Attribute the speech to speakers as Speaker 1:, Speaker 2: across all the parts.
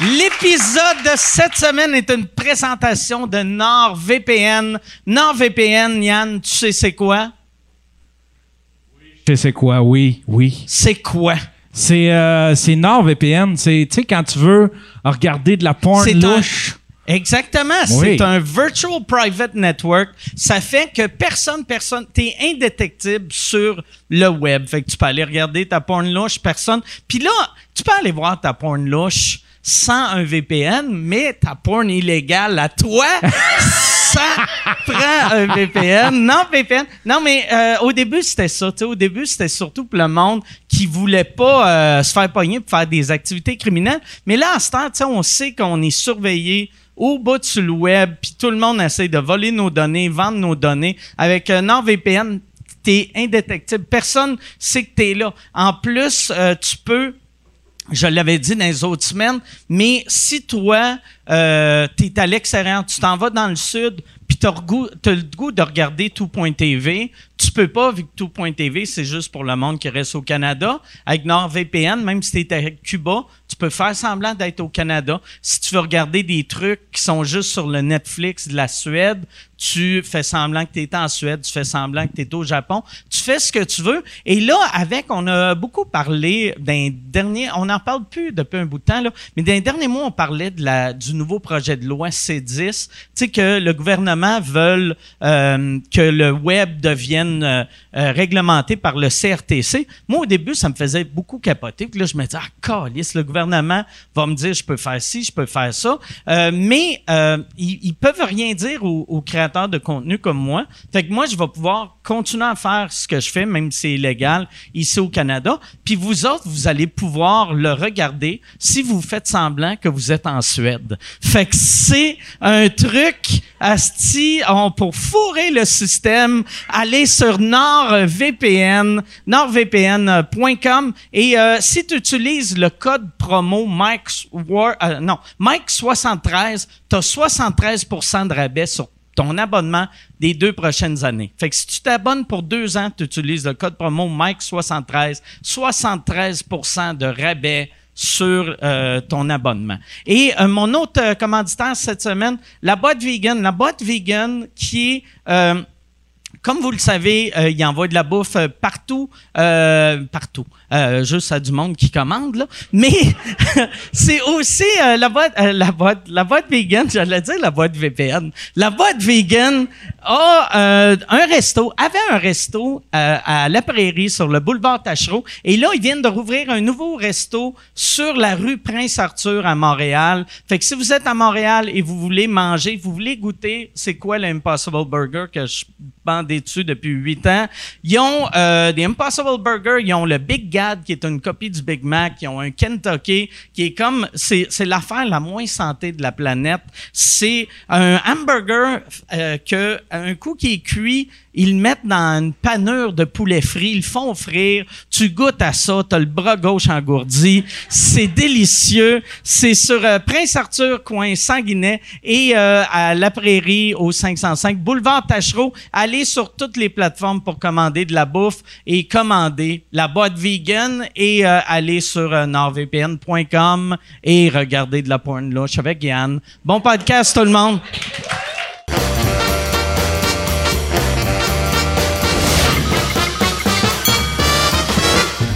Speaker 1: L'épisode de cette semaine est une présentation de NordVPN. NordVPN, Yann, tu sais c'est quoi?
Speaker 2: Je sais c'est quoi, oui, oui.
Speaker 1: C'est quoi?
Speaker 2: C'est euh, c'est NordVPN. C'est, tu sais, quand tu veux regarder de la porn
Speaker 1: un-
Speaker 2: louche.
Speaker 1: Exactement,
Speaker 2: Oui.
Speaker 1: c'est un virtual private network. Ça fait que personne, personne, t'es indétectible sur le web. Fait que tu peux aller regarder ta porn louche, personne. Puis là, tu peux aller voir ta porn louche sans un VPN, mais ta porn illégale à toi, ça prend un VPN. Non, VPN. Non, mais euh, au début, c'était ça. tu sais, Au début, c'était surtout pour le monde qui voulait pas euh, se faire pogner pour faire des activités criminelles. Mais là, à ce temps, tu sais, on sait qu'on est surveillé au bout sur le web, puis tout le monde essaie de voler nos données, vendre nos données. Avec euh, NordVPN, t'es indétectible. Personne sait que t'es là. En plus, euh, tu peux je l'avais dit dans les autres semaines, mais si toi, euh, tu es à l'extérieur, tu t'en vas dans le sud, puis tu as, le goût de regarder tout.tv, tu peux pas, vu que tout.tv, c'est juste pour le monde qui reste au Canada. Avec NordVPN, même si tu es à Cuba, tu peux faire semblant d'être au Canada. Si tu veux regarder des trucs qui sont juste sur le Netflix de la Suède, tu fais semblant que tu es en Suède, tu fais semblant que tu es au Japon, tu fais ce que tu veux. Et là, avec, on a beaucoup parlé d'un dernier, on n'en parle plus depuis un bout de temps, là, mais dans les derniers mois, on parlait du nouveau projet de loi C10, tu sais, que le gouvernement veut euh, que le web devienne euh, euh, réglementé par le CRTC. Moi, au début, ça me faisait beaucoup capoter. Puis là, je me disais, ah, calice, le gouvernement va me dire, je peux faire ci, je peux faire ça. Euh, mais euh, ils, ils peuvent rien dire aux, créateurs de contenu comme moi. Fait que moi, je vais pouvoir continuer à faire ce que je fais, même si c'est illégal ici au Canada. Puis vous autres, vous allez pouvoir le regarder si vous faites semblant que vous êtes en Suède. Fait que c'est un truc, asti, pour fourrer le système, allez sur NordVPN, nordvpn.com et euh, si tu utilises le code promo euh, Mike 73, tu as 73% de rabais sur ton abonnement des deux prochaines années. Fait que si tu t'abonnes pour deux ans, tu utilises le code promo Mike73, 73% de rabais sur euh, ton abonnement. Et mon autre commanditaire cette semaine, la boîte vegan, la boîte vegan qui est comme vous le savez, euh, il envoie de la bouffe euh, partout, euh, partout. Euh, juste à du monde qui commande là. Mais c'est aussi euh, la boîte, euh, la boîte, la boîte vegan. J'allais dire la boîte VPN. La boîte vegan a euh, un resto, avait un resto euh, à la Prairie sur le boulevard Tachereau. Et là, ils viennent de rouvrir un nouveau resto sur la rue Prince Arthur à Montréal. Fait que si vous êtes à Montréal et vous voulez manger, vous voulez goûter, c'est quoi l'Impossible Burger que je bandé dessus depuis huit ans? Ils ont euh, des Impossible Burger, ils ont le Big Qui est une copie du Big Mac, ils ont un Kentucky qui est comme c'est c'est l'affaire la moins santé de la planète. C'est un hamburger euh, que un coup qui est cuit, ils mettent dans une panure de poulet frit, ils font frire, tu goûtes à ça, t'as le bras gauche engourdi, c'est délicieux. C'est sur euh, Prince Arthur, coin Sanguinet, et euh, à La Prairie, au 505, boulevard Tachereau. Allez sur toutes les plateformes pour commander de la bouffe et commander la boîte vegan et euh, allez sur euh, nordvpn.com et regardez de la porn louche avec Yann. Bon podcast tout le monde!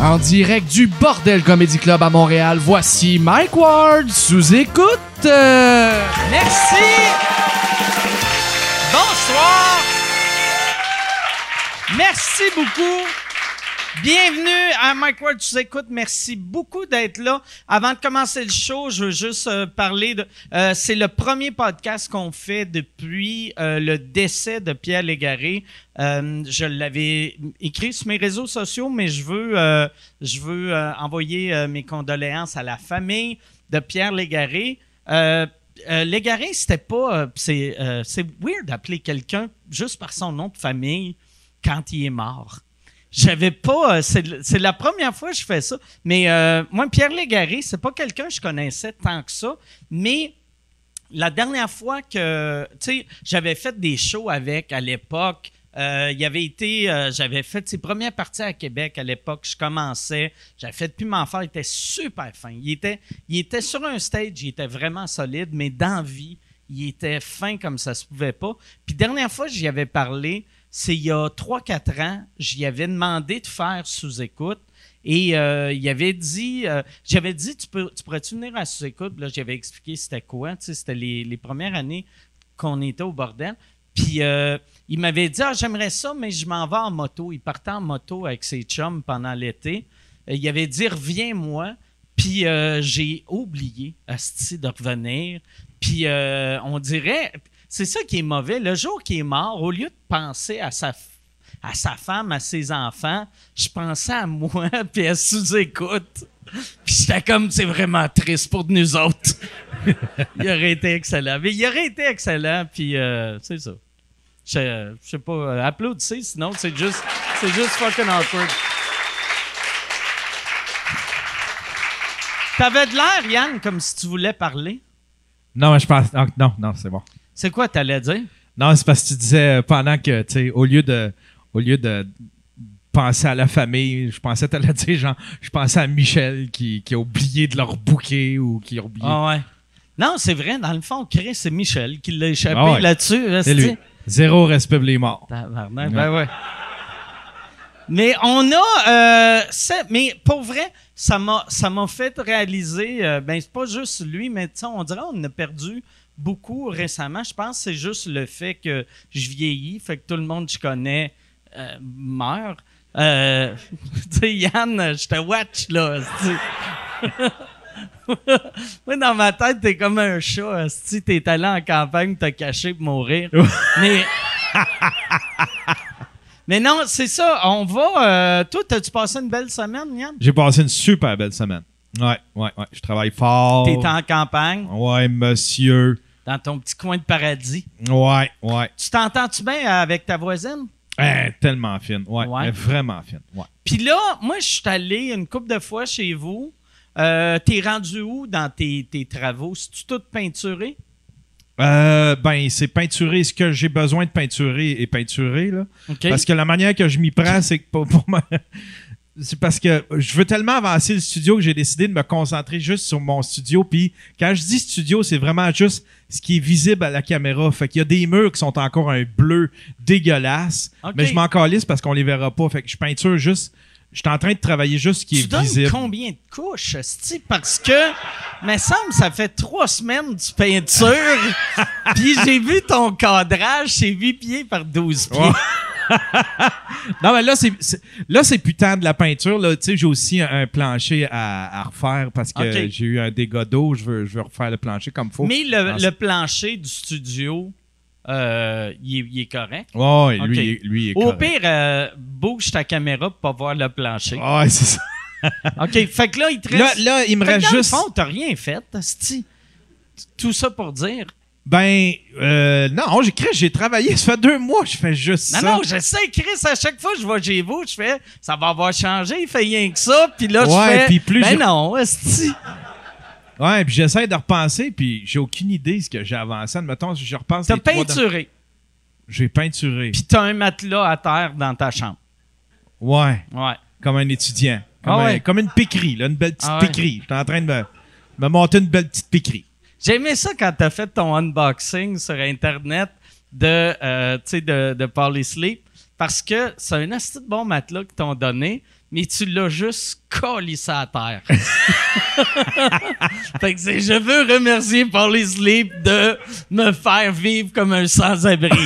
Speaker 3: En direct du Bordel Comedy Club à Montréal, voici Mike Ward sous écoute.
Speaker 1: Merci. Bonsoir. Merci beaucoup. Bienvenue à Mike Ward, tu écoutes. Merci beaucoup d'être là. Avant de commencer le show, je veux juste euh, parler de. euh, c'est le premier podcast qu'on fait depuis euh, le décès de Pierre Légaré. Je l'avais écrit sur mes réseaux sociaux, mais je veux, je envoyer mes condoléances à la famille de Pierre Légaré. Légaré, c'était pas. c'est, c'est weird d'appeler quelqu'un juste par son nom de famille quand il est mort. J'avais pas. euh, C'est, la première fois que je fais ça. Mais euh, moi, Pierre Légaré, c'est pas quelqu'un que je connaissais tant que ça. Mais la dernière fois que. Tu sais, j'avais fait des shows avec à l'époque. Euh, il avait été, j'avais fait ses premières parties à Québec à l'époque. Je commençais, j'avais fait depuis m'en faire. Il était super fin. Il était, il était sur un stage, il était vraiment solide, mais dans vie, il était fin comme ça se pouvait pas. Puis dernière fois, j'y avais parlé, c'est il y a 3-4 ans, j'y avais demandé de faire sous-écoute. Et euh, il avait dit, euh, j'avais dit, tu, pourrais-tu venir à sous-écoute? Là, j'avais expliqué c'était quoi. C'était les, premières années qu'on était au bordel. Puis euh, il m'avait dit, ah, j'aimerais ça, mais je m'en vais en moto. Il partait en moto avec ses chums pendant l'été. Il avait dit, reviens-moi. Puis j'ai oublié, asti, de revenir. Puis on dirait, c'est ça qui est mauvais. Le jour qu'il est mort, au lieu de penser à sa, à sa femme, à ses enfants, je pensais à moi, puis à sous-écoute. Puis j'étais comme, c'est vraiment triste pour nous autres. il aurait été excellent. Mais il aurait été excellent, puis euh, c'est ça. Je, je sais pas, euh, applaudissez, sinon c'est juste, c'est juste fucking awkward. T'avais de l'air, Yann, comme si tu voulais parler.
Speaker 2: Non, mais je pense. non, non, c'est bon.
Speaker 1: C'est quoi t'allais dire?
Speaker 2: Non, c'est parce que tu disais euh, pendant que, tu sais, au lieu de, au lieu de penser à la famille, je pensais que t'allais dire, genre, je pensais à Michel qui, qui a oublié de leur bouquet ou qui a oublié.
Speaker 1: Ah ouais. Non, c'est vrai, dans le fond, Chris, c'est Michel qui l'a échappé
Speaker 2: Ah ouais.
Speaker 1: là-dessus.
Speaker 2: c'est lui. Zéro respect pour les morts.
Speaker 1: Tabarnak, ben ouais. Mais on a, euh, mais pour vrai, ça m'a, ça m'a fait réaliser, euh, ben c'est pas juste lui, mais on dirait on a perdu beaucoup récemment. Je pense que c'est juste le fait que je vieillis, fait que tout le monde que je connais euh, meurt. Euh, tu sais, Yann, je te watch là. Moi, dans ma tête, t'es comme un chat. Si t'es allé en campagne, t'as caché pour mourir. Mais. Mais non, c'est ça. On va. euh, toi, t'as-tu passé une belle semaine, Yann?
Speaker 2: J'ai passé une super belle semaine. Ouais, ouais, ouais. Je travaille fort.
Speaker 1: T'es en campagne,
Speaker 2: Ouais, monsieur.
Speaker 1: Dans ton petit coin de paradis.
Speaker 2: Ouais, ouais.
Speaker 1: Tu t'entends-tu bien avec ta voisine?
Speaker 2: Eh, tellement fine. Ouais, vraiment fine. Ouais.
Speaker 1: Puis là, moi, je suis allé une couple de fois chez vous. Euh, T'es rendu où dans tes, tes travaux? C'est-tu tout peinturé?
Speaker 2: Euh, ben, c'est peinturé. Ce que j'ai besoin de peinturer est peinturé, là.
Speaker 1: OK.
Speaker 2: Parce que la manière que je m'y prends, c'est que pour, pour moi. C'est parce que je veux tellement avancer le studio que j'ai décidé de me concentrer juste sur mon studio. Puis quand je dis studio, c'est vraiment juste ce qui est visible à la caméra. Fait qu'il y a des murs qui sont encore un bleu dégueulasse. Mais je m'en calisse parce qu'on les verra pas. Fait que je peinture juste. Je suis en train de travailler juste ce qui
Speaker 1: tu
Speaker 2: est
Speaker 1: donnes
Speaker 2: visible.
Speaker 1: combien de couches, esti? Parce que, me semble, ça fait trois semaines que tu peintures. Puis j'ai vu ton cadrage, c'est 8 pieds par 12 pieds.
Speaker 2: Non, mais là, c'est, c'est- là, c'est putain de la peinture. Là. Tu sais, j'ai aussi un, un plancher à, à refaire parce que j'ai eu un dégât d'eau. Je veux, je veux refaire le plancher comme faut.
Speaker 1: Mais le,
Speaker 2: Ah,
Speaker 1: le plancher du studio, euh, il, est, il est correct? Ok.
Speaker 2: lui, il lui, il est
Speaker 1: Au
Speaker 2: correct.
Speaker 1: pire, euh, bouge ta caméra pour pas voir le plancher.
Speaker 2: Ouais, c'est ça.
Speaker 1: OK, fait que là, il te
Speaker 2: Là,
Speaker 1: reste...
Speaker 2: là, il me
Speaker 1: Fait
Speaker 2: reste juste.
Speaker 1: fond, t'as rien fait. Tout ça pour dire...
Speaker 2: Ben, euh, non, j'ai Chris, j'ai travaillé. Ça fait deux mois je fais juste
Speaker 1: Non,
Speaker 2: ça.
Speaker 1: non, je sais, Chris, à chaque fois que je vais chez vous, je fais, ça va avoir changé, il fait rien que ça, puis là,
Speaker 2: Ouais,
Speaker 1: je fais,
Speaker 2: puis plus
Speaker 1: ben non, esti.
Speaker 2: Ouais, puis j'essaie de repenser, puis j'ai aucune idée ce que j'ai avancé. Admettons, je repense.
Speaker 1: T'as peinturé,
Speaker 2: dans- J'ai peinturé.
Speaker 1: puis t'as un matelas à terre dans ta chambre.
Speaker 2: Ouais,
Speaker 1: Ouais.
Speaker 2: comme un étudiant. Comme,
Speaker 1: Ah
Speaker 2: un-
Speaker 1: ouais.
Speaker 2: comme une piquerie, là, une belle petite
Speaker 1: Ah ouais.
Speaker 2: piquerie. J'étais en train de me, me monter une belle petite piquerie.
Speaker 1: J'ai aimé ça quand t'as fait ton unboxing sur Internet de, euh, de, de Polysleep, parce que c'est un assez bon matelas qu'ils t'ont donné, mais tu l'as juste collé ça à terre. fait que c'est, je veux remercier Polysleep de me faire vivre comme un sans-abri.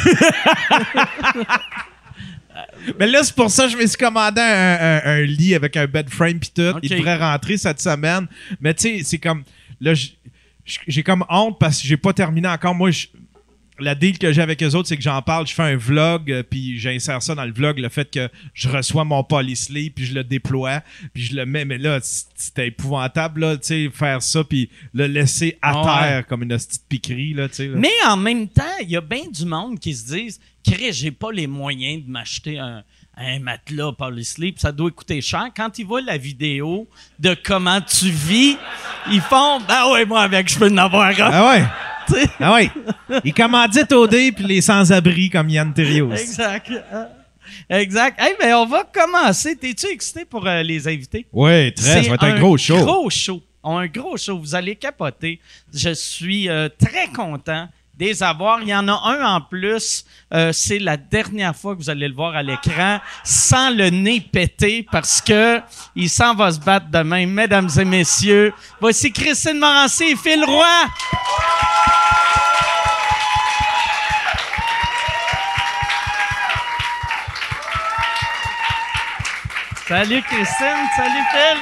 Speaker 2: Mais là, c'est pour ça que je me suis commandé un, un- un lit avec un bed frame pis tout. Il devrait rentrer cette semaine. Mais tu sais, c'est comme. Là, j'ai comme honte parce que j'ai pas terminé encore. Moi, je- la deal que j'ai avec eux autres, c'est que j'en parle, je fais un vlog, euh, puis j'insère ça dans le vlog, le fait que je reçois mon polysleep, puis je le déploie, puis je le mets. Mais là, c'était épouvantable, là, tu sais, faire ça, puis le laisser à terre comme une petite piquerie, là, tu sais.
Speaker 1: Mais en même temps, il y a bien du monde qui se disent Chris, j'ai pas les moyens de m'acheter un, un matelas Polysleep, ça doit coûter cher. Quand ils voient la vidéo de comment tu vis, ils font Ben ouais, moi avec, je peux en avoir un.
Speaker 2: Ah ouais!
Speaker 1: Tu sais.
Speaker 2: Ah oui. Il commandite OD puis les sans-abri comme Yann Terrios.
Speaker 1: Exact. Exact. Hey, ben, on va commencer. T'es-tu excité pour euh, les invités?
Speaker 2: Oui, très. Ça va être un, gros show.
Speaker 1: Gros show. Un gros show. Vous allez capoter. Je suis euh, très content de les avoir. Il y en a un en plus. Euh, c'est la dernière fois que vous allez le voir à l'écran sans le nez pété parce que il s'en va se battre demain. Mesdames et messieurs, voici Christine Morancy et Phil Roy. Salut Christine, salut Phil.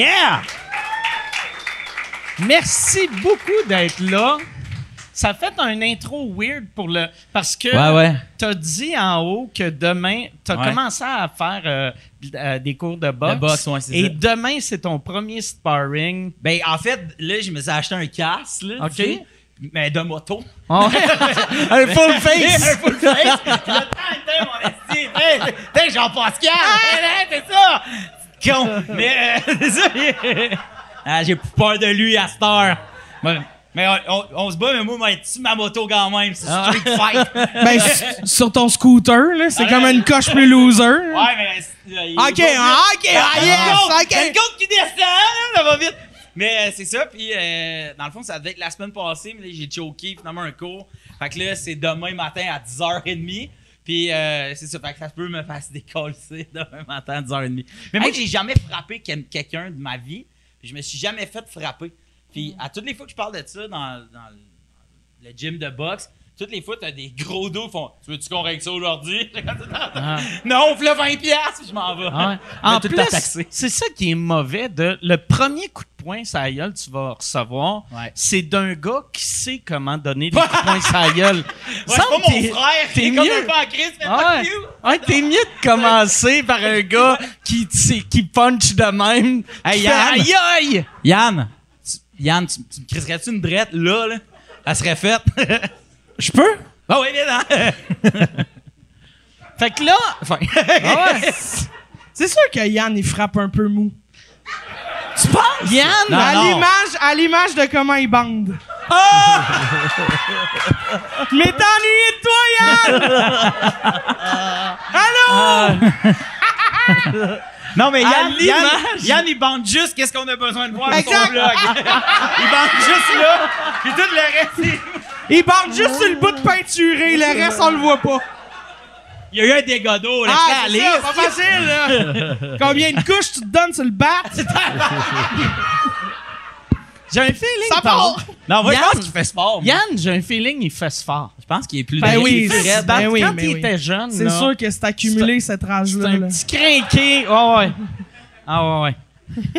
Speaker 1: Yeah! Merci beaucoup d'être là. Ça fait un intro weird pour le parce que
Speaker 4: Ouais, ouais.
Speaker 1: t'as dit en haut que demain t'as
Speaker 4: Ouais.
Speaker 1: commencé à faire euh, euh, des cours de boxe.
Speaker 4: De boxe, ouais, c'est
Speaker 1: Et
Speaker 4: ça.
Speaker 1: demain c'est ton premier sparring.
Speaker 4: Ben, en fait, là, je me suis acheté un casque, là.
Speaker 1: OK.
Speaker 4: tu sais, Mais de moto.
Speaker 1: Ah ouais. un full face.
Speaker 4: un full face. tain, Jean-Pascal. Tain, tain, C'est ça. Con. Mais, euh, c'est ça. Ah, j'ai plus peur de lui à cette heure. Mais on, se bat, mais moi, moi, dessus ma moto quand même. C'est
Speaker 1: Ah.
Speaker 4: street fight.
Speaker 5: Ben, sur ton scooter, là, c'est
Speaker 4: Ah,
Speaker 5: comme une coche plus loser.
Speaker 4: Ouais, mais. il
Speaker 5: Ok, ah, ok, ah, yes, ok.
Speaker 4: une côte qui descend, là, ça va vite. Mais euh, c'est ça, puis euh, dans le fond, ça devait être la semaine passée, mais là, j'ai choqué finalement un cours. Fait que là, c'est demain matin à 10h30. Puis euh, c'est ça, fait que ça peut me faire décoller demain matin à 10h30. Mais moi, j'ai jamais frappé quel- quelqu'un de ma vie. Puis je me suis jamais fait frapper. Puis à toutes les fois que je parle de ça dans, dans le, gym de boxe, toutes les fois, t'as des gros dos qui font Tu veux-tu qu'on règle ça aujourd'hui Non, on fait 20$, piastres, je m'en vais.
Speaker 1: Ah ouais. En plus, c'est ça qui est mauvais de le premier coup de poing la gueule tu vas recevoir,
Speaker 4: Ouais.
Speaker 1: c'est d'un gars qui sait comment donner des coups de poing la gueule.
Speaker 4: Ouais, c'est pas mon frère,
Speaker 1: t'es
Speaker 4: comme
Speaker 1: mieux. Ah ouais. Ouais, t'es mieux de commencer par un gars qui, qui, punch de même.
Speaker 4: Hey, Yann.
Speaker 1: Aïe aïe!
Speaker 4: Yann, tu- Yann, tu, tu me crisserais-tu une drette là, là? Elle serait faite.
Speaker 5: Je peux?
Speaker 4: Ah oui, bien, hein?
Speaker 1: Fait que là, enfin,
Speaker 5: Ah ouais. C'est sûr que Yann, il frappe un peu mou.
Speaker 1: Tu penses? Yann,
Speaker 4: Non,
Speaker 5: à
Speaker 4: non.
Speaker 5: l'image, à l'image de comment il bande.
Speaker 1: Ah!
Speaker 5: Mais t'es ennuyé de toi, Yann! Allô?
Speaker 4: Non, mais Yann, Yann,
Speaker 1: l'image.
Speaker 4: Yann, il bande juste qu'est-ce qu'on a besoin de voir dans son vlog. il bande juste là, puis tout le reste, il-
Speaker 5: Il bande juste sur le bout de peinturé, le reste, on le voit pas.
Speaker 4: Il y a eu un dégât d'eau, là.
Speaker 5: Ah,
Speaker 4: Allez,
Speaker 5: c'est pas facile, là. Combien de couches tu te donnes sur le bat?
Speaker 1: j'ai un feeling.
Speaker 5: Ça part!
Speaker 4: Non, moi, je
Speaker 1: Yann.
Speaker 4: pense qu'il fait sport. moi.
Speaker 1: Yann, j'ai un feeling il fait fort.
Speaker 4: Je pense qu'il est plus
Speaker 5: Ben
Speaker 4: il est
Speaker 5: oui, c'est-
Speaker 4: raide.
Speaker 5: ben oui,
Speaker 1: Quand
Speaker 5: ben
Speaker 1: il
Speaker 5: oui.
Speaker 1: était jeune,
Speaker 5: C'est sûr que c'est accumulé cette
Speaker 1: c'est
Speaker 5: rage-là.
Speaker 1: un
Speaker 5: là.
Speaker 1: petit crinqué. Ah ouais. Ah ouais, ouais.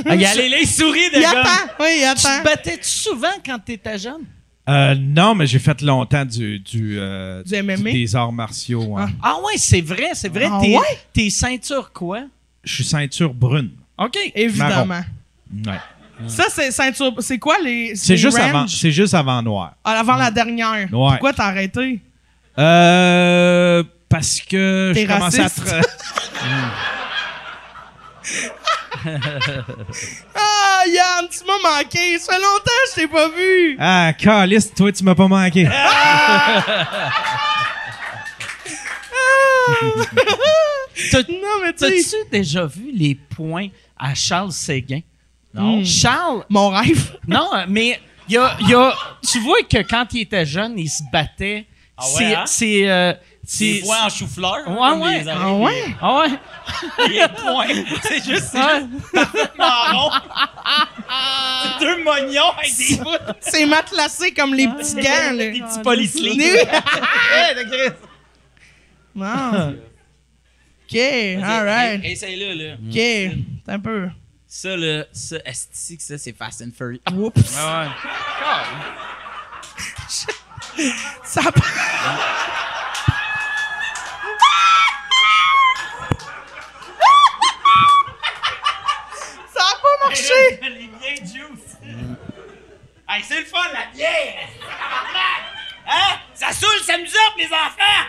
Speaker 4: Là, il sourit de
Speaker 5: Il attend, oui, il
Speaker 1: Tu te
Speaker 5: attend.
Speaker 1: battais-tu souvent quand t'étais jeune?
Speaker 2: Euh, non, mais j'ai fait longtemps du, du, euh,
Speaker 5: Du MMA?
Speaker 2: des arts martiaux. ouais.
Speaker 1: Ah ouais, c'est vrai, c'est vrai.
Speaker 5: Ah
Speaker 1: t'es,
Speaker 5: ouais?
Speaker 1: t'es ceinture quoi?
Speaker 2: Je suis ceinture brune.
Speaker 1: OK.
Speaker 5: Évidemment.
Speaker 2: Ouais.
Speaker 5: Ça, c'est ceinture. C'est quoi les.
Speaker 2: C'est
Speaker 5: les
Speaker 2: juste,
Speaker 5: ranges?
Speaker 2: avant, c'est juste avant noir.
Speaker 5: Ah, avant la dernière.
Speaker 2: Ouais.
Speaker 5: Pourquoi t'as arrêté?
Speaker 2: Euh, parce que
Speaker 5: T'es
Speaker 2: je commençais à...
Speaker 5: raciste?
Speaker 2: tra-
Speaker 5: Ah, Yann, tu m'as manqué. Ça fait longtemps que je t'ai pas vu.
Speaker 2: Ah, Calice, toi, tu m'as pas manqué.
Speaker 1: T'as-
Speaker 5: Non, mais tu sais.
Speaker 1: T'as-tu déjà vu les points à Charles Séguin?
Speaker 5: Non.
Speaker 1: Charles,
Speaker 5: Mon rêve.
Speaker 1: non, mais il y a, il y a- tu vois que quand il était jeune, il se battait.
Speaker 4: Ah ouais,
Speaker 1: c'est,
Speaker 4: hein?
Speaker 1: c'est, euh,
Speaker 4: Des
Speaker 1: c'est-
Speaker 4: points en chou-fleur.
Speaker 1: Ouais,
Speaker 4: comme
Speaker 1: ouais.
Speaker 4: les
Speaker 5: Ah ouais?
Speaker 1: Ah ouais?
Speaker 4: Les points. C'est juste, c'est
Speaker 1: Ouais.
Speaker 4: juste marron. C'est deux mognons avec des bouts.
Speaker 5: C'est matelassé comme les petits gants, là.
Speaker 4: Des petits policiers.
Speaker 5: Oui. Non. OK, alright.
Speaker 4: Essaye-le, là.
Speaker 5: OK, un peu.
Speaker 4: Ça, là, ça, est que ça, c'est Fast and Furious.
Speaker 5: Oups.
Speaker 1: Ah
Speaker 5: a Ça a pas marché!
Speaker 4: Les biens juice. Hey, c'est le fun, la bière! Hein? Ça saoule, ça nous offre, les enfants!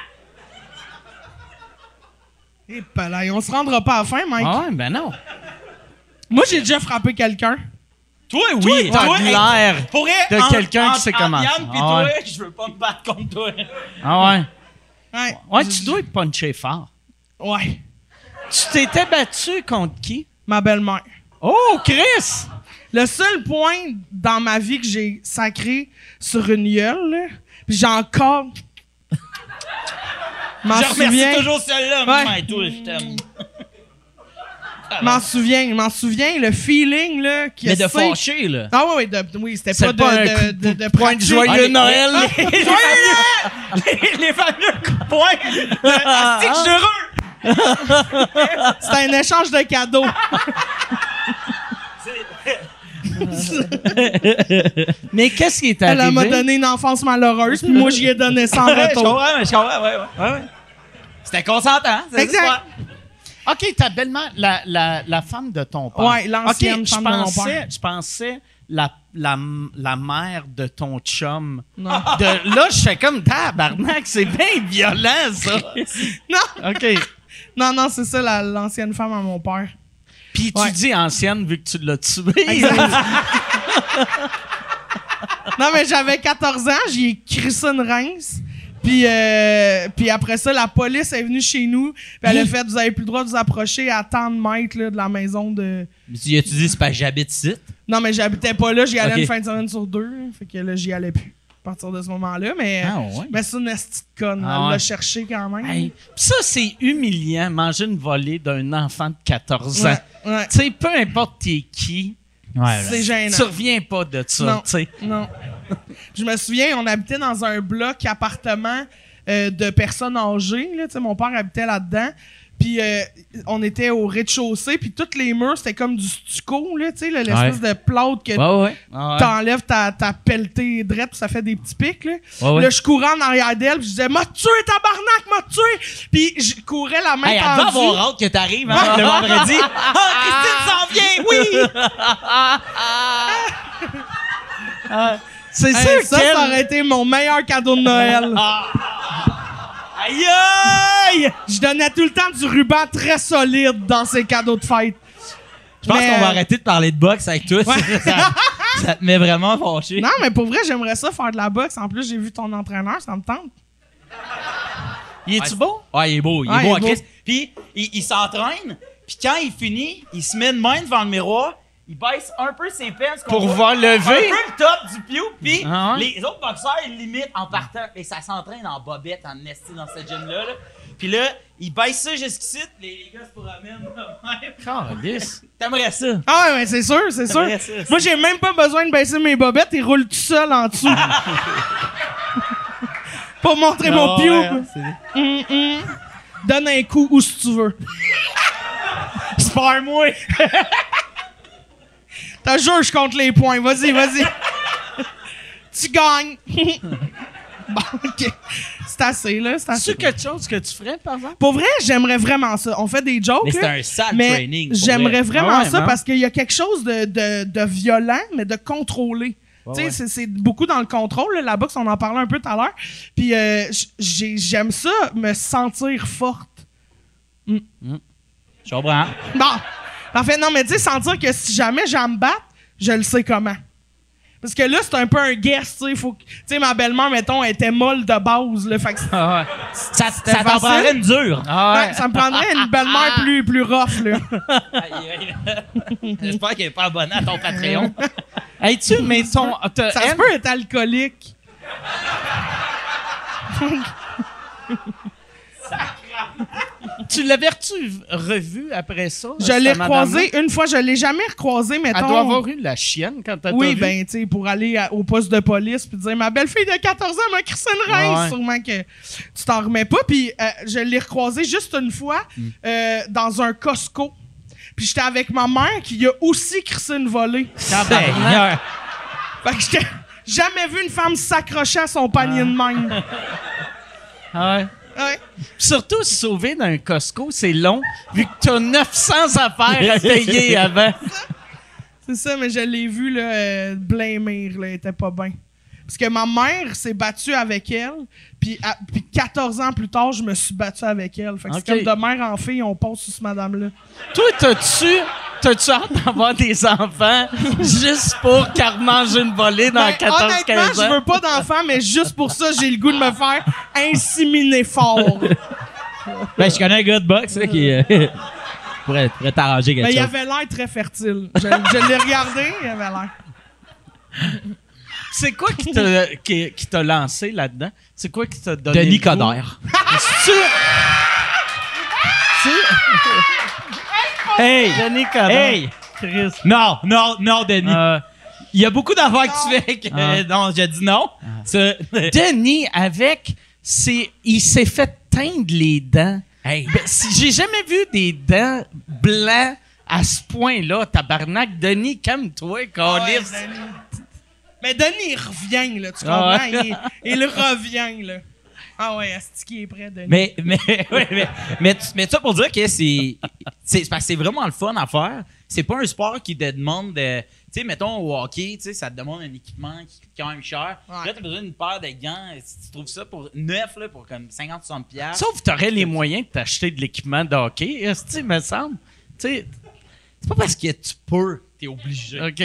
Speaker 5: Et palais, on se rendra pas à la fin, Mike.
Speaker 1: Ah ouais, ben non.
Speaker 5: Moi, j'ai déjà frappé quelqu'un.
Speaker 4: Toi, oui.
Speaker 1: t'as
Speaker 4: Toi,
Speaker 1: de
Speaker 4: hey,
Speaker 1: l'air
Speaker 4: Pour
Speaker 1: de quelqu'un qui sait comment.
Speaker 4: Yann pis
Speaker 1: Ah
Speaker 4: toi,
Speaker 1: ouais.
Speaker 4: je veux pas me battre contre toi.
Speaker 1: Ah ouais.
Speaker 5: Ouais.
Speaker 1: Ouais, tu dois être punché fort.
Speaker 5: Ouais.
Speaker 1: Tu t'étais battu contre qui?
Speaker 5: Ma belle-mère.
Speaker 1: Oh, Chris!
Speaker 5: Le seul point dans ma vie que j'ai sacré sur une gueule, là, puis j'ai encore. M'en
Speaker 4: Je remercie
Speaker 5: souviens.
Speaker 4: toujours celle-là.
Speaker 5: Ouais.
Speaker 4: mais toi, je t'aime.
Speaker 5: M'en souviens. M'en souviens. Le feeling, là. qui
Speaker 4: Mais de fâcher, là.
Speaker 5: Ah oui, oui, de- oui, c'était pas,
Speaker 1: pas
Speaker 5: de,
Speaker 1: un
Speaker 5: de, de, de
Speaker 1: point de joyeux
Speaker 4: Ah, les-
Speaker 1: Noël.
Speaker 4: les- les fameux- les- Les fameux coups de poing heureux.
Speaker 5: C'était un échange de cadeaux.
Speaker 1: Mais qu'est-ce qui est
Speaker 5: Elle
Speaker 1: arrivé?
Speaker 5: m'a donné une enfance malheureuse, puis moi, j'y ai donné
Speaker 4: Ouais, je
Speaker 5: retour.
Speaker 4: mais je comprends, ouais, ouais. ouais, ouais. C'était consentant, c'est
Speaker 5: Exact.
Speaker 1: OK, ta belle-mère, la, la, la femme de ton père.
Speaker 5: Ouais, l'ancienne femme
Speaker 1: je
Speaker 5: de mon
Speaker 1: pensais,
Speaker 5: père.
Speaker 1: Je pensais la, la, la mère de ton chum.
Speaker 5: Non.
Speaker 1: De, là, je fais comme tabarnak, c'est bien violent, ça.
Speaker 5: Non,
Speaker 1: OK.
Speaker 5: non, non, c'est ça, la- l'ancienne femme à mon père.
Speaker 1: Puis tu
Speaker 5: Ouais.
Speaker 1: dis ancienne vu que tu l'as tué.
Speaker 5: Non, mais j'avais 14 ans, j'y ai crissé une rince. Puis, euh, puis après ça, la police est venue chez nous. Puis elle a fait, vous avez plus le droit de vous approcher à tant de mètres là, de la maison de...
Speaker 4: Mais tu as-tu dit, c'est pas que j'habite ici?
Speaker 5: Non, mais j'habitais pas là, j'y allais
Speaker 4: Ok.
Speaker 5: une fin de semaine sur deux. Fait que là, j'y allais plus à partir de ce moment-là. Mais,
Speaker 4: Ah, ouais.
Speaker 5: mais c'est une petite conne.
Speaker 1: Ah,
Speaker 5: elle
Speaker 1: ouais.
Speaker 5: l'a cherché quand même.
Speaker 1: Hey, pis ça, c'est humiliant, manger une volée d'un enfant de 14 ans.
Speaker 5: Ouais, ouais.
Speaker 1: Tu sais, peu importe t'es qui,
Speaker 4: Ouais,
Speaker 5: C'est gênant.
Speaker 1: tu reviens pas de ça,
Speaker 5: Non.
Speaker 1: tu sais.
Speaker 5: Non. Je me souviens, on habitait dans un bloc appartement euh, de personnes âgées. Là, mon père habitait là-dedans. Puis euh, on était au rez-de-chaussée, puis tous les murs, c'était comme du stucco, là, tu sais, l'espèce de plâtre que
Speaker 4: Ouais, ouais.
Speaker 1: Ah ouais.
Speaker 5: t'enlèves ta, ta pelletée drette, puis ça fait des petits pics, là.
Speaker 4: Ouais, ouais.
Speaker 5: Là, je courais en arrière d'elle, puis je disais « M'a tué, tabarnak, m'a tué! » Puis je courais la main
Speaker 4: Hey, elle
Speaker 5: tendue.
Speaker 4: avoir hâte que t'arrives, hein, le vendredi. Ah, Christine s'en vient, oui!
Speaker 1: C'est
Speaker 5: Hey,
Speaker 1: sûr
Speaker 5: ça, ça aurait été mon meilleur cadeau de Noël.
Speaker 4: Aïe, aïe!
Speaker 5: Je donnais tout le temps du ruban très solide dans ces cadeaux de fête.
Speaker 4: Je pense
Speaker 5: Mais,
Speaker 4: qu'on va arrêter de parler de boxe avec toi. Ça, ça te met vraiment fâché.
Speaker 5: Non, mais pour vrai, j'aimerais ça faire de la boxe. En plus, j'ai vu ton entraîneur, ça me tente.
Speaker 1: Il est-tu beau?
Speaker 4: Ouais, il est beau, il est
Speaker 5: Ouais,
Speaker 4: beau
Speaker 5: il
Speaker 4: en
Speaker 5: est beau.
Speaker 4: Puis, il, il s'entraîne, puis quand il finit, il se met de main devant le miroir, il baisse un peu ses peines.
Speaker 1: Pour voir
Speaker 4: Un
Speaker 1: lever?
Speaker 4: peu le top du piou, puis
Speaker 1: Ah ouais?
Speaker 4: les autres boxeurs, ils limitent en partant. Et ça s'entraîne en bobette, en esti dans cette gym-là. là. Puis là, il baisse ça jusqu'ici, les, les gars se promènent. de même. T'aimerais ça?
Speaker 5: Ah ouais, c'est sûr, c'est sûr.
Speaker 4: ça.
Speaker 5: Moi, j'ai même pas besoin de baisser mes bobettes, ils roulent tout seul en dessous. Pour montrer mon
Speaker 4: Ah
Speaker 5: piou.
Speaker 4: ouais, hein,
Speaker 5: Hum, hum. Donne un coup où si tu veux.
Speaker 4: Spare-moi!
Speaker 5: T'as jure, je compte les points. Vas-y, vas-y. tu gagnes. bon, OK. C'est assez, là. C'est assez.
Speaker 1: C'est quelque chose que tu ferais, par exemple?
Speaker 5: Pour vrai, j'aimerais vraiment ça. On fait des jokes,
Speaker 4: Mais c'est un sale
Speaker 5: mais
Speaker 4: training.
Speaker 5: j'aimerais
Speaker 4: vrai.
Speaker 5: vraiment
Speaker 1: Ah ouais,
Speaker 5: ça
Speaker 1: non?
Speaker 5: parce qu'il y a quelque chose de, de, de violent, mais de contrôlé. tu sais,
Speaker 4: ouais.
Speaker 5: c'est- c'est beaucoup dans le contrôle. là. La boxe, on en parlait un peu tout à l'heure. Puis euh, j'aime ça, me sentir forte.
Speaker 4: Je comprends.
Speaker 5: Bon. En fait, non, mais tu sais, sentir que si jamais j'en me batte, je le sais comment. Parce que là, c'est un peu un guess, tu sais. faut que- Tu sais, ma belle-mère, mettons, elle était molle de base, là. Fait que
Speaker 1: Ah ouais.
Speaker 4: Ça, ça t'en prendrait une dure.
Speaker 1: Ah
Speaker 5: ouais, ça me prendrait une belle-mère plus, plus rough, là.
Speaker 4: Aïe, aïe. J'espère qu'elle n'est pas abonnée à ton Patreon.
Speaker 1: Hey, tu, mais ton. t'as-
Speaker 5: Ça se peut être alcoolique.
Speaker 1: Tu l'avais-tu revu après ça?
Speaker 5: Je l'ai recroisé une fois, je l'ai jamais recroisé, mettons.
Speaker 1: Elle doit avoir eu la chienne quand t'as
Speaker 5: Oui, ben, tu sais, pour aller à- au poste de police puis dire ma belle-fille de 14 ans m'a crissé une reine.
Speaker 1: Ouais.
Speaker 5: Sûrement que tu t'en remets pas. Puis euh, je l'ai recroisé juste une fois
Speaker 1: Hmm.
Speaker 5: euh, dans un Costco. Puis j'étais avec ma mère qui a aussi crissé une volée.
Speaker 4: Seigneur.
Speaker 5: Fait que j'étais jamais vu une femme s'accrocher à son panier de même.
Speaker 1: Ah ouais.
Speaker 5: Ouais.
Speaker 1: Surtout se sauver d'un Costco, c'est long, vu que t'as 900 affaires à payer avant.
Speaker 5: C'est ça, mais je l'ai vu là, euh, blâmer, là, elle était pas bien. Parce que ma mère s'est battue avec elle, puis, à- puis 14 ans plus tard, je me suis battu avec elle. Fait que c'est comme de mère en fille, on passe sur ce madame-là.
Speaker 1: Toi, t'as-tu, t'as-tu hâte d'avoir des enfants juste pour qu'elle mange une volée dans
Speaker 5: Ben,
Speaker 1: 14-15
Speaker 5: honnêtement,
Speaker 1: ans?
Speaker 5: je veux pas d'enfant, mais juste pour ça, j'ai le goût de me faire inséminer fort.
Speaker 4: Ben, je connais un gars de boxe là, qui euh, pourrait, pourrait t'arranger quelque
Speaker 5: Mais il
Speaker 4: chose.
Speaker 5: avait l'air très fertile. Je, je l'ai regardé, il avait l'air.
Speaker 1: C'est quoi qui t'a, qui, qui t'a lancé là-dedans? C'est quoi qui t'a donné
Speaker 4: Denis? Coderre.
Speaker 1: C'est-tu-
Speaker 4: Hey!
Speaker 1: Denis Coderre.
Speaker 4: Hey!
Speaker 1: Chris.
Speaker 4: Non, non, non, Denis.
Speaker 1: Euh,
Speaker 4: Il y a beaucoup d'affaires que tu fais que
Speaker 1: Ah.
Speaker 4: euh, non, j'ai dit non. Ça-
Speaker 1: Denis, avec, c'est, il s'est fait teindre les dents.
Speaker 4: Hey.
Speaker 1: Ben, si- j'ai jamais vu des dents blancs à ce point-là, tabarnak. Denis, calme-toi,
Speaker 5: Ouais,
Speaker 1: câlisse.
Speaker 5: Denis. Mais Denis, il revient, là, tu
Speaker 1: Ah
Speaker 5: comprends?
Speaker 1: ouais.
Speaker 5: Il, il revient, là. Ah ouais, est-ce qu'il est prêt, Denis?
Speaker 4: Mais, mais, ouais, mais, mais, ça pour dire que c'est, c'est, c'est parce que c'est vraiment le fun à faire. C'est pas un sport qui te demande de, tu sais, mettons au hockey, tu sais, ça te demande un équipement qui coûte quand même cher.
Speaker 5: Ouais.
Speaker 4: Là, t'as besoin d'une paire de gants. Si tu trouves ça pour neuf, là, pour comme 50-60 piastres.
Speaker 1: Sauf que t'aurais les moyens de t'acheter de l'équipement de hockey, me semble? Tu sais,
Speaker 4: C'est pas parce que tu peux, t'es obligé.
Speaker 1: OK,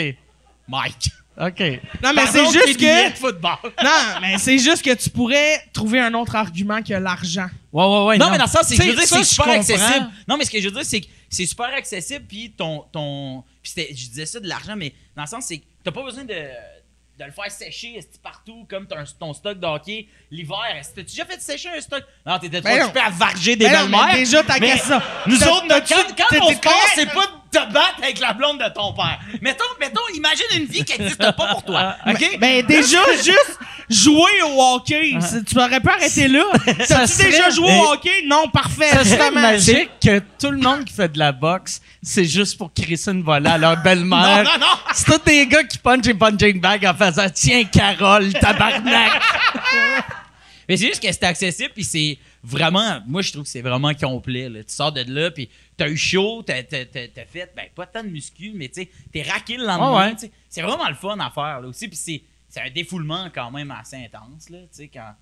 Speaker 4: Mike.
Speaker 1: OK.
Speaker 5: non, mais c'est juste que.
Speaker 4: de football.
Speaker 5: Non, mais c'est juste que tu pourrais trouver un autre argument que l'argent.
Speaker 1: Ouais, ouais, ouais.
Speaker 4: Non, mais dans le sens, c'est que je veux dire,
Speaker 1: ça,
Speaker 4: c'est super
Speaker 1: comprends.
Speaker 4: accessible. Non, mais ce que je veux dire, c'est que c'est super accessible, puis ton. ton puis c'était- je disais ça de l'argent, mais dans le sens, c'est que t'as pas besoin de, de le faire sécher partout comme t'as un- ton stock de hockey l'hiver. T'as-tu déjà fait sécher un stock? Non, t'étais trop
Speaker 5: non.
Speaker 4: occupé à varger des
Speaker 5: non, mais
Speaker 4: belles-mères.
Speaker 5: déjà, ta
Speaker 4: Mais
Speaker 5: question.
Speaker 4: Nous
Speaker 5: T'as-
Speaker 4: autres, notre, quand, quand ton
Speaker 5: t'es
Speaker 4: sport,
Speaker 5: correct?
Speaker 4: c'est pas te battre avec la blonde de ton père. Mettons, mettons, imagine une vie qui n'existe pas pour toi. OK?
Speaker 5: Ben déjà, juste jouer au hockey. C'est- Tu aurais pu arrêter là. T'as-tu
Speaker 1: serait-
Speaker 5: déjà joué
Speaker 1: Mais-
Speaker 5: au hockey? Non, parfait.
Speaker 1: Ça serait
Speaker 5: justement.
Speaker 1: magique que tout le monde qui fait de la boxe, c'est juste pour crisser une volée à leur belle-mère.
Speaker 4: Non, non, non.
Speaker 1: C'est tous des gars qui punchent et punching bag en faisant « Tiens, Carole, tabarnak!
Speaker 4: Mais c'est juste que c'est accessible, puis c'est vraiment. Moi, je trouve que c'est vraiment complet. là. Tu sors de là, puis t'as eu chaud, t'as, t'as- t'as- t'as fait, ben, pas tant de muscu, mais tu sais, t'es raqué le lendemain.
Speaker 1: Ouais.
Speaker 4: C'est vraiment le fun à faire, là aussi. Puis c'est, c'est un défoulement quand même assez intense, là. Tu sais, quand,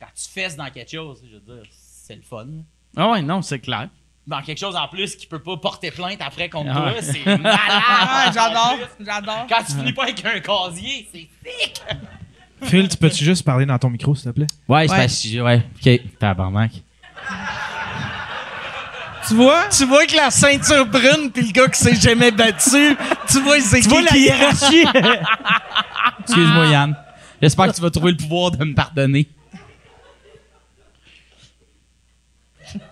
Speaker 4: quand tu fesses dans quelque chose, je veux dire, c'est le fun. »
Speaker 1: Ah ouais, non, c'est clair.
Speaker 4: Dans quelque chose en plus qui peut pas porter plainte après contre
Speaker 1: Ah
Speaker 4: toi,
Speaker 1: ouais.
Speaker 4: c'est malade.
Speaker 5: Ah, j'adore. J'adore.
Speaker 4: Quand tu finis pas avec un casier, c'est thick.
Speaker 2: Phil, tu peux-tu juste parler dans ton micro, s'il te plaît?
Speaker 4: Ouais,
Speaker 5: c'est
Speaker 4: parce que. Ouais, ok. Tabarnak.
Speaker 5: Tu vois?
Speaker 1: Tu vois que la ceinture brune puis le gars qui s'est jamais battu, tu vois, c'est
Speaker 4: Tu vois
Speaker 1: qui
Speaker 4: la
Speaker 1: qui-
Speaker 4: hiérarchie? Excuse-moi, Yann. J'espère que tu vas trouver le pouvoir de me pardonner.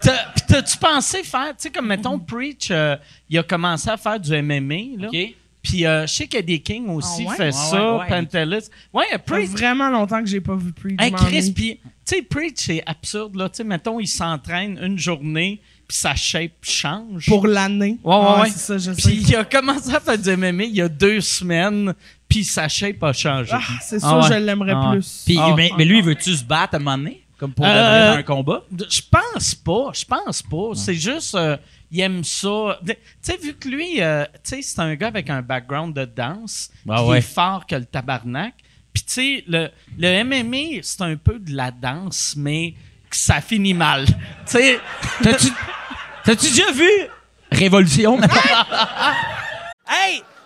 Speaker 1: T'as- t'as-tu pensé faire, tu sais, comme mettons, Preach, euh, il a commencé à faire du MMA, là.
Speaker 4: OK?
Speaker 1: Puis euh, je sais qu'Eddie King aussi
Speaker 5: Ah ouais?
Speaker 1: fait
Speaker 4: Ouais,
Speaker 1: ça,
Speaker 4: ouais, ouais.
Speaker 1: Pantelis. Ouais,
Speaker 5: Ça fait
Speaker 1: Preach.
Speaker 5: vraiment longtemps que j'ai pas vu Preach.
Speaker 1: Hey,
Speaker 5: je
Speaker 1: Chris, puis, tu sais, Preach, c'est absurde, là. Tu sais, mettons, il s'entraîne une journée, puis sa shape change.
Speaker 5: Pour l'année.
Speaker 1: Ouais, ouais,
Speaker 5: Ah,
Speaker 1: ouais.
Speaker 5: C'est ça, je sais.
Speaker 1: Puis il a commencé à faire du MMA il y a deux semaines, puis sa shape a changé.
Speaker 5: Ah, c'est
Speaker 1: Ah
Speaker 5: sûr,
Speaker 1: ouais.
Speaker 5: je l'aimerais
Speaker 1: Ah ouais.
Speaker 5: plus.
Speaker 4: Puis,
Speaker 1: Ah.
Speaker 4: mais, mais lui, veux-tu se battre à un moment donné? Comme pour
Speaker 1: Euh,
Speaker 4: un combat?
Speaker 1: Je pense pas, je pense pas. C'est juste, euh, il aime ça. Tu sais, vu que lui, euh, tu sais, c'est un gars avec un background de danse,
Speaker 4: Ah
Speaker 1: qui
Speaker 4: ouais.
Speaker 1: est fort que le tabarnak. Puis tu sais, le, le MMA, c'est un peu de la danse, mais ça finit mal. Tu sais,
Speaker 4: t'as-tu déjà vu Révolution?
Speaker 1: Hey,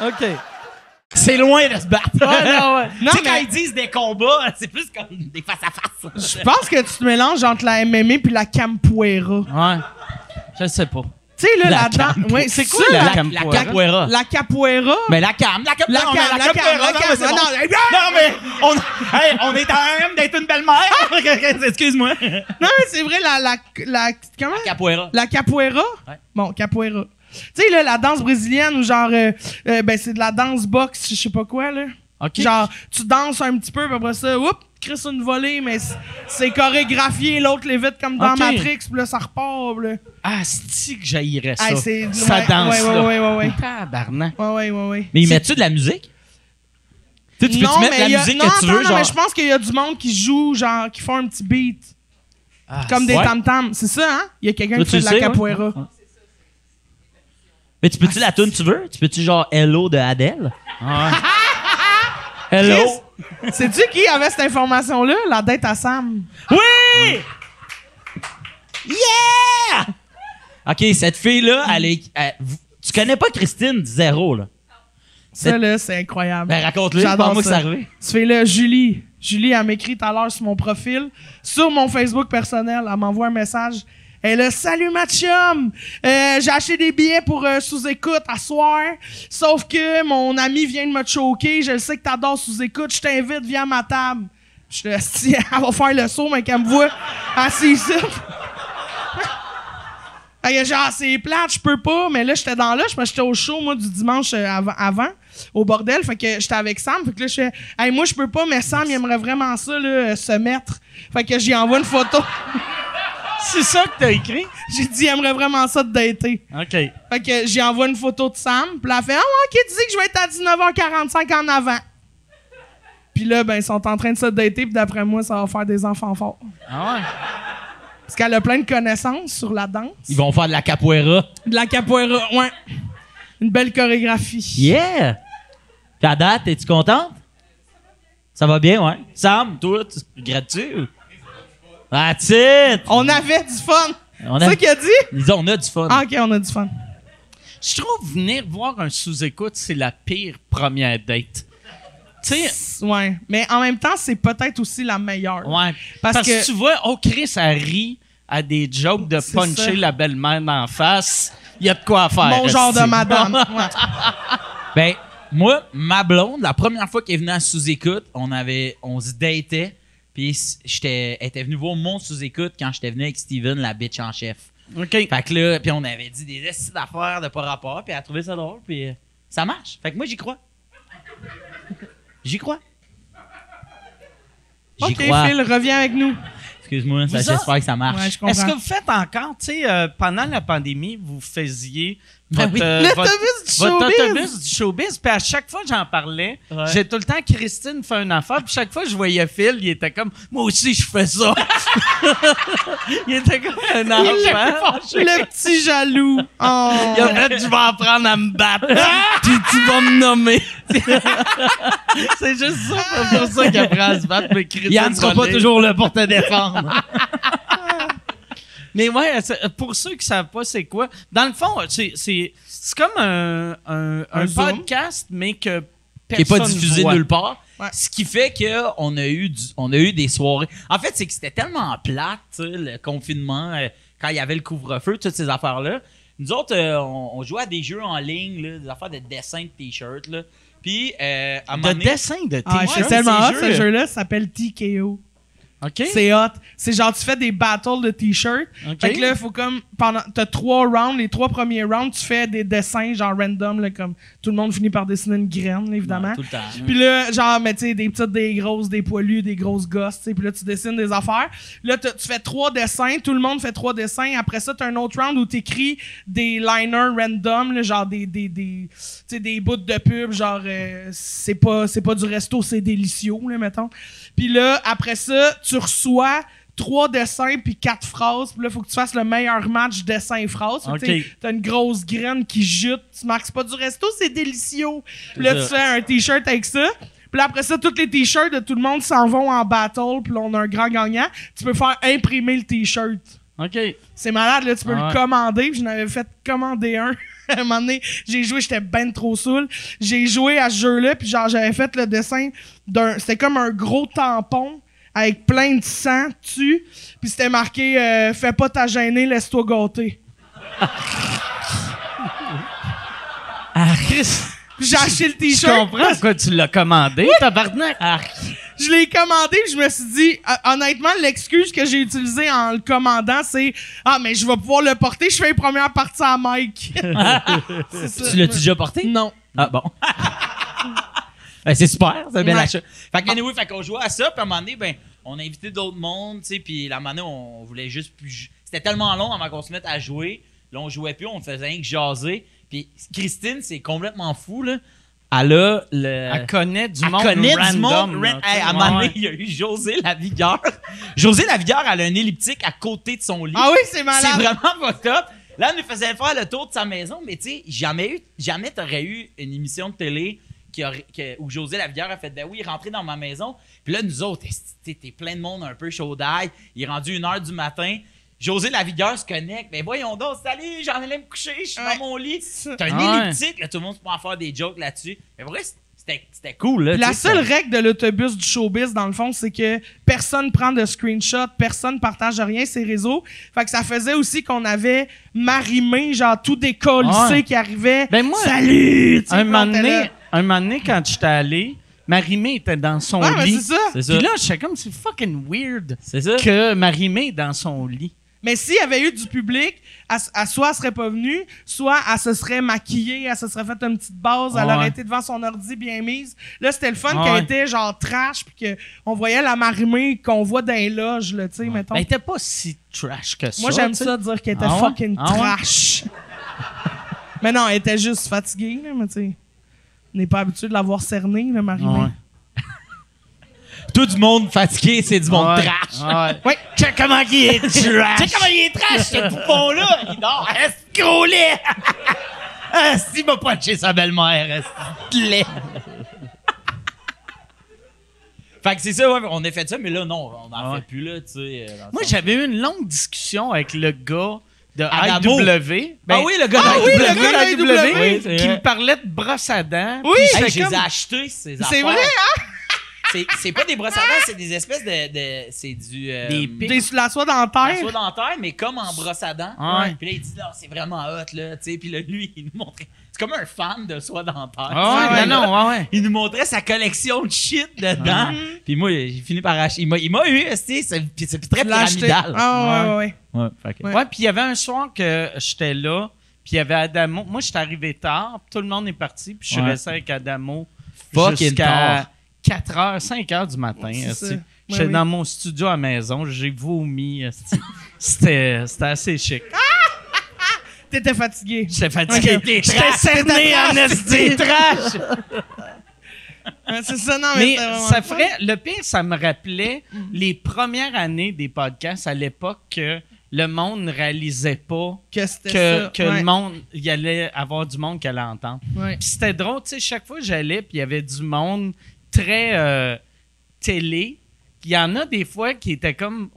Speaker 1: OK.
Speaker 4: c'est loin de se battre.
Speaker 1: Ouais, non, ouais.
Speaker 5: Non,
Speaker 4: tu sais, quand ils disent des combats, c'est plus comme des face-à-face.
Speaker 5: Je pense que tu te mélanges entre la MMA puis la capoeira.
Speaker 1: Ouais. Je sais pas.
Speaker 5: Tu sais, là,
Speaker 4: La
Speaker 5: là-dedans. Ouais, c'est quoi
Speaker 1: la
Speaker 5: la,
Speaker 1: capoeira?
Speaker 4: La capoeira.
Speaker 5: la?
Speaker 4: Mais la cam, la cam,
Speaker 5: La
Speaker 4: non,
Speaker 5: cam,
Speaker 4: mais
Speaker 5: la cam, la
Speaker 4: non,
Speaker 5: cam.
Speaker 4: mais c'est
Speaker 5: Non,
Speaker 4: bon.
Speaker 5: non,
Speaker 4: Non, mais on, hey, on est en même d'être une belle-mère. Excuse-moi.
Speaker 5: Non, mais c'est vrai, la, la, la, comment?
Speaker 4: Capoeira.
Speaker 5: La capoeira?
Speaker 4: Ouais.
Speaker 5: Bon, capoeira. Tu sais, là, la danse brésilienne ou genre, euh, euh, ben, c'est de la danse boxe, je sais pas quoi, là.
Speaker 1: OK.
Speaker 5: Genre, tu danses un petit peu, puis après ça, oups, Chris une volée, mais c'est chorégraphié, l'autre l'évite comme dans. Matrix, puis là, ça repart, là.
Speaker 1: Ah, c'est que j'haïrais ça?
Speaker 5: Hey,
Speaker 1: ça
Speaker 5: ouais,
Speaker 1: danse
Speaker 5: ouais,
Speaker 1: là.
Speaker 5: ouais, ouais, ouais.
Speaker 1: Tabarnak.
Speaker 5: Ouais, ouais, ouais, ouais.
Speaker 4: Mais ils mettent-tu de la musique? Tu
Speaker 5: non,
Speaker 4: peux-tu mettre la
Speaker 5: a-
Speaker 4: musique
Speaker 5: non,
Speaker 4: que tu veux,
Speaker 5: non,
Speaker 4: genre...
Speaker 5: mais je pense qu'il y a du monde qui joue, genre, qui font un petit beat.
Speaker 1: Ah,
Speaker 5: Comme des
Speaker 4: ouais.
Speaker 5: tam-tams. C'est ça, hein? Il y a quelqu'un qui fait de la
Speaker 4: sais, ouais.
Speaker 5: capoeira.
Speaker 4: Mais tu peux-tu la tune tu veux? Tu peux-tu genre Hello de Adele? Hello?
Speaker 5: Sais-tu qui avait cette information-là? La dette à Sam?
Speaker 4: Oui! Yeah! OK, cette fille-là, elle est... elle- vous- tu connais pas Christine zéro, là?
Speaker 5: Ça, là, c'est incroyable.
Speaker 4: Ben, raconte-le,
Speaker 5: J'adore
Speaker 4: parle-moi que
Speaker 5: ça.
Speaker 4: c'est arrivé.
Speaker 5: Tu fais là, Julie. Julie, elle m'écrit tout à l'heure sur mon profil. Sur mon Facebook personnel, elle m'envoie un message. A Salut ma chum! Euh, J'ai acheté des billets pour euh, sous-écoute à soir. Sauf que mon ami vient de me choquer. Je le sais que t'adores sous-écoute. Je t'invite, viens à ma table. Je te dis, elle va faire le saut, mais qu'elle me voit assis ici. Genre, c'est plate, je peux pas, mais là, j'étais dans là, j'étais au show, moi, du dimanche euh, avant, au bordel, fait que j'étais avec Sam, fait que là, je fais, hey, moi, je peux pas, mais Sam, il aimerait vraiment ça, euh, se mettre. Fait que j'y envoie une photo.
Speaker 1: C'est ça que t'as écrit?
Speaker 5: J'ai dit, il aimerait vraiment ça de dater.
Speaker 1: OK.
Speaker 5: Fait que j'y envoie une photo de Sam, puis là, elle fait, ah, ouais, ok, tu dis que je vais être à 19h45 en avant. Puis là, ben, ils sont en train de se dater, puis d'après moi, ça va faire des enfants forts.
Speaker 1: Ah ouais?
Speaker 5: Parce qu'elle a plein de connaissances sur la danse.
Speaker 4: Ils vont faire de la capoeira.
Speaker 5: De la capoeira, ouais. Une belle chorégraphie.
Speaker 4: Yeah! Ta date, es-tu contente? Ça va bien, ouais. Sam, toi, tu regrettes-tu? Ou- That's it!
Speaker 5: On avait du fun.
Speaker 4: On
Speaker 5: C'est
Speaker 4: a,
Speaker 5: ça qu'il a dit?
Speaker 4: Ils on a du fun.
Speaker 5: Ah, ok, on a du fun.
Speaker 1: Je trouve venir voir un sous-écoute, c'est la pire première date. Tu sais,
Speaker 5: Ouais. Mais en même temps, c'est peut-être aussi la meilleure.
Speaker 1: ouais.
Speaker 5: Parce
Speaker 1: Parce,
Speaker 5: que-
Speaker 1: que tu vois, oh Chris, elle rit à des jokes de puncher la belle-mère d'en face. Il y a de quoi faire.
Speaker 5: Mon genre de madame. Ouais.
Speaker 4: Ben, moi, ma blonde, la première fois qu'elle est venue à sous-écoute, on avait, on se datait, puis j'étais, elle était venue voir mon sous-écoute quand j'étais venu avec Steven, la bitch en chef.
Speaker 1: OK.
Speaker 4: Fait que là, puis on avait dit des essais d'affaires de pas rapport, puis elle a trouvé ça drôle, puis euh, ça marche. Fait que moi, j'y crois. J'y crois. J'y
Speaker 5: Ok,
Speaker 4: crois.
Speaker 5: Phil, reviens avec nous.
Speaker 4: Excuse-moi, ça, j'espère que ça marche.
Speaker 5: Ouais.
Speaker 1: Est-ce que vous faites encore, tu sais, euh, pendant la pandémie, vous faisiez votre,
Speaker 4: oui.
Speaker 1: euh, votre-
Speaker 5: du
Speaker 1: votre
Speaker 5: showbiz.
Speaker 1: autobus du showbiz, puis à chaque fois que j'en parlais,
Speaker 4: Ouais.
Speaker 1: j'ai tout le temps Christine fait une affaire, puis chaque fois que je voyais Phil, il était comme moi aussi je fais ça. il était comme un enfant.
Speaker 5: Le petit jaloux. Oh.
Speaker 1: Il a fait, je vais apprendre à me battre. Puis tu vas me nommer. c'est juste ça, c'est pour ça qu'il apprend à se battre. Mais Christine
Speaker 4: Yann sera pas toujours là pour te défendre.
Speaker 1: Mais ouais, pour ceux qui savent pas c'est quoi, dans le fond, c'est, c'est, c'est comme un, un, podcast, mais que
Speaker 4: qui est pas
Speaker 1: personne
Speaker 4: diffusé
Speaker 1: voit.
Speaker 4: nulle part.
Speaker 5: Ouais.
Speaker 4: Ce qui fait que on a eu du- on a eu des soirées. En fait, c'est que c'était tellement plate, le confinement, euh, quand il y avait le couvre-feu, toutes ces affaires-là. Nous autres, euh, on, on jouait à des jeux en ligne, là, des affaires de dessin de t-shirts. Puis, euh, à un moment
Speaker 1: De
Speaker 4: donné-
Speaker 1: dessin de
Speaker 5: Ah,
Speaker 1: t-shirt.
Speaker 5: c'est tellement hot, ce jeu-là. Ça s'appelle TKO. C'est hot. C'est genre, tu fais des battles de t-shirts.
Speaker 1: OK.
Speaker 5: Fait que là, faut comme, pendant, t'as trois rounds, les trois premiers rounds, tu fais des dessins, genre random, là, comme tout le monde finit par dessiner une graine, évidemment.
Speaker 4: Ouais, tout le temps.
Speaker 5: Puis là, genre, mais tu sais, des petites, des grosses, des poilus, des grosses gosses, tu sais. Puis là, tu dessines des affaires. Là, tu fais trois dessins, tout le monde fait trois dessins. Après ça, t'as un autre round où t'écris des liners random, là, genre des, des, des, tu sais, des bouts de pub, genre, euh, c'est pas, c'est pas du resto, c'est délicieux, là, mettons. Puis là, après ça, tu reçois trois dessins puis quatre phrases. Puis là, faut que tu fasses le meilleur match dessin-phrase. Fait que,
Speaker 1: Ok.
Speaker 5: tu T'as une grosse graine qui jute. Tu marques c'est pas du resto, c'est délicieux. Puis là, tu fais un t-shirt avec ça. Puis là, après ça, tous les t-shirts de tout le monde s'en vont en battle. Puis là, on a un grand gagnant. Tu peux faire imprimer le t-shirt.
Speaker 1: OK.
Speaker 5: C'est malade, là, tu peux
Speaker 1: Ah ouais.
Speaker 5: le commander. Puis j'en avais fait commander un. à un moment donné, j'ai joué, j'étais ben trop saoul. J'ai joué à ce jeu-là, puis genre, j'avais fait le dessin d'un. C'était comme un gros tampon avec plein de sang dessus. Puis c'était marqué euh, Fais pas ta gênée, laisse-toi gâter.
Speaker 1: Ah,
Speaker 5: j'ai acheté le
Speaker 1: je
Speaker 5: t-shirt.
Speaker 1: comprends pourquoi tu l'as commandé, tabarnak.
Speaker 5: Je l'ai commandé, puis je me suis dit, euh, honnêtement, l'excuse que j'ai utilisée en le commandant, c'est Ah, mais je vais pouvoir le porter, je fais les premières parties à Mike.
Speaker 4: Tu l'as-tu déjà porté?
Speaker 5: Non.
Speaker 4: Ah bon. Ben, c'est super, c'est bien
Speaker 5: Ouais.
Speaker 4: l'achat. Fait que, anyway, fait qu'on jouait à ça, puis à un moment donné, ben, on a invité d'autres mondes, tu sais, puis la un moment donné, on voulait juste plus. C'était tellement long avant qu'on se mette à jouer. Là, on jouait plus, on faisait rien que jaser. Puis Christine, c'est complètement fou, là. Elle a le.
Speaker 1: Elle connaît du
Speaker 4: Elle
Speaker 1: monde
Speaker 4: connaît
Speaker 1: random.
Speaker 4: du monde.
Speaker 1: là.
Speaker 4: Hey, à un moment donné,
Speaker 1: Ouais.
Speaker 4: il y a eu José Lavigueur. José Lavigueur, elle a un elliptique à côté de son lit.
Speaker 5: Ah oui, c'est
Speaker 4: C'est
Speaker 5: malade.
Speaker 4: vraiment fucked up. Là, elle nous faisait faire le tour de sa maison, mais tu sais, jamais, eu, jamais t'aurais eu une émission de télé qui aurait- que- où José Lavigueur a fait Ben oui, rentrer dans ma maison. Puis là, nous autres, t'es- plein de monde un peu chaud d'ail? Il est rendu une heure du matin. José Lavigueur se connecte. Mais voyons donc, salut, j'en allais me coucher, je suis
Speaker 5: Ouais.
Speaker 4: dans mon lit. T'as un
Speaker 1: Ah ouais.
Speaker 4: elliptique, là, tout le monde se peut en faire des jokes là-dessus. Mais vrai, c'était c'était cool, là.
Speaker 5: La seule règle de l'autobus du showbiz, dans le fond, c'est que personne prend de screenshot, personne partage rien ses réseaux. Fait que ça faisait aussi qu'on avait Marimé, genre tout décollissé
Speaker 1: Ouais.
Speaker 5: qui arrivait.
Speaker 1: Ben moi,
Speaker 5: Salut!
Speaker 1: Un moment donné. Un moment donné, quand j'étais allé, Marimé était dans son
Speaker 5: Ouais, mais
Speaker 1: lit.
Speaker 5: c'est ça.
Speaker 4: C'est ça.
Speaker 1: Puis là, j'étais comme, c'est fucking weird
Speaker 4: C'est ça.
Speaker 1: que Marimé est dans son lit.
Speaker 5: Mais s'il y avait eu du public, elle, elle- soit elle serait pas venue, soit elle se serait maquillée, elle se serait fait une petite base, elle
Speaker 1: Ouais.
Speaker 5: aurait été devant son ordi bien mise. Là, c'était le fun
Speaker 1: Ouais.
Speaker 5: qu'elle était genre trash, puis qu'on voyait la marimée qu'on voit dans les loges, là, tu sais, mettons.
Speaker 1: Ben, elle était pas si trash que ça.
Speaker 5: Moi, j'aime
Speaker 1: tu sais.
Speaker 5: ça dire qu'elle était
Speaker 1: Ah ouais?
Speaker 5: fucking
Speaker 1: Ah ouais?
Speaker 5: trash. mais non, elle était juste fatiguée, là, mais tu sais. On n'est pas habitué de la voir cerner, là, Marimé.
Speaker 1: Ouais.
Speaker 4: Tout du monde fatigué, c'est du monde
Speaker 1: Ouais.
Speaker 4: trash.
Speaker 1: Ouais.
Speaker 5: Ouais.
Speaker 1: Check comment il est trash.
Speaker 4: Tu sais comment il est trash, ce poupon-là? Il dort. Lait? Ah, s'il m'a pas chez sa belle-mère, est-ce lait? fait que c'est ça, ouais, on a fait ça, mais là, non, on n'en
Speaker 1: Ouais.
Speaker 4: fait plus, là, tu sais. euh, le
Speaker 1: Moi, j'avais eu une longue discussion avec le gars de
Speaker 4: Adamo.
Speaker 1: IW.
Speaker 4: Ah oui, le gars
Speaker 5: Ah
Speaker 4: de
Speaker 5: oui, le gars.
Speaker 4: Oui,
Speaker 1: qui me parlait de brosse à dents.
Speaker 5: Oui,
Speaker 4: Hey, je les
Speaker 1: comme-
Speaker 4: ai achetés, ces affaires.
Speaker 5: C'est vrai, hein?
Speaker 4: C'est, pas des brosses à dents, c'est des espèces de. de- c'est du. euh,
Speaker 1: Des pics.
Speaker 5: Des, la soie
Speaker 4: la
Speaker 5: dentaire.
Speaker 4: soie dentaire, mais comme en brosse à dents.
Speaker 1: Ouais.
Speaker 4: Puis là, il dit, non, c'est vraiment hot, là, tu sais. Puis là, lui, il nous montrait. C'est comme un fan de soie dentaire.
Speaker 1: Ah ouais, non, non, ouais, ouais.
Speaker 4: Il nous montrait sa collection de shit dedans. Puis moi, j'ai fini par acheter. Il m'a, il m'a eu, c'est, c'est très pyramidal.
Speaker 5: Ah, ouais, ouais, ouais.
Speaker 4: Ouais,
Speaker 1: puis il y avait un soir que j'étais là, puis il y avait Adamo. Moi, j'étais arrivé tard, tout le monde est parti, puis je suis
Speaker 4: Ouais.
Speaker 1: resté avec Adamo jusqu'à
Speaker 4: tard.
Speaker 1: 4 h, 5 h du matin. J'étais
Speaker 5: oui.
Speaker 1: dans mon studio à la maison, j'ai vomi. C'était c'était assez chic.
Speaker 5: T'étais fatigué.
Speaker 1: J'étais fatigué. J'étais cerné en esti.
Speaker 4: trash.
Speaker 5: C'est ça, non, mais,
Speaker 1: ça ferait. Le pire, ça me rappelait les premières années des podcasts à l'époque que le monde ne réalisait pas
Speaker 5: que ça.
Speaker 1: que
Speaker 5: ouais.
Speaker 1: le monde, il y allait avoir du monde qui allait entendre.
Speaker 5: Ouais.
Speaker 1: Puis c'était drôle, tu sais, chaque fois que j'allais, puis il y avait du monde très euh, télé. Il y en a des fois qui étaient comme.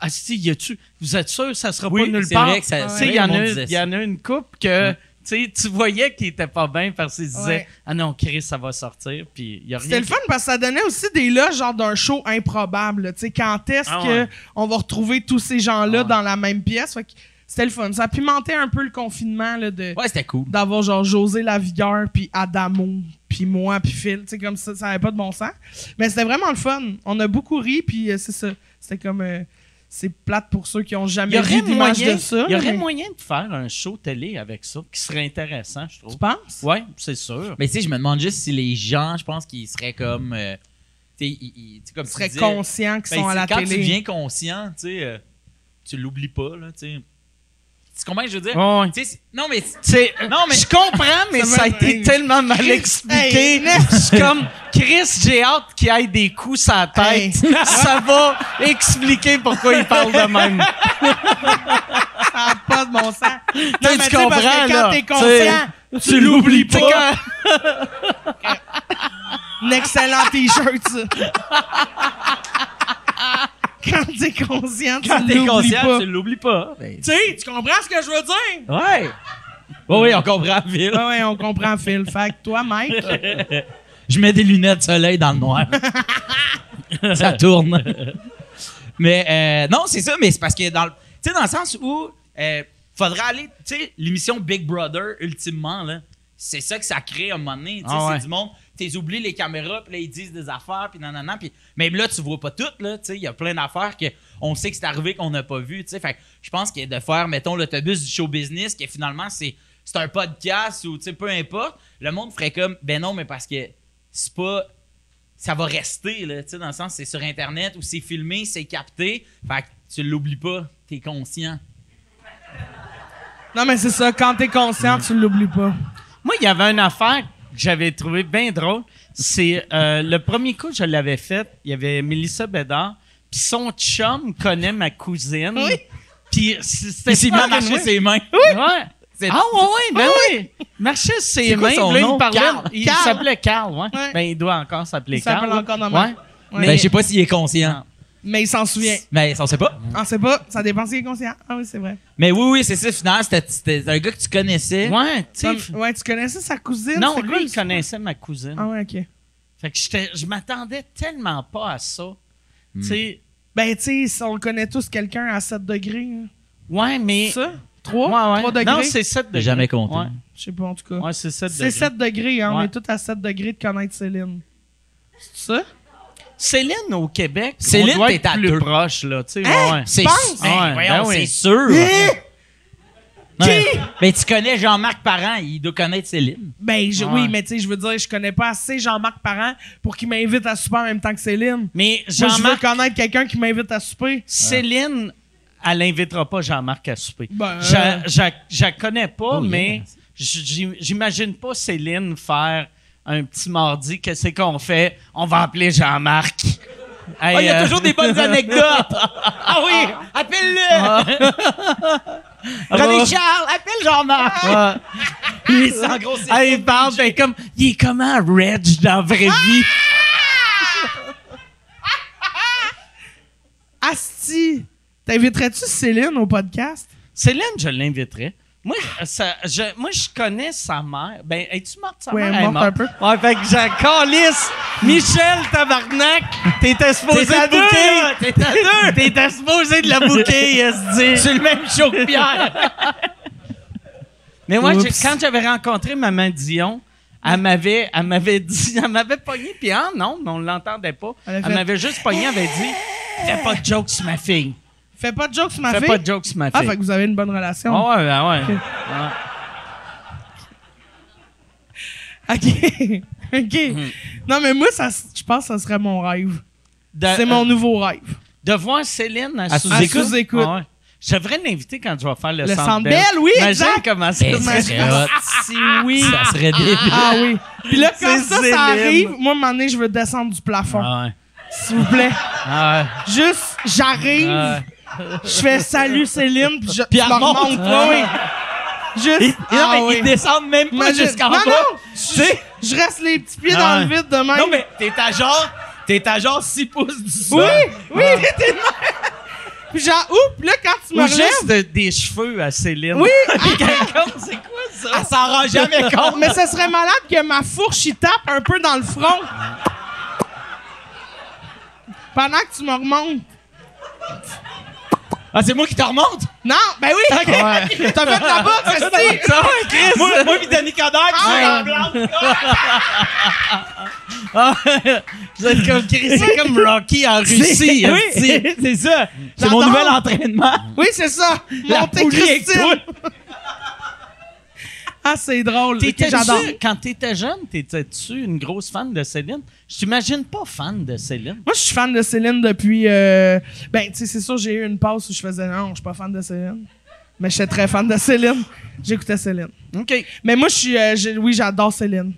Speaker 1: Ah, si, y a-tu. Vous êtes sûr, ça sera
Speaker 4: Oui,
Speaker 1: pas nulle
Speaker 4: c'est
Speaker 1: part?
Speaker 4: vrai que ça-
Speaker 1: il y, en a- y en a une couple que.
Speaker 4: Ouais.
Speaker 1: Tu sais, tu voyais qu'il était pas bien parce qu'il se disait
Speaker 5: Ouais.
Speaker 1: Ah non, Chris, ça va sortir. Puis il y a rien.
Speaker 5: C'était le fun parce que ça donnait aussi des loges genre d'un show improbable. Tu sais, quand est-ce
Speaker 1: Ah
Speaker 5: que
Speaker 1: ouais.
Speaker 5: on va retrouver tous ces gens-là
Speaker 1: Ah ouais.
Speaker 5: dans la même pièce? Fait que c'était le fun. Ça pimentait un peu le confinement là, de
Speaker 4: Ouais, c'était cool.
Speaker 5: d'avoir genre José Lavigueur puis Adamo puis moi puis Phil. Tu sais, comme ça, ça avait pas de bon sens. Mais c'était vraiment le fun. On a beaucoup ri puis euh, c'est ça. C'était comme euh, c'est plate pour ceux qui ont jamais vu d'image de ça.
Speaker 1: il y aurait
Speaker 5: mais-
Speaker 1: moyen de faire un show télé avec ça qui serait intéressant, je trouve.
Speaker 5: Tu penses?
Speaker 1: Ouais, c'est sûr.
Speaker 4: Mais tu sais, je me demande juste si les gens, je pense qu'ils seraient comme. euh, tu sais, ils- ils- tu sais, comme
Speaker 5: Ils
Speaker 4: tu
Speaker 5: seraient
Speaker 4: disais,
Speaker 5: conscients qu'ils
Speaker 4: ben,
Speaker 5: sont à la
Speaker 4: quand
Speaker 5: télé.
Speaker 4: tu deviens conscient, tu sais, euh, tu l'oublies pas, là, tu sais. Tu comprends ce que je veux dire? Sais, c'est- non, mais.
Speaker 1: C'est-
Speaker 4: Non, mais-
Speaker 1: Je comprends, mais
Speaker 5: Ça
Speaker 1: ça, a été tellement mal
Speaker 5: Chris,
Speaker 1: expliqué.
Speaker 5: hey, Nef.
Speaker 1: Je suis comme, Chris, j'ai hâte qu'il ait des coups sur la tête.
Speaker 5: Hey.
Speaker 1: Ça va expliquer pourquoi il parle de même.
Speaker 5: Ça n'a pas de bon sens. Non, mais
Speaker 1: tu
Speaker 5: sais, parce
Speaker 1: comprends,
Speaker 5: que
Speaker 1: là.
Speaker 5: quand t'es
Speaker 1: Tu
Speaker 5: conscient,
Speaker 1: tu l'oublies pas.
Speaker 5: un excellent t-shirt, ça. Quand t'es conscient,
Speaker 4: Quand
Speaker 5: tu
Speaker 4: t'es
Speaker 5: l'oublies
Speaker 4: conscient,
Speaker 5: pas.
Speaker 4: tu l'oublies pas. Ben,
Speaker 5: Tu sais, tu comprends ce que je veux dire?
Speaker 4: Ouais. Oui, oui, on comprend, Phil.
Speaker 5: Ouais, ouais, on comprend, Phil. Fait que toi, Mike,
Speaker 4: Je mets des lunettes de soleil dans le noir. ça tourne. mais euh, non, c'est ça, mais c'est parce que dans le, tu sais, dans le sens où euh, faudrait aller, tu sais, l'émission Big Brother, ultimement, là, c'est ça que ça crée à un moment donné. tu sais,
Speaker 1: Ah ouais.
Speaker 4: C'est du monde, tu oublies les caméras, puis là, ils disent des affaires, puis nanana, puis même là, tu vois pas toutes, là, tu sais, il y a plein d'affaires que on sait que c'est arrivé qu'on n'a pas vu, tu sais. Fait que je pense que de faire, mettons, l'autobus du show business, que finalement, c'est c'est un podcast ou, tu sais, peu importe, le monde ferait comme, ben non, mais parce que c'est pas ça va rester, là, tu sais, dans le sens, c'est sur Internet ou c'est filmé, c'est capté. Fait que tu l'oublies pas, t'es conscient.
Speaker 5: Non, mais c'est ça. Quand t'es conscient, tu l'oublies pas.
Speaker 1: Moi, il y avait une affaire j'avais trouvé bien drôle. C'est euh, le premier coup que je l'avais fait, il y avait Mélissa Bédard, puis son chum connaît ma cousine.
Speaker 5: Oui.
Speaker 1: Puis c'était
Speaker 4: Il s'est mis à marcher ses mains.
Speaker 1: Ouais.
Speaker 4: C'est-
Speaker 1: Ah ouais, ouais, ben oui. Marchait ses
Speaker 4: C'est quoi
Speaker 1: mains,
Speaker 4: son
Speaker 1: là, il
Speaker 4: nom?
Speaker 1: me parlait.
Speaker 4: Carl.
Speaker 1: Il
Speaker 5: Carl.
Speaker 1: s'appelait Carl, ouais.
Speaker 5: Ouais.
Speaker 1: Ben il doit encore s'appeler
Speaker 5: Il
Speaker 1: Carl.
Speaker 5: s'appelle
Speaker 1: là.
Speaker 5: encore.
Speaker 1: Ouais.
Speaker 5: Ouais.
Speaker 4: Ben, je sais pas s'il est conscient.
Speaker 5: Mais il s'en souvient.
Speaker 4: Mais on sait pas.
Speaker 5: On sait pas. Ça dépend s'il est conscient. Ah oui, c'est vrai.
Speaker 4: Mais oui, oui, c'est ça, finalement, c'était- c'était un gars que tu connaissais.
Speaker 1: Ouais, tu sais.
Speaker 5: Comme- ouais, tu connaissais sa cousine?
Speaker 1: Non,
Speaker 5: C'est quoi
Speaker 1: lui, il connaissait ma cousine.
Speaker 5: Ah ouais, OK.
Speaker 1: Fait que j'étais- je m'attendais tellement pas à ça.
Speaker 5: Hmm.
Speaker 1: Tu sais,
Speaker 5: Ben, tu sais, on connaît tous quelqu'un à 7 degrés. hein.
Speaker 1: ouais, mais.
Speaker 5: Ça? 3?
Speaker 1: Ouais, ouais.
Speaker 5: 3 degrés?
Speaker 1: Non, c'est 7 degrés.
Speaker 4: jamais compté.
Speaker 1: Ouais,
Speaker 5: Je sais pas, en tout cas.
Speaker 1: ouais c'est 7
Speaker 5: c'est
Speaker 1: degrés.
Speaker 5: 7 degrés, hein. On
Speaker 1: Ouais.
Speaker 5: est tous à 7 degrés de connaître Céline. C'est ça?
Speaker 1: Céline au Québec,
Speaker 4: Céline,
Speaker 1: on doit
Speaker 4: t'es
Speaker 1: être
Speaker 4: à
Speaker 1: plus
Speaker 4: deux.
Speaker 1: proche, là. Tu sais,
Speaker 5: Hein?
Speaker 1: ouais.
Speaker 4: C'est
Speaker 5: penses?
Speaker 4: Ben,
Speaker 1: ben oui.
Speaker 4: c'est sûr.
Speaker 5: Hein?
Speaker 4: Ben, tu connais Jean-Marc Parent, il doit connaître Céline.
Speaker 5: Ben, je-
Speaker 1: Ouais.
Speaker 5: oui, mais tu sais, je veux dire, je connais pas assez Jean-Marc Parent pour qu'il m'invite à souper en même temps que Céline.
Speaker 1: Mais
Speaker 5: Moi, je veux
Speaker 1: Jean-Marc,
Speaker 5: connaître quelqu'un qui m'invite à souper.
Speaker 1: Céline, elle invitera pas Jean-Marc à souper.
Speaker 5: Ben,
Speaker 1: Je
Speaker 5: euh,
Speaker 1: je- je la connais pas,
Speaker 4: Oh, yeah.
Speaker 1: mais j- j'imagine pas Céline faire un petit mardi. Qu'est-ce qu'on fait? On va appeler Jean-Marc. Hey,
Speaker 4: Ah, il y a
Speaker 1: euh,
Speaker 4: toujours des bonnes anecdotes. ah oui, appelle-le. René Charles, appelle Jean-Marc.
Speaker 1: ouais.
Speaker 4: Lui, c'est en gros, c'est
Speaker 1: Hey, il parle, ben, comme, il est comment Reg dans la vraie vie?
Speaker 5: Asti! T'inviterais-tu Céline au podcast?
Speaker 1: Céline, je l'inviterais. Moi, ça, je, moi, je connais sa mère. Ben, es-tu morte, sa mère?
Speaker 5: elle est
Speaker 1: Elle
Speaker 5: morte un peu.
Speaker 1: Ouais, fait que j'ai calisse. Michel, tabarnak, t'étais supposé de
Speaker 4: deux,
Speaker 1: bouquer.
Speaker 4: t'es à deux.
Speaker 1: T'étais supposé de la bouquer, est
Speaker 4: C'est le même show que Pierre.
Speaker 1: Mais moi, quand j'avais rencontré Maman Dion, elle m'avait, elle m'avait dit, elle m'avait pogné, puis ah non, mais on l'entendait pas.
Speaker 5: Elle
Speaker 1: m'avait juste pogné, elle avait dit, fais pas de jokes sur ma fille.
Speaker 5: Fais pas de jokes sur ma
Speaker 1: Fais
Speaker 5: fille.
Speaker 1: pas de jokes sur ma
Speaker 5: Ah, fait que vous avez une bonne relation.
Speaker 1: Ah ouais, ben ouais.
Speaker 5: Ok.
Speaker 1: Ouais.
Speaker 5: OK. OK.
Speaker 1: Mhm.
Speaker 5: Non, mais moi, ça, je pense que ça serait mon rêve. C'est mon nouveau rêve.
Speaker 1: de voir Céline à,
Speaker 4: À
Speaker 1: sous-écoute.
Speaker 5: sous-écoute.
Speaker 1: Ah ouais. Je devrais l'inviter quand je vais faire le,
Speaker 5: Le
Speaker 1: centre
Speaker 5: Centre
Speaker 1: Bell.
Speaker 5: Bell, oui,
Speaker 1: Imagine
Speaker 5: exact.
Speaker 1: comment ça
Speaker 4: Ben,
Speaker 1: serait.
Speaker 5: Si oui.
Speaker 4: Ça serait débile.
Speaker 5: Ah oui. Puis là, quand ça,
Speaker 1: Céline.
Speaker 5: ça arrive, moi, à un moment donné, je veux descendre du plafond.
Speaker 1: Ah ouais.
Speaker 5: S'il vous plaît.
Speaker 1: Ah ouais.
Speaker 5: Juste, j'arrive,
Speaker 1: Ah
Speaker 5: je fais salut Céline, puis je
Speaker 4: Puis elle
Speaker 5: me
Speaker 4: remonte.
Speaker 5: remonte. Oui. Juste.
Speaker 4: Et-
Speaker 5: ah
Speaker 4: non, mais
Speaker 5: oui.
Speaker 4: ils descendent même pas
Speaker 5: Imagine-
Speaker 4: jusqu'en
Speaker 5: non,
Speaker 4: bas.
Speaker 5: non,
Speaker 4: Tu sais?
Speaker 5: Je reste les petits pieds dans le vide de même.
Speaker 4: Non, mais t'es à genre, t'es à genre 6 pouces du sol.
Speaker 5: Oui, oui, t'es de même. Puis genre, oups, là, quand tu me
Speaker 1: Ou
Speaker 5: relèves...
Speaker 1: juste de- des cheveux à Céline.
Speaker 5: Oui,
Speaker 1: Comme, c'est quoi ça?
Speaker 4: Elle s'en rend jamais compte.
Speaker 5: mais ça serait malade que ma fourche y tape un peu dans le front. Pendant que tu me remontes.
Speaker 4: Ah, c'est moi qui te remonte?
Speaker 5: Non, ben oui! T'as fait de la boxe, esti.
Speaker 1: Ça Chris?
Speaker 4: Moi, moi pis Danny Coderre, qui
Speaker 5: Ah,
Speaker 4: blanc.
Speaker 1: Ah, vous êtes comme Chris, c'est comme Rocky en Russie.
Speaker 4: Oui, c'est ça. C'est mon nouvel entraînement.
Speaker 5: Oui, c'est ça.
Speaker 4: La
Speaker 5: Monter Christine. Ah, c'est drôle. Ok,
Speaker 1: T'étais-tu-
Speaker 5: J'adore.
Speaker 1: quand t'étais jeune, t'étais-tu une grosse fan de Céline? Je t'imagine pas fan de Céline.
Speaker 5: Moi, je suis fan de Céline depuis. euh, Ben, tu sais, c'est sûr, j'ai eu une passe où je faisais non, je suis pas fan de Céline. Mais j'étais très fan de Céline. J'écoutais Céline.
Speaker 1: OK.
Speaker 5: Mais moi, je suis. euh, oui, j'adore Céline.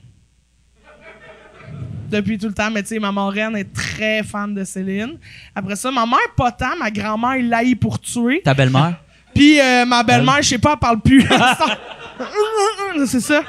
Speaker 5: Depuis tout le temps. Mais tu sais, ma marraine est très fan de Céline. Après ça, ma mère, pas tant. Ma grand-mère, il l'a eu pour tuer.
Speaker 4: Ta belle-mère?
Speaker 5: Puis euh, ma belle-mère, je sais pas, elle parle plus. c'est ça.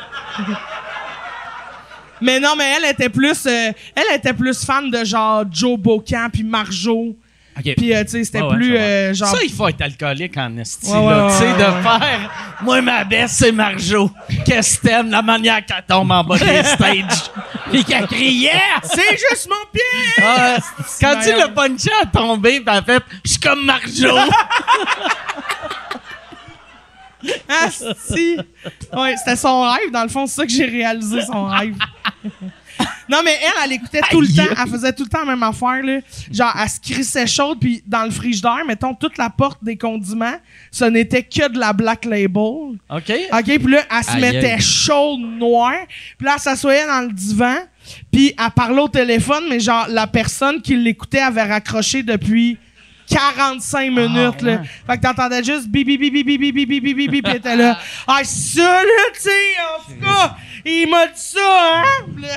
Speaker 5: Mais non, mais elle était plus, euh, elle était plus fan de genre Joe Bocan puis Marjo.
Speaker 4: OK.
Speaker 5: Puis euh, tu sais, c'était
Speaker 4: Ouais, ouais,
Speaker 5: plus euh, genre.
Speaker 1: Ça, il faut être alcoolique en esti,
Speaker 5: Ouais,
Speaker 1: là. tu sais, de faire... Moi, ma baisse, c'est Marjo. Qu'est-ce que t'aimes? La manière qu'elle tombe en bas des stages. Puis qu'elle criait.
Speaker 5: C'est juste mon pied!
Speaker 1: Ah, quand tu le punché à tomber, pis elle fait « Je suis comme Marjo.
Speaker 5: Ah, si! Ouais, c'était son rêve. Dans le fond, c'est ça que j'ai réalisé, son rêve. Non, mais elle, elle écoutait tout le
Speaker 4: Aïe.
Speaker 5: temps. Elle faisait tout le temps la même affaire, là. Genre, elle se crissait chaude, puis dans le frigidaire, mettons, toute la porte des condiments, ce n'était que de la Black Label. »
Speaker 1: OK?
Speaker 5: OK, puis là, elle se
Speaker 4: Aïe,
Speaker 5: mettait chaude, noire. Puis là, elle s'assoyait dans le divan, Puis elle parlait au téléphone, mais genre, la personne qui l'écoutait avait raccroché depuis 45 minutes, là. Fait que t'entendais juste bip, bip, bip, bip, bip, bip, bip, bip, bip, bip, pis t'étais là. Ah, ça, là, tu sais, en tout cas, il m'a dit ça, hein? Là,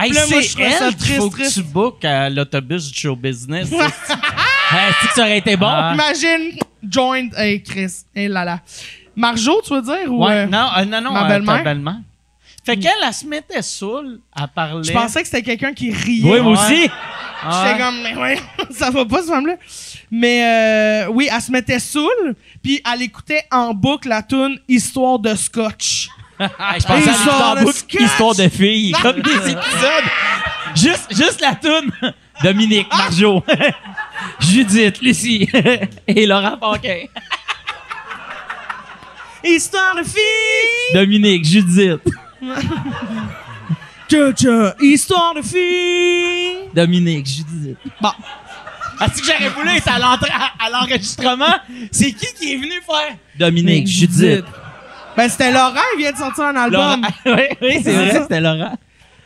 Speaker 1: Hey,
Speaker 5: là, moi, je ça
Speaker 1: elle
Speaker 5: triste,
Speaker 1: faut que tu bookes à l'autobus du show business.
Speaker 4: Ah, que ça aurait été bon?
Speaker 1: Ah.
Speaker 5: Imagine, joined, hey, Chris, hey là là. Marjo, tu veux dire, ou...
Speaker 1: Ouais,
Speaker 5: euh,
Speaker 1: non, euh, non, non,
Speaker 5: ma
Speaker 1: euh,
Speaker 5: belle-mère?
Speaker 1: ta belle-mère. Fait qu'elle, elle se mettait saoule à parler.
Speaker 5: Je pensais que c'était quelqu'un qui riait.
Speaker 4: Oui, moi aussi.
Speaker 1: Ah.
Speaker 5: J'étais comme, mais ouais, ça va pas, ce femme-là. Mais euh, oui, elle se mettait saoule, puis elle écoutait en boucle la tune Histoire de Scotch.
Speaker 4: Je pensais à
Speaker 5: de
Speaker 4: book,
Speaker 5: sketch.
Speaker 4: histoire de filles, comme des épisodes. Juste, juste la toune. Dominique, Marjo, Judith, Lucie et Laurent Paquin.
Speaker 5: Histoire de fille!
Speaker 4: Dominique, Judith,
Speaker 5: Tcha, tcha, Histoire de fille!
Speaker 4: Dominique, Judith.
Speaker 5: Bon,
Speaker 4: Est-ce que j'aurais voulu être à l'enregistrement? C'est qui qui est venu faire? Dominique, Judith.
Speaker 5: ben c'était Laurent, il vient de sortir un album.
Speaker 4: Oui, oui, c'est vrai, c'était Laurent.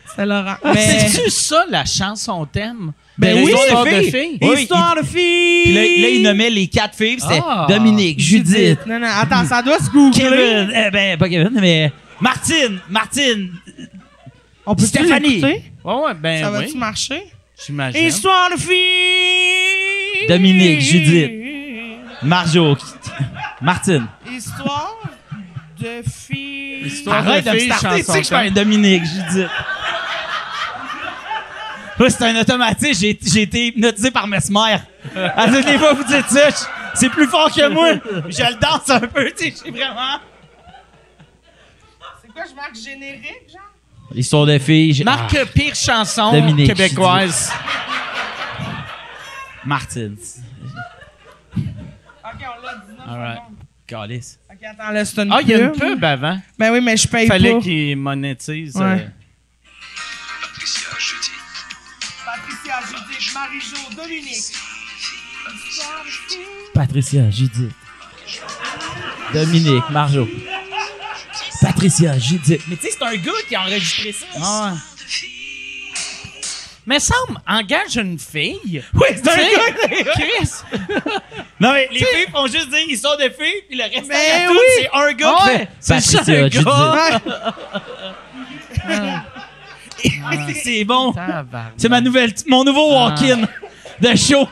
Speaker 5: C'était Laurent. Mais...
Speaker 1: C'est-tu ça, la chanson thème?
Speaker 5: Ben
Speaker 1: De
Speaker 5: oui,
Speaker 1: l'histoire
Speaker 4: les
Speaker 1: de
Speaker 4: filles.
Speaker 1: filles.
Speaker 4: Oui,
Speaker 5: Histoire de fille!
Speaker 4: Puis là, là, il nommait les quatre filles, c'était
Speaker 1: Ah.
Speaker 4: Dominique, Judith,
Speaker 5: Non, non, attends, ça doit se googler.
Speaker 4: Kevin, eh ben, pas Kevin, mais Martine, Martine,
Speaker 5: On peut
Speaker 4: Stéphanie.
Speaker 1: Ouais, ouais, ben
Speaker 5: Ça
Speaker 1: oui.
Speaker 5: va-tu marcher?
Speaker 1: J'imagine.
Speaker 5: Histoire de fille!
Speaker 4: Dominique, Judith. Marjo, Martine.
Speaker 5: Histoire de fille.
Speaker 1: Histoire
Speaker 4: Arrête de me
Speaker 1: filles,
Speaker 4: starter, tu sais que je
Speaker 1: chanson
Speaker 4: fais un Dominique, Judith. Là, c'est un automatique, j'ai j'ai été hypnotisé par Mesmer. À toutes les fois, vous dites ça, c'est plus fort que moi. Je le danse un peu, tu sais, je suis vraiment...
Speaker 5: C'est quoi, je marque générique, genre?
Speaker 4: L'histoire de filles, j'ai-
Speaker 1: Marque pire chanson
Speaker 4: Dominique,
Speaker 1: québécoise.
Speaker 4: Ah, Martine.
Speaker 5: Ok, on l'a 19
Speaker 1: Alright.
Speaker 5: secondes.
Speaker 4: Calice.
Speaker 5: Ok, attends, là, c'est une
Speaker 1: Ah, il y a une
Speaker 5: pub.
Speaker 1: pub avant.
Speaker 5: Ben oui, mais je paye
Speaker 1: Fallait
Speaker 5: pas.
Speaker 1: qu'il monétise.
Speaker 5: Ouais.
Speaker 1: euh,
Speaker 6: Patricia Judith.
Speaker 5: Patricia, Judith, Marie-Jo, Dominique. Histoire.
Speaker 4: Patricia, Judith. Dominique, Marjo. Patricia, Judith. Mais tu sais, c'est un gars qui a enregistré ça.
Speaker 1: Ah. Mais semble, engage une fille.
Speaker 4: Oui, c'est un
Speaker 1: Tu sais,
Speaker 4: gars.
Speaker 1: Chris.
Speaker 4: Non, mais les filles font juste dire histoire de filles, puis le reste de la tune,
Speaker 5: oui.
Speaker 4: c'est un gars
Speaker 1: Ah
Speaker 4: qui
Speaker 1: ouais,
Speaker 4: fait
Speaker 1: c'est un
Speaker 4: Judith.
Speaker 1: gars.
Speaker 4: c'est bon.
Speaker 1: Tabarnak.
Speaker 4: C'est ma nouvelle, mon nouveau
Speaker 1: Ah.
Speaker 4: walk-in de show.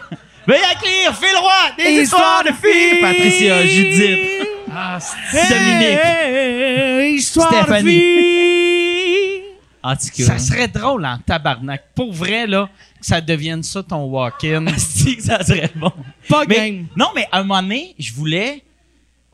Speaker 4: Veuillez accueillir Phil Roy, des histoires de filles. Patricia, Judith.
Speaker 1: Ah,
Speaker 4: Dominique.
Speaker 5: Hey, histoire
Speaker 4: Stéphanie. cas.
Speaker 1: Ça serait drôle en tabarnak. Pour vrai, là, que ça devienne ça ton walk-in.
Speaker 4: Si, que ça serait bon.
Speaker 5: Pas
Speaker 4: Mais,
Speaker 5: game.
Speaker 4: non, mais à un moment donné, je voulais.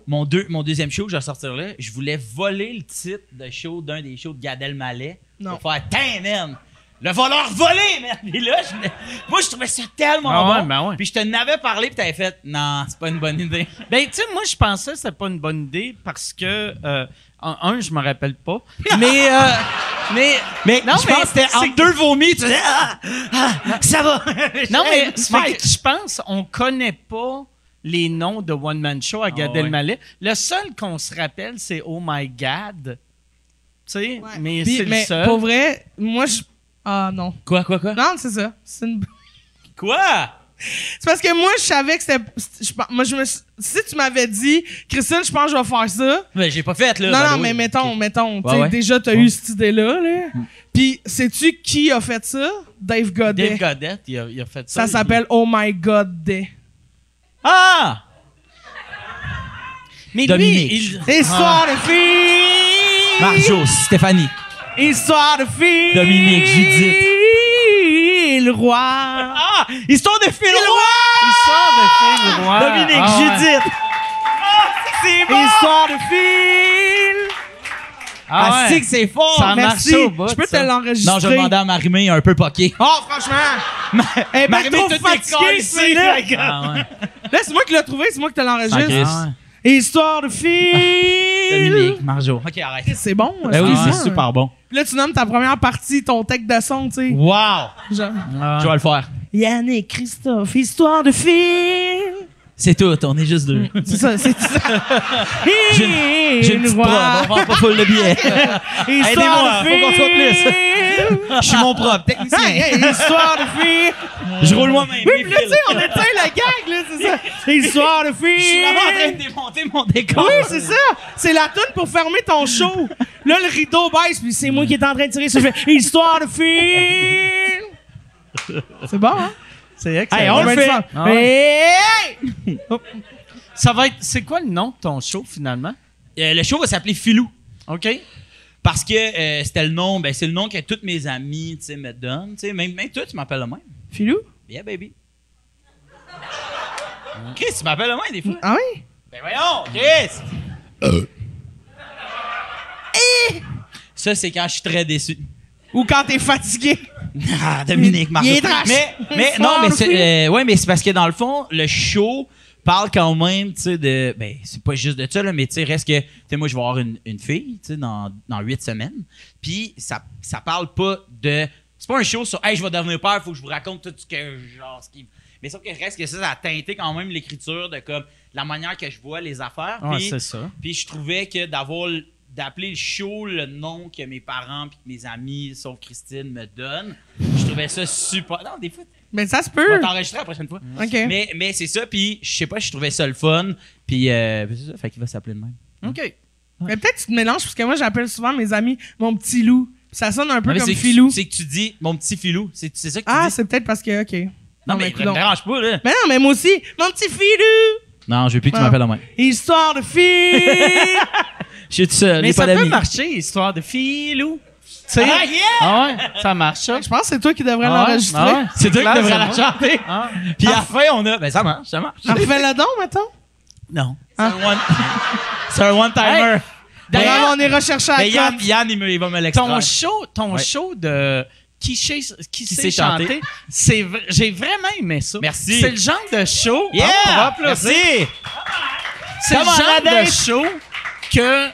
Speaker 4: Mon, deux, mon deuxième show que je vais sortir là, je voulais voler le titre de show d'un des shows de Gad Elmaleh.
Speaker 5: Non.
Speaker 4: Pour faire Tain, man! Le voleur volé, man! Puis là, je moi, je trouvais ça tellement
Speaker 1: Ah ouais,
Speaker 4: bon.
Speaker 1: ben ouais.
Speaker 4: Puis je te n'avais parlé, puis t'avais fait Non, c'est pas une bonne idée.
Speaker 1: Ben, tu sais, moi, je pensais que c'était pas une bonne idée parce que, euh, un, je me rappelle pas. Mais, euh, mais,
Speaker 4: Mais
Speaker 1: Non,
Speaker 4: je
Speaker 1: mais
Speaker 4: pense que c'était entre deux vomis, tu disais Ah, ah, ça va!
Speaker 1: non, mais, je pense, on connaît pas les noms de One Man Show à Gad
Speaker 4: Ah ouais.
Speaker 1: Le seul qu'on se rappelle, c'est Oh My God. Tu sais, mais c'est le
Speaker 5: mais
Speaker 1: seul.
Speaker 5: pour vrai, moi, je. Ah non.
Speaker 4: Quoi, quoi, quoi?
Speaker 5: Non, c'est ça. C'est une.
Speaker 4: Quoi?
Speaker 5: C'est parce que moi, je savais que c'était. je Moi, je me Si tu m'avais dit, Christine, je pense que je vais faire ça.
Speaker 4: Ben, j'ai pas fait, là.
Speaker 5: non,
Speaker 4: the
Speaker 5: non, mais mettons, mettons.
Speaker 4: Ouais, ouais.
Speaker 5: Déjà, t'as
Speaker 4: Ouais.
Speaker 5: eu cette idée-là. Là. Puis, sais-tu qui a fait ça? Dave Godet.
Speaker 1: Dave Goddett, il a, il a fait ça.
Speaker 5: ça
Speaker 1: il-
Speaker 5: s'appelle Oh My God Day.
Speaker 4: Ah!
Speaker 1: Mais
Speaker 4: Dominique.
Speaker 1: lui, il...
Speaker 5: Histoire de fille!
Speaker 4: Marjo, Stéphanie.
Speaker 5: Histoire de fille!
Speaker 4: Dominique, Judith.
Speaker 5: Le roi!
Speaker 4: Ah! Histoire de Phil Roy!
Speaker 1: Il sort de Phil Roy.
Speaker 4: Dominique,
Speaker 1: Ah ouais.
Speaker 4: Judith. Ah, c'est bon!
Speaker 5: Histoire de fille!
Speaker 1: Ah
Speaker 4: Ah,
Speaker 1: ouais.
Speaker 4: c'est que c'est fort!
Speaker 1: Ça
Speaker 5: Merci.
Speaker 1: marche au bout,
Speaker 5: Je peux
Speaker 1: ça.
Speaker 5: te l'enregistrer.
Speaker 4: Non, je demandais à Marimé un peu poqué.
Speaker 5: Oh, franchement! Elle est trop fatiguée,
Speaker 4: décollé,
Speaker 5: là.
Speaker 4: c'est
Speaker 1: Ah ouais.
Speaker 5: Là, c'est moi qui l'ai trouvé, c'est moi qui te l'enregistre.
Speaker 4: Ah.
Speaker 1: Ah.
Speaker 5: Histoire de fille!
Speaker 4: Dominique, Marjo. Ok, arrête.
Speaker 5: C'est bon.
Speaker 4: Ben oui, c'est super bon.
Speaker 5: Puis là, tu nommes ta première partie, ton tech de son, tu sais.
Speaker 4: Wow!
Speaker 5: Genre.
Speaker 1: Ah
Speaker 4: Je vais le faire.
Speaker 5: Yannick Christophe, histoire de fille!
Speaker 4: C'est tout, on est juste deux.
Speaker 5: C'est ça, c'est ça.
Speaker 4: J'ai une- J'ai une petite prod, on vend pas full de billets. Aidez-moi, faut qu'on soit plus. Je suis mon propre technicien.
Speaker 5: Hey, histoire de filles.
Speaker 4: Je roule moi-même.
Speaker 5: Oui, puis là, tu sais, on éteint la gag, là, c'est ça. Histoire de filles.
Speaker 4: Je suis vraiment en train de démonter mon décor.
Speaker 5: Oui, c'est ça. C'est la toune pour fermer ton show. Là, le rideau baisse, puis c'est moi qui est en train de tirer sur le Histoire de filles. C'est bon, hein?
Speaker 1: C'est excellent.
Speaker 5: Hey, on le fait.
Speaker 1: Ah ouais.
Speaker 5: Hey!
Speaker 1: Ça va être. C'est quoi le nom de ton show finalement?
Speaker 4: Euh, le show va s'appeler Filou.
Speaker 1: OK?
Speaker 4: Parce que euh, c'était le nom, ben c'est le nom que tous mes amis, tu sais, me donnent. Tu sais, même, même toi, tu m'appelles le même.
Speaker 5: Filou?
Speaker 4: Yeah, baby. Chris, tu m'appelles le même des fois.
Speaker 5: Ah oui?
Speaker 4: Ben voyons, Chris! Eh! Ça, c'est quand je suis très déçu.
Speaker 5: Ou quand t'es fatigué.
Speaker 4: Ah, Dominique, Marceau.
Speaker 5: Il est trash.
Speaker 4: Mais, non, mais c'est, euh, ouais, mais c'est parce que dans le fond, le show parle quand même, tu sais, de, ben, c'est pas juste de ça, là, mais tu sais, reste que, tu sais, moi, je vais avoir une, une fille, tu sais, dans, dans huit semaines. Puis, ça, ça parle pas de, c'est pas un show sur, hey, je vais devenir père, faut que je vous raconte tout ce que, genre, ce qui, mais sauf que reste que ça, ça a teinté quand même l'écriture de comme, la manière que je vois les affaires.
Speaker 1: Ouais,
Speaker 4: Puis-
Speaker 1: c'est ça.
Speaker 4: puis je trouvais que d'avoir d'appeler le show le nom que mes parents puis que mes amis, sauf Christine, me donnent, je trouvais ça super. Non, des fois,
Speaker 5: Mais ça se
Speaker 4: on
Speaker 5: peut.
Speaker 4: va t'enregistrer la prochaine fois.
Speaker 5: OK.
Speaker 4: Mais, mais c'est ça, puis je sais pas, je trouvais ça le fun, puis euh, c'est ça, fait qu'il va s'appeler de même.
Speaker 1: OK.
Speaker 5: Mais peut-être que tu te mélanges, parce que moi, j'appelle souvent mes amis mon petit loup. Ça sonne un peu
Speaker 4: Non,
Speaker 5: comme filou.
Speaker 4: C'est que tu dis mon petit filou, c'est ça que tu
Speaker 5: Ah,
Speaker 4: dis?
Speaker 5: c'est peut-être parce que, OK.
Speaker 4: Non, mais,
Speaker 5: mais
Speaker 4: me dérange pas, là.
Speaker 5: Mais non, mais moi aussi, mon petit filou.
Speaker 4: Non, je veux plus que tu
Speaker 5: Ah.
Speaker 4: m'appelles de même.
Speaker 5: Histoire de fille.
Speaker 4: Je suis tout seul,
Speaker 1: Mais ça
Speaker 4: pas
Speaker 1: peut marcher, histoire de filou.
Speaker 4: Ah, yeah!
Speaker 1: Ah ouais, ça marche, ça.
Speaker 5: Je pense que c'est toi qui devrais
Speaker 1: Ah ouais,
Speaker 5: l'enregistrer.
Speaker 1: ah ouais,
Speaker 4: C'est toi qui devrais la chanter.
Speaker 1: Ah.
Speaker 4: Puis à la fin, on a. Ben ça marche, ça marche.
Speaker 5: Refais-le donc, mettons?
Speaker 4: Non. C'est
Speaker 5: Ah.
Speaker 4: un one. C'est un one-timer.
Speaker 1: Hey,
Speaker 5: D'ailleurs, on est recherché à
Speaker 4: Yann. Yann il, va me
Speaker 1: ton
Speaker 4: l'extraire.
Speaker 1: show, ton
Speaker 4: Ouais.
Speaker 1: show de qui, sait- qui, sait
Speaker 4: sait chanter.
Speaker 1: chanter, c'est vra- j'ai vraiment aimé ça.
Speaker 4: Merci.
Speaker 1: C'est le genre de show.
Speaker 4: Yeah!
Speaker 1: Ah, on va applaudir. C'est le genre de show que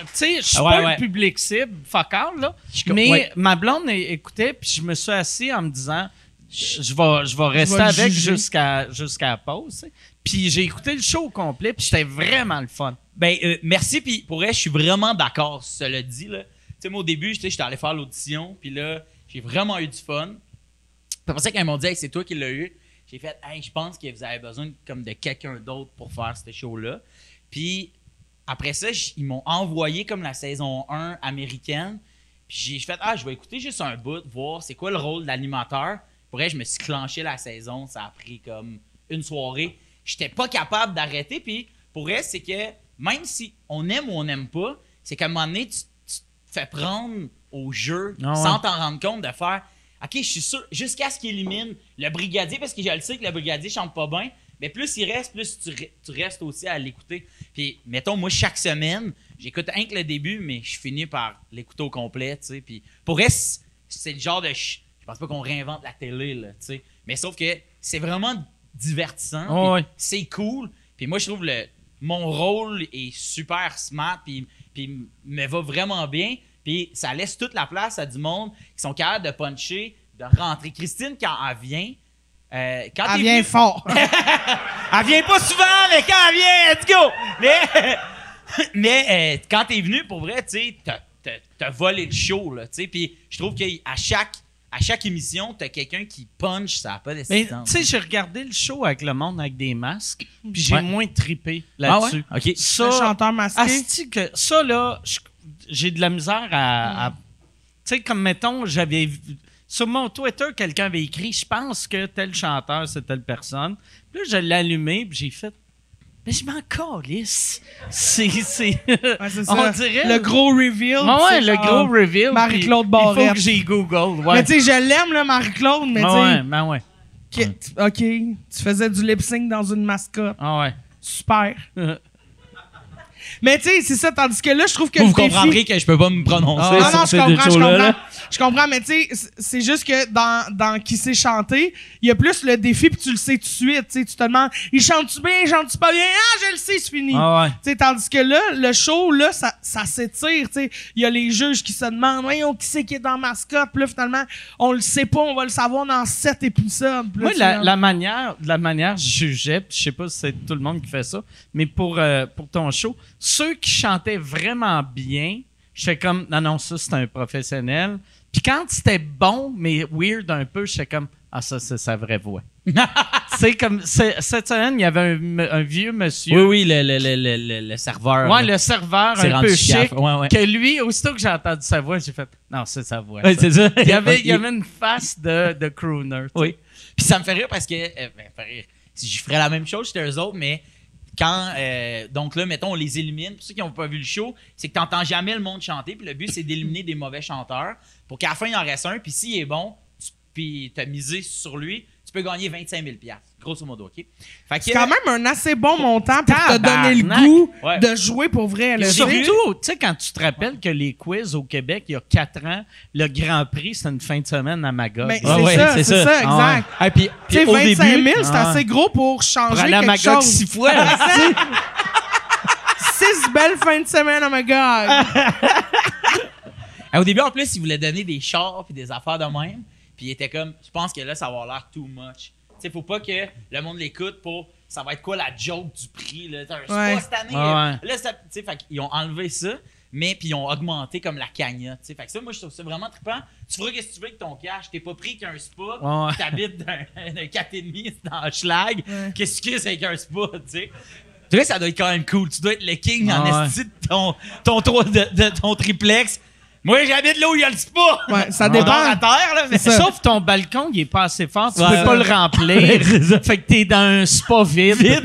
Speaker 1: tu sais, je suis
Speaker 4: ouais,
Speaker 1: pas
Speaker 4: ouais.
Speaker 1: le public cible, fuck là.
Speaker 4: Je-
Speaker 1: mais
Speaker 4: ouais.
Speaker 1: ma blonde écoutait, puis je me suis assis en me disant, je vais, je vais rester avec jusqu'à jusqu'à la pause. Puis j'ai écouté le show au complet, puis c'était vraiment le fun.
Speaker 4: Ben, euh, merci, puis pour vrai, je suis vraiment d'accord, cela dit, là. Tu sais, moi, au début, j'étais allé faire l'audition, puis là, j'ai vraiment eu du fun. Puis après ça, quand ils m'ont dit, hey, c'est toi qui l'as eu, j'ai fait, hey, je pense que vous avez besoin comme de quelqu'un d'autre pour faire ce show-là. Puis après ça, ils m'ont envoyé comme la saison 1 américaine. Puis j'ai fait, ah, je vais écouter juste un bout, voir c'est quoi le rôle de l'animateur. Pour vrai, je me suis clenché la saison, ça a pris comme une soirée. J'étais pas capable d'arrêter. Puis pour vrai, c'est que même si on aime ou on n'aime pas, c'est qu'à un moment donné, tu, tu te fais prendre au jeu
Speaker 1: Ah ouais.
Speaker 4: sans t'en rendre compte de faire, OK, je suis sûr, jusqu'à ce qu'il élimine le brigadier, parce que je le sais que le brigadier chante pas bien. Mais plus il reste, plus tu restes aussi à l'écouter. Puis, mettons, moi, chaque semaine, j'écoute rien que le début, mais je finis par l'écouter au complet, tu sais. Puis, pour vrai, c'est- le genre de... Je pense pas qu'on réinvente la télé, là, tu sais. Mais sauf que c'est vraiment divertissant.
Speaker 1: Oh, ouais.
Speaker 4: C'est cool. Puis moi, je trouve le mon rôle est super smart, puis, puis me va vraiment bien. Puis ça laisse toute la place à du monde qui sont capables de puncher, de rentrer. Christine, quand elle vient... euh, quand
Speaker 5: Elle vient
Speaker 4: venu-
Speaker 5: fort.
Speaker 4: elle vient pas souvent, mais quand elle vient, let's go! Mais, mais euh, quand t'es venu, pour vrai, tu sais, t'as- volé le show, là, tu sais. Puis je trouve qu'à chaque, à chaque émission, t'as quelqu'un qui punch, ça a pas de
Speaker 1: Mais tu sais, j'ai regardé le show avec le monde avec des masques, puis j'ai
Speaker 4: Ouais.
Speaker 1: moins trippé
Speaker 4: Ah ouais?
Speaker 1: là-dessus.
Speaker 4: OK.
Speaker 5: Le
Speaker 1: Ça,
Speaker 5: chanteur masqué?
Speaker 1: que ça là, j'ai de la misère à, à- tu sais comme mettons, j'avais vu- sur mon Twitter quelqu'un avait écrit, je pense que tel chanteur c'est telle personne. Puis là, je l'ai allumé, puis j'ai fait mais je m'en calisse. C'est c'est
Speaker 5: Ouais,
Speaker 1: on
Speaker 5: ça.
Speaker 1: dirait
Speaker 5: Le gros reveal.
Speaker 1: Ah ouais, le gros reveal.
Speaker 5: Marie-Claude
Speaker 1: puis Il faut
Speaker 5: Barrette.
Speaker 1: que j'ai Google. Ouais.
Speaker 5: Mais tu sais, je l'aime, là, Marie-Claude, mais tu sais,
Speaker 1: ouais, ben ouais.
Speaker 5: OK, tu faisais du lip-sync dans une mascotte.
Speaker 1: Ah ouais.
Speaker 5: Super. Mais tu sais, c'est ça, tandis que là, je trouve que
Speaker 4: Vous,
Speaker 5: le
Speaker 4: vous
Speaker 5: défi-
Speaker 4: comprendrez que je peux pas me prononcer
Speaker 5: non,
Speaker 4: sur
Speaker 5: non, je comprends, je comprends.
Speaker 4: là.
Speaker 5: Je comprends, mais tu sais, c'est juste que dans, dans qui sait chanter, il y a plus le défi, puis tu le sais tout de suite. Tu te demandes, il chante-tu bien, il chante-tu pas bien? Ah, je le sais, c'est fini.
Speaker 1: Ah ouais.
Speaker 5: Tandis que là, le show, là, ça, ça s'étire. tu sais. Il y a les juges qui se demandent, voyons, qui c'est qui est dans mascotte? Puis là, finalement, on le sait pas, on va le savoir dans sept épisodes. Puis là,
Speaker 1: Moi,
Speaker 5: tu
Speaker 1: la, la manière, la manière je jugeais, je sais pas si c'est tout le monde qui fait ça, mais pour, euh, pour ton show, ceux qui chantaient vraiment bien, j'étais comme, non, non, ça, c'est un professionnel. Puis quand c'était bon, mais weird un peu, j'étais comme, ah, ça, c'est sa vraie voix. c'est comme, cette semaine, il y avait un, vieux monsieur.
Speaker 4: Oui, oui, le, le, le, le, serveur.
Speaker 1: Ouais, le serveur un peu chic.
Speaker 4: Ouais, ouais.
Speaker 1: Que lui, aussitôt que j'ai entendu sa voix, j'ai fait, non, c'est sa voix.
Speaker 4: Ouais,
Speaker 1: ça. Il y avait, il y avait une face de, de crooner.
Speaker 4: Oui. Puis ça me fait rire parce que. euh, ben, fait rire. Si je ferais la même chose chez eux autres, mais quand. euh, donc là, mettons, on les élimine. Pour ceux qui n'ont pas vu le show, c'est que tu n'entends jamais le monde chanter. Puis le but, c'est d'éliminer des mauvais chanteurs pour qu'à la fin, il en reste un. Puis s'il est bon, tu, puis tu as misé sur lui, peux gagner 25 000 Grosso modo, OK? Fait que.
Speaker 5: C'est quand même un assez bon montant pour te donner le goût
Speaker 4: Ouais.
Speaker 5: de jouer pour vrai. Là.
Speaker 1: Surtout, tu sais, quand tu te rappelles que les quiz au Québec, il y a quatre ans, le Grand Prix, c'était une fin de semaine à Magog.
Speaker 5: Ben,
Speaker 4: Ah
Speaker 5: c'est
Speaker 4: ouais,
Speaker 5: ça,
Speaker 4: c'est
Speaker 5: c'est
Speaker 4: ça.
Speaker 5: ça, exact.
Speaker 4: Ah, puis,
Speaker 5: Tu sais,
Speaker 4: puis au
Speaker 5: 25 000,
Speaker 4: début,
Speaker 5: c'est
Speaker 1: Ah.
Speaker 5: assez gros pour changer
Speaker 1: pour à
Speaker 5: quelque
Speaker 1: Magog
Speaker 5: chose.
Speaker 1: six fois.
Speaker 5: Six belles fins de semaine, God.
Speaker 4: Ah, au début, en plus, il voulait donner des chars puis des affaires de même. Puis il était comme, je pense que là, ça va avoir l'air too much. Tu sais, faut pas que le monde l'écoute pour, ça va être quoi la joke du prix, là? Un spa
Speaker 5: Ouais.
Speaker 4: cette année.
Speaker 1: Ouais.
Speaker 4: Là, ça- tu sais, fait qu'ils ont enlevé ça, mais puis ils ont augmenté comme la cagnotte. tu sais. Fait que ça, moi, je trouve ça vraiment trippant. Tu feras ce que tu veux avec ton cash. T'es pas pris qu'un spa.
Speaker 1: Ouais.
Speaker 4: T'habites d'un d'un 4,5 dans Schlag.
Speaker 5: Ouais.
Speaker 4: Qu'est-ce que c'est avec un spa, tu sais? Tu vois, ça doit être quand même cool. Tu dois être le king en
Speaker 1: ouais.
Speaker 4: esti de ton, ton, de ton triplex. Moi, j'habite là où il y a le spa.
Speaker 5: Ouais, ça
Speaker 4: On
Speaker 5: dépend.
Speaker 4: dort à terre, là, mais
Speaker 5: C'est ça.
Speaker 1: Sauf ton balcon, il est pas assez fort. Tu
Speaker 4: Ouais.
Speaker 1: peux pas le remplir. fait que t'es dans un spa vide.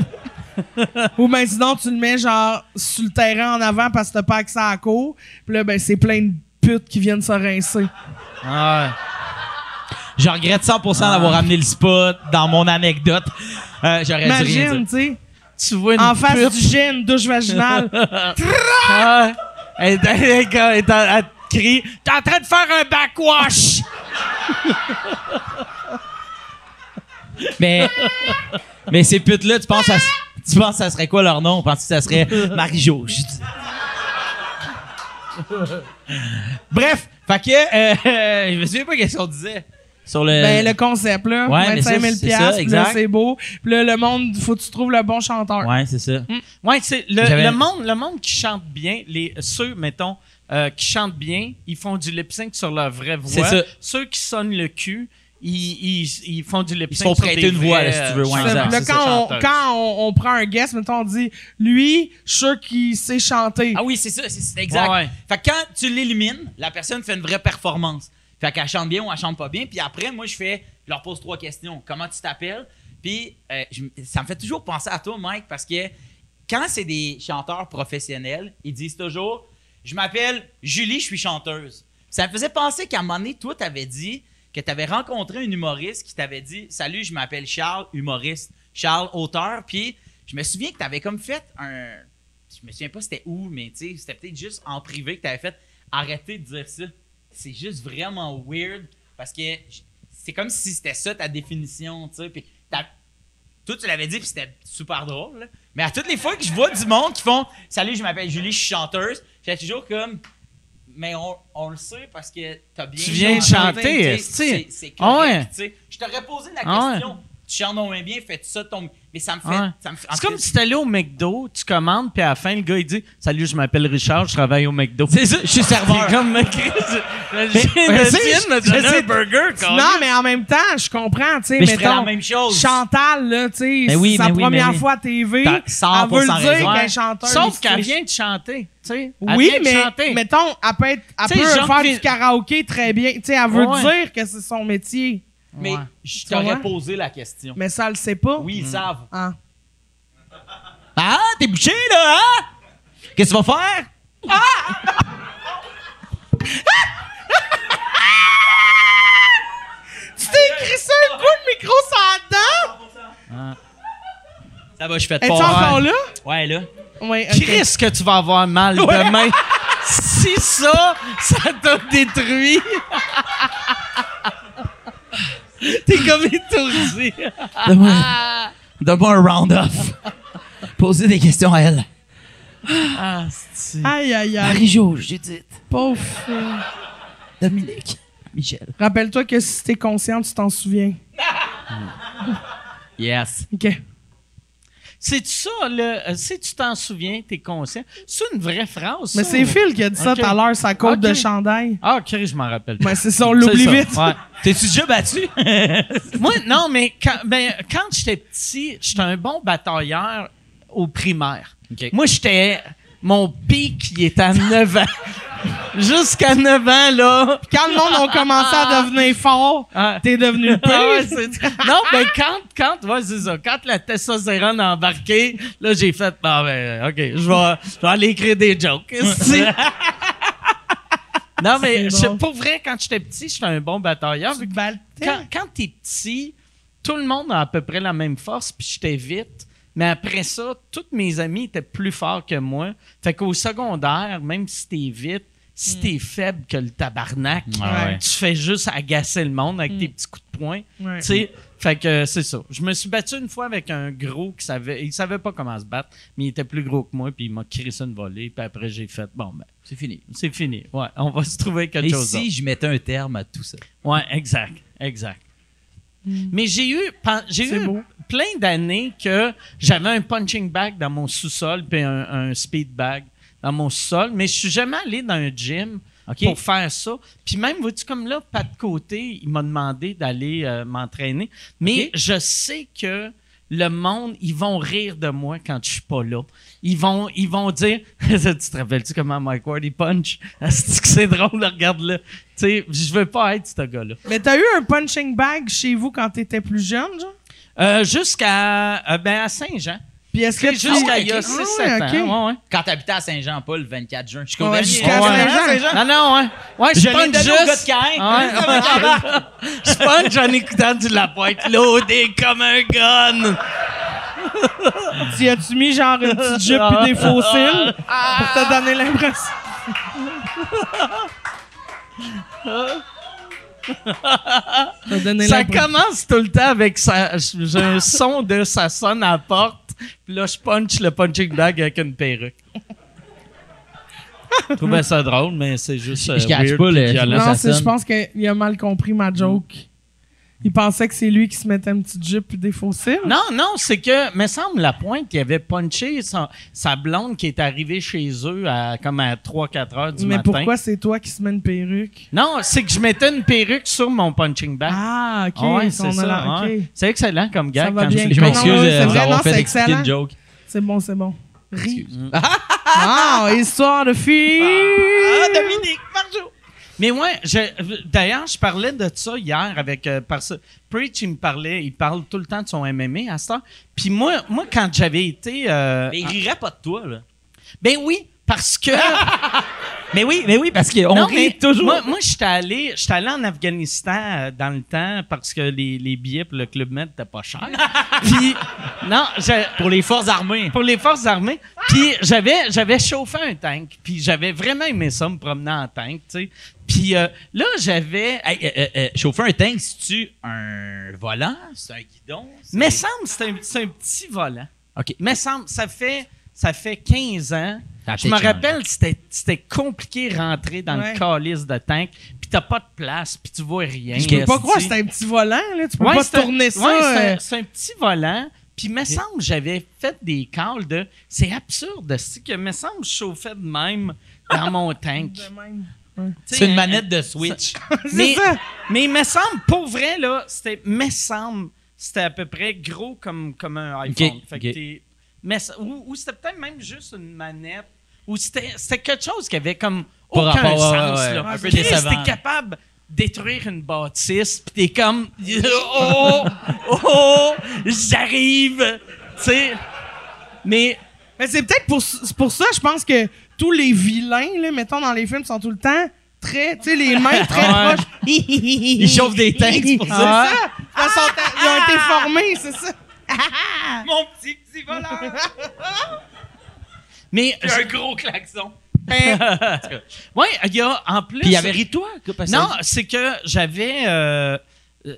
Speaker 5: Ou ben sinon, tu le mets genre sur le terrain en avant parce que t'as pas accès à la cour. Puis là, ben c'est plein de putes qui viennent se rincer.
Speaker 1: Ah
Speaker 4: Je regrette 100% d'avoir amené le spa dans mon anecdote. Euh, J'aurais dû rien dire.
Speaker 5: tu sais,
Speaker 1: ouais. Tu vois une
Speaker 5: en face
Speaker 1: pute.
Speaker 5: du une douche vaginale.
Speaker 1: Ah, elle, elle- elle- crie T'es en train de faire un backwash!
Speaker 4: Mais, mais ces putes-là, tu penses, à, tu penses que ça serait quoi leur nom? Penses que ça serait Marie-Jo? Bref, fait que, euh, je me souviens pas qu'est-ce qu'on disait. Sur le.
Speaker 5: ben, le concept, là.
Speaker 4: Ouais, mais
Speaker 5: 25 000
Speaker 4: ça, c'est ça,
Speaker 5: piastres, là, c'est beau. Puis là, le monde, faut que tu trouves le bon chanteur.
Speaker 4: Ouais, c'est ça.
Speaker 1: Ouais, c'est le, le monde, le monde qui chante bien, les ceux mettons euh, qui chantent bien, ils font du lip sync sur leur vraie voix.
Speaker 4: C'est ça.
Speaker 1: Ceux qui sonnent le cul, ils, ils, ils font du lip
Speaker 4: Ils
Speaker 1: sync.
Speaker 4: se font
Speaker 1: sur
Speaker 4: prêter
Speaker 1: des
Speaker 4: une voix, là, si tu veux, ouais,
Speaker 1: euh,
Speaker 5: ça. là, quand, on, quand on, on prend un guest, mettons, on dit, lui, je suis sûr qu'il sait chanter.
Speaker 4: Ah oui, c'est ça, c'est- exact.
Speaker 1: Ouais, ouais.
Speaker 4: Fait que quand tu l'élimines, la personne fait une vraie performance. Fait qu'elle chante bien ou elle chante pas bien. Puis après, moi, je fais, je leur pose trois questions. Comment tu t'appelles? Puis euh, je- ça me fait toujours penser à toi, Mike, parce que quand c'est des chanteurs professionnels, ils disent toujours, je m'appelle Julie, je suis chanteuse. Ça me faisait penser qu'à un moment donné, toi, t'avais dit que tu avais rencontré un humoriste qui t'avait dit, salut, je m'appelle Charles, humoriste. Charles, auteur. Puis je me souviens que tu avais comme fait un je me souviens pas c'était où, mais tu sais, c'était peut-être juste en privé que tu avais fait arrêter de dire ça. C'est juste vraiment weird parce que c'est comme si c'était ça ta définition, tu. Puis toi, tu l'avais dit, puis c'était super drôle. là. Mais à toutes les fois que je vois du monde qui font Salut, je m'appelle Julie, je suis chanteuse, j'ai toujours comme. Mais on, on le sait parce que t'as bien.
Speaker 1: Tu viens de chanter.
Speaker 4: C'est c'est
Speaker 1: ouais.
Speaker 4: correct. Je t'aurais posé la
Speaker 1: Ah ouais.
Speaker 4: Tu chantes donc bien, fais ça ton. Mais ça me fait.
Speaker 1: Ouais.
Speaker 4: Fait
Speaker 1: C'est comme si t'allais au McDo, tu commandes, puis à la fin, le gars, il dit Salut, je m'appelle Richard, je travaille au McDo.
Speaker 4: C'est ça, je suis serveur.
Speaker 1: C'est comme, mais je
Speaker 5: je
Speaker 1: me
Speaker 5: je
Speaker 1: donner un burger, quand
Speaker 5: Non, mais en même temps, je comprends, tu sais,
Speaker 4: Mais je
Speaker 5: mettons,
Speaker 4: la même chose.
Speaker 5: Chantal, là, tu sais,
Speaker 4: oui,
Speaker 5: sa
Speaker 4: oui,
Speaker 5: première fois à TV, elle
Speaker 4: 100%
Speaker 5: veut le dire qu'elle est chanteuse.
Speaker 1: Sauf qu'elle
Speaker 5: mais-
Speaker 1: vient de chanter, tu sais. Elle
Speaker 5: Oui, mais
Speaker 1: chanter.
Speaker 5: mettons, elle peut, être, elle peut faire du karaoké très bien. Tu sais, elle veut dire que c'est son métier,
Speaker 4: Mais
Speaker 1: Ouais.
Speaker 4: je t'aurais posé la question.
Speaker 5: mais ça, elle le sait pas?
Speaker 4: Oui, ils savent.
Speaker 5: Ah.
Speaker 4: Ah, t'es bouché, là, hein? Qu'est-ce que tu vas faire?
Speaker 5: Tu t'es écrit ça un coup de micro sur la dent?
Speaker 4: Ça va, je fais de
Speaker 5: Es-tu encore là?
Speaker 4: Ouais, là.
Speaker 5: Ouais, ok.
Speaker 1: Chris, que tu vas avoir mal demain. si ça, ça t'a détruit. T'es comme étourdi.
Speaker 7: Donne-moi un round-off. Posez des questions à elle.
Speaker 1: Ah, c'est-
Speaker 5: Aïe, aïe, aïe.
Speaker 7: Marie-Jo, Judith,
Speaker 5: Pauvre.
Speaker 7: Dominique, Michel.
Speaker 5: Rappelle-toi que si t'es conscient, tu t'en souviens.
Speaker 7: Yes.
Speaker 5: OK.
Speaker 1: C'est ça, là? euh, Si tu t'en souviens, t'es conscient. C'est une vraie phrase.
Speaker 5: Mais c'est Phil qui a dit ça
Speaker 1: Ok.
Speaker 5: tout à l'heure, sa côte
Speaker 1: Ok.
Speaker 5: de chandail.
Speaker 1: Ah, Chris, je m'en rappelle.
Speaker 5: Ben, c'est ça, on l'oublie vite.
Speaker 1: ouais.
Speaker 7: T'es-tu déjà battu?
Speaker 1: Moi, non, mais quand, ben, quand j'étais petit, j'étais un bon batailleur au primaire.
Speaker 7: OK.
Speaker 1: Moi, j'étais. Mon pic, il était à 9 ans. Jusqu'à 9 ans, là.
Speaker 5: Quand le monde a commencé à devenir fort,
Speaker 1: Ah.
Speaker 5: t'es devenu pire.
Speaker 1: Ah ouais, c'est- non, mais quand, quand, ouais, c'est ça. Quand la testostérone a embarqué, là, j'ai fait, ah, ben, OK, je vais, aller écrire des jokes. non, mais
Speaker 5: bon.
Speaker 1: pour vrai, quand j'étais petit, j'étais un bon batailleur.
Speaker 5: Tu.
Speaker 1: Quand, quand t'es petit, tout le monde a à peu près la même force, puis j'étais vite. Mais après ça, tous mes amis étaient plus forts que moi. Fait qu'au secondaire, même si t'es vite, si t'es faible que le tabarnak,
Speaker 7: Ah ouais.
Speaker 1: tu fais juste agacer le monde avec tes petits coups de poing.
Speaker 5: Ouais.
Speaker 1: Tu sais, fait que c'est ça. Je me suis battu une fois avec un gros qui savait, il savait pas comment se battre, mais il était plus gros que moi, puis il m'a crissé une volée, puis après j'ai fait, bon ben,
Speaker 7: C'est fini.
Speaker 1: c'est fini. Ouais, on va se trouver quelque
Speaker 7: Et
Speaker 1: chose.
Speaker 7: si
Speaker 1: d'autre.
Speaker 7: je mettais un terme à tout ça?
Speaker 1: Ouais, exact, exact. Mais j'ai eu, j'ai eu
Speaker 5: beau.
Speaker 1: Plein d'années que j'avais un punching bag dans mon sous-sol puis un, un speed bag dans mon sous-sol, mais je suis jamais allé dans un gym pour faire ça. Puis même, vois-tu, comme là, pas de côté, il m'a demandé d'aller euh, m'entraîner. Mais je sais que le monde, ils vont rire de moi quand je suis pas là. Ils vont, ils vont dire, tu te rappelles-tu comment Mike Ward il punch? Est-ce que c'est drôle, regarde-le. Tu sais, je veux pas être ce gars-là.
Speaker 5: Mais t'as eu un punching bag chez vous quand t'étais plus jeune, genre?
Speaker 1: Euh, jusqu'à euh, ben à Saint-Jean.
Speaker 5: Puis est-ce que
Speaker 1: C'est
Speaker 5: tu...
Speaker 1: jusqu'à il y a
Speaker 5: Ah
Speaker 1: 6-7
Speaker 5: ouais,
Speaker 1: ans.
Speaker 5: ok.
Speaker 1: Ouais, ouais.
Speaker 7: Quand t'habitais à Saint-Jean-Paul le 24 juin, je suis
Speaker 5: Ouais,
Speaker 7: convaincu.
Speaker 5: jusqu'à
Speaker 1: Ouais.
Speaker 5: Saint-Jean.
Speaker 1: Non, non, ouais. Ouais, je
Speaker 7: Je l'ai
Speaker 1: punch
Speaker 7: donné au
Speaker 1: juste.
Speaker 7: gars de Caen.
Speaker 1: Ah ouais. je punch en écoutant du Lapointe loadé comme un gun.
Speaker 5: Tu as-tu mis genre une petite jupe et des faux cils pour te donner l'impression?
Speaker 1: Ça commence tout le temps avec ça. J'ai un son de ça sonne à la porte. Puis là, je punch le punching bag avec une perruque. Je trouvais ça drôle, mais c'est juste. euh,
Speaker 7: Je
Speaker 1: weird
Speaker 7: pas le-
Speaker 5: Non, je pense qu'il a mal compris ma joke. Il pensait que c'est lui qui se mettait une petite jupe et des faux cils.
Speaker 1: Non, non, c'est que, me semble, la pointe, il avait punché son- sa blonde qui est arrivée chez eux à comme à 3-4 heures du
Speaker 5: Mais
Speaker 1: matin.
Speaker 5: pourquoi c'est toi qui se mets une perruque?
Speaker 1: Non, c'est que je mettais une perruque sur mon punching bag.
Speaker 5: Ah, ok.
Speaker 1: Ah ouais, c'est ça.
Speaker 5: allant- ok.
Speaker 1: ouais. C'est excellent comme gag.
Speaker 5: Ça va
Speaker 1: quand
Speaker 5: bien.
Speaker 1: je-
Speaker 7: m'excuse
Speaker 5: non, c'est
Speaker 7: de vous
Speaker 5: vrai, non,
Speaker 7: avoir fait une joke.
Speaker 5: C'est bon, c'est bon. Ris. Ah, histoire de fille.
Speaker 1: Ah, Dominique, Marjo. Mais ouais, d'ailleurs, je parlais de ça hier avec euh, parce Preach, il me parlait, il parle tout le temps de son MMA à heure. Puis moi, moi quand j'avais été, euh,
Speaker 7: Mais il rirait pas de toi, là.
Speaker 1: ben oui, parce que
Speaker 7: Mais oui, mais oui, parce qu'on rit toujours.
Speaker 1: Moi, moi j'étais allé, j'étais allé en Afghanistan euh, dans le temps parce que les, les billets pour le Club Med n'étaient pas chers. Puis, non,
Speaker 7: pour les forces armées.
Speaker 1: pour les forces armées. Puis j'avais, j'avais chauffé un tank. Puis j'avais vraiment aimé ça, me promener en tank, tu sais. Puis euh, là, j'avais...
Speaker 7: Hey, euh, euh, chauffer un tank, c'est-tu un volant? C'est un guidon?
Speaker 1: Mais semble c'est un, c'est un petit volant.
Speaker 7: OK.
Speaker 1: Mais semble, ça fait, ça fait 15 ans.
Speaker 7: Ça a
Speaker 1: Je me
Speaker 7: changé.
Speaker 1: rappelle, c'était, c'était compliqué rentrer dans
Speaker 5: Ouais.
Speaker 1: le calice de tank. Puis t'as pas de place, puis tu vois rien.
Speaker 5: Je peux pas croire que c'est un petit volant, là. Tu peux
Speaker 1: Ouais,
Speaker 5: pas
Speaker 1: c'est un-
Speaker 5: tourner ça.
Speaker 1: ouais, c'est un-
Speaker 5: euh,
Speaker 1: c'est un, petit volant. Puis, me semble, j'avais fait des calls de. C'est absurde, c'est que me semble, je chauffais de même dans mon tank.
Speaker 7: C'est une
Speaker 1: un-
Speaker 7: manette de Switch.
Speaker 1: mais,
Speaker 5: ça.
Speaker 1: mais me semble, pour vrai, là, c'était. Me semble, c'était à peu près gros comme, comme un iPhone. Fait que mais ou ou c'était peut-être même juste une manette. Ou c'était quelque chose qui avait comme aucun
Speaker 7: rapport,
Speaker 1: sens.
Speaker 7: ouais,
Speaker 1: là.
Speaker 7: un peu
Speaker 1: Chris,
Speaker 7: décevant.
Speaker 1: t'es capable détruire une bâtisse, puis t'es comme oh oh j'arrive, tu sais. Mais
Speaker 5: Mais c'est peut-être pour, pour ça, je pense que tous les vilains, là, mettons, dans les films, sont tout le temps très, tu sais, les mains très
Speaker 1: Ouais.
Speaker 5: proches.
Speaker 7: Ils chauffent des tanks, c'est pour
Speaker 5: C'est
Speaker 7: ça.
Speaker 5: ça. Ils, sont- ils ont été formés, c'est ça.
Speaker 7: Mon petit petit volant.
Speaker 1: Mais,
Speaker 7: un gros klaxon.
Speaker 1: ouais, il y a en plus.
Speaker 4: Puis il avait ri de toi. que- parce que-
Speaker 1: Non, c'est que j'avais euh,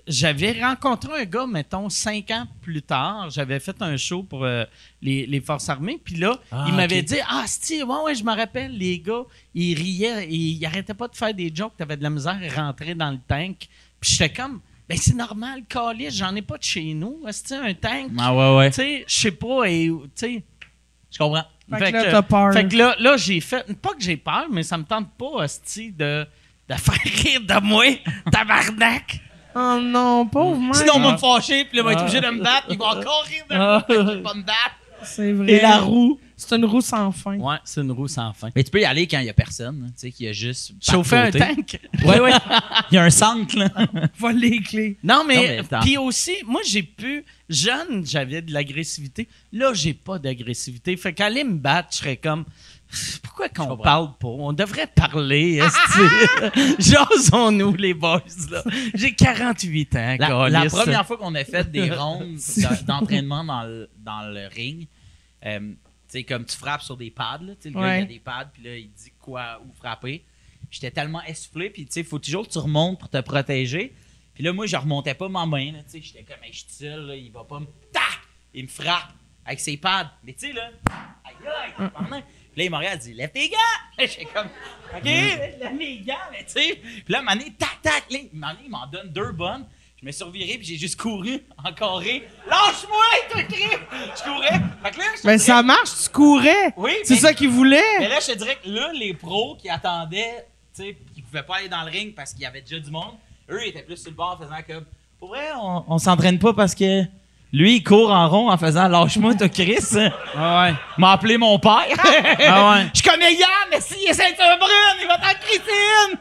Speaker 1: j'avais rencontré un gars, mettons, cinq ans plus tard. J'avais fait un show pour euh, les, les Forces armées. Puis là,
Speaker 4: Ah,
Speaker 1: il m'avait dit Ah, Steve, ouais, ouais, je me rappelle, les gars, ils riaient, ils, ils arrêtaient pas de faire des jokes, t'avais de la misère à rentrer dans le tank. Puis j'étais comme Ben, c'est normal, Calis, j'en ai pas de chez nous. Est-ce un tank?
Speaker 4: Ah ouais, ouais.
Speaker 1: Tu sais, je sais pas, tu sais.
Speaker 4: Je comprends.
Speaker 5: Fait que là, t'as peur.
Speaker 1: Fait que là, là j'ai fait. Pas que j'ai peur, mais ça me tente pas, hostie, de, de faire rire de moi, tabarnak.
Speaker 5: Oh non, pauvre Mike.
Speaker 7: Sinon, on va me fâcher, puis là, il va être obligé de me battre, puis il va encore rire de moi, fait qu'il va me battre.
Speaker 5: C'est vrai.
Speaker 4: Et la roue.
Speaker 5: C'est une roue sans fin.
Speaker 1: Ouais, c'est une roue sans fin.
Speaker 4: Mais tu peux y aller quand il y a personne, tu sais, qu'il y a juste.
Speaker 1: Chauffer un tank.
Speaker 4: Ouais, ouais. Il y a un centre, là.
Speaker 5: Va les clés.
Speaker 1: Non, mais, puis aussi, moi, j'ai pu. Jeune, j'avais de l'agressivité. Là, j'ai pas d'agressivité. Fait qu'aller me battre, je serais comme. Pourquoi qu'on parle pas? On devrait parler. esti. Jasons-nous, les boys, là. J'ai 48 ans,
Speaker 4: La, la première fois qu'on a fait des rondes d'entraînement dans le, dans le ring, euh, tu sais, comme tu frappes sur des pads, là, tu sais, le gars,
Speaker 5: Ouais.
Speaker 4: il a des pads, puis là, il dit quoi, où frapper. J'étais tellement essoufflé, puis tu sais, il faut toujours que tu remontes pour te protéger. Puis là, moi, je remontais pas ma main, là, tu sais, j'étais comme, Hey, je suis seul, il va pas me... Tac! Il me frappe avec ses pads. Mais tu sais, là, aïe, aïe, tabarnak. Puis là, il m'a regardé, il dit, lève tes gants! J'étais comme, OK, lève mes gants, mais tu sais. Puis là, donné, tac, tac, là, il m'en donne deux bonnes. Je me suis reviré, puis j'ai juste couru, encore ré. Lâche-moi, toi, cri! Je courais. Fait que là, je
Speaker 5: Mais
Speaker 4: dirais-
Speaker 5: ça marche, tu courais.
Speaker 4: Oui,
Speaker 5: C'est
Speaker 4: mais-
Speaker 5: ça qu'il voulait.
Speaker 4: mais là, je te dirais que là, les pros qui attendaient, tu sais, qui pouvaient pas aller dans le ring parce qu'il y avait déjà du monde, eux, ils étaient plus sur le bord faisant comme, pour vrai, on, on s'entraîne pas parce que lui, il court en rond en faisant lâche-moi, toi, Chris.
Speaker 1: Ah ouais.
Speaker 4: m'a appelé mon père.
Speaker 1: Ah ouais.
Speaker 4: Je connais Yann, mais s'il est ceinture brune, il va t'en Christine.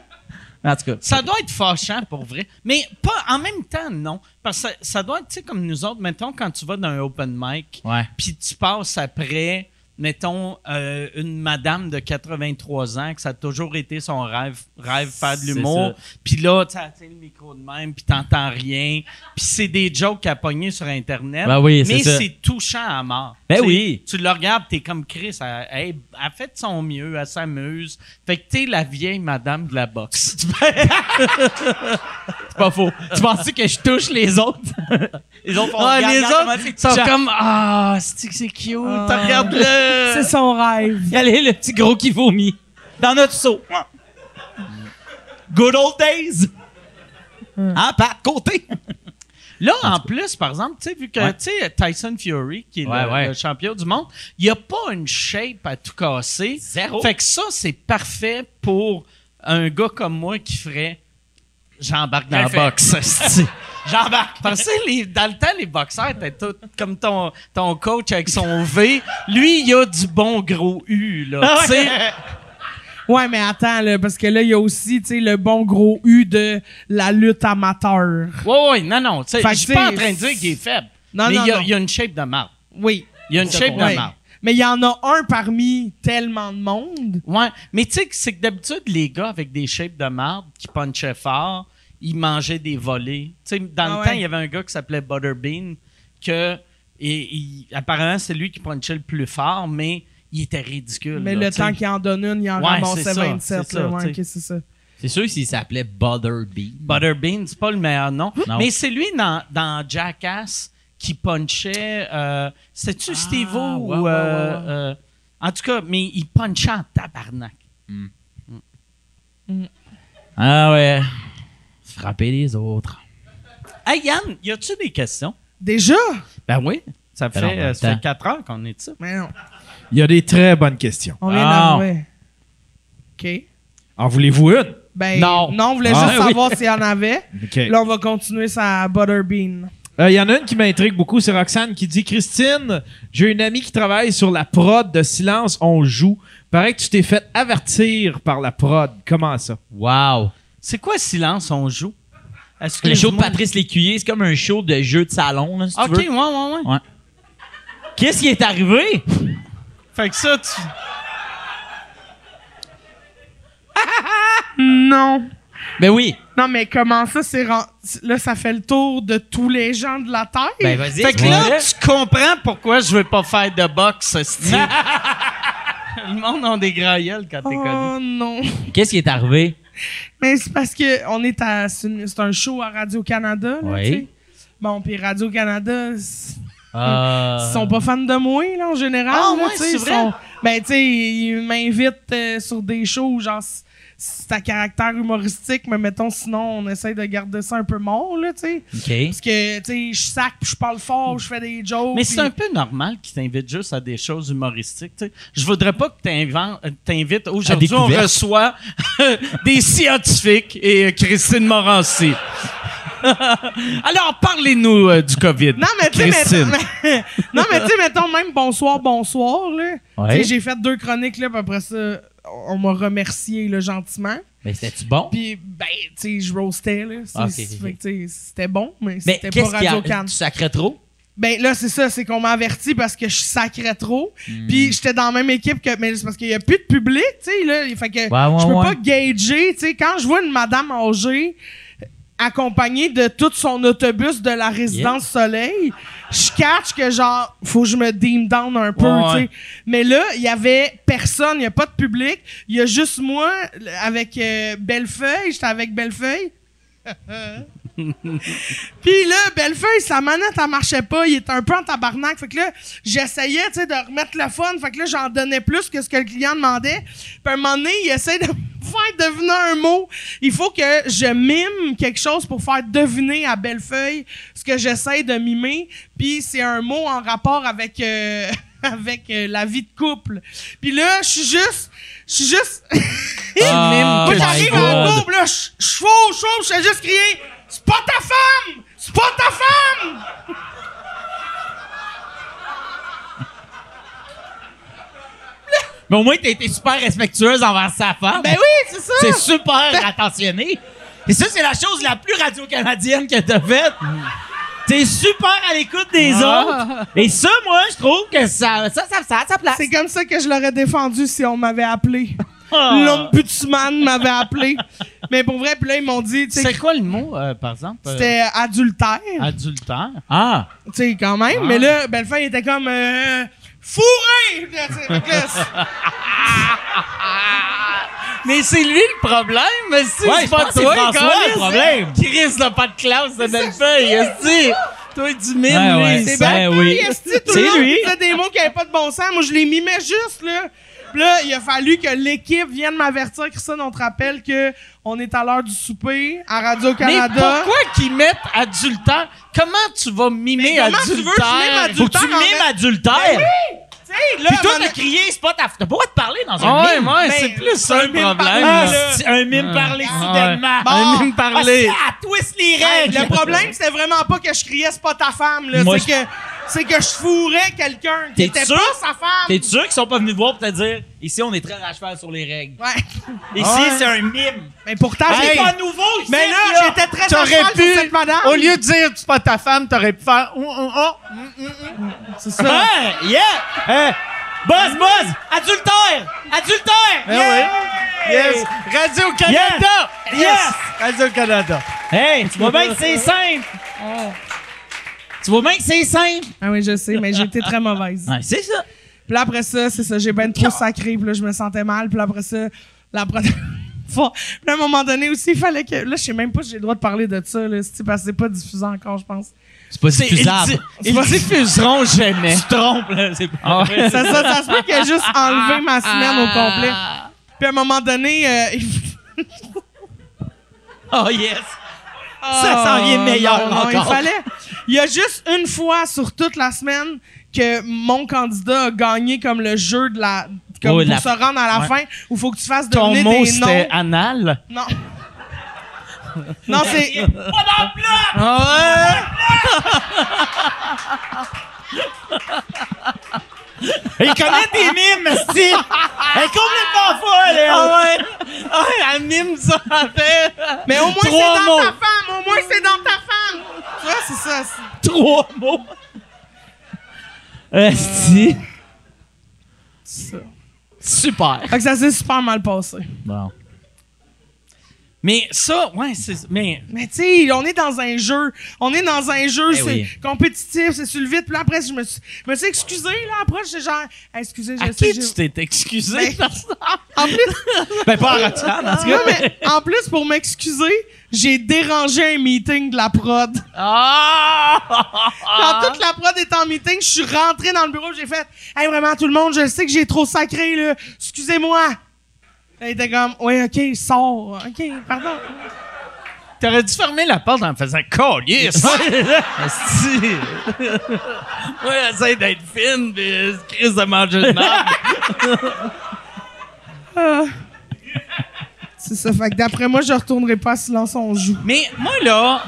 Speaker 4: En tout cas.
Speaker 1: Ça doit être fâchant pour vrai. Mais pas en même temps, non. Parce que ça, ça doit être, tu sais, comme nous autres, mettons, quand tu vas dans un open mic, puis tu passes après, mettons, euh, une madame de 83 ans, que ça a toujours été son rêve, rêve faire de l'humour. Puis là, tu as le micro de même, puis t'entends rien. Puis c'est des jokes à pogner sur Internet.
Speaker 4: Ben oui,
Speaker 1: mais c'est touchant à mort.
Speaker 4: Ben oui.
Speaker 1: Tu le regardes, t'es comme Chris, elle, elle, elle fait de son mieux, elle s'amuse. Fait que t'es la vieille madame de la boxe.
Speaker 4: C'est pas faux. tu penses que je touche les autres? les autres font
Speaker 1: Ah, les autres
Speaker 4: c'est
Speaker 1: sont comme Ah, c'est c'est cute,
Speaker 5: Ah.
Speaker 1: regarde-le.
Speaker 5: C'est son rêve.
Speaker 4: Allez, le petit gros qui vomit. Dans notre seau. Good old days. Hein, Pat, côté.
Speaker 1: Là, en plus, par exemple, tu sais, vu que
Speaker 4: Ouais.
Speaker 1: tu sais, Tyson Fury, qui est
Speaker 4: Ouais,
Speaker 1: le,
Speaker 4: ouais.
Speaker 1: le champion du monde, il a pas une shape à tout casser.
Speaker 4: Zéro.
Speaker 1: Fait que ça, c'est parfait pour un gars comme moi qui ferait j'embarque dans la boxe.
Speaker 4: J'embarque.
Speaker 1: Que les- dans le temps, les boxeurs étaient tous comme ton, ton coach avec son V. Lui, il a du bon gros U, là. tu sais?
Speaker 5: Ouais, mais attends, là, parce que là, il y a aussi, tu sais, le bon gros U de la lutte amateur.
Speaker 1: Ouais, ouais, non, non. tu sais,
Speaker 5: Fait que
Speaker 1: Je suis pas en
Speaker 5: t'sais,
Speaker 1: train de dire qu'il est faible.
Speaker 5: Non,
Speaker 1: mais
Speaker 5: non,
Speaker 1: il, y a,
Speaker 5: non.
Speaker 1: il y a une shape de marde.
Speaker 5: Oui.
Speaker 1: Il y a une shape de
Speaker 5: Ouais.
Speaker 1: marde.
Speaker 5: Mais il y en a un parmi tellement de monde.
Speaker 1: Ouais, mais tu sais que c'est que d'habitude, les gars avec des shapes de marde qui punchaient fort, ils mangeaient des volets. Tu sais, dans
Speaker 5: Ah
Speaker 1: le
Speaker 5: ouais.
Speaker 1: temps, il y avait un gars qui s'appelait Butterbean, que et, il- apparemment, c'est lui qui punchait le plus fort, mais il était ridicule.
Speaker 5: Mais
Speaker 1: là,
Speaker 5: le temps qu'il en donne une, il en
Speaker 1: Ouais,
Speaker 5: ramassait
Speaker 1: c'est ça,
Speaker 5: 27.
Speaker 1: c'est ça,
Speaker 5: Ouais, c'est ça.
Speaker 4: C'est sûr s'il s'appelait Butterbean.
Speaker 1: Butterbean, c'est pas le meilleur nom.
Speaker 4: Non.
Speaker 1: Mais c'est lui dans, dans Jackass qui punchait. Euh, C'était-tu
Speaker 4: ouais,
Speaker 1: ou.
Speaker 4: ouais, ouais,
Speaker 1: euh,
Speaker 4: ouais.
Speaker 1: euh, en tout cas, mais il punchait en tabarnak.
Speaker 4: Ah ouais. Frapper les autres.
Speaker 1: Hey Yann, y a-tu des questions?
Speaker 5: Déjà?
Speaker 1: Ben oui. Ça
Speaker 4: fait
Speaker 1: euh, ça fait 4 heures qu'on est de ça.
Speaker 5: Mais non.
Speaker 2: Il y a des très bonnes questions.
Speaker 5: On vient
Speaker 4: Ah.
Speaker 5: d'arriver. OK.
Speaker 2: En voulez-vous une?
Speaker 5: Ben,
Speaker 4: Non.
Speaker 5: Non, on voulait
Speaker 2: Ah,
Speaker 5: juste
Speaker 2: oui.
Speaker 5: savoir s'il y en avait.
Speaker 2: OK.
Speaker 5: Là, on va continuer sa Butterbean.
Speaker 2: Euh, Il y en a une qui m'intrigue beaucoup, c'est Roxane qui dit Christine, j'ai une amie qui travaille sur la prod de Silence, on joue. Paraît que tu t'es fait avertir par la prod. Comment ça?
Speaker 4: Wow.
Speaker 1: C'est quoi Silence, on joue? Est-ce que
Speaker 4: Le show de Patrice Lécuyer, c'est comme un show de jeu de salon, là, si
Speaker 1: Ok,
Speaker 4: tu
Speaker 1: ouais,
Speaker 4: veux.
Speaker 1: ouais, ouais.
Speaker 4: Qu'est-ce qui est arrivé?
Speaker 1: Fait que ça, tu.
Speaker 5: Non.
Speaker 4: Ben oui.
Speaker 5: Non, mais comment ça, c'est... ren- Là, ça fait le tour de tous les gens de la Terre?
Speaker 4: Ben vas-y.
Speaker 1: Fait que là, tu comprends pourquoi je veux pas faire de boxe, esti. Le monde a des grands gueules quand t'es connu.
Speaker 5: Oh non.
Speaker 4: Qu'est-ce qui est arrivé?
Speaker 5: Mais c'est parce que on est à. C'est un show à Radio-Canada. là,
Speaker 4: Oui.
Speaker 5: Bon, puis Radio-Canada,
Speaker 4: Euh,
Speaker 5: ils sont pas fans de moi, là, en général.
Speaker 1: Ah,
Speaker 5: là,
Speaker 1: ouais,
Speaker 5: tu sais,
Speaker 1: c'est
Speaker 5: ils
Speaker 1: vrai?
Speaker 5: sont- Ben, tu sais, ils m'invitent euh, sur des shows, genre, c'est à caractère humoristique, mais mettons, sinon, on essaye de garder ça un peu mort, là, tu sais.
Speaker 4: OK.
Speaker 5: Parce que, tu sais, je sac, puis je parle fort, je fais des jokes.
Speaker 1: Mais c'est un peu normal qu'ils t'invitent juste à des choses humoristiques. tu sais. Je voudrais pas que euh, t'invites. Aujourd'hui, on reçoit des scientifiques et euh, Christine Morancy. Alors, parlez-nous euh, du COVID.
Speaker 5: Non, mais tu sais,
Speaker 1: Christine.
Speaker 5: mettons, mais- non, mais tu sais, mettons même bonsoir, bonsoir, là.
Speaker 4: Ouais.
Speaker 5: Tu sais, j'ai fait deux chroniques, là, puis après ça, on m'a remercié, là, gentiment.
Speaker 4: Mais c'était-tu bon?
Speaker 5: Puis, ben, tu sais, je roastais, là.
Speaker 4: Ah,
Speaker 5: C'était bon, mais
Speaker 4: Mais
Speaker 5: c'était pas Radio? Can.
Speaker 4: Tu sacrais trop?
Speaker 5: Ben là, c'est ça, c'est qu'on m'a averti parce que je sacrais trop.
Speaker 4: Hmm.
Speaker 5: Puis j'étais dans la même équipe que. Mais c'est parce qu'il y a plus de public, tu sais, là. Fait que
Speaker 4: Ouais, ouais,
Speaker 5: je peux
Speaker 4: ouais.
Speaker 5: pas gager, tu sais. Quand je vois une madame âgée accompagnée de tout son autobus de la résidence Soleil, je catch que genre, faut que je me dim down un peu,
Speaker 1: Ouais,
Speaker 5: tu sais.
Speaker 1: ouais.
Speaker 5: Mais là, il y avait personne, il y a pas de public. Il y a juste moi avec euh, Bellefeuille. J'étais avec Bellefeuille. Puis là, Bellefeuille, sa manette, elle marchait pas. Il était un peu en tabarnak. Fait que là, j'essayais, tu sais, de remettre le fun. Fait que là, j'en donnais plus que ce que le client demandait. Puis à un moment donné, il essaie de faire deviner un mot. Il faut que je mime quelque chose pour faire deviner à Bellefeuille ce que j'essaie de mimer. Puis c'est un mot en rapport avec... euh, avec euh, la vie de couple. Puis là, je suis juste... Je suis juste... Moi,
Speaker 4: my
Speaker 5: j'arrive en couple, là, je je suis chaud, je fais juste crier « C'est pas ta femme! C'est pas ta femme!
Speaker 4: Mais au moins, t'as été super respectueuse envers sa femme. »
Speaker 5: Ben oui, c'est ça!
Speaker 4: C'est super attentionné. Et ça, c'est la chose la plus radio-canadienne que t'as faite. T'es super à l'écoute des
Speaker 1: Ah.
Speaker 4: autres. Et ça, moi, je trouve que ça, ça, ça, ça a sa place.
Speaker 5: C'est comme ça que je l'aurais défendu si on m'avait appelé.
Speaker 1: Ah.
Speaker 5: L'ombudsman m'avait appelé. Mais pour vrai, puis là, ils m'ont dit, tu
Speaker 1: C'est quoi le mot, euh, par exemple? euh,
Speaker 5: c'était adultère.
Speaker 1: adultère.
Speaker 4: Ah!
Speaker 5: Tu sais, quand même. Mais là, Bellefeuille était comme euh, fourré! Tu c'est-
Speaker 1: Mais c'est lui le problème, mais si
Speaker 4: Ouais,
Speaker 1: c'est pas toi
Speaker 4: c'est François, le problème.
Speaker 1: Chris n'a pas de classe de Bellefeuille, est-ce Toi, du mime,
Speaker 4: Ouais,
Speaker 1: lui.
Speaker 4: ouais.
Speaker 5: C'est
Speaker 4: Ben oui. C'est lui.
Speaker 5: disait des mots qui avaient pas de bon sens. Moi, je les mimais juste, là. Puis là, il a fallu que l'équipe vienne m'avertir, Christine, on te rappelle que on est à l'heure du souper à
Speaker 1: Mais
Speaker 5: Radio-Canada.
Speaker 1: pourquoi qu'ils mettent adultère? Comment tu vas mimer
Speaker 5: Mais comment tu veux que
Speaker 1: adultère?
Speaker 4: Faut que tu
Speaker 5: Adultère,
Speaker 4: mimes adultère.
Speaker 5: Tu sais, là,
Speaker 4: Puis toi, t'as crié, c'est pas ta... T'as pas le droit de parler dans un
Speaker 1: Ah ouais,
Speaker 4: mime.
Speaker 1: ouais,
Speaker 5: Ben,
Speaker 1: c'est plus ça le problème.
Speaker 4: un mime parlé
Speaker 1: Ah,
Speaker 4: soudainement.
Speaker 1: ouais. Un mime
Speaker 4: Ah,
Speaker 1: parlé.
Speaker 4: Elle twist les
Speaker 5: Hey,
Speaker 4: règles.
Speaker 5: le problème, c'était vraiment pas que je criais c'est pas ta femme, là. C'est que, c'est que je fourrais quelqu'un qui
Speaker 4: T'es
Speaker 5: était
Speaker 4: sûr?
Speaker 5: pas sa femme.
Speaker 4: T'es sûr qu'ils sont pas venus te voir pour te dire ici on est très à cheval sur les règles.
Speaker 5: Ouais.
Speaker 4: Ici
Speaker 1: Ouais.
Speaker 4: c'est un mime.
Speaker 5: Mais pourtant,
Speaker 4: C'est
Speaker 5: j'ai
Speaker 4: pas nouveau ici.
Speaker 5: Mais là, j'étais très à cheval
Speaker 1: pu,
Speaker 5: sur cette madame.
Speaker 1: au lieu de dire c'est pas ta femme, t'aurais pu faire oh, oh, oh.
Speaker 5: C'est ça.
Speaker 4: Ouais, yeah. Hein? Buzz, buzz, adultère, adultère.
Speaker 1: Ah
Speaker 4: yeah.
Speaker 1: Yes! Radio-Canada!
Speaker 4: Yes!
Speaker 1: Radio-Canada!
Speaker 4: Hey, tu vois bien que c'est simple. Tu vois bien que c'est simple.
Speaker 5: Ah oui, je sais, mais j'ai été très mauvaise.
Speaker 4: Ouais, c'est ça.
Speaker 5: Puis là, après ça, c'est ça, j'ai ben trop sacré, puis là, je me sentais mal. Puis là, après ça, la première fois... Puis à un moment donné aussi, il fallait que... Là, je sais même pas si j'ai le droit de parler de ça, là, c'est parce que c'est pas diffusé encore, je pense.
Speaker 4: C'est pas
Speaker 1: C'est- Ils, ils diffuseront jamais.
Speaker 4: Tu te trompes, là. C'est pas
Speaker 1: Ah
Speaker 4: vrai.
Speaker 5: Ça, ça, ça se peut qu'il a juste enlevé ma semaine au complet. Puis à un moment donné... euh, il-
Speaker 4: Oh, yes. Ça s'en vient meilleur
Speaker 5: non, non, il fallait... Il y a juste une fois sur toute la semaine que mon candidat a gagné comme le jeu de la... Comme
Speaker 4: Ouais,
Speaker 5: pour
Speaker 4: la-
Speaker 5: se rendre à la
Speaker 4: Ouais.
Speaker 5: fin, où il faut que tu fasses
Speaker 1: Ton
Speaker 5: deviner
Speaker 1: mot,
Speaker 5: des noms.
Speaker 1: c'était anal?
Speaker 5: Non. non, c'est...
Speaker 4: Pas dans le bloc!
Speaker 1: Ah
Speaker 4: Il connaît tes mimes, esti. Elle est complètement folle, elle.
Speaker 1: Ah ouais! Ah elle mime ça fait.
Speaker 5: Mais au moins, c'est dans
Speaker 1: mots.
Speaker 5: ta femme! Au moins, c'est dans ta femme! Tu vois, c'est ça. c'est-
Speaker 4: Trois mots. Esti.
Speaker 1: Super.
Speaker 5: Fait que ça s'est super mal passé.
Speaker 4: Bon.
Speaker 1: Mais ça, ouais, c'est. Mais.
Speaker 5: Mais tu sais, on est dans un jeu. On est dans un jeu,
Speaker 4: Eh
Speaker 5: c'est
Speaker 4: oui.
Speaker 5: compétitif, c'est sur le vite. Puis là, après, je me suis, je me suis excusé, là. Après, j'étais genre, excusez, je
Speaker 1: À
Speaker 5: sais,
Speaker 1: qui
Speaker 5: j'ai-
Speaker 1: tu t'es excusé?
Speaker 5: Ben,
Speaker 1: parce-
Speaker 5: En plus,
Speaker 1: ben, pas à Roxane, en tout
Speaker 5: non,
Speaker 1: cas.
Speaker 5: mais en plus, pour m'excuser, j'ai dérangé un meeting de la prod.
Speaker 1: Ah!
Speaker 5: Quand toute la prod est en meeting, je suis rentré dans le bureau, j'ai fait Hey, vraiment, tout le monde, je sais que j'ai trop sacré, là. Excusez-moi. Elle était comme Ouais, ok, sors. Ok, pardon.
Speaker 1: T'aurais dû fermer la porte en faisant Calice! Asti. ouais, essaye d'être fine, pis crise de manger de merde.
Speaker 5: C'est ça. Fait que d'après moi, je retournerai pas à Silence on joue.
Speaker 1: Mais moi, là,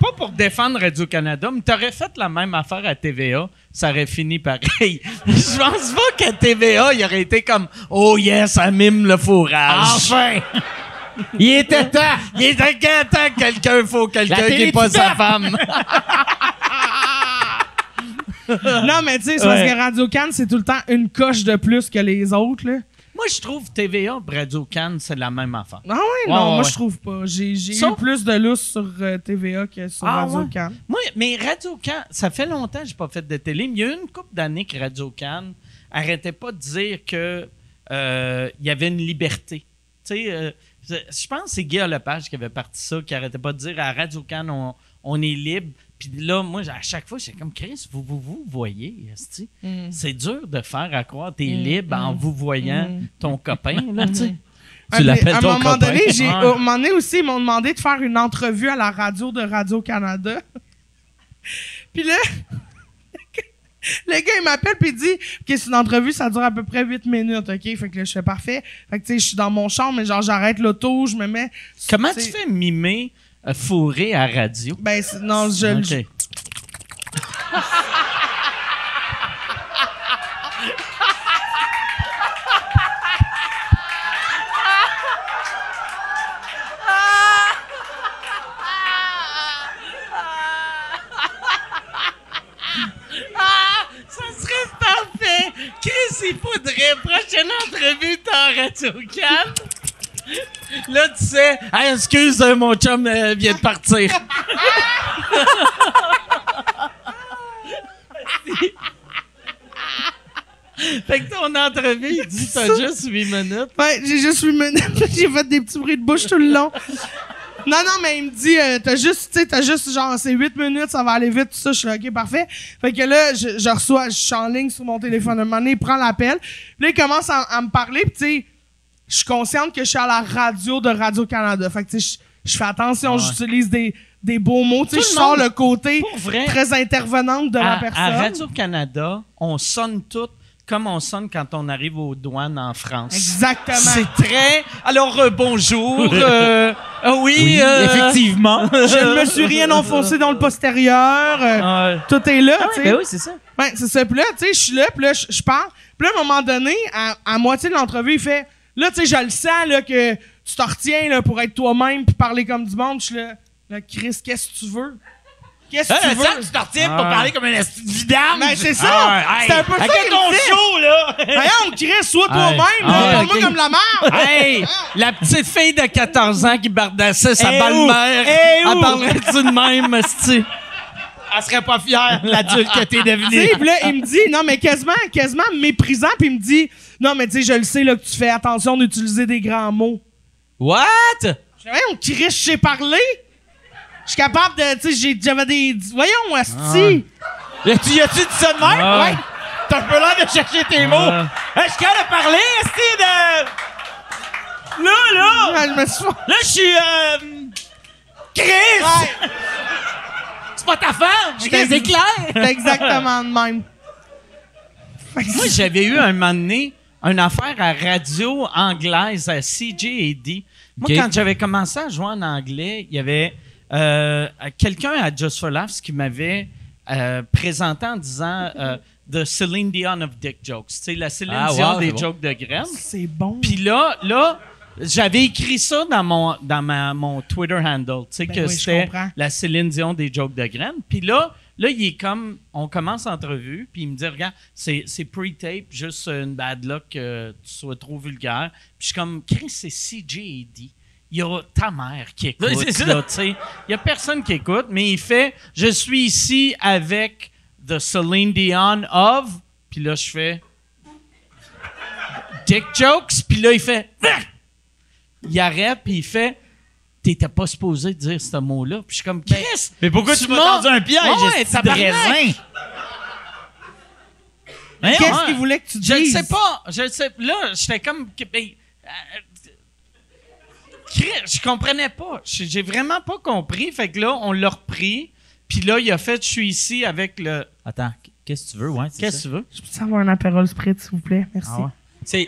Speaker 1: pas pour défendre Radio-Canada, mais t'aurais fait la même affaire à TVA, ça aurait fini pareil. Je pense pas qu'à TVA, il aurait été comme « Oh yes, ça mime le fourrage. »
Speaker 4: Enfin! Il était temps!
Speaker 1: Il était temps que quelqu'un faut quelqu'un qui n'est pas sa femme.
Speaker 5: non, mais tu sais, c'est
Speaker 1: Ouais.
Speaker 5: parce que Radio Cannes, c'est tout le temps une coche de plus que les autres, là.
Speaker 1: Moi, je trouve TVA et Radio-Can, c'est la même affaire.
Speaker 5: Ah ouais, non,
Speaker 1: ouais,
Speaker 5: moi,
Speaker 1: ouais.
Speaker 5: je trouve pas. J'ai j'ai
Speaker 1: Ça-
Speaker 5: eu plus de lousse sur euh, TVA que sur
Speaker 1: Ah,
Speaker 5: Radio
Speaker 1: ouais.
Speaker 5: Cannes.
Speaker 1: Moi, mais Radio-Can, ça fait longtemps que j'ai pas fait de télé, mais il y a eu une couple d'années que Radio-Can arrêtait pas de dire que euh, il y avait une liberté. Tu sais, euh, je je pense que c'est Guy Lepage qui avait parti ça, qui arrêtait pas de dire à Radio-Can, on, on est libre. Puis là, moi, à chaque fois, j'étais comme Chris, vous vous, vous voyez.
Speaker 5: Mm.
Speaker 1: c'est dur de faire à croire t'es libre en vous voyant
Speaker 5: Mm.
Speaker 1: ton copain, là, tu sais? Tu l'appelles ton
Speaker 5: moment
Speaker 1: copain?
Speaker 5: donné, j'ai, à un moment donné aussi, ils m'ont demandé de faire une entrevue à la radio de Radio-Canada. puis là, le gars, il m'appelle puis il dit que c'est une entrevue, ça dure à peu près 8 minutes, OK? Fait que là, je fais parfait. Fait que, tu sais, je suis dans mon champ, mais genre, j'arrête l'auto, je me mets...
Speaker 1: Comment
Speaker 5: tu
Speaker 1: fais mimer fourré à radio?
Speaker 5: Ben, non, je...
Speaker 1: Ok.
Speaker 5: je-
Speaker 1: Ça serait parfait! Chris, il faudrait, prochaine entrevue, t'es en radio calme. Là, tu sais, hey, excuse, euh, mon chum euh, vient de partir. fait que ton entrevue, il dit t'as juste 8 minutes.
Speaker 5: Ouais, j'ai juste 8 minutes. j'ai fait des petits bruits de bouche tout le long. Non, non, mais il me dit, euh, t'as juste, tu sais, t'as juste, genre, c'est 8 minutes, ça va aller vite, tout ça. Je suis là, OK, parfait. Fait que là, je, je reçois, je suis en ligne sur mon téléphone. À un moment donné, il prend l'appel. Puis là, il commence à, à me parler, puis tu sais, je suis consciente que je suis à la radio de Radio-Canada. Fait que, tu sais, je- je fais attention, j'utilise des, des beaux mots. Tu sais, je sors le côté
Speaker 1: vrai,
Speaker 5: très intervenante de la
Speaker 1: à,
Speaker 5: personne.
Speaker 1: à Radio-Canada, on sonne tout comme on sonne quand on arrive aux douanes en France.
Speaker 5: Exactement.
Speaker 1: C'est très. Alors, euh, bonjour. euh, ah oui, euh,
Speaker 4: effectivement.
Speaker 5: Je ne me suis rien enfoncé dans le postérieur. euh, tout est là, tu sais.
Speaker 4: Ben oui, c'est ça.
Speaker 5: Ouais, c'est ça. Puis là, tu sais, je suis là, puis là, je je parle. Puis là, à un moment donné, à, à moitié de l'entrevue, il fait Là, tu sais, je le sens, là, que tu t'en retiens, là, pour être toi-même, puis parler comme du monde. Je suis là, là, Chris, qu'est-ce que tu veux? Qu'est-ce que tu veux?
Speaker 4: ça, tu t'en retiens pour
Speaker 1: Ah.
Speaker 4: parler comme un esti de vidange.
Speaker 5: Ben, c'est ça!
Speaker 4: Ah,
Speaker 5: c'est un peu ça
Speaker 4: avec ton show, là!
Speaker 5: Voyons, Chris, sois toi-même, là,
Speaker 1: Ah,
Speaker 5: parle-moi comme la merde!
Speaker 1: Hey, la petite fille de 14 ans qui bardassait sa
Speaker 4: Eh
Speaker 1: belle-mère?
Speaker 4: Eh
Speaker 1: elle
Speaker 4: où?
Speaker 1: parlerait-tu de même, esti? Elle serait pas fière, l'adulte que t'es
Speaker 5: Tu
Speaker 1: devenu.
Speaker 5: sais, puis là, il me dit, non, mais quasiment, quasiment méprisant, puis il me dit, non, mais tu sais, je le sais, là, que tu fais attention d'utiliser des grands mots.
Speaker 4: What?
Speaker 5: Je dis, voyons, Chris, je sais parler. Je suis capable de, tu sais, j'ai- j'avais des, voyons, asti.
Speaker 4: Y a-tu y a-tu dit ça de même?
Speaker 1: Ah.
Speaker 4: Ouais. T'as un peu l'air de chercher tes mots.
Speaker 1: Ah.
Speaker 4: Hey, je suis capable de parler, esti de... Là, là!
Speaker 5: Ouais, je me suis
Speaker 4: Là, je suis, euh... Chris! Pas ta femme! Je clair!
Speaker 5: C'est exactement de même.
Speaker 1: Moi, j'avais eu un moment donné une affaire à radio anglaise à CJAD. Moi, quand j'avais commencé à jouer en anglais, il y avait euh, quelqu'un à Just for Laughs qui m'avait euh, présenté en disant euh, The Celine Dion of Dick Jokes. Tu sais, la Celine
Speaker 4: Ah,
Speaker 1: Dion
Speaker 4: wow,
Speaker 1: des
Speaker 4: bon.
Speaker 1: jokes de graines.
Speaker 5: C'est bon.
Speaker 1: Puis là, là, j'avais écrit ça dans mon dans ma, mon Twitter handle, tu sais
Speaker 5: Ben
Speaker 1: que
Speaker 5: oui,
Speaker 1: c'était la Céline Dion des jokes de graines. Puis là, là, il est comme, on commence l'entrevue, puis il me dit, regarde, c'est c'est pre-tape, juste une bad luck que tu sois trop vulgaire. Puis je suis comme, Chris, c'est CJAD. il y a ta mère qui écoute. Là, tu sais. Il y a personne qui écoute, mais il fait Je suis ici avec The Celine Dion of. Puis là, je fais Dick jokes. Puis là, il fait Ah! Il arrête, puis il fait T'étais pas supposé dire ce mot-là. Puis je suis comme Chris.
Speaker 4: Mais pourquoi tu m'as tendu un piège,
Speaker 1: Ouais, tabarnak.
Speaker 4: raisin? Voyons.
Speaker 5: Qu'est-ce
Speaker 1: ouais.
Speaker 5: qu'il voulait que tu dises?
Speaker 1: Je ne sais pas. Je le sais. Là, j'étais comme. que- ben, euh, Chris, je comprenais pas. J'ai vraiment pas compris. Fait que là, on l'a repris. Puis là, il a fait Je suis ici avec le.
Speaker 4: Attends, qu'est-ce que tu veux, ouais?
Speaker 1: Qu'est-ce que
Speaker 4: ça?
Speaker 1: tu veux?
Speaker 5: Je peux avoir un apérole spritz, s'il vous plaît? Merci.
Speaker 1: Ah ouais.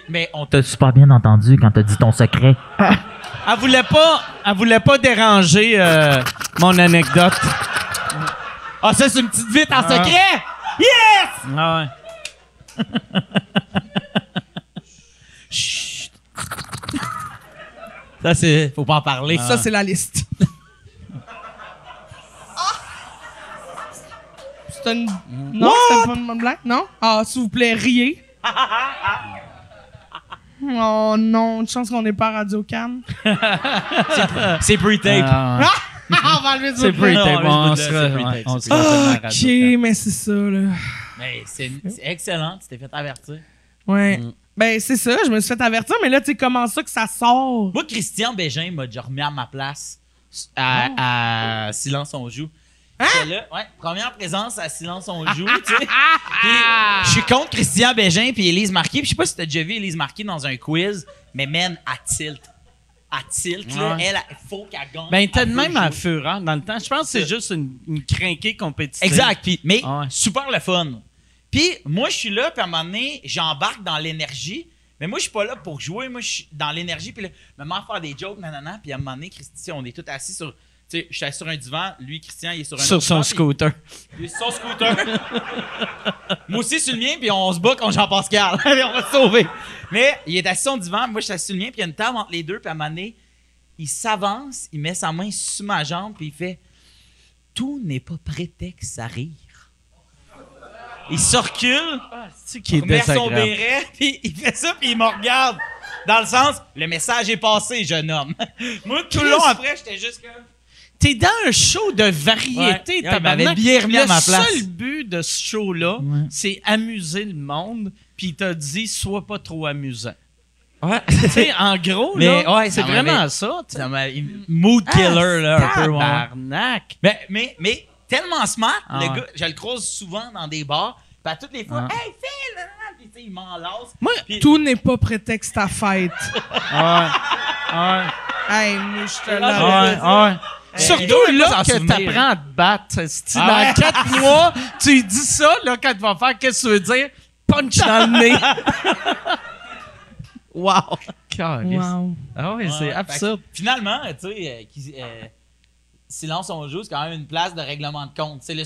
Speaker 4: Mais on t'a super bien entendu quand t'as dit ton secret.
Speaker 1: Elle voulait pas, elle voulait pas déranger euh, mon anecdote.
Speaker 4: Ah, ça, c'est une petite vite en
Speaker 1: Ah.
Speaker 4: secret! Yes!
Speaker 1: Ah ouais.
Speaker 4: Ça, c'est. Faut pas en parler.
Speaker 5: Ça, c'est la liste. Ah! C'est une... Non, c'est pas une bonne blague? Non? Ah, s'il vous plaît, riez. Oh non, une chance qu'on n'est pas à Radio Cannes.
Speaker 4: C'est pre-tape.
Speaker 1: Ah, ouais.
Speaker 5: Ah, on va enlever
Speaker 1: C'est
Speaker 5: du
Speaker 1: pre-tape.
Speaker 4: Non, mais
Speaker 1: on
Speaker 4: c'est
Speaker 1: se-
Speaker 4: pre-tape,
Speaker 1: ouais, on
Speaker 4: pre-tape,
Speaker 1: se
Speaker 4: c'est
Speaker 1: refait
Speaker 4: pre-tape.
Speaker 1: la
Speaker 5: Ok,
Speaker 1: radio.
Speaker 5: mais c'est ça, là.
Speaker 4: Mais c'est, excellent, tu t'es fait avertir.
Speaker 5: Ouais.
Speaker 1: Mm.
Speaker 5: Ben, c'est ça, je me suis fait avertir, mais là, tu sais, comment ça que ça sort?
Speaker 4: Moi, Christian Bégin m'a déjà remis à ma place à, à Silence on joue. Là, ouais, première présence à Silence on joue, tu sais. Puis, je suis contre Christian Bégin puis Élise Marquis. Puis je sais pas si t'as déjà vu Élise Marquis dans un quiz, mais man, à tilt. À tilt, là,
Speaker 1: Ouais.
Speaker 4: elle, il faut qu'elle gagne.
Speaker 1: Ben, t'as
Speaker 4: Elle
Speaker 1: de
Speaker 4: veut
Speaker 1: même à
Speaker 4: jouer.
Speaker 1: Fureur dans le temps. Je pense que c'est juste une, une crinquée compétitive.
Speaker 4: Exact. Puis, mais
Speaker 1: Ah ouais.
Speaker 4: super le fun. Puis moi, je suis là, puis à un moment donné, j'embarque dans l'énergie. Mais moi, je suis pas là pour jouer. Moi, je suis dans l'énergie. Puis là, à faire des jokes, nanana. Puis à un moment donné, Christian, on est tous assis sur. Tu sais, je suis assis sur un divan. Lui, Christian, il est sur un
Speaker 1: Sur
Speaker 4: autre
Speaker 1: son
Speaker 4: divan,
Speaker 1: scooter.
Speaker 4: Il est sur son scooter. moi aussi, sur le mien, puis on se bat contre Jean-Pascal. On va se sauver. Mais il est assis sur son divan. Moi, je suis assis sur le mien, puis il y a une table entre les deux. Puis à un moment donné, il s'avance, il met sa main sur ma jambe, puis il fait Tout n'est pas prétexte à rire. Il se recule,
Speaker 1: est
Speaker 4: il remet son
Speaker 1: désagréable?
Speaker 4: béret, puis il fait ça, puis il me regarde. Dans le sens, le message est passé, jeune homme. Moi, tout le long après, j'étais juste comme.
Speaker 1: T'es dans un show de variété,
Speaker 4: Ouais. Il
Speaker 1: tabarnak.
Speaker 4: m'avait bien remis à
Speaker 1: Le
Speaker 4: ma place.
Speaker 1: seul but de ce show-là,
Speaker 4: Ouais.
Speaker 1: c'est amuser le monde, puis il t'a dit « sois pas trop amusant
Speaker 4: Ouais. ».
Speaker 1: Tu sais, en gros,
Speaker 4: Mais,
Speaker 1: là,
Speaker 4: ouais,
Speaker 1: c'est vraiment ça.
Speaker 4: Ça Mood killer, là, un peu. ouais.
Speaker 1: Tabarnak.
Speaker 4: Mais, mais, mais tellement smart,
Speaker 1: Ah
Speaker 4: le
Speaker 1: ouais.
Speaker 4: gars, je le croise souvent dans des bars. Puis à toutes les fois,
Speaker 1: Ah.
Speaker 4: hey, Phil! là, là, là, Puis tu sais, il m'enlace.
Speaker 1: Moi,
Speaker 5: Tout n'est pas prétexte à fête.
Speaker 1: ouais, ouais,
Speaker 5: hey, moi, je te
Speaker 4: Ah,
Speaker 1: ouais, ouais.
Speaker 4: Il
Speaker 1: Surtout là que t'apprends à te battre.
Speaker 4: Ah
Speaker 1: dans
Speaker 4: ouais.
Speaker 1: quatre mois, tu dis ça, là, quand tu vas faire, qu'est-ce que tu veux dire? Punch dans le nez. wow.
Speaker 5: Wow.
Speaker 1: Ah ouais,
Speaker 4: Ouais,
Speaker 1: c'est absurde.
Speaker 4: Finalement, tu sais, euh, qui- euh, Silence on joue, c'est quand même une place de règlement de compte. C'est le,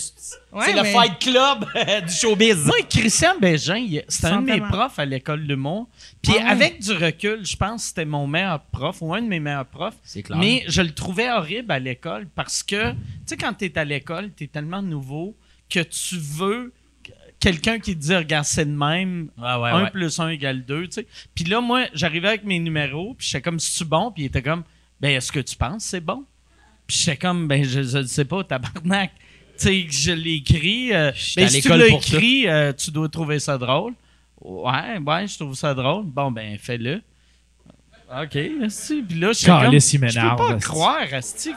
Speaker 5: Ouais,
Speaker 4: c'est le
Speaker 5: mais-
Speaker 4: fight club euh, du showbiz.
Speaker 1: Moi, Christian Bégin, c'était un de mes profs à l'école de Mont. Puis
Speaker 5: Ah
Speaker 1: avec du recul, je pense que c'était mon meilleur prof ou un de mes meilleurs profs.
Speaker 4: C'est clair.
Speaker 1: Mais je le trouvais horrible à l'école parce que, tu sais, quand tu es à l'école, tu es tellement nouveau que tu veux que- quelqu'un qui te dit, regarde, c'est de même,
Speaker 4: Ouais, ouais,
Speaker 1: 1
Speaker 4: ouais.
Speaker 1: plus 1 égale 2, tu sais. Puis là, moi, j'arrivais avec mes numéros, puis j'étais comme, c'est-tu bon? Puis il était comme, ben, est-ce que tu penses que c'est bon? Puis j'étais comme, ben, je, je ne sais pas, tabarnak. Tu sais, je l'ai écrit. euh, ben,
Speaker 4: à
Speaker 1: si tu
Speaker 4: l'école
Speaker 1: l'as écrit, euh, tu dois trouver ça drôle. Ouais, ouais, je trouve ça drôle. Bon, ben, fais-le. OK, esti. Puis là, je suis comme, je peux pas croire,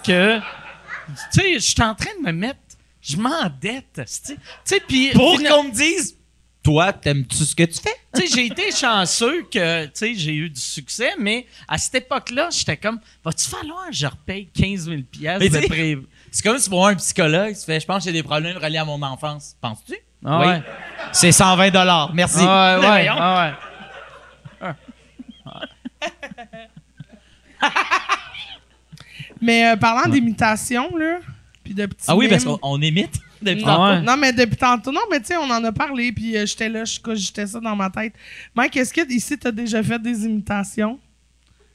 Speaker 1: que... Tu sais, je suis en train de me mettre... Je m'endette. Tu sais, puis...
Speaker 4: Pour qu'on me dise, toi, t'aimes-tu ce que tu fais?
Speaker 1: tu sais, j'ai été chanceux que, tu sais, j'ai eu du succès, mais à cette époque-là, j'étais comme, va-tu falloir que je repaye 15 000 piastres de pré...
Speaker 4: C'est comme si pour un psychologue, tu fais, je pense que j'ai des problèmes reliés à mon enfance. Penses-tu?
Speaker 1: Ah
Speaker 4: Oui.
Speaker 1: ouais.
Speaker 4: C'est 120 dollars. Merci.
Speaker 1: Ah ouais, ouais,
Speaker 4: Voyons.
Speaker 1: ah ouais.
Speaker 5: Mais euh, parlant d'imitation, là, puis de petits
Speaker 4: Ah oui, parce qu'on on imite depuis
Speaker 5: Non,
Speaker 1: Ah
Speaker 4: tantôt.
Speaker 1: ouais?
Speaker 5: non, mais depuis tantôt. Non, mais tu sais, on en a parlé, puis euh, j'étais là, je cogitais ça dans ma tête. Mike, est-ce que ici, t'as déjà fait des imitations?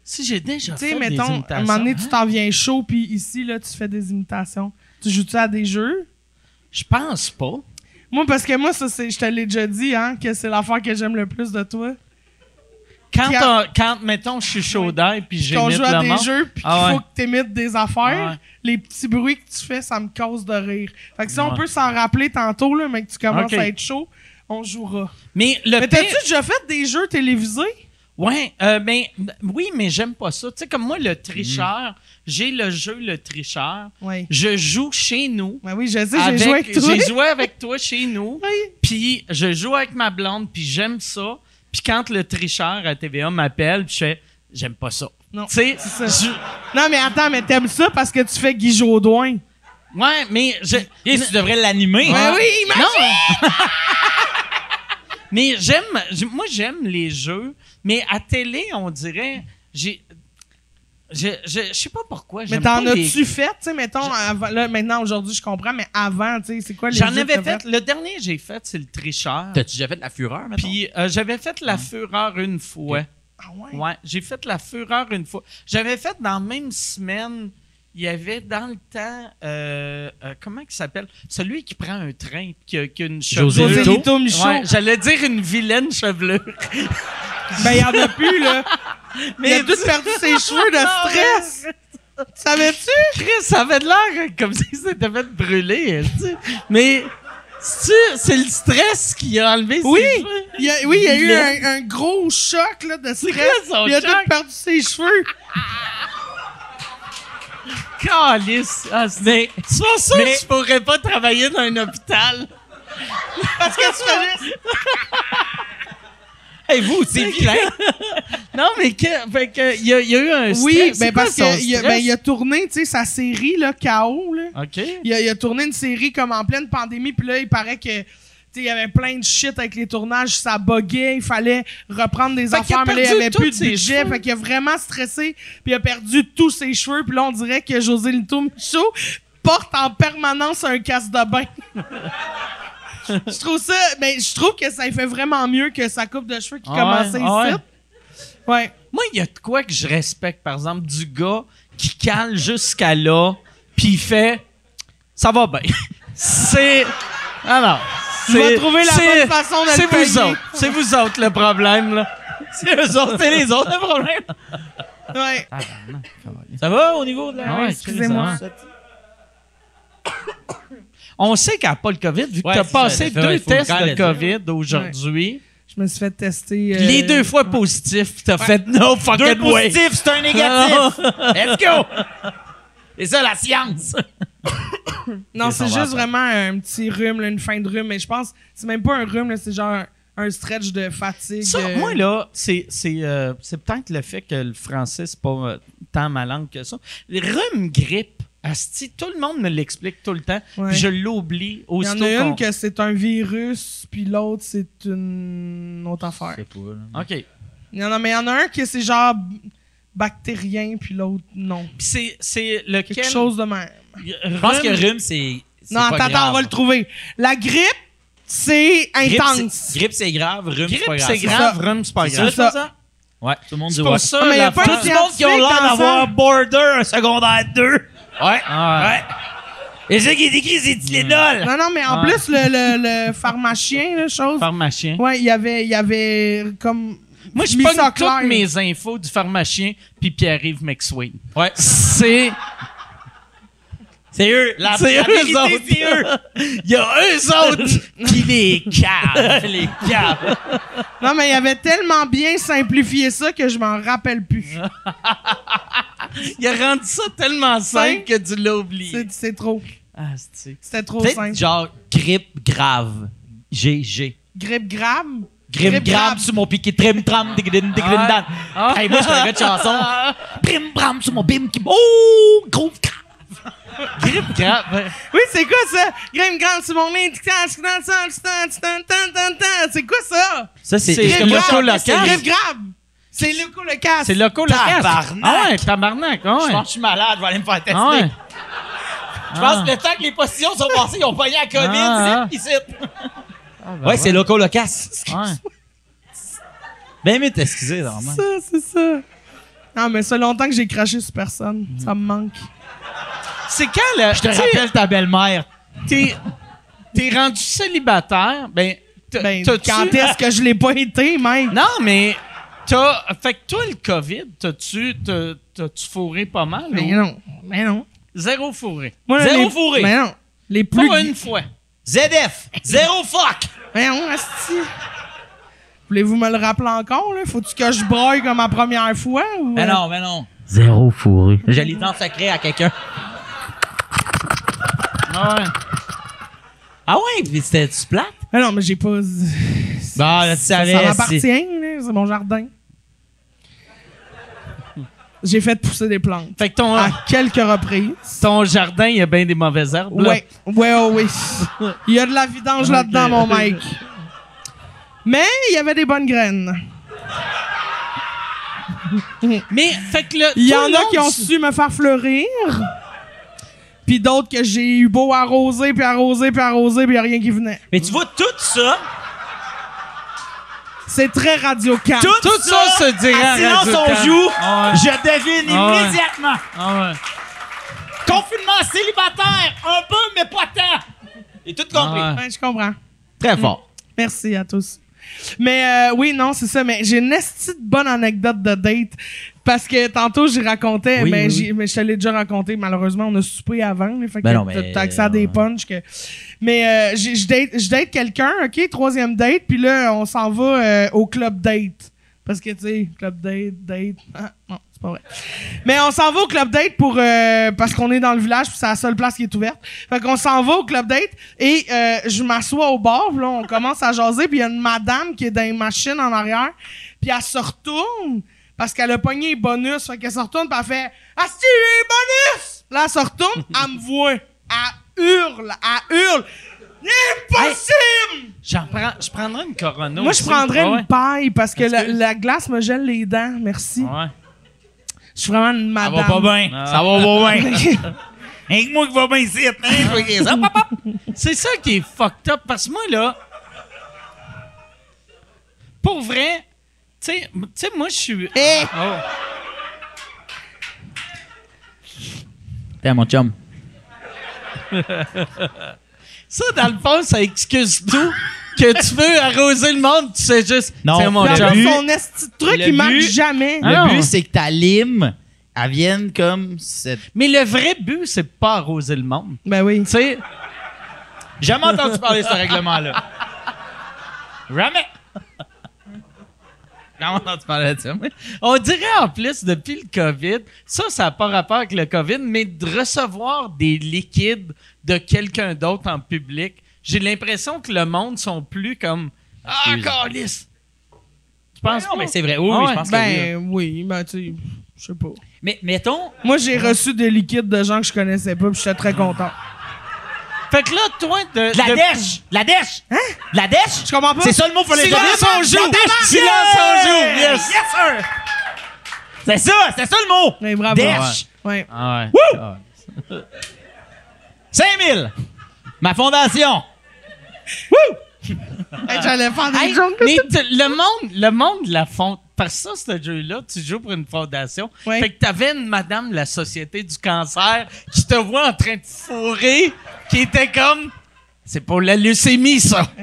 Speaker 1: Si j'ai déjà
Speaker 5: Tu sais,
Speaker 1: fait des
Speaker 5: mettons, à un
Speaker 1: imitations.
Speaker 5: moment donné, tu t'en viens chaud, puis ici, là, tu fais des imitations. Tu joues-tu à des jeux?
Speaker 1: Je pense pas.
Speaker 5: Moi, parce que moi, ça, c'est, je te l'ai déjà dit, hein, que c'est l'affaire que j'aime le plus de toi.
Speaker 1: Quand, on- quand, mettons, je suis chaud d'air puis
Speaker 5: qu'on
Speaker 1: j'imite
Speaker 5: joue à
Speaker 1: le
Speaker 5: des jeux puis qu'il
Speaker 1: Ah ouais.
Speaker 5: faut que t'émites des affaires,
Speaker 1: Ouais.
Speaker 5: les petits bruits que tu fais, ça me cause de rire. Fait que si on
Speaker 1: Ouais.
Speaker 5: peut s'en rappeler tantôt, là, mais que tu commences à être chaud, on jouera.
Speaker 1: Mais le
Speaker 5: Mais t'as-tu déjà fait des jeux télévisés?
Speaker 1: Ouais, euh, ben, oui, mais j'aime pas ça. Tu sais, comme moi, le tricheur, j'ai le jeu Le Tricheur.
Speaker 5: Oui.
Speaker 1: Je joue chez nous.
Speaker 5: Ouais, oui, je sais, j'ai joué avec toi.
Speaker 1: J'ai joué avec toi chez nous.
Speaker 5: Oui.
Speaker 1: Puis je joue avec ma blonde, puis j'aime ça. Puis quand le tricheur à TVA m'appelle, je fais j'aime pas ça.
Speaker 5: Non,
Speaker 1: Tu sais,
Speaker 5: c'est ça.
Speaker 1: je-
Speaker 5: Non, mais attends, mais t'aimes ça parce que tu fais Guy Jodoin.
Speaker 1: ouais, mais je
Speaker 4: Et tu devrais l'animer?
Speaker 5: Ouais, oui, imagine!
Speaker 1: non. mais j'aime moi j'aime les jeux, mais à télé, on dirait j'ai je, je, je sais pas pourquoi.
Speaker 5: Mais t'en
Speaker 1: les-
Speaker 5: as-tu fait, tu sais, mettons, avant, là, maintenant, aujourd'hui, je comprends, mais avant, tu sais, c'est quoi les
Speaker 1: J'en avais fait. Le dernier que j'ai fait, c'est le tricheur.
Speaker 4: T'as-tu déjà fait de la fureur, maintenant?
Speaker 1: Puis euh, j'avais fait la fureur une fois.
Speaker 5: Ah ouais?
Speaker 1: Ouais, j'ai fait la fureur une fois. J'avais fait dans la même semaine. Il y avait dans le temps, euh, euh, comment il s'appelle? Celui qui prend un train, qui a, qui a une chevelure.
Speaker 4: José
Speaker 5: José
Speaker 4: Lito.
Speaker 5: Lito Michaud.
Speaker 1: Ouais, J'allais dire une vilaine chevelure.
Speaker 5: Ben, il y en a plus, là. Mais il a tout perdu ses cheveux de stress. Savais-tu?
Speaker 1: Chris, ça avait de l'air comme si c'était fait brûler. sais. Mais c'est le stress qui a enlevé
Speaker 5: Oui.
Speaker 1: ses cheveux?
Speaker 5: Il a, oui, il y a eu un, un gros choc, là, de stress.
Speaker 1: quoi
Speaker 5: il a
Speaker 1: choc?
Speaker 5: tout perdu ses cheveux.
Speaker 1: Calice. Ah, c'est pour ça
Speaker 4: mais-
Speaker 1: que je pourrais pas travailler dans un hôpital.
Speaker 5: Parce que tu faisais...
Speaker 4: Hey, vous, c'est vilain.
Speaker 1: Non, mais que, fait que, il y, a, il y a eu un
Speaker 5: Oui,
Speaker 1: stress. C'est
Speaker 5: ben parce qu'il a, ben, il a tourné, tu sais, sa série, là, KO, là.
Speaker 1: OK.
Speaker 5: Il a, il a tourné une série comme en pleine pandémie, puis là, il paraît que tu sais, il y avait plein de shit avec les tournages, ça buguait, il fallait reprendre des
Speaker 1: Fait
Speaker 5: affaires, mais là, il
Speaker 1: perdu
Speaker 5: avait plus de budget, fait qu'il a vraiment stressé, puis il a perdu tous ses cheveux, puis là, on dirait que José Lito Michaud porte en permanence un casse de bain. je trouve ça, mais je trouve que ça fait vraiment mieux que sa coupe de cheveux qui
Speaker 1: Ah
Speaker 5: commençait
Speaker 1: ouais,
Speaker 5: ici. Ouais.
Speaker 1: Moi, il y a de quoi que je respecte, par exemple, du gars qui cale jusqu'à là, puis il fait ça va bien. c'est. Alors.
Speaker 5: Tu vas trouver la bonne façon de
Speaker 1: C'est vous autres. C'est vous autres le problème, là.
Speaker 4: C'est eux autres, c'est les autres, le problème.
Speaker 5: Ouais.
Speaker 4: Ça va au niveau de la.
Speaker 1: Ah ouais,
Speaker 5: excusez-moi.
Speaker 1: On sait qu'elle n'a pas le COVID, vu que
Speaker 4: Ouais,
Speaker 1: tu as passé
Speaker 4: ça
Speaker 1: deux tests de. COVID aujourd'hui.
Speaker 5: Je me suis fait tester. euh,
Speaker 1: Les deux fois positifs, t'as fait no
Speaker 4: Deux
Speaker 1: fucking way.
Speaker 4: positifs, c'est un négatif. Let's go. C'est ça, la science.
Speaker 5: Non, c'est juste
Speaker 4: après.
Speaker 5: vraiment un petit rhume, là, une fin de rhume. Mais je pense c'est même pas un rhume, là, c'est genre un stretch de fatigue.
Speaker 1: Ça,
Speaker 5: euh,
Speaker 1: moi, là, c'est, c'est, euh, c'est peut-être le fait que le français, c'est pas euh, tant ma langue que ça. Le rhume, grippe, asti, tout le monde me l'explique tout le temps,
Speaker 5: Ouais.
Speaker 1: puis je l'oublie
Speaker 5: Il y en a une que c'est un virus, puis l'autre c'est une autre affaire.
Speaker 1: OK.
Speaker 5: Il y en a, mais il y en a un qui c'est genre bactérien, puis l'autre non.
Speaker 1: Puis c'est, c'est lequel...
Speaker 5: Quelque chose de même.
Speaker 4: Je pense que rhume, c'est. c'est
Speaker 5: Non,
Speaker 4: pas
Speaker 5: attends,
Speaker 4: grave.
Speaker 5: on va le trouver. La grippe, c'est
Speaker 4: Grippe,
Speaker 5: intense.
Speaker 4: c'est- Grippe, c'est grave. Rhume,
Speaker 1: Grippe,
Speaker 4: c'est pas grave.
Speaker 1: c'est grave, rhume, c'est pas
Speaker 4: C'est
Speaker 1: grave.
Speaker 4: ça,
Speaker 5: ça.
Speaker 4: ça? Ouais, tout le monde dit
Speaker 1: C'est
Speaker 4: ouais.
Speaker 1: pour ça,
Speaker 5: Ah, mais y a pas
Speaker 4: Tout le monde qui ont
Speaker 5: scientifique
Speaker 4: l'air
Speaker 5: dans
Speaker 4: d'avoir
Speaker 5: ça.
Speaker 4: border un secondaire 2. Ouais.
Speaker 1: Ah,
Speaker 4: Ouais. Et ce qui est écrit, c'est Tylenol.
Speaker 5: Non, non, mais en plus, le, le, le pharmacien, la chose.
Speaker 1: pharmacien.
Speaker 5: Ouais, il y avait, il y avait comme.
Speaker 1: Moi, je pogne
Speaker 5: ça
Speaker 1: toutes
Speaker 5: clair.
Speaker 1: mes infos du pharmacien puis Pierre-Yves McSween.
Speaker 4: Ouais.
Speaker 1: C'est...
Speaker 4: C'est eux. La,
Speaker 1: C'est eux
Speaker 4: c'est eux.
Speaker 1: Il y a eux autres qui les cavent.
Speaker 4: les gars.
Speaker 5: Non, mais il avait tellement bien simplifié ça que je m'en rappelle plus.
Speaker 1: Il a rendu ça tellement simple que tu l'as oublié.
Speaker 5: C'est- trop.
Speaker 1: Ah, c'est...
Speaker 5: C'était trop simple.
Speaker 4: genre grippe grave. GG.
Speaker 5: Grippe grave?
Speaker 4: Grave
Speaker 5: grave.
Speaker 4: sur mon piquet trim tram digidin digidin dan.
Speaker 1: Ah.
Speaker 4: Hey, moi, je un gars de chanson. Brim bram sur mon bim qui. Oh, gros grave.
Speaker 1: Grippe grave.
Speaker 5: Oui, c'est quoi ça? Grippe grave sur mon. C'est quoi ça?
Speaker 4: Ça,
Speaker 1: C'est le
Speaker 5: grave. C'est le coup le casse.
Speaker 1: C'est loco le casque.
Speaker 4: Tabarnak.
Speaker 1: Ah ouais, tabarnak. Ah
Speaker 4: Je
Speaker 1: ouais.
Speaker 4: pense que je suis malade, je vais aller me faire tester.
Speaker 1: Ah ouais.
Speaker 4: Je pense que le temps que les positions sont passées, ils ont pogné la COVID,
Speaker 1: Ah,
Speaker 4: ici, ici. ouais, c'est loco locasse.
Speaker 1: Ouais.
Speaker 4: Ben, mais t'excuser, normalement.
Speaker 5: ça, c'est ça. Non, mais ça fait longtemps que j'ai craché sur personne. Ça me manque.
Speaker 1: C'est quand le...
Speaker 4: Je te rappelle ta belle-mère.
Speaker 1: T'es, t'es rendu célibataire, ben... t'as-
Speaker 5: Ben,
Speaker 1: t'as-tu-
Speaker 5: quand est-ce que je l'ai pas été, même?
Speaker 1: Non, mais t'as, fait que toi, le COVID, t'as-tu, t'as- t'as-tu fourré pas mal?
Speaker 5: Mais
Speaker 1: ou-
Speaker 5: non, mais non.
Speaker 1: Zéro fourré.
Speaker 5: Moi,
Speaker 4: Zéro
Speaker 5: les-
Speaker 4: fourré.
Speaker 5: Mais non. Les plus.
Speaker 1: Pas une fois.
Speaker 4: ZF, zéro fuck.
Speaker 5: Mais non, asti. Voulez-vous me le rappeler encore, là? Faut-tu que je broille comme la première fois? Ou...
Speaker 4: Mais
Speaker 5: euh?
Speaker 4: non, mais non. Zéro fourré. Je l'ai dans secret à quelqu'un.
Speaker 1: Ah ouais.
Speaker 4: Ah ouais, puis c'était-tu plate?
Speaker 5: Mais non, mais j'ai pas.
Speaker 4: Bon, là, tu
Speaker 5: Ça,
Speaker 4: savais.
Speaker 5: ça
Speaker 4: si-
Speaker 5: m'appartient. C'est mon jardin. J'ai fait pousser des plantes.
Speaker 1: Fait que ton,
Speaker 5: À quelques reprises.
Speaker 1: ton jardin, il y a bien des mauvaises herbes.
Speaker 5: ouais, ouais, oui. Il y a de la vidange là-dedans, mon mec. Mais il y avait des bonnes graines.
Speaker 1: Mais, fait que le.
Speaker 5: Il y en a qui ont su me faire fleurir. Puis d'autres que j'ai eu beau arroser, puis arroser, puis arroser, puis il a rien qui venait.
Speaker 4: Mais tu vois, tout ça,
Speaker 5: C'est très radio
Speaker 4: tout,
Speaker 1: Tout ça se dirait
Speaker 4: à
Speaker 1: à
Speaker 4: silence
Speaker 1: Radio
Speaker 4: on joue,
Speaker 1: Ah ouais.
Speaker 4: je devine
Speaker 1: Ah ouais.
Speaker 4: immédiatement.
Speaker 1: Ah ouais.
Speaker 4: Confinement célibataire, un peu, mais pas tant. Et tout compris.
Speaker 1: Ah ouais.
Speaker 5: Ouais, je comprends.
Speaker 4: Très fort.
Speaker 5: Merci à tous. Mais euh, oui, non, c'est ça. Mais j'ai une esti de bonne anecdote de date. Parce que tantôt, j'y racontais,
Speaker 4: Oui,
Speaker 5: mais,
Speaker 4: oui,
Speaker 5: j'ai- mais je te l'ai déjà raconté. Malheureusement, on a soupé avant. fait
Speaker 4: Ben
Speaker 5: que
Speaker 4: non, mais-
Speaker 5: t'as- accès à des
Speaker 4: ouais.
Speaker 5: punchs. Que... Mais euh, je date, je date quelqu'un, OK, troisième date. Puis là, on s'en va euh, au club date. Parce que, tu sais, club date, date. Ah, non, c'est pas vrai. Mais on s'en va au club date pour euh, parce qu'on est dans le village, puis c'est la seule place qui est ouverte. Fait qu'on s'en va au club date et euh, je m'assois au bar, puis là on commence à jaser, puis il y a une madame qui est dans une machine en arrière, puis elle se retourne parce qu'elle a pogné les bonus, fait qu'elle se retourne puis elle fait "Asti, les bonus!" Là elle se retourne, elle me voit, elle hurle, elle hurle. Impossible!
Speaker 1: J'en prends, je prendrais une Corona
Speaker 5: Moi, je prendrais
Speaker 1: Ah ouais.
Speaker 5: une paille parce que la, glace me gèle les dents. Merci.
Speaker 1: Ouais.
Speaker 5: Je suis vraiment une
Speaker 4: Ça
Speaker 5: madame.
Speaker 4: va pas bien.
Speaker 1: Ah.
Speaker 4: Ça va pas bien. Rien que moi qui va bien ici. Hein? Ça.
Speaker 1: C'est ça qui est fucked up parce que moi, là, pour vrai, sais, tu sais, moi, je suis.
Speaker 5: Eh!
Speaker 1: Oh.
Speaker 4: Tiens, mon chum.
Speaker 1: Ça, dans le fond, ça excuse tout. que tu veux arroser le monde, tu sais juste.
Speaker 4: Non,
Speaker 1: c'est mon
Speaker 4: Le but-
Speaker 5: son esti de truc,
Speaker 4: le
Speaker 5: il marche
Speaker 4: but-
Speaker 5: jamais.
Speaker 1: Ah
Speaker 4: Le
Speaker 1: non.
Speaker 4: but, c'est que ta lime, elle vienne comme cette.
Speaker 1: Mais le vrai but, c'est pas arroser le monde.
Speaker 5: Ben oui.
Speaker 1: Tu sais,
Speaker 4: Jamais entendu parler de ce règlement-là. Jamais. Jamais entendu parler de ça.
Speaker 1: on dirait en plus, depuis le COVID, ça, ça n'a pas rapport avec le COVID, mais de recevoir des liquides de quelqu'un d'autre en public, j'ai l'impression que le monde sont plus comme Ah, calice! Tu penses
Speaker 4: Non,
Speaker 1: pas?
Speaker 4: mais c'est vrai. Oui,
Speaker 1: Ah ouais.
Speaker 4: je pense que oui.
Speaker 5: Ben oui, ben tu sais, je sais pas.
Speaker 4: Mais mettons,
Speaker 5: Moi, j'ai reçu des liquides de gens que je connaissais pas, puis j'étais très content.
Speaker 1: Fait que là, toi, de.
Speaker 4: de la
Speaker 1: de-
Speaker 4: dèche! La dèche! Hein? La dèche?
Speaker 5: Je comprends pas?
Speaker 4: C'est ça le mot pour les
Speaker 1: Silence on joue! Silence on joue! Yes!
Speaker 4: Yes, sir! C'est ça! C'est ça le mot!
Speaker 5: Ouais, bravo.
Speaker 4: Dèche!
Speaker 5: Ouais.
Speaker 1: Ah ouais.
Speaker 4: 5000! Ma fondation!
Speaker 5: Hey, J'allais faire des
Speaker 1: Hey,
Speaker 5: jokes.
Speaker 1: mais le monde, le monde la fond. Parce que ça, ce jeu-là, tu joues pour une fondation.
Speaker 5: Ouais.
Speaker 1: Fait que t'avais une madame de la Société du cancer qui te voit en train de fourrer, qui était comme. C'est pour la leucémie, ça.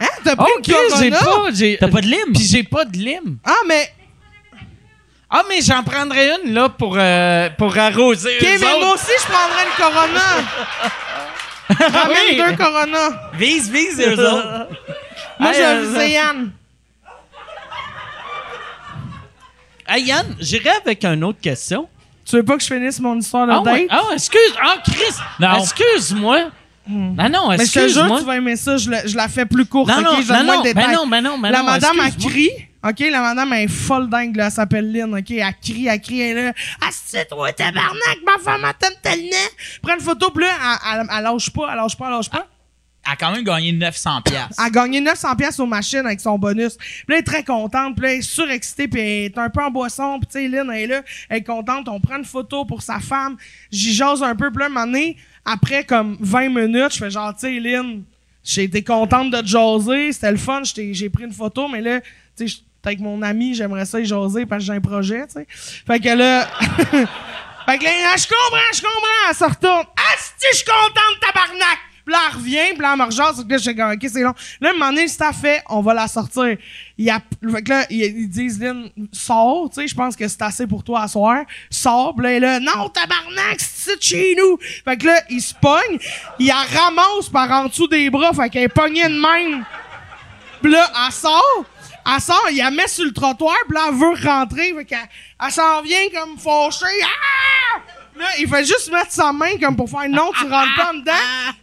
Speaker 5: Hein, t'as pris
Speaker 1: Ok,
Speaker 5: une
Speaker 1: j'ai pas.
Speaker 4: T'as pas de lime?
Speaker 1: Puis j'ai pas de lime.
Speaker 5: Ah, mais...
Speaker 1: Ah, mais j'en prendrais une, là, pour, euh, pour arroser.
Speaker 5: OK,
Speaker 1: eux
Speaker 5: mais
Speaker 1: autres.
Speaker 5: moi aussi, je prendrais une Corona. Ramène
Speaker 1: Oui.
Speaker 5: deux Corona.
Speaker 4: Vise, vise, eux autres.
Speaker 5: Moi, je vais viser Yann.
Speaker 1: Hey, Yann, j'irai avec une autre question.
Speaker 5: Tu veux pas que je finisse mon histoire de
Speaker 1: Ah, ouais.
Speaker 5: date?
Speaker 1: ah excuse. Ah, Chris.
Speaker 4: Non.
Speaker 1: Excuse-moi. Non, non,
Speaker 5: Mais je te jure,
Speaker 1: excuse-moi.
Speaker 5: tu vas aimer ça. Je, la- je la fais plus courte.
Speaker 1: Non,
Speaker 5: ok?
Speaker 1: non,
Speaker 5: Je donne
Speaker 1: non,
Speaker 5: moins
Speaker 1: non,
Speaker 5: de détails.
Speaker 1: ben non, ben non, ben
Speaker 5: la
Speaker 1: non,
Speaker 5: madame,
Speaker 1: excuse-moi.
Speaker 5: crie. OK, la madame, elle est folle dingue, là. Elle s'appelle Lynn, OK? Elle crie, elle crie, elle est là. Ah, c'est toi, tabarnak, ma femme, elle t'aime tellement. Prends une photo, puis là, elle, elle, elle lâche pas, elle lâche pas, elle lâche pas.
Speaker 4: A quand même gagné 900 piastres.
Speaker 5: Elle a gagné 900 pièces aux machines avec son bonus. Puis là, elle est très contente. Puis là, elle est surexcitée. Puis elle est un peu en boisson. Puis tu sais, Lynn, elle est là. Elle est contente. On prend une photo pour sa femme. J'y jase un peu. Puis là, un moment donné, après comme 20 minutes, je fais genre, tu sais, Lynn, j'ai été contente de te jaser. C'était le fun. J'ai pris une photo. Mais là, tu sais, avec mon ami, j'aimerais ça y jaser parce que j'ai un projet, tu sais. Fait que là... fait que là, Ah, je comprends, je comprends. Elle se retourne. Ah, si, je suis contente, tabarnak! Puis là, elle revient, puis là, elle me. Puis là, OK, c'est long. Là, à un moment donné, le staff fait, on va la sortir. Il a, fait que là, ils, ils disent, Lynn, sors, tu sais, je pense que c'est assez pour toi à soir. Sors, puis là, elle est là, non, tabarnak, c'est chez nous. Fait que là, il se pogne, il la ramasse par en dessous des bras, fait qu'elle est pognée de même. Puis là, elle sort, elle sort, il la met sur le trottoir, puis là, elle veut rentrer, fait qu'elle elle s'en vient comme fauchée. Ah! Là, il fait juste mettre sa main comme pour faire non, tu rentres pas en dedans.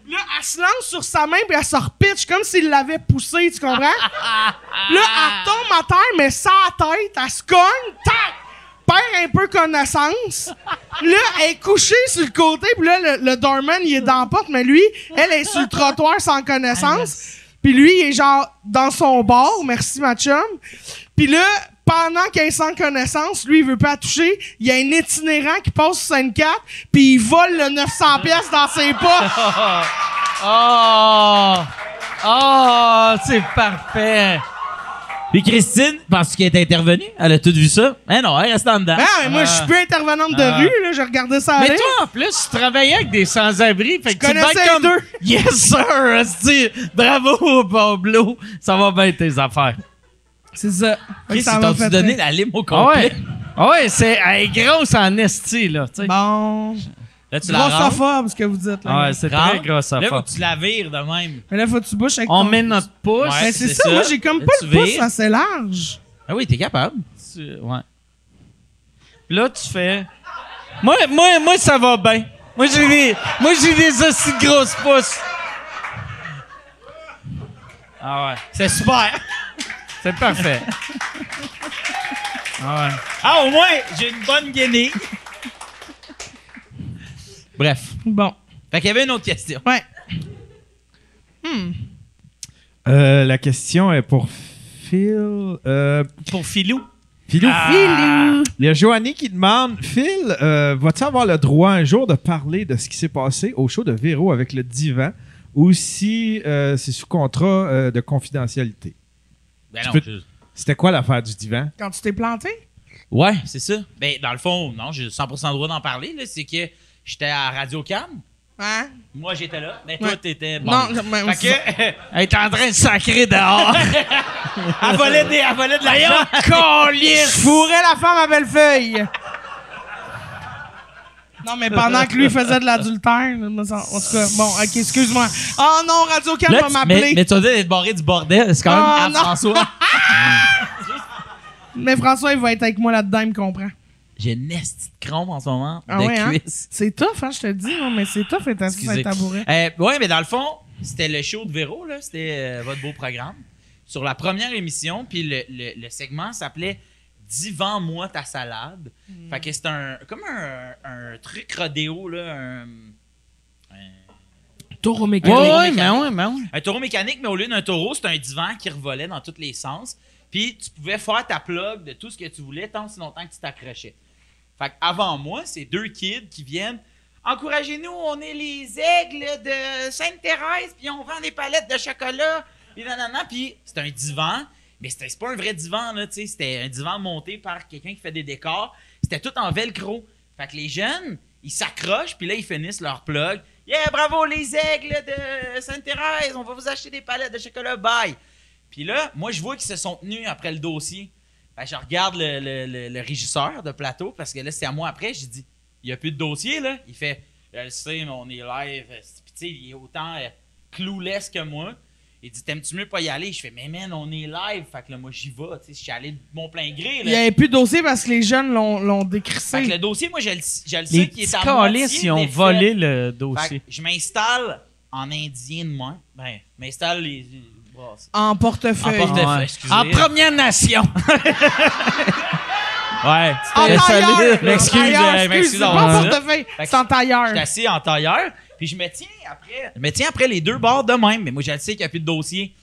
Speaker 5: Là, elle se lance sur sa main puis elle se repitche comme s'il l'avait poussé, tu comprends? Là, elle tombe à terre, mais sans tête, elle se cogne, tac! Perd un peu connaissance. Là, elle est couchée sur le côté, puis là, le, le doorman, il est dans la porte, mais lui, elle est sur le trottoir sans connaissance. Puis lui, il est genre dans son bar, merci ma chum. Puis là, pendant qu'elle est sans connaissance, lui, il veut pas toucher. Il y a un itinérant qui passe sur scène 4, puis il vole le 900 pièces dans ses poches.
Speaker 1: Oh! Oh, c'est parfait.
Speaker 4: Puis Christine, parce qu'elle est intervenue, elle a tout vu ça. Eh non, elle reste en dedans.
Speaker 5: Ben, mais moi, je suis plus intervenante de rue, là. J'ai regardé ça
Speaker 1: Mais
Speaker 5: aller.
Speaker 1: toi, en plus, tu travaillais avec des sans-abri. Fait que tu être comme,
Speaker 5: deux.
Speaker 1: Yes, sir! Bravo, Pablo. Ça va bien tes affaires.
Speaker 5: C'est ça. Fait que
Speaker 4: Chris,
Speaker 5: ça
Speaker 4: t'ont
Speaker 5: fait
Speaker 4: donné la lime au
Speaker 1: Ah
Speaker 4: complet?
Speaker 1: ouais. Ah ouais, c'est elle est grosse en esti, là. tu sais.
Speaker 5: Bon.
Speaker 4: Là, tu.
Speaker 5: Grossophobe, ce que vous dites, là.
Speaker 1: Ah ouais, c'est
Speaker 4: Rentre.
Speaker 1: très gros ça
Speaker 4: Là, faut que tu la vires de même.
Speaker 5: Mais là, faut que tu bouches avec
Speaker 1: On
Speaker 5: ton-
Speaker 1: met notre pouce.
Speaker 4: Ouais.
Speaker 5: Mais c'est
Speaker 4: c'est
Speaker 5: ça,
Speaker 4: ça.
Speaker 5: moi, j'ai comme
Speaker 4: Là,
Speaker 5: pas le pouce assez large.
Speaker 4: Ah oui, t'es capable.
Speaker 1: Tu- ouais. Puis Là, tu fais. Moi, moi, moi, ça va bien. Moi, j'ai des, moi, j'ai des aussi grosses pouces. Ah ouais.
Speaker 4: C'est super.
Speaker 1: C'est parfait. Ah ouais.
Speaker 4: Ah, au moins, j'ai une bonne guenille. Bref.
Speaker 5: Bon.
Speaker 4: Fait qu'il y avait une autre question.
Speaker 5: Ouais.
Speaker 2: Euh, la question est pour Phil. Euh,
Speaker 1: Pour Philou.
Speaker 2: Philou.
Speaker 5: Philou.
Speaker 2: Il y a Joanny qui demande Phil, euh, vas-tu avoir le droit un jour de parler de ce qui s'est passé au show de Véro avec le divan ou si euh, c'est sous contrat euh, de confidentialité?
Speaker 4: Ben non,
Speaker 2: peux-
Speaker 4: je-
Speaker 2: C'était quoi l'affaire du divan?
Speaker 5: Quand tu t'es planté?
Speaker 4: Ouais, c'est ça. Ben, dans le fond, non, j'ai 100% le droit d'en parler. C'est que j'étais à Radio Cam.
Speaker 5: Hein?
Speaker 4: Moi, j'étais là. Mais toi,
Speaker 5: Ouais.
Speaker 4: t'étais. Bon.
Speaker 5: Non, mais
Speaker 4: Fait que,
Speaker 1: Elle est en train de sacrer dehors.
Speaker 4: elle volait, des, elle volait de l'argent.
Speaker 5: Je fourrais la femme à Bellefeuille. Non, mais pendant que lui faisait de l'adultère, en tout cas, bon, ok, excuse-moi. Oh non, Radio Can va m'appeler.
Speaker 4: mais, mais tu vas dire d'être barré du bordel. C'est quand même à
Speaker 5: non.
Speaker 4: François.
Speaker 5: Mais François, il va être avec moi là-dedans, il me comprend.
Speaker 4: J'ai une esti de crampe en ce moment
Speaker 5: Ah
Speaker 4: de
Speaker 5: ouais, hein? C'est tough, hein, je te dis, non, mais c'est tough être assis sur un tabouret.
Speaker 4: Euh, ouais, mais dans le fond, c'était le show de Véro, là. C'était euh, votre beau programme. Sur la première émission, puis le, le- le segment s'appelait Divan-moi ta salade.
Speaker 5: Hmm.
Speaker 4: Fait que c'est un, comme un, un truc rodéo, là. Un,
Speaker 5: Taureau mécanique.
Speaker 4: ouais,
Speaker 1: ouais,
Speaker 4: mécanique.
Speaker 1: mais ouais, mais ouais.
Speaker 4: un taureau mécanique, mais au lieu d'un taureau, c'est un divan qui revolait dans tous les sens. Puis tu pouvais faire ta plug de tout ce que tu voulais tant si longtemps que tu t'accrochais. Fait avant moi, c'est deux kids qui viennent. Encouragez-nous, on est les aigles de Sainte-Thérèse, puis on vend des palettes de chocolat. Puis nanana, puis c'est un divan, mais c'était pas un vrai divan, là, tu sais. C'était un divan monté par quelqu'un qui fait des décors. C'était tout en velcro. Fait que les jeunes, ils s'accrochent, puis là, ils finissent leur plug. Yeah, bravo les aigles de Sainte-Thérèse, on va vous acheter des palettes de chocolat, bye. Puis là, moi, je vois qu'ils se sont tenus après le dossier. Je regarde le, régisseur de plateau, parce que là, c'est à moi après. J'ai dit, il n'y a plus de dossier, là. Il fait, je sais, mais on est live. Puis, tu sais, il est autant euh, que moi. Il dit, t'aimes-tu mieux pas y aller? Je fais, mais man, on est live. Fait que là, moi, j'y vais. Tu sais, je suis allé de mon plein gré,
Speaker 5: Il n'y avait plus de dossier parce que les jeunes l'ont l'ont
Speaker 4: Fait que
Speaker 5: décrissé.
Speaker 4: le dossier, moi, je le,
Speaker 1: Les
Speaker 4: sais qu'il est à moitié
Speaker 1: ils ont volé le
Speaker 4: Fait
Speaker 1: dossier.
Speaker 4: que je m'installe en indien de moi. Ben, je m'installe les. les.
Speaker 5: En portefeuille.
Speaker 4: En portefeuille.
Speaker 1: Ouais.
Speaker 4: excusez.
Speaker 1: En Première Nation. ouais.
Speaker 5: En tailleur!
Speaker 4: M'excuse,
Speaker 5: Tailleur,
Speaker 4: euh, m'excuse
Speaker 5: c'est en tailleur.
Speaker 4: Je suis assis en tailleur, puis je me tiens après. Je me tiens après les deux bords de même, mais moi, je le sais qu'il n'y a plus de dossier.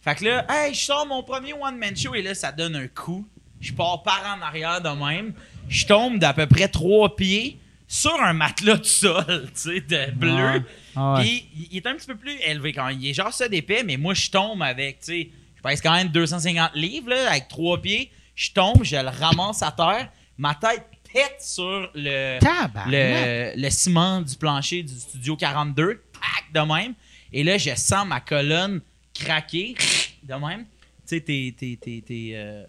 Speaker 4: Fait que là, hey, je sors mon premier one-man show et là, ça donne un coup. Je pars par en arrière de même. Je tombe d'à peu près trois pieds sur un matelas de sol, tu sais, de bleu.
Speaker 1: Ah ouais.
Speaker 4: Puis il- est un petit peu plus élevé quand même. Il est genre ça d'épais, mais moi, je tombe avec, tu sais, je pèse quand même 250 livres, là, avec trois pieds. Je tombe, je le ramasse à terre. Ma tête pète sur le, le, le ciment du plancher du studio 42. Tac, de même. Et là, je sens ma colonne craquer de même. Tu sais, tes. tes, euh,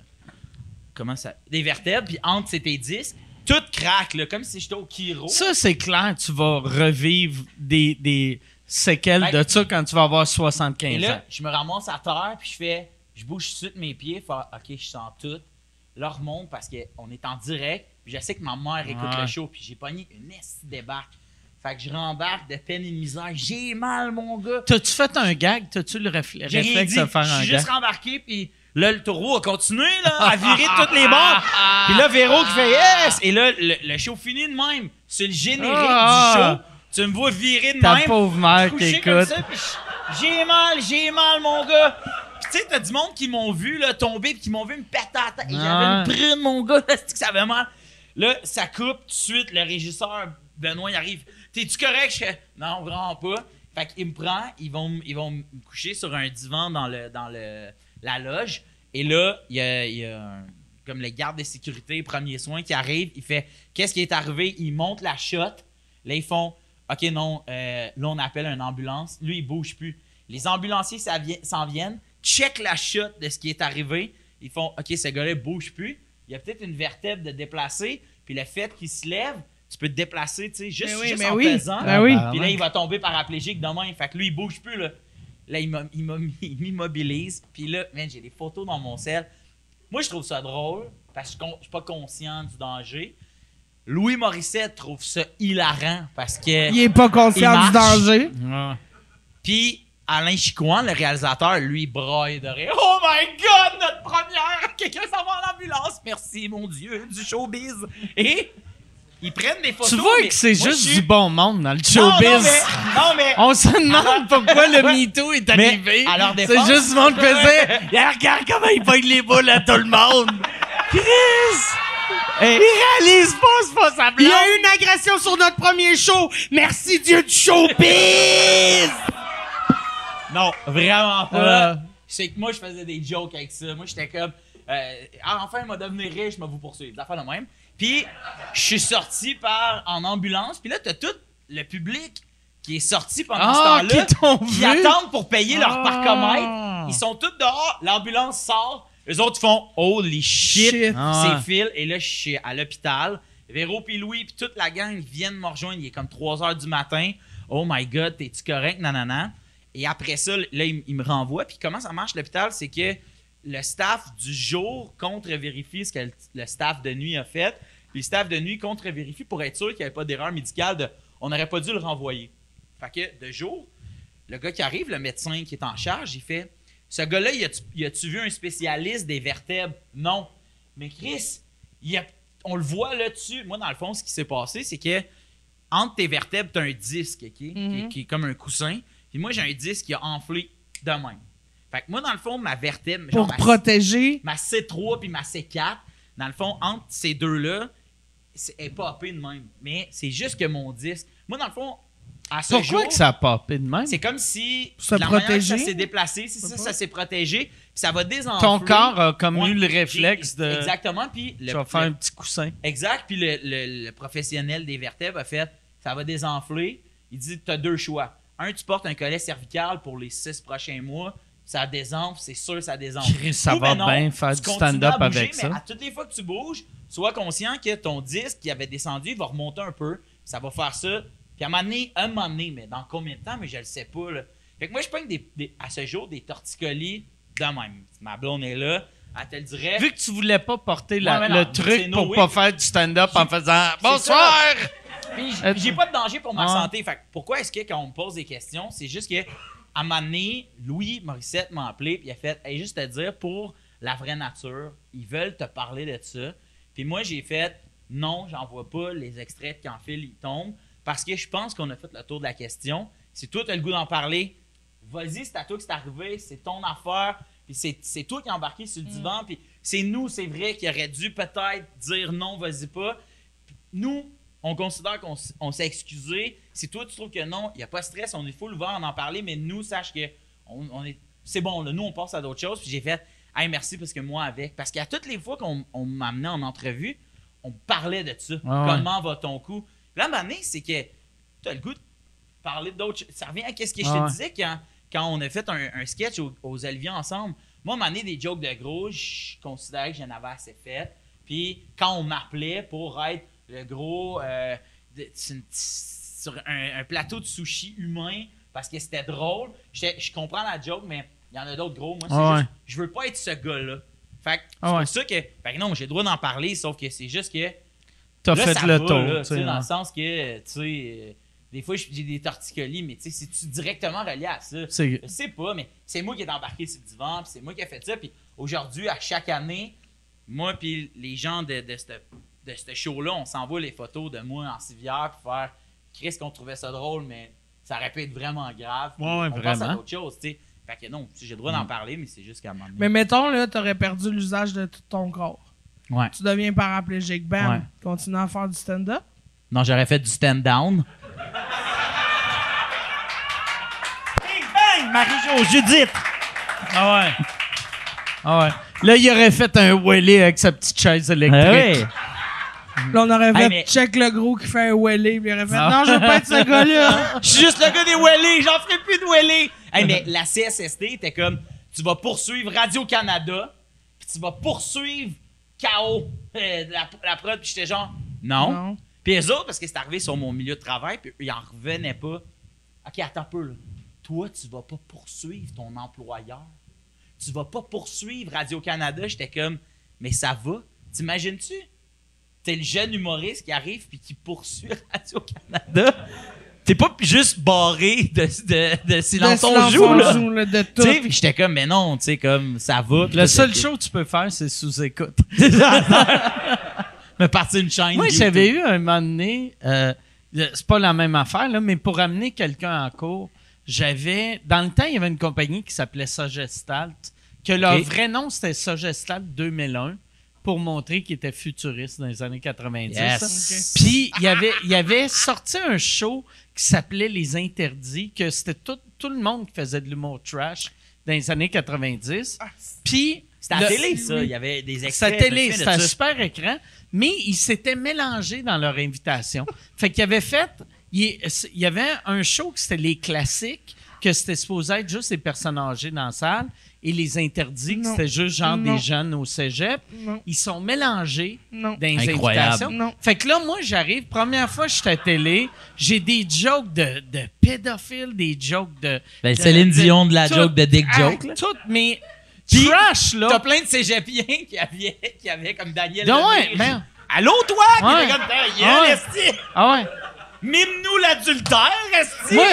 Speaker 4: comment ça. Des vertèbres, puis entre tes disques. Tout craque, là, comme si j'étais au Kiro.
Speaker 1: Ça, c'est clair, tu vas revivre des, des séquelles
Speaker 4: Ben,
Speaker 1: de ça quand tu vas avoir 75
Speaker 4: Et
Speaker 1: ans.
Speaker 4: là, je me ramasse à terre, puis je fais, je bouge tout de suite mes pieds, faire, ok, je sens tout. Là, remonte parce qu'on est en direct, puis je sais que ma mère écoute
Speaker 1: Ouais.
Speaker 4: le show, puis j'ai pogné une esti débarque. Fait que je rembarque de peine et de misère. J'ai mal, mon gars.
Speaker 1: T'as-tu fait un gag? T'as-tu le réfl-
Speaker 4: J'ai
Speaker 1: réflexe de faire
Speaker 4: Je
Speaker 1: un
Speaker 4: suis
Speaker 1: gag?
Speaker 4: juste rembarqué, puis là, le taureau a continué là, à virer de toutes les bords. Puis là, Véro qui fait yes! Et là, le, le show finit de même. C'est le générique
Speaker 1: Ah!
Speaker 4: du show. Tu me vois virer de
Speaker 1: Ta
Speaker 4: même.
Speaker 1: pauvre mère qui écoute.
Speaker 4: j'ai mal, j'ai mal, mon gars. Puis tu sais, t'as du monde qui m'ont vu là, tomber, puis qui m'ont vu me péter à la tête. Et
Speaker 1: Ah.
Speaker 4: J'avais une brune, mon gars, c'est que ça avait mal? Là, ça coupe tout de suite. Le régisseur, Benoît, il arrive. T'es-tu correct? Je fais, non, vraiment pas. Fait qu'il me prend, ils vont, ils vont me coucher sur un divan dans, le, dans le, la loge. Et là, il y a, y a comme le garde de sécurité, premier soin, qui arrive. Il fait, qu'est-ce qui est arrivé? Il monte la shot. Là, ils font, OK, non, euh, là, on appelle une ambulance. Lui, il bouge plus. Les ambulanciers s'en viennent, check la shot de ce qui est arrivé. Ils font, OK, ce gars-là bouge plus. Il y a peut-être une vertèbre de déplacer. Puis le fait qu'il se lève, tu peux te déplacer, tu sais, juste,
Speaker 5: oui,
Speaker 4: juste
Speaker 5: mais
Speaker 4: en
Speaker 5: oui.
Speaker 4: pesant.
Speaker 5: Ben oui.
Speaker 4: Puis là, il va tomber paraplégique demain. Fait que lui, il bouge plus, là. Là, il m'immobilise. Puis là, man, j'ai des photos dans mon sel. Moi, je trouve ça drôle parce que je je suis pas conscient du danger. Louis Morissette trouve ça hilarant parce que.
Speaker 5: Il est pas conscient
Speaker 4: Il
Speaker 5: du danger.
Speaker 4: Puis Alain Chicoine, le réalisateur, lui, braille de rire. Oh my God, notre première! Quelqu'un s'en va en ambulance! Merci, mon Dieu, du showbiz! Et ils prennent des photos.
Speaker 1: Tu vois que c'est juste
Speaker 4: suis-
Speaker 1: du bon monde dans le showbiz.
Speaker 4: Non, mais, non, mais
Speaker 1: On se demande pourquoi le. MeToo est arrivé.
Speaker 4: à
Speaker 1: C'est juste du monde qui faisait. Regarde comment il pogne les boules à tout le monde. Chris! Il réalise pas, c'est pas sa
Speaker 5: Il y a eu une agression sur notre premier show. Merci Dieu du showbiz.
Speaker 4: Non, vraiment pas.
Speaker 1: Euh.
Speaker 4: C'est que moi, je faisais des jokes avec ça. Moi, j'étais comme, euh, Ah, enfin, il m'a devenu riche, je vais vous poursuivre. Des affaires de même. Puis, je suis sorti par, en ambulance. Puis là, t'as tout le public qui est sorti pendant
Speaker 1: Ah,
Speaker 4: ce temps-là.
Speaker 1: qui
Speaker 4: attendent pour payer leur
Speaker 1: Ah.
Speaker 4: parcomètre. Ils sont tous dehors. L'ambulance sort. Les autres font Holy shit,
Speaker 5: Shit.
Speaker 1: Ah.
Speaker 4: c'est Phil. Et là, je suis à l'hôpital. Véro puis Louis puis toute la gang viennent me rejoindre. Il est comme 3 heures du matin. Oh my God, t'es-tu correct? Nanana. Et après ça, là, il, il me renvoie. Puis comment ça marche l'hôpital? C'est que le staff du jour contre-vérifie ce que le, le staff de nuit a fait. Puis le staff de nuit contre-vérifie pour être sûr qu'il n'y avait pas d'erreur médicale. De, on n'aurait pas dû le renvoyer. Fait que de jour, le gars qui arrive, le médecin qui est en charge, il fait Ce gars-là, y a-tu vu un spécialiste des vertèbres Non. Mais Chris, il a- on le voit là-dessus. Moi, dans le fond, ce qui s'est passé, c'est que entre tes vertèbres, tu as un disque ok, qui, est, qui est comme un coussin. Puis moi, j'ai un disque qui a enflé de même. Fait que moi, dans le fond, ma vertèbre, genre
Speaker 5: Pour
Speaker 4: ma,
Speaker 5: protéger.
Speaker 4: ma C3 puis ma C4, dans le fond, entre ces deux-là, est popée de même. Mais c'est juste que mon disque. Moi, dans le fond, à ce
Speaker 1: Pourquoi
Speaker 4: jour,
Speaker 1: que ça a popé de même?
Speaker 4: c'est comme si
Speaker 5: Se
Speaker 4: manière que ça s'est déplacé, c'est ça, ça s'est protégé, puis ça va désenfler.
Speaker 1: Ton corps a comme
Speaker 4: Ouais,
Speaker 1: eu le réflexe de.
Speaker 4: Exactement, puis le,
Speaker 1: Tu vas faire
Speaker 4: le-
Speaker 1: un petit coussin.
Speaker 4: exact, puis le, le- le professionnel des vertèbres a fait, ça va désenfler. Il dit, tu as deux choix. Un, tu portes un collet cervical pour les six prochains mois, ça désenfle, c'est sûr ça désenfle.
Speaker 1: Ça
Speaker 4: Ou
Speaker 1: va
Speaker 4: ben non,
Speaker 1: bien faire du stand-up avec
Speaker 4: mais
Speaker 1: ça.
Speaker 4: à toutes les fois que tu bouges, sois conscient que ton disque qui avait descendu va remonter un peu. Ça va faire ça. Puis à un moment donné, un moment donné, mais dans combien de temps, mais je le sais pas. Là. Fait que moi, je pogne des, des- à ce jour des torticolis de même. Ma blonde est là, elle te le dirait.
Speaker 1: Vu que tu voulais pas porter la-
Speaker 4: Ouais, mais non,
Speaker 1: le truc
Speaker 4: no
Speaker 1: pour
Speaker 4: way.
Speaker 1: pas faire du stand-up en faisant Bonsoir!
Speaker 4: Puis
Speaker 1: Euh,
Speaker 4: j'ai pas de danger pour ma
Speaker 1: Ouais.
Speaker 4: santé. Fait que pourquoi est-ce que quand on me pose des questions, c'est juste que à un moment donné, Louis Morissette m'a appelé puis il a fait hey, juste te dire pour la vraie nature, ils veulent te parler de ça. Puis moi j'ai fait non, j'en vois pas les extraits quand fil ils tombent parce que je pense qu'on a fait le tour de la question. Si toi tu as le goût d'en parler, vas-y, c'est à toi que c'est arrivé, c'est ton affaire. Puis c'est, c'est toi qui es embarqué sur le divan. Puis c'est nous, c'est vrai, qui aurait dû peut-être dire non, vas-y pas. Nous, on considère qu'on on s'est excusé. Si toi, tu trouves que non, il n'y a pas de stress, on est full ouvert à en parler, mais nous, sache que on, on est, c'est bon, là, nous, on passe à d'autres choses. Puis j'ai fait, hey, merci parce que moi, avec. Parce qu'à toutes les fois qu'on on m'amenait en entrevue, on parlait de ça.
Speaker 1: ouais.
Speaker 4: Comment va ton coup? Puis là, à un moment donné, c'est que tu as le goût de parler d'autres choses. Ça revient à ce que je
Speaker 1: Ah
Speaker 4: te disais quand, quand on a fait un, un sketch aux, aux ensemble. Moi, à un moment donné, des jokes de gros, je considérais que j'en avais assez fait. Puis quand on m'appelait pour être le gros euh, de- sur, un, un plateau de sushi humain parce que c'était drôle, je comprends la joke, mais il y en a d'autres gros. Moi, c'est
Speaker 1: ouais.
Speaker 4: juste, je veux pas être ce gars-là. Fait que c'est
Speaker 1: Ah ouais.
Speaker 4: pour ça que, fait que non, j'ai le droit d'en parler, sauf que c'est juste que
Speaker 1: T'as fait
Speaker 4: ça
Speaker 1: le
Speaker 4: va,
Speaker 1: tour.
Speaker 4: là, dans
Speaker 1: hein.
Speaker 4: le sens que, tu sais, euh, des fois, j'ai des torticolis, mais tu sais, c'est-tu directement relié à ça?
Speaker 1: C'est-
Speaker 4: Je sais pas, mais c'est moi qui ai embarqué sur le divan, puis c'est moi qui ai fait ça. Puis aujourd'hui, à chaque année, moi puis les gens de, de ce de ce show-là, on s'envoie les photos de moi en civière pour faire Chris qu'on trouvait ça drôle, mais ça aurait pu être vraiment grave.
Speaker 1: Ouais, ouais,
Speaker 4: on
Speaker 1: vraiment.
Speaker 4: à d'autres choses, tu sais. Fait que non, j'ai le droit d'en parler, mais c'est juste qu'à un moment donné-
Speaker 5: Mais mettons, là, t'aurais perdu l'usage de tout ton corps.
Speaker 4: Ouais.
Speaker 5: Tu deviens paraplégique. Bam.
Speaker 4: Ouais.
Speaker 5: Continue à faire du stand-up?
Speaker 4: Non, j'aurais fait du stand-down.
Speaker 1: Bang! Marie-Jo, Judith! Ah ouais. Ah ouais. Là, il aurait fait un wheelie avec sa petite chaise électrique.
Speaker 5: Là, on aurait
Speaker 4: Hey,
Speaker 5: fait
Speaker 4: mais-
Speaker 5: check le gros qui fait un wheelie. Puis il aurait fait non, je veux pas être ce gars-là.
Speaker 4: Je suis juste le gars des Wellés, j'en ferai plus de Wellés. Hey, mais la CSSD était comme tu vas poursuivre Radio-Canada, puis tu vas poursuivre KO, euh, la, la prod, puis j'étais genre non.
Speaker 5: Non.
Speaker 4: Puis les autres, parce que c'est arrivé sur mon milieu de travail, puis ils en revenaient pas. Ok, attends un peu là. Toi, tu vas pas poursuivre ton employeur. Tu vas pas poursuivre Radio-Canada. J'étais comme, mais ça va. T'imagines-tu? T'es le jeune humoriste qui arrive puis qui poursuit Radio-Canada. T'es pas juste barré de, de, de silence on joue, là.
Speaker 5: de tout.
Speaker 4: Tu sais, puis j'étais comme, mais non, tu sais, comme, ça va.
Speaker 1: Le seul show que tu peux faire, c'est sous-écoute.
Speaker 4: Me partir une chaîne.
Speaker 1: Moi,
Speaker 4: YouTube.
Speaker 1: j'avais eu un moment donné, euh, c'est pas la même affaire, là, mais pour amener quelqu'un en cours, j'avais. Dans le temps, il y avait une compagnie qui s'appelait Sogestalt, que leur vrai nom, c'était Sogestalt 2001, pour montrer qu'ils étaient futuristes dans les années 90.
Speaker 4: Yes.
Speaker 1: Puis, il y avait, il y avait sorti un show qui s'appelait Les Interdits, que c'était tout, tout le monde qui faisait de l'humour trash dans les années 90. Puis.
Speaker 4: C'était à la
Speaker 1: le-
Speaker 4: télé, ça. Il y avait des
Speaker 1: C'était
Speaker 4: extraits. me
Speaker 1: télé, c'était un super écran, mais ils s'étaient mélangés dans leur invitation. fait qu'ils avaient fait, il il y avait un show que c'était les classiques, que c'était supposé être juste les personnes âgées dans la salle, et les interdits, que
Speaker 5: Non.
Speaker 1: c'était juste genre
Speaker 5: Non.
Speaker 1: des jeunes au cégep.
Speaker 5: Non.
Speaker 1: Ils sont mélangés
Speaker 5: Non.
Speaker 1: dans les
Speaker 4: Incroyable.
Speaker 1: invitations.
Speaker 5: Non.
Speaker 1: Fait que là, moi, j'arrive, première fois que je suis à télé, j'ai des jokes de, de pédophiles, des jokes de...
Speaker 4: Ben,
Speaker 1: de-
Speaker 4: Céline Dion de la
Speaker 1: tout-
Speaker 4: joke de Dick
Speaker 1: ah,
Speaker 4: Joke. là.
Speaker 1: Toutes mes
Speaker 4: Puis,
Speaker 1: trash, là.
Speaker 4: T'as plein de cégepiens qui avaient, qui avaient comme Daniel.
Speaker 1: Ah ouais,
Speaker 4: Allô, toi? Qui
Speaker 1: Ouais.
Speaker 4: comme
Speaker 1: Ah ouais.
Speaker 4: esti.
Speaker 1: Ah ouais.
Speaker 4: Mime-nous l'adultère, esti.
Speaker 1: Moi,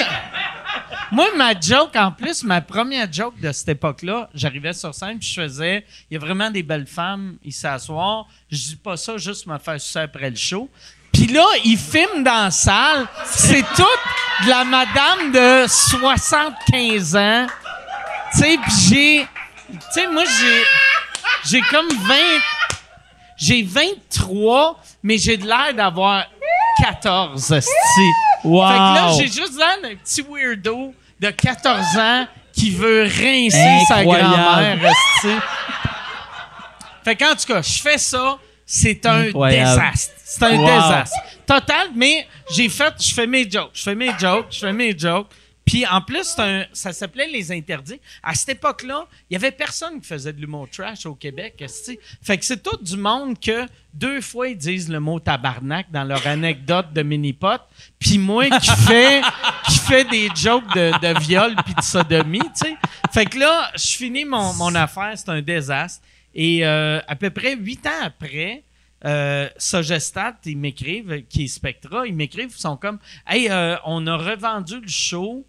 Speaker 1: moi, ma joke, en plus, ma première joke de cette époque-là, j'arrivais sur scène puis je faisais, il y a vraiment des belles femmes à soir. Je dis pas ça juste me faire sucer après le show. Puis là, ils filment dans la salle. C'est toute de la madame de 75 ans. Tu sais, puis j'ai... Moi, j'ai... J'ai comme 20... J'ai 23, mais j'ai de l'air d'avoir 14, esti.
Speaker 4: Wow.
Speaker 1: Fait que là, j'ai juste d'un petit weirdo de 14 ans qui veut rincer sa
Speaker 4: Incroyable.
Speaker 1: grand-mère, esti. Fait qu'en tout cas, je fais ça, c'est un
Speaker 4: Incroyable.
Speaker 1: désastre. C'est un
Speaker 4: Wow.
Speaker 1: désastre. Total, mais j'ai fait, je fais mes jokes, je fais mes jokes, je fais mes jokes. Puis en plus, un- ça s'appelait Les Interdits. À cette époque-là, il y avait personne qui faisait de l'humour trash au Québec. Fait que c'est tout du monde que deux fois ils disent le mot tabarnak dans leur anecdote de mini-pot. Puis moi qui fais, qui fais des jokes de, de viol puis de sodomie, tu sais. Fait que là, je finis mon, mon affaire, c'est un désastre. Et euh, à peu près huit ans après, euh, Sogestat, ils m'écrivent, qui est Spectra, ils m'écrivent, ils sont comme Hey, euh, on a revendu le show,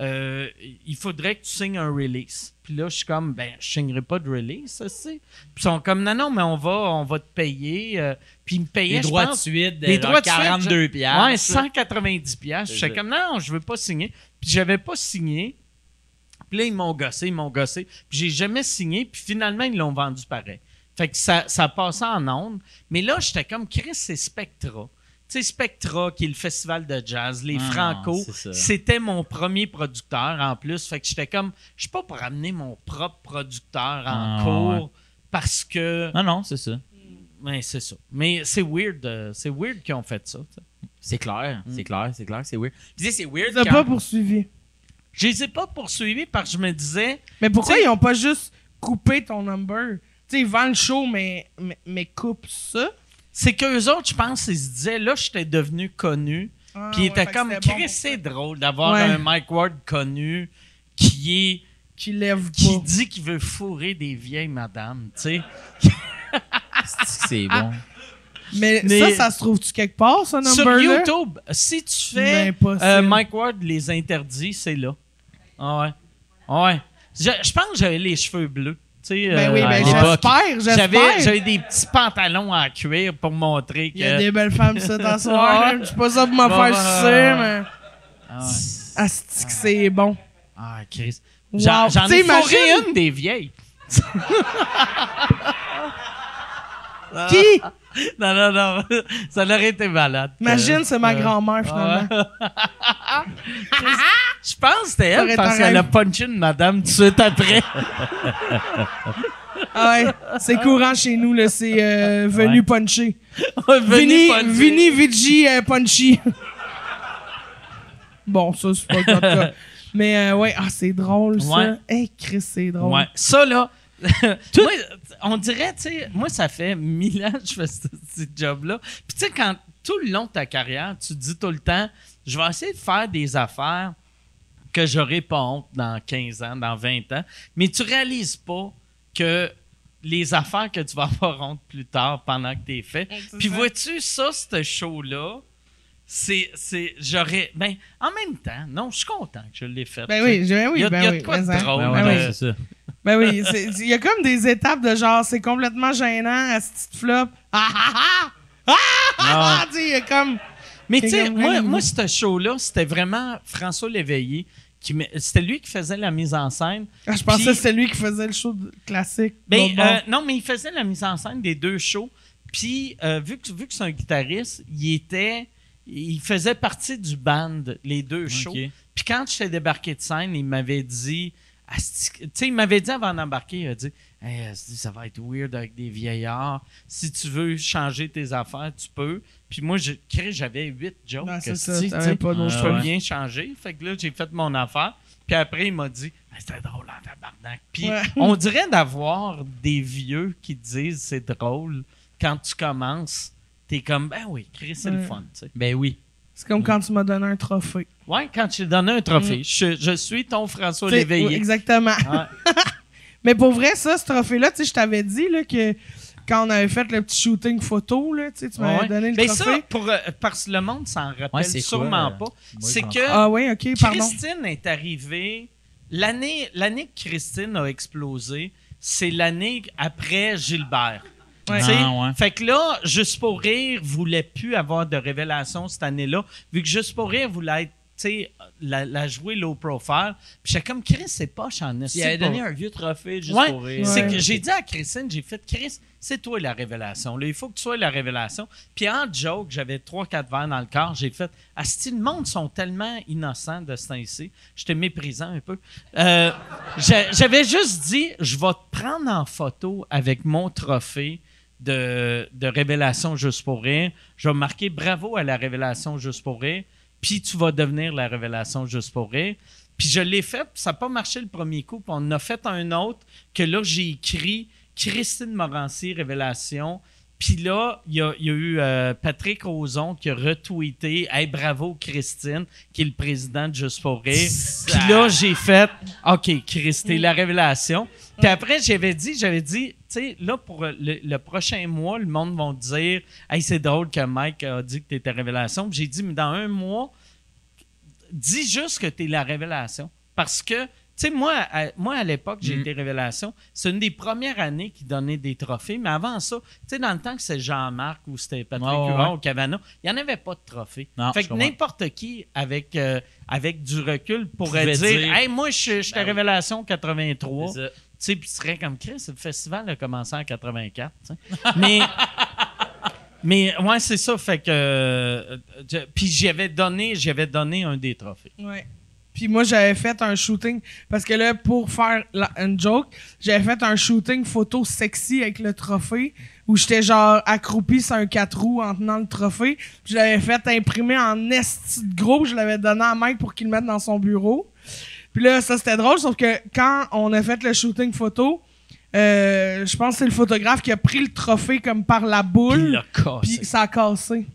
Speaker 1: euh, il faudrait que tu signes un release. Puis là, je suis comme Ben, je signerai pas de release, ça. Puis ils sont comme Non, non, mais on va, on va te payer. euh, puis ils me payaient,
Speaker 4: Les
Speaker 1: je
Speaker 4: droits de suite de
Speaker 1: des droits de suite,
Speaker 4: 42
Speaker 1: Ouais,
Speaker 4: piastres.
Speaker 1: 190 piastres. Suis comme non, non, je veux pas signer. Puis j'avais pas signé. Puis là, ils m'ont gossé, ils m'ont gossé. Puis j'ai jamais signé. Puis finalement, ils l'ont vendu pareil. Fait que ça, ça passait en ondes. Mais là, j'étais comme Chris, c'est Spectra. Tu sais, Spectra, qui est le festival de jazz, les
Speaker 4: Ah
Speaker 1: Franco, c'était mon premier producteur en plus. Fait que j'étais comme, je suis pas pour amener mon propre producteur en
Speaker 4: Ah,
Speaker 1: cours parce que
Speaker 4: Non, non, c'est ça.
Speaker 1: mais c'est ça. Mais c'est weird, euh, c'est weird qu'ils ont fait ça.
Speaker 4: C'est clair, c'est clair, c'est clair, c'est weird. Tu sais, c'est weird
Speaker 5: Ils
Speaker 4: quand-
Speaker 5: pas poursuivi.
Speaker 1: Je les ai pas poursuivis parce que je me disais,
Speaker 5: Mais pourquoi ils ont pas juste coupé ton number? Tu sais, ils vendent le show, mais, mais, mais coupent ça.
Speaker 1: C'est qu'eux autres, je pense, ils se disaient, là, j'étais devenu connu.
Speaker 5: Ah,
Speaker 1: Puis ils étaient comme, Chris, c'est
Speaker 5: ça.
Speaker 1: drôle d'avoir
Speaker 5: Ouais.
Speaker 1: un Mike Ward connu qui est
Speaker 5: Qui lève
Speaker 1: qui
Speaker 5: pas.
Speaker 1: dit qu'il veut fourrer des vieilles madames, tu sais.
Speaker 4: c'est bon.
Speaker 5: Mais,
Speaker 1: Mais-
Speaker 5: ça, ça se trouve-tu quelque part, ce
Speaker 1: Sur
Speaker 5: number-là?
Speaker 1: YouTube, si tu fais euh, Mike Ward les interdits, c'est là. Ah ouais. Ah ouais. Je, je pense que j'avais les cheveux bleus.
Speaker 5: Ben
Speaker 1: euh,
Speaker 5: oui,
Speaker 1: à
Speaker 5: ben j'espère, j'espère.
Speaker 1: j'avais des petits pantalons en cuir pour montrer que.
Speaker 5: Il y a des belles femmes, ça, dans ce soir. Je sais pas ça pour me
Speaker 1: Bon,
Speaker 5: faire sucer, mais...
Speaker 1: Ah, ouais.
Speaker 5: C'est bon.
Speaker 1: Ah, Chris. J'en, ai fourré une des vieilles.
Speaker 5: Qui?
Speaker 1: Non, non, non. Ça aurait été malade.
Speaker 5: Imagine, c'est ma
Speaker 1: Euh,
Speaker 5: grand-mère, finalement.
Speaker 1: Je pense que c'était elle parce qu'elle a punché une madame tout de suite après.
Speaker 5: Ah ouais, c'est courant chez nous, là. C'est euh, venu puncher.
Speaker 1: Venu
Speaker 5: Vini,
Speaker 1: puncher.
Speaker 5: Vini Vici euh, Punchy. bon, ça, c'est pas le cas. Mais euh, ouais, ah, c'est drôle, ça.
Speaker 1: Ouais.
Speaker 5: Hey, Chris, c'est drôle.
Speaker 1: Ouais. Ça, là, moi, on dirait, tu sais, moi, ça fait mille ans que je fais ce, ce job-là. Puis, tu sais, quand tout le long de ta carrière, tu te dis tout le temps, je vais essayer de faire des affaires que j'aurai pas honte dans 15 ans, dans 20 ans, mais tu réalises pas que les affaires que tu vas avoir honte plus tard pendant que t'es fait.
Speaker 5: C'est
Speaker 1: Puis vois-tu, ça, ce show-là, c'est, c'est, j'aurais, ben, en même temps, non, je suis content que je l'ai fait.
Speaker 5: Ben
Speaker 1: tu
Speaker 5: oui, je- ben oui,
Speaker 1: Il y a-
Speaker 5: ben
Speaker 1: il y a
Speaker 5: oui.
Speaker 1: de quoi de drôle,
Speaker 4: Ben
Speaker 5: Ben oui.
Speaker 4: c'est ça.
Speaker 5: Ben oui, il y a comme des étapes de genre, c'est complètement gênant, à cette petite flop. Ah ah ah! Ah ah ah! Tu sais, il y a comme.
Speaker 1: Mais tu sais, moi, moi, ce show-là, c'était vraiment François Léveillé. Qui me- c'était lui qui faisait la mise en scène.
Speaker 5: Ah, je pensais que c'était lui qui faisait le show classique.
Speaker 1: Ben, euh, non, mais il faisait la mise en scène des deux shows. Puis, euh, vu que, vu que c'est un guitariste, il était. Il faisait partie du band, les deux shows.
Speaker 4: Ok.
Speaker 1: Puis quand j'étais débarqué de scène, il m'avait dit. Asti- Tu sais, il m'avait dit avant d'embarquer, il a dit Hey, ça va être weird avec des vieillards. Si tu veux changer tes affaires, tu peux. Puis moi, j'avais huit jokes.
Speaker 5: Ben, c'est
Speaker 1: asti,
Speaker 5: ça, pas
Speaker 1: je peux bien changer. Fait que là, j'ai fait mon affaire. Puis après, il m'a dit Hey, C'était drôle en tabarnak. Puis
Speaker 5: Ouais.
Speaker 1: on dirait d'avoir des vieux qui disent c'est drôle quand tu commences. T'es comme Ben oui, Chris, c'est le fun. tu sais.
Speaker 4: Ben oui.
Speaker 5: C'est comme quand tu m'as donné un trophée.
Speaker 1: Ouais, quand tu donné un trophée. Je, je suis ton François Léveillé.
Speaker 5: oui, exactement.
Speaker 1: Ouais.
Speaker 5: Mais pour vrai, ça, ce trophée-là, tu sais, je t'avais dit là, que quand on avait fait le petit shooting photo, là, tu sais, tu m'avais
Speaker 1: Ouais.
Speaker 5: donné le
Speaker 1: Mais
Speaker 5: trophée.
Speaker 1: ça, pour, euh, parce que le monde s'en rappelle
Speaker 4: Ouais,
Speaker 1: sûrement
Speaker 4: quoi,
Speaker 1: pas.
Speaker 4: euh, moi,
Speaker 1: C'est que
Speaker 5: Ah oui, ok, pardon.
Speaker 1: Christine est arrivée. L'année, l'année que Christine a explosé, c'est l'année après Gilbert.
Speaker 5: Ouais.
Speaker 4: Ah, ouais.
Speaker 1: Fait que là, Juste pour rire voulait plus avoir de révélation cette année-là, vu que Juste pour rire voulait être, tu sais, la, la jouer low profile. Puis j'étais comme, Chris, c'est pas en
Speaker 4: Il avait donné un vieux trophée juste
Speaker 1: Ouais,
Speaker 4: pour rire.
Speaker 5: Ouais.
Speaker 1: que j'ai dit à Christine, j'ai fait Chris, c'est toi la révélation. Là, il faut que tu sois la révélation. Puis en joke, j'avais trois quatre verres dans le corps, j'ai fait Asti, le monde sont tellement innocents de ce temps-ci. J'étais méprisant un peu. Euh, j'a- j'avais juste dit je vais te prendre en photo avec mon trophée de, révélation juste pour rire. Je vais bravo à la révélation juste pour rire. Puis tu vas devenir la révélation juste pour rire. Puis je l'ai fait, ça n'a pas marché le premier coup. On a fait un autre que là, j'ai écrit Christine Morancy, Révélation. Puis là, il y a, eu euh, Patrick Ozon qui a retweeté Hey, bravo Christine, qui est le président de Juste pour rire. Puis là, j'ai fait OK, Chris, t'es la révélation. Puis après, j'avais dit, j'avais dit, tu sais, là, pour le, le prochain mois, le monde va dire Hey, c'est drôle que Mike a dit que t'étais révélation. Puis j'ai dit, mais dans un mois, dis juste que tu es la révélation. Parce que, tu sais, moi, à, moi, à l'époque, j'ai
Speaker 4: Mm.
Speaker 1: été révélation. C'est une des premières années qui donnait des trophées. Mais avant ça, tu sais, dans le temps que c'était Jean-Marc ou c'était Patrick
Speaker 4: ouais.
Speaker 1: ou Cavana, il n'y en avait pas de trophées.
Speaker 4: Non,
Speaker 1: fait que n'importe qui, avec, euh, avec du recul, pourrait dire,
Speaker 4: dire,
Speaker 1: Hey, moi, je j'étais
Speaker 4: Ben
Speaker 1: révélation 83. Tu sais, puis tu serais comme Chris, le festival a commencé en 84. tu sais. mais, mais ouais, c'est ça. Fait que. euh, je- puis j'avais donné, j'avais donné un des trophées.
Speaker 5: Ouais. Puis moi, j'avais fait un shooting. Parce que là, pour faire la- une joke, j'avais fait un shooting photo sexy avec le trophée. Où j'étais genre accroupi sur un 4 roues en tenant le trophée. Puis je l'avais fait imprimer en esti de gros. Je l'avais donné à Mike pour qu'il le mette dans son bureau. Puis là, ça c'était drôle. Sauf que quand on a fait le shooting photo, euh, je pense que c'est le photographe qui a pris le trophée comme par la boule. Puis ça a cassé.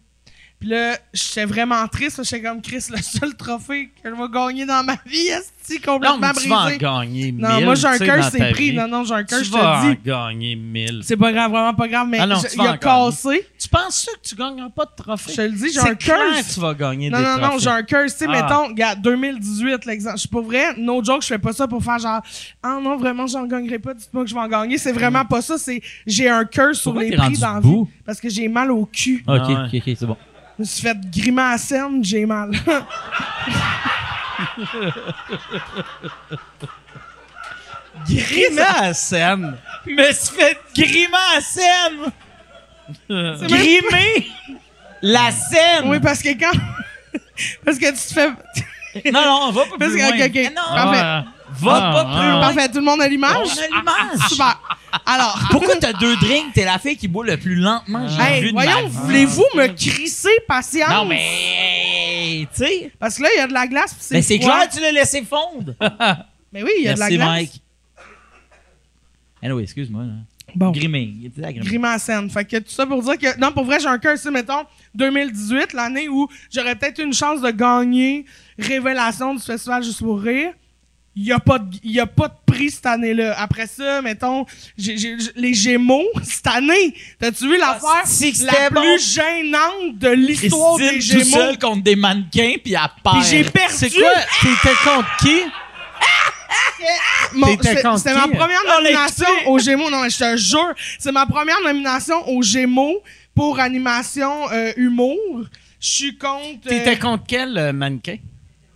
Speaker 5: Puis là, j'étais vraiment triste. J'étais comme Chris, le seul trophée que je vais gagner dans ma vie, est
Speaker 1: Non,
Speaker 5: complètement
Speaker 1: mais tu vas en
Speaker 5: brisé.
Speaker 1: gagner mille.
Speaker 5: Non, moi j'ai un
Speaker 1: tu
Speaker 5: cœur, c'est pris.
Speaker 1: vie.
Speaker 5: Non, non, j'ai un cœur,
Speaker 1: Tu
Speaker 5: je
Speaker 1: vas
Speaker 5: te
Speaker 1: en
Speaker 5: dis.
Speaker 1: gagner mille.
Speaker 5: C'est pas grave, vraiment pas grave, mais
Speaker 1: Ah non,
Speaker 5: je-
Speaker 1: tu
Speaker 5: il
Speaker 1: vas
Speaker 5: a
Speaker 1: gagner.
Speaker 5: cassé.
Speaker 1: Tu penses que tu gagneras pas de trophée?
Speaker 5: Je te le dis, j'ai un
Speaker 1: que tu vas gagner
Speaker 5: Non,
Speaker 1: des
Speaker 5: non,
Speaker 1: trophées.
Speaker 5: non, j'ai un cœur. Tu sais,
Speaker 1: Ah.
Speaker 5: mettons, regarde, 2018, l'exemple. Je suis pas vrai, no joke, je fais pas ça pour faire genre, ah non, vraiment, j'en gagnerai pas, dites-moi que je vais en gagner. C'est vraiment pas ça, c'est, j'ai un cœur sur les prix dans la
Speaker 4: debout?
Speaker 5: vie. Parce que j'ai mal au cul.
Speaker 4: Ok,
Speaker 1: Ah
Speaker 4: ok, ok, c'est bon.
Speaker 5: Je me suis fait grimer à scène, j'ai mal.
Speaker 1: Grimer à scène?
Speaker 4: Me suis fait grimer à scène! Grimer? la scène!
Speaker 5: Oui, parce que quand. parce que tu te fais.
Speaker 4: Non, non, on va pas plus loin.
Speaker 5: ok, ok.
Speaker 4: Ah non,
Speaker 5: Parfait.
Speaker 1: Ah,
Speaker 4: va
Speaker 1: ah,
Speaker 4: pas plus loin.
Speaker 5: Parfait, tout le monde a l'image?
Speaker 4: On a l'image.
Speaker 5: Super. Alors.
Speaker 4: Pourquoi t'as deux drinks? T'es la fille qui boit le plus lentement j'ai
Speaker 5: Hey,
Speaker 4: vu de ma
Speaker 5: voyons, voulez-vous me crisser patience?
Speaker 4: Non, mais... Tu sais...
Speaker 5: Parce que là, il y a de la glace.
Speaker 4: Mais c'est clair, tu l'as laissé fondre.
Speaker 5: Mais oui, il y a de la
Speaker 4: Merci,
Speaker 5: glace.
Speaker 4: Mike. Anyway, excuse-moi. là.
Speaker 5: Bon.
Speaker 4: Grimer. Il était à
Speaker 5: à scène. Fait que tout ça pour dire que. Non, pour vrai, j'ai un cœur, mettons, 2018, l'année où j'aurais peut-être une chance de gagner Révélation du Festival Juste pour Rire. Il n'y a, pas de- y a pas de prix cette année-là. Après ça, mettons, j'ai- les Gémeaux, cette année, t'as-tu vu l'affaire?
Speaker 4: c'est que
Speaker 5: la plus
Speaker 4: bon.
Speaker 5: gênante de l'histoire des
Speaker 4: Christine tout
Speaker 5: Gémeaux?
Speaker 4: seul contre des mannequins, puis elle perd.
Speaker 5: Puis j'ai perdu.
Speaker 1: C'est quoi? T'étais contre qui?
Speaker 5: Mon-
Speaker 1: T'étais
Speaker 5: c'est-
Speaker 1: contre
Speaker 5: C'était
Speaker 1: qui?
Speaker 5: ma première
Speaker 4: On l'a
Speaker 5: nomination aux Gémeaux. Non, mais je te jure, c'est ma première nomination aux Gémeaux pour animation euh, humour. Je suis contre. euh,
Speaker 1: T'étais contre quel euh, mannequin?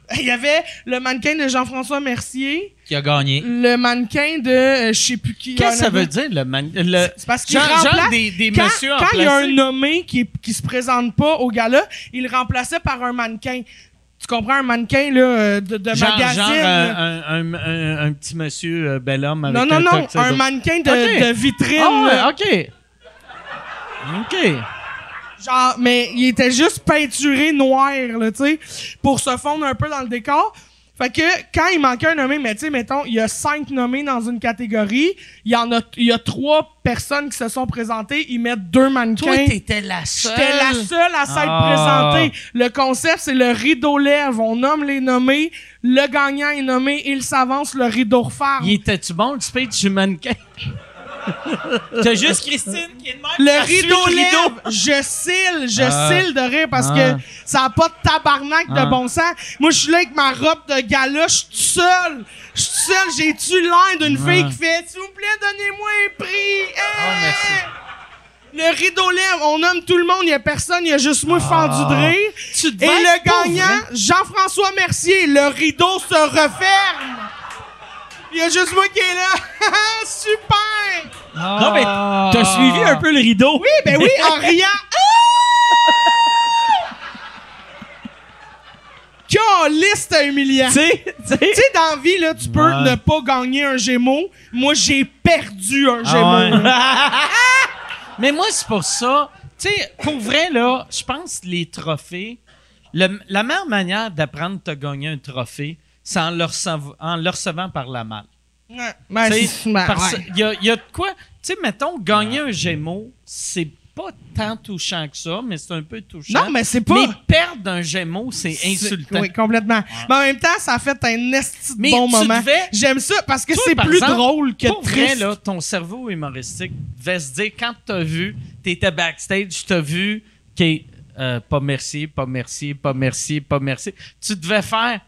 Speaker 5: Il y avait le mannequin de Jean-François Mercier,
Speaker 4: Qui a gagné.
Speaker 5: le mannequin de euh, je sais plus qui.
Speaker 1: Qu'est-ce que ça
Speaker 5: honnêtement.
Speaker 1: veut dire, le mannequin? Le...
Speaker 5: C'est parce qu'il remplace.
Speaker 1: des, des
Speaker 5: quand
Speaker 1: messieurs en
Speaker 5: quand il y a un nommé qui, qui se présente pas au gala, il le remplaçait par un mannequin. Tu comprends un mannequin là, euh, de, de
Speaker 1: Genre,
Speaker 5: magazine?
Speaker 1: genre
Speaker 5: là?
Speaker 1: un, un, un, un petit monsieur euh, bel homme avec
Speaker 5: non, non,
Speaker 1: un
Speaker 5: non, un mannequin de, vitrine.
Speaker 1: Ah ouais, OK. OK.
Speaker 5: Genre, mais il était juste peinturé noir, là, tu sais, pour se fondre un peu dans le décor. Fait que quand il manquait un nommé, mais tu sais, mettons, il y a cinq nommés dans une catégorie, il y en a, il y a trois personnes qui se sont présentées, ils mettent deux mannequins.
Speaker 1: Toi, t'étais la seule.
Speaker 5: J'étais la seule à s'être
Speaker 1: Ah.
Speaker 5: présentée. Le concept, c'est le rideau lève. On nomme les nommés. Le gagnant est nommé. Il s'avance. Le rideau referme.
Speaker 1: Il était-tu bon, le speech du mannequin?
Speaker 4: T'as juste Christine qui est de même.
Speaker 5: Le rideau
Speaker 4: le
Speaker 5: lève. Je cille, je
Speaker 1: Ah.
Speaker 5: cille de rire parce
Speaker 1: Ah.
Speaker 5: que ça a pas de tabarnak
Speaker 1: Ah.
Speaker 5: de bon sens. Moi, je suis là avec ma robe de gala. Je suis tout seul. Je suis tout seul. J'ai-tu l'air d'une
Speaker 1: Ah.
Speaker 5: fille qui fait « S'il vous plaît, donnez-moi un prix. Hey!
Speaker 1: Ah, merci.
Speaker 5: Le rideau lève. On nomme tout le monde. Il y a personne. Il y a juste moi fendu de rire.
Speaker 1: Ah. Tu
Speaker 5: Et le gagnant, Jean-François Mercier, le rideau se referme. Il y a juste moi qui est là. Super!
Speaker 4: Non, mais t'as suivi un peu le rideau.
Speaker 5: Oui, ben oui, en riant. Caliste humiliant.
Speaker 4: Tu sais, tu sais.
Speaker 5: Tu sais, dans la vie, là, tu peux
Speaker 1: Ouais.
Speaker 5: ne pas gagner un Gémeaux. Moi, j'ai perdu un
Speaker 1: Ah
Speaker 5: Gémeaux.
Speaker 1: ouais. Mais moi, c'est pour ça. Tu sais, pour vrai, là, je pense que les trophées, le- la meilleure manière d'apprendre à gagner un trophée, c'est en le, en le recevant par la malle.
Speaker 5: Ouais. Ben,
Speaker 1: Tu sais,
Speaker 5: c'est- ben,
Speaker 1: parce
Speaker 5: ouais.
Speaker 1: qu'il y a, il y a de quoi. Tu sais, mettons, gagner un Gémeaux, c'est pas tant touchant que ça, mais c'est un peu touchant.
Speaker 5: Non, mais c'est pas.
Speaker 1: Mais perdre un Gémeaux, c'est insultant.
Speaker 5: Oui, complètement. Mais en même temps, ça a fait un esti de bon
Speaker 1: tu
Speaker 5: moment.
Speaker 1: devais-
Speaker 5: J'aime ça parce que c'est
Speaker 1: par
Speaker 5: plus
Speaker 1: exemple,
Speaker 5: drôle que
Speaker 1: Pour vrai,
Speaker 5: triste.
Speaker 1: là, ton cerveau humoristique devait se dire, quand t'as vu, t'étais backstage, t'as vu, OK, euh, pas merci, pas merci, pas merci, pas merci. Tu devais faire,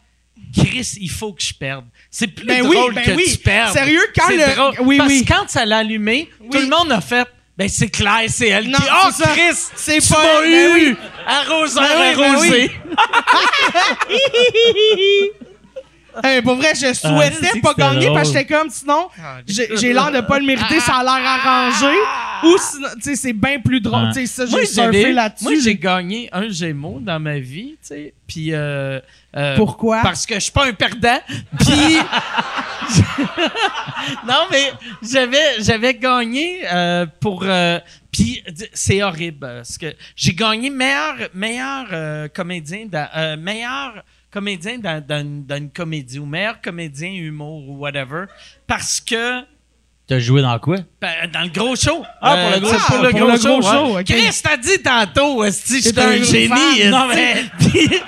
Speaker 1: Chris, il faut que je perde. C'est plus
Speaker 5: Ben oui,
Speaker 1: drôle
Speaker 5: ben
Speaker 1: que
Speaker 5: oui.
Speaker 1: tu perdes.
Speaker 5: Sérieux, quand le-
Speaker 1: drôle.
Speaker 5: oui,
Speaker 1: Parce
Speaker 5: oui.
Speaker 1: que quand ça l'a allumé,
Speaker 5: Oui.
Speaker 1: tout le monde a fait, ben c'est clair, c'est elle
Speaker 5: Non,
Speaker 1: qui... Oh,
Speaker 5: ça.
Speaker 1: Chris,
Speaker 5: C'est
Speaker 1: tu
Speaker 5: pas
Speaker 1: m'as
Speaker 5: ben
Speaker 1: eu!
Speaker 5: oui.
Speaker 1: Arroseur
Speaker 5: Ben oui, ben
Speaker 1: arrosé.
Speaker 5: Hey, pour vrai, je souhaitais
Speaker 4: c'est
Speaker 5: pas gagner parce que j'étais comme sinon, j'ai j'ai l'air de pas le mériter, ça a l'air arrangé. Ou sinon, tu sais, c'est bien plus drôle. Tu sais, ça,
Speaker 1: Moi,
Speaker 5: j'ai surfé là-dessus.
Speaker 1: moi, j'ai gagné un Gémeaux dans ma vie, tu sais. Puis. euh, euh,
Speaker 5: Pourquoi?
Speaker 1: Parce que je suis pas un perdant. Puis. non, mais j'avais, j'avais gagné euh, pour. euh, puis c'est horrible. Parce que j'ai gagné meilleur, meilleur euh, comédien, dans, euh, meilleur comédien dans, dans une- dans une comédie ou meilleur comédien humour ou whatever. Parce que.
Speaker 4: T'as joué dans quoi?
Speaker 1: Ben, dans le gros show.
Speaker 4: Ah, pour le gros
Speaker 1: c'est
Speaker 5: show.
Speaker 1: pour le
Speaker 5: Pour
Speaker 1: gros
Speaker 5: le
Speaker 1: show.
Speaker 5: gros
Speaker 1: ouais. Chris t'a dit tantôt,
Speaker 5: T'es
Speaker 1: j'étais
Speaker 5: un
Speaker 1: un
Speaker 5: gros
Speaker 1: génie.
Speaker 4: Non, mais-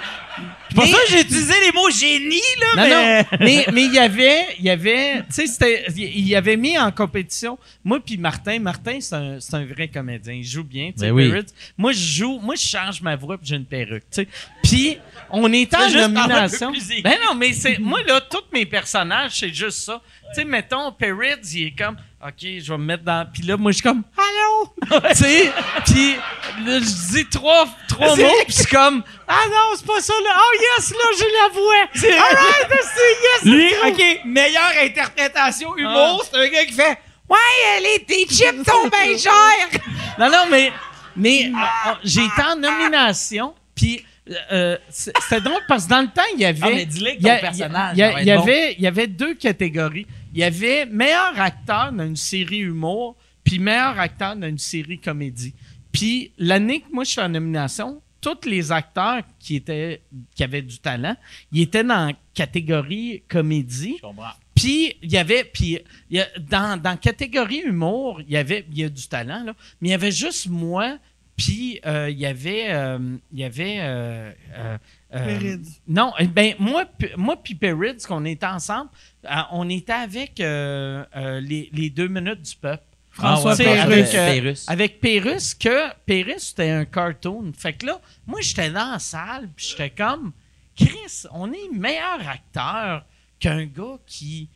Speaker 4: C'est pour
Speaker 1: Mais-
Speaker 4: ça que j'ai utilisé les mots génie, là,
Speaker 1: non,
Speaker 4: mais...
Speaker 1: non, mais mais il y avait, il y avait, tu sais, il y avait mis en compétition. Moi puis Martin, Martin c'est un, un vrai comédien, il joue bien, tu sais.
Speaker 4: Ben oui.
Speaker 1: Moi je joue, moi je change ma voix puis j'ai une perruque, tu sais. Puis on est en nomination. Ben non, mais c'est moi là, tous mes personnages c'est juste ça. Tu sais, mettons Peretz, il est comme, ok, je vais me mettre dans, puis là moi je suis comme, allô, tu sais, puis là je dis trois, trois mots puis c'est comme, ah non c'est pas ça là, oh yes là j'ai la voix. Alright, c'est yes.
Speaker 7: Lui, OK, meilleure interprétation humour, c'est un gars qui fait Ouais, euh, les, tes chips sont bien chers!
Speaker 1: Non, non, mais, mais euh, euh, j'ai été en nomination, puis euh, c'est- c'était drôle parce que dans le temps, il y avait...
Speaker 4: Ah, mais dis-le ton personnage,
Speaker 1: Il y, avait, il y avait deux catégories. Il y avait meilleur acteur dans une série humour, puis meilleur acteur dans une série comédie. Puis l'année que moi je suis en nomination, tous les acteurs qui étaient qui avaient du talent, ils étaient dans la catégorie comédie. Puis il y avait puis il y a- dans dans catégorie humour, il y avait il y a du talent là, mais il y avait juste moi puis euh, il y avait euh, il y avait euh, euh, non, eh ben moi moi puis Peretz qu'on était ensemble, euh, on était avec euh, euh, les, les deux minutes du peuple.
Speaker 5: François
Speaker 1: sais,
Speaker 5: Pérusse.
Speaker 1: avec, Pérus, que Pérus, c'était un cartoon. Fait que là, moi, j'étais dans la salle, puis j'étais comme, Chris, on est meilleur acteur qu'un gars qui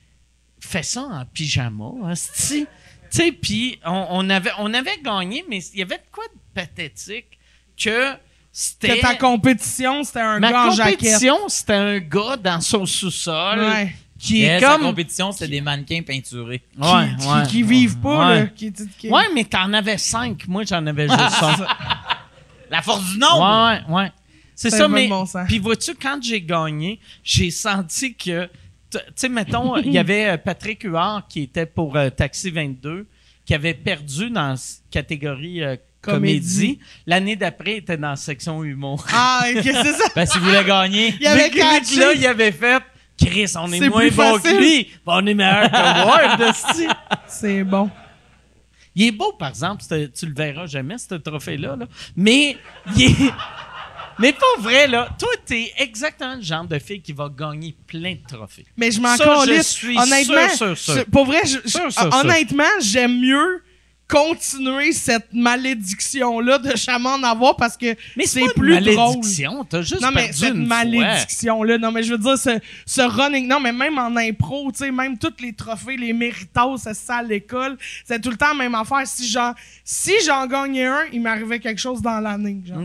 Speaker 1: fait ça en pyjama, hostie. Tu sais, puis on, on avait, on avait gagné, mais il y avait de quoi de pathétique que c'était...
Speaker 5: Ta compétition, c'était un
Speaker 1: Ma
Speaker 5: gars en jaquette.
Speaker 1: compétition, c'était un gars dans son sous-sol
Speaker 5: Ouais.
Speaker 1: qui est comme...
Speaker 4: compétition, c'était des mannequins peinturés.
Speaker 5: Qui,
Speaker 1: Ouais,
Speaker 5: qui,
Speaker 1: ouais.
Speaker 5: qui vivent pas,
Speaker 1: Ouais.
Speaker 5: là. Qui, qui-
Speaker 1: Ouais, mais t'en avais cinq. Moi, j'en avais juste cinq.
Speaker 4: La force du nombre!
Speaker 1: Ouais, ouais. C'est
Speaker 5: Ça
Speaker 1: mais.
Speaker 5: bon.
Speaker 1: Puis vois-tu, quand j'ai gagné, j'ai senti que. Tu sais, mettons, il y avait euh, Patrick Huard qui était pour euh, Taxi 22, qui avait perdu dans la catégorie euh, comédie. L'année d'après, il était dans la section humour.
Speaker 5: Ah, ok, c'est ça.
Speaker 4: Ben, si vous voulez gagner...
Speaker 5: Il avait
Speaker 1: lui, là,
Speaker 5: catché.
Speaker 1: il avait fait. Chris, on est, moins bon que lui. Ben, on est meilleur que Ward.
Speaker 5: C'est bon.
Speaker 1: Il est beau, par exemple. Tu le verras jamais, ce trophée-là. là. Mais, il est... Mais pas vrai, là. Toi, t'es exactement le genre de fille qui va gagner plein de trophées.
Speaker 5: Mais je m'en
Speaker 1: Ça, je
Speaker 5: calisse.
Speaker 1: suis
Speaker 5: Honnêtement,
Speaker 1: sûr, sûr, sûr.
Speaker 5: pour vrai, je- je-
Speaker 1: sûr.
Speaker 5: honnêtement, j'aime mieux continuer cette malédiction-là de jamais en avoir parce que
Speaker 1: Mais
Speaker 5: c'est plus
Speaker 1: une
Speaker 5: drôle.
Speaker 1: malédiction. T'as juste
Speaker 5: Non, mais
Speaker 1: perdu
Speaker 5: cette malédiction-là, non, mais je veux dire, ce, ce running, non, mais même en impro, tu sais, même tous les trophées, les méritos, c'est ça à l'école, c'est tout le temps la même affaire. Si j'en, si j'en gagnais un, il m'arrivait quelque chose dans l'année, genre.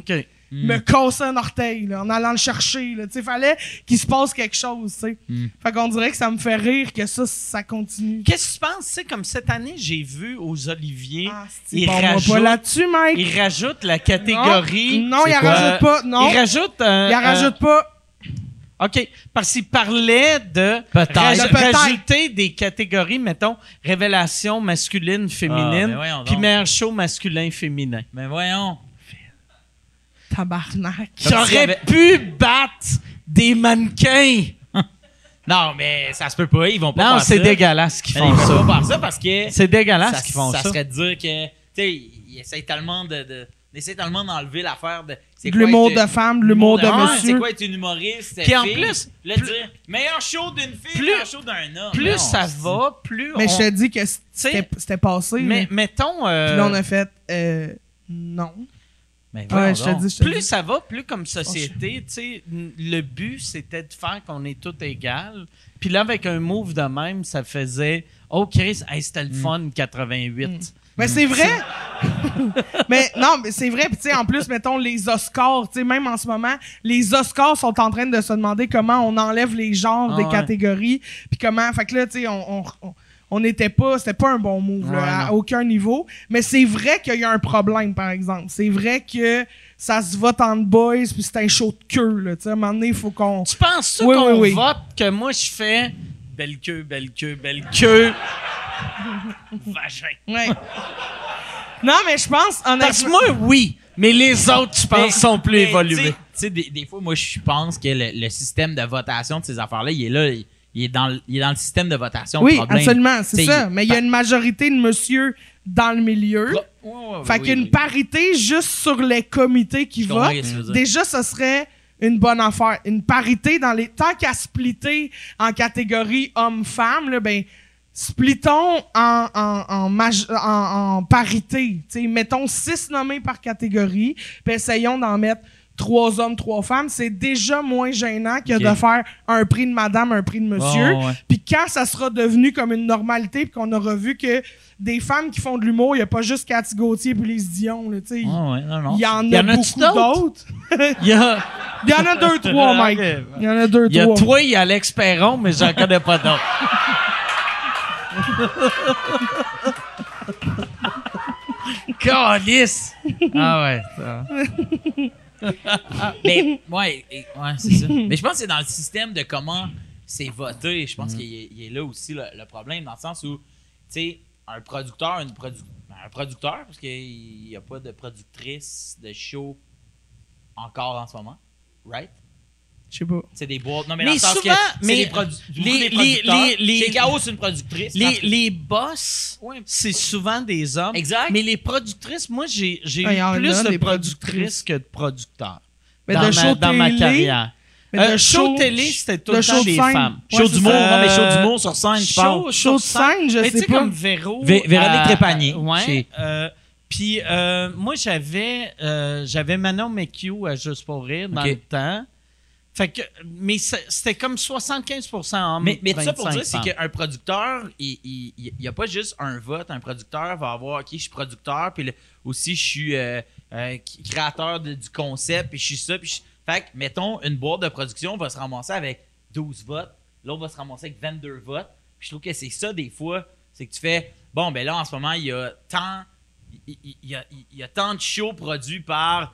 Speaker 1: OK.
Speaker 5: Me casser un orteil, là, en allant le chercher, là. Tu sais, fallait qu'il se passe quelque chose, tu sais. Fait qu'on dirait que ça me fait rire que ça, ça continue.
Speaker 1: Qu'est-ce que tu penses? Tu sais, comme cette année, j'ai vu aux Oliviers,
Speaker 5: Ah, c'est
Speaker 1: ils
Speaker 5: bon,
Speaker 1: rajoutent-
Speaker 5: pas là-dessus, Mike?
Speaker 1: ils rajoutent la catégorie.
Speaker 5: Non, non,
Speaker 1: C'est
Speaker 5: il en
Speaker 1: quoi?
Speaker 5: rajoute pas, non.
Speaker 1: Ils rajoutent. euh,
Speaker 5: Il en
Speaker 1: euh,
Speaker 5: rajoute pas.
Speaker 1: OK. Parce qu'il parlait de
Speaker 5: De
Speaker 1: rajouter des catégories, mettons, révélation masculine,
Speaker 4: Ah,
Speaker 1: féminine,
Speaker 4: voyons donc.
Speaker 1: puis meilleur show masculin-féminin.
Speaker 4: Mais voyons.
Speaker 5: Tabarnak.
Speaker 1: J'aurais
Speaker 4: avait-
Speaker 1: pu battre des mannequins.
Speaker 4: Non, mais ça se peut pas. Ils vont pas
Speaker 1: Non,
Speaker 4: faire
Speaker 1: c'est
Speaker 4: ça.
Speaker 1: dégueulasse qu'ils font
Speaker 4: Ils vont
Speaker 1: ça.
Speaker 4: pas faire ça parce que...
Speaker 1: C'est dégueulasse qu'ils font ça.
Speaker 4: ça serait de dire que... Tu sais, ils essayent tellement de... de ils essaient tellement d'enlever l'affaire de... c'est
Speaker 5: De l'humour de femme, de l'humour de
Speaker 4: Ah,
Speaker 5: monsieur.
Speaker 4: C'est quoi être une humoriste?
Speaker 1: Puis en plus,
Speaker 4: Là,
Speaker 1: plus-
Speaker 4: dire meilleur show d'une fille,
Speaker 1: plus-
Speaker 4: meilleur show d'un homme.
Speaker 1: Plus
Speaker 4: Non,
Speaker 1: ça
Speaker 4: c'est-
Speaker 1: va, plus
Speaker 5: Mais
Speaker 1: on...
Speaker 5: je te dis que c'était c'était passé.
Speaker 1: mais
Speaker 5: là.
Speaker 1: mettons... euh,
Speaker 5: Puis là, on a fait, euh, non.
Speaker 4: Mais
Speaker 5: Ouais,
Speaker 4: voyons
Speaker 5: je te
Speaker 4: donc.
Speaker 5: dis, je te
Speaker 1: plus
Speaker 5: dis.
Speaker 1: ça va, plus comme société, tu sais, n- le but, c'était de faire qu'on est tous égales. Puis là, avec un move de même, ça faisait « Oh, Chris, hey, c'était le fun, 88.
Speaker 5: Ben, c'est vrai. mais non, mais c'est vrai. Puis, tu sais, en plus, mettons, les Oscars, tu sais, même en ce moment, les Oscars sont en train de se demander comment on enlève les genres
Speaker 1: Ah
Speaker 5: des
Speaker 1: ouais.
Speaker 5: catégories. Puis comment. Fait que là, tu sais, on. on- on- on n'était pas, c'était pas un bon move là,
Speaker 1: Ouais,
Speaker 5: à aucun niveau. Mais c'est vrai qu'il y a un problème, par exemple. C'est vrai que ça se vote entre boys, puis c'est un show de queue. Là, tu sais, à un moment donné, il faut qu'on.
Speaker 1: Tu penses
Speaker 5: Oui,
Speaker 1: qu'on
Speaker 5: oui, oui.
Speaker 1: vote que moi je fais belle queue, belle queue, belle queue, vagin?
Speaker 5: Ouais. non, mais je pense,
Speaker 1: Parce que
Speaker 5: honnêtement.
Speaker 1: moi, oui, mais les autres, je pense, sont plus
Speaker 4: Mais,
Speaker 1: évolués.
Speaker 4: Tu sais- tu sais, des, des fois, moi, je pense que le, le système de votation de ces affaires-là, il est là, il, il est dans le, il est dans le système de votation.
Speaker 5: Oui, absolument, c'est ça.
Speaker 4: il-
Speaker 5: Mais il y a une majorité de monsieur dans le milieu. Fait
Speaker 4: oui,
Speaker 5: qu'il y a une
Speaker 4: oui.
Speaker 5: parité juste sur les comités qui votent. Déjà, ce serait une bonne affaire. Une parité dans les. Tant qu'à splitter en catégorie homme-femme, ben, splittons en, en, en, maj- en- en parité. T'sais, mettons six nommés par catégorie, puis essayons d'en mettre trois hommes, trois femmes. C'est déjà moins gênant que
Speaker 4: Ok.
Speaker 5: de faire un prix de madame, un prix de monsieur.
Speaker 1: Oh, ouais.
Speaker 5: Puis quand ça sera devenu comme une normalité, puis qu'on aura vu que des femmes qui font de l'humour, il n'y a pas juste Cathy Gauthier puis Lise Dion. là, tu sais.
Speaker 4: Ah ouais, non, non.
Speaker 5: Il y en
Speaker 1: Y
Speaker 5: a
Speaker 1: en a-tu
Speaker 5: beaucoup
Speaker 1: d'autres? Il y a,
Speaker 5: Il y en a deux, trois, Mike. Il y en a deux,
Speaker 1: il y a
Speaker 5: trois.
Speaker 1: toi, il y a Alex Perron, mais j'en connais pas d'autres. Calice! Ah ouais. ça.
Speaker 4: Mais, ouais, et- ouais, c'est ça. Mais je pense que c'est dans le système de comment c'est voté. Je pense qu'il est, là aussi le, le problème, dans le sens où, tu sais, un producteur, une produ- ben, un producteur, parce qu'il n'y a pas de productrice de show encore en ce moment, right?
Speaker 5: Je sais pas.
Speaker 4: C'est des boîtes. Non, mais,
Speaker 1: Mais
Speaker 4: dans le sens
Speaker 1: souvent,
Speaker 4: que c'est
Speaker 1: mais
Speaker 4: des, produ- beaucoup
Speaker 1: les- les- les- les-
Speaker 4: Chez K.O., c'est une productrice.
Speaker 1: Les, les boss,
Speaker 4: Ouais.
Speaker 1: c'est souvent des hommes.
Speaker 4: Exact.
Speaker 1: Mais les productrices, moi, j'ai eu plus de productrices que de producteurs.
Speaker 5: Mais
Speaker 1: dans,
Speaker 5: de
Speaker 1: ma,
Speaker 5: show
Speaker 1: dans ma carrière.
Speaker 5: mais
Speaker 1: Euh, show
Speaker 5: show-
Speaker 1: télé, c'était tout le
Speaker 5: show
Speaker 1: temps
Speaker 5: de
Speaker 1: des
Speaker 5: scène.
Speaker 1: femmes.
Speaker 5: Ouais,
Speaker 4: Show d'humour,
Speaker 5: ça.
Speaker 4: non, mais show
Speaker 1: Euh,
Speaker 4: d'humour sur scène, je parle.
Speaker 1: Show,
Speaker 5: Show de scène, je
Speaker 1: Mais tu
Speaker 5: sais pas.
Speaker 1: comme Véro.
Speaker 4: Vé- Véronique
Speaker 1: euh,
Speaker 4: Trépanier,
Speaker 1: Ouais.
Speaker 4: chez-
Speaker 1: euh, puis euh, moi, j'avais euh, j'avais Manon McHugh à Juste pour rire dans le temps. Fait que, mais c'était comme 75 hommes.
Speaker 4: Mais, mais tout ça pour
Speaker 1: 25
Speaker 4: dire, c'est qu'un producteur, il n'y a pas juste un vote. Un producteur va avoir, OK, je suis producteur, puis le- aussi, je suis euh, euh, créateur de- du concept, puis je suis ça. Puis je- Fait que, mettons, une boîte de production va se ramasser avec 12 votes, l'autre va se ramasser avec 22 votes. Puis je trouve que c'est ça, des fois, c'est que tu fais, bon, ben là, en ce moment, il y a tant, il, il- il y a, il y a tant de shows produits par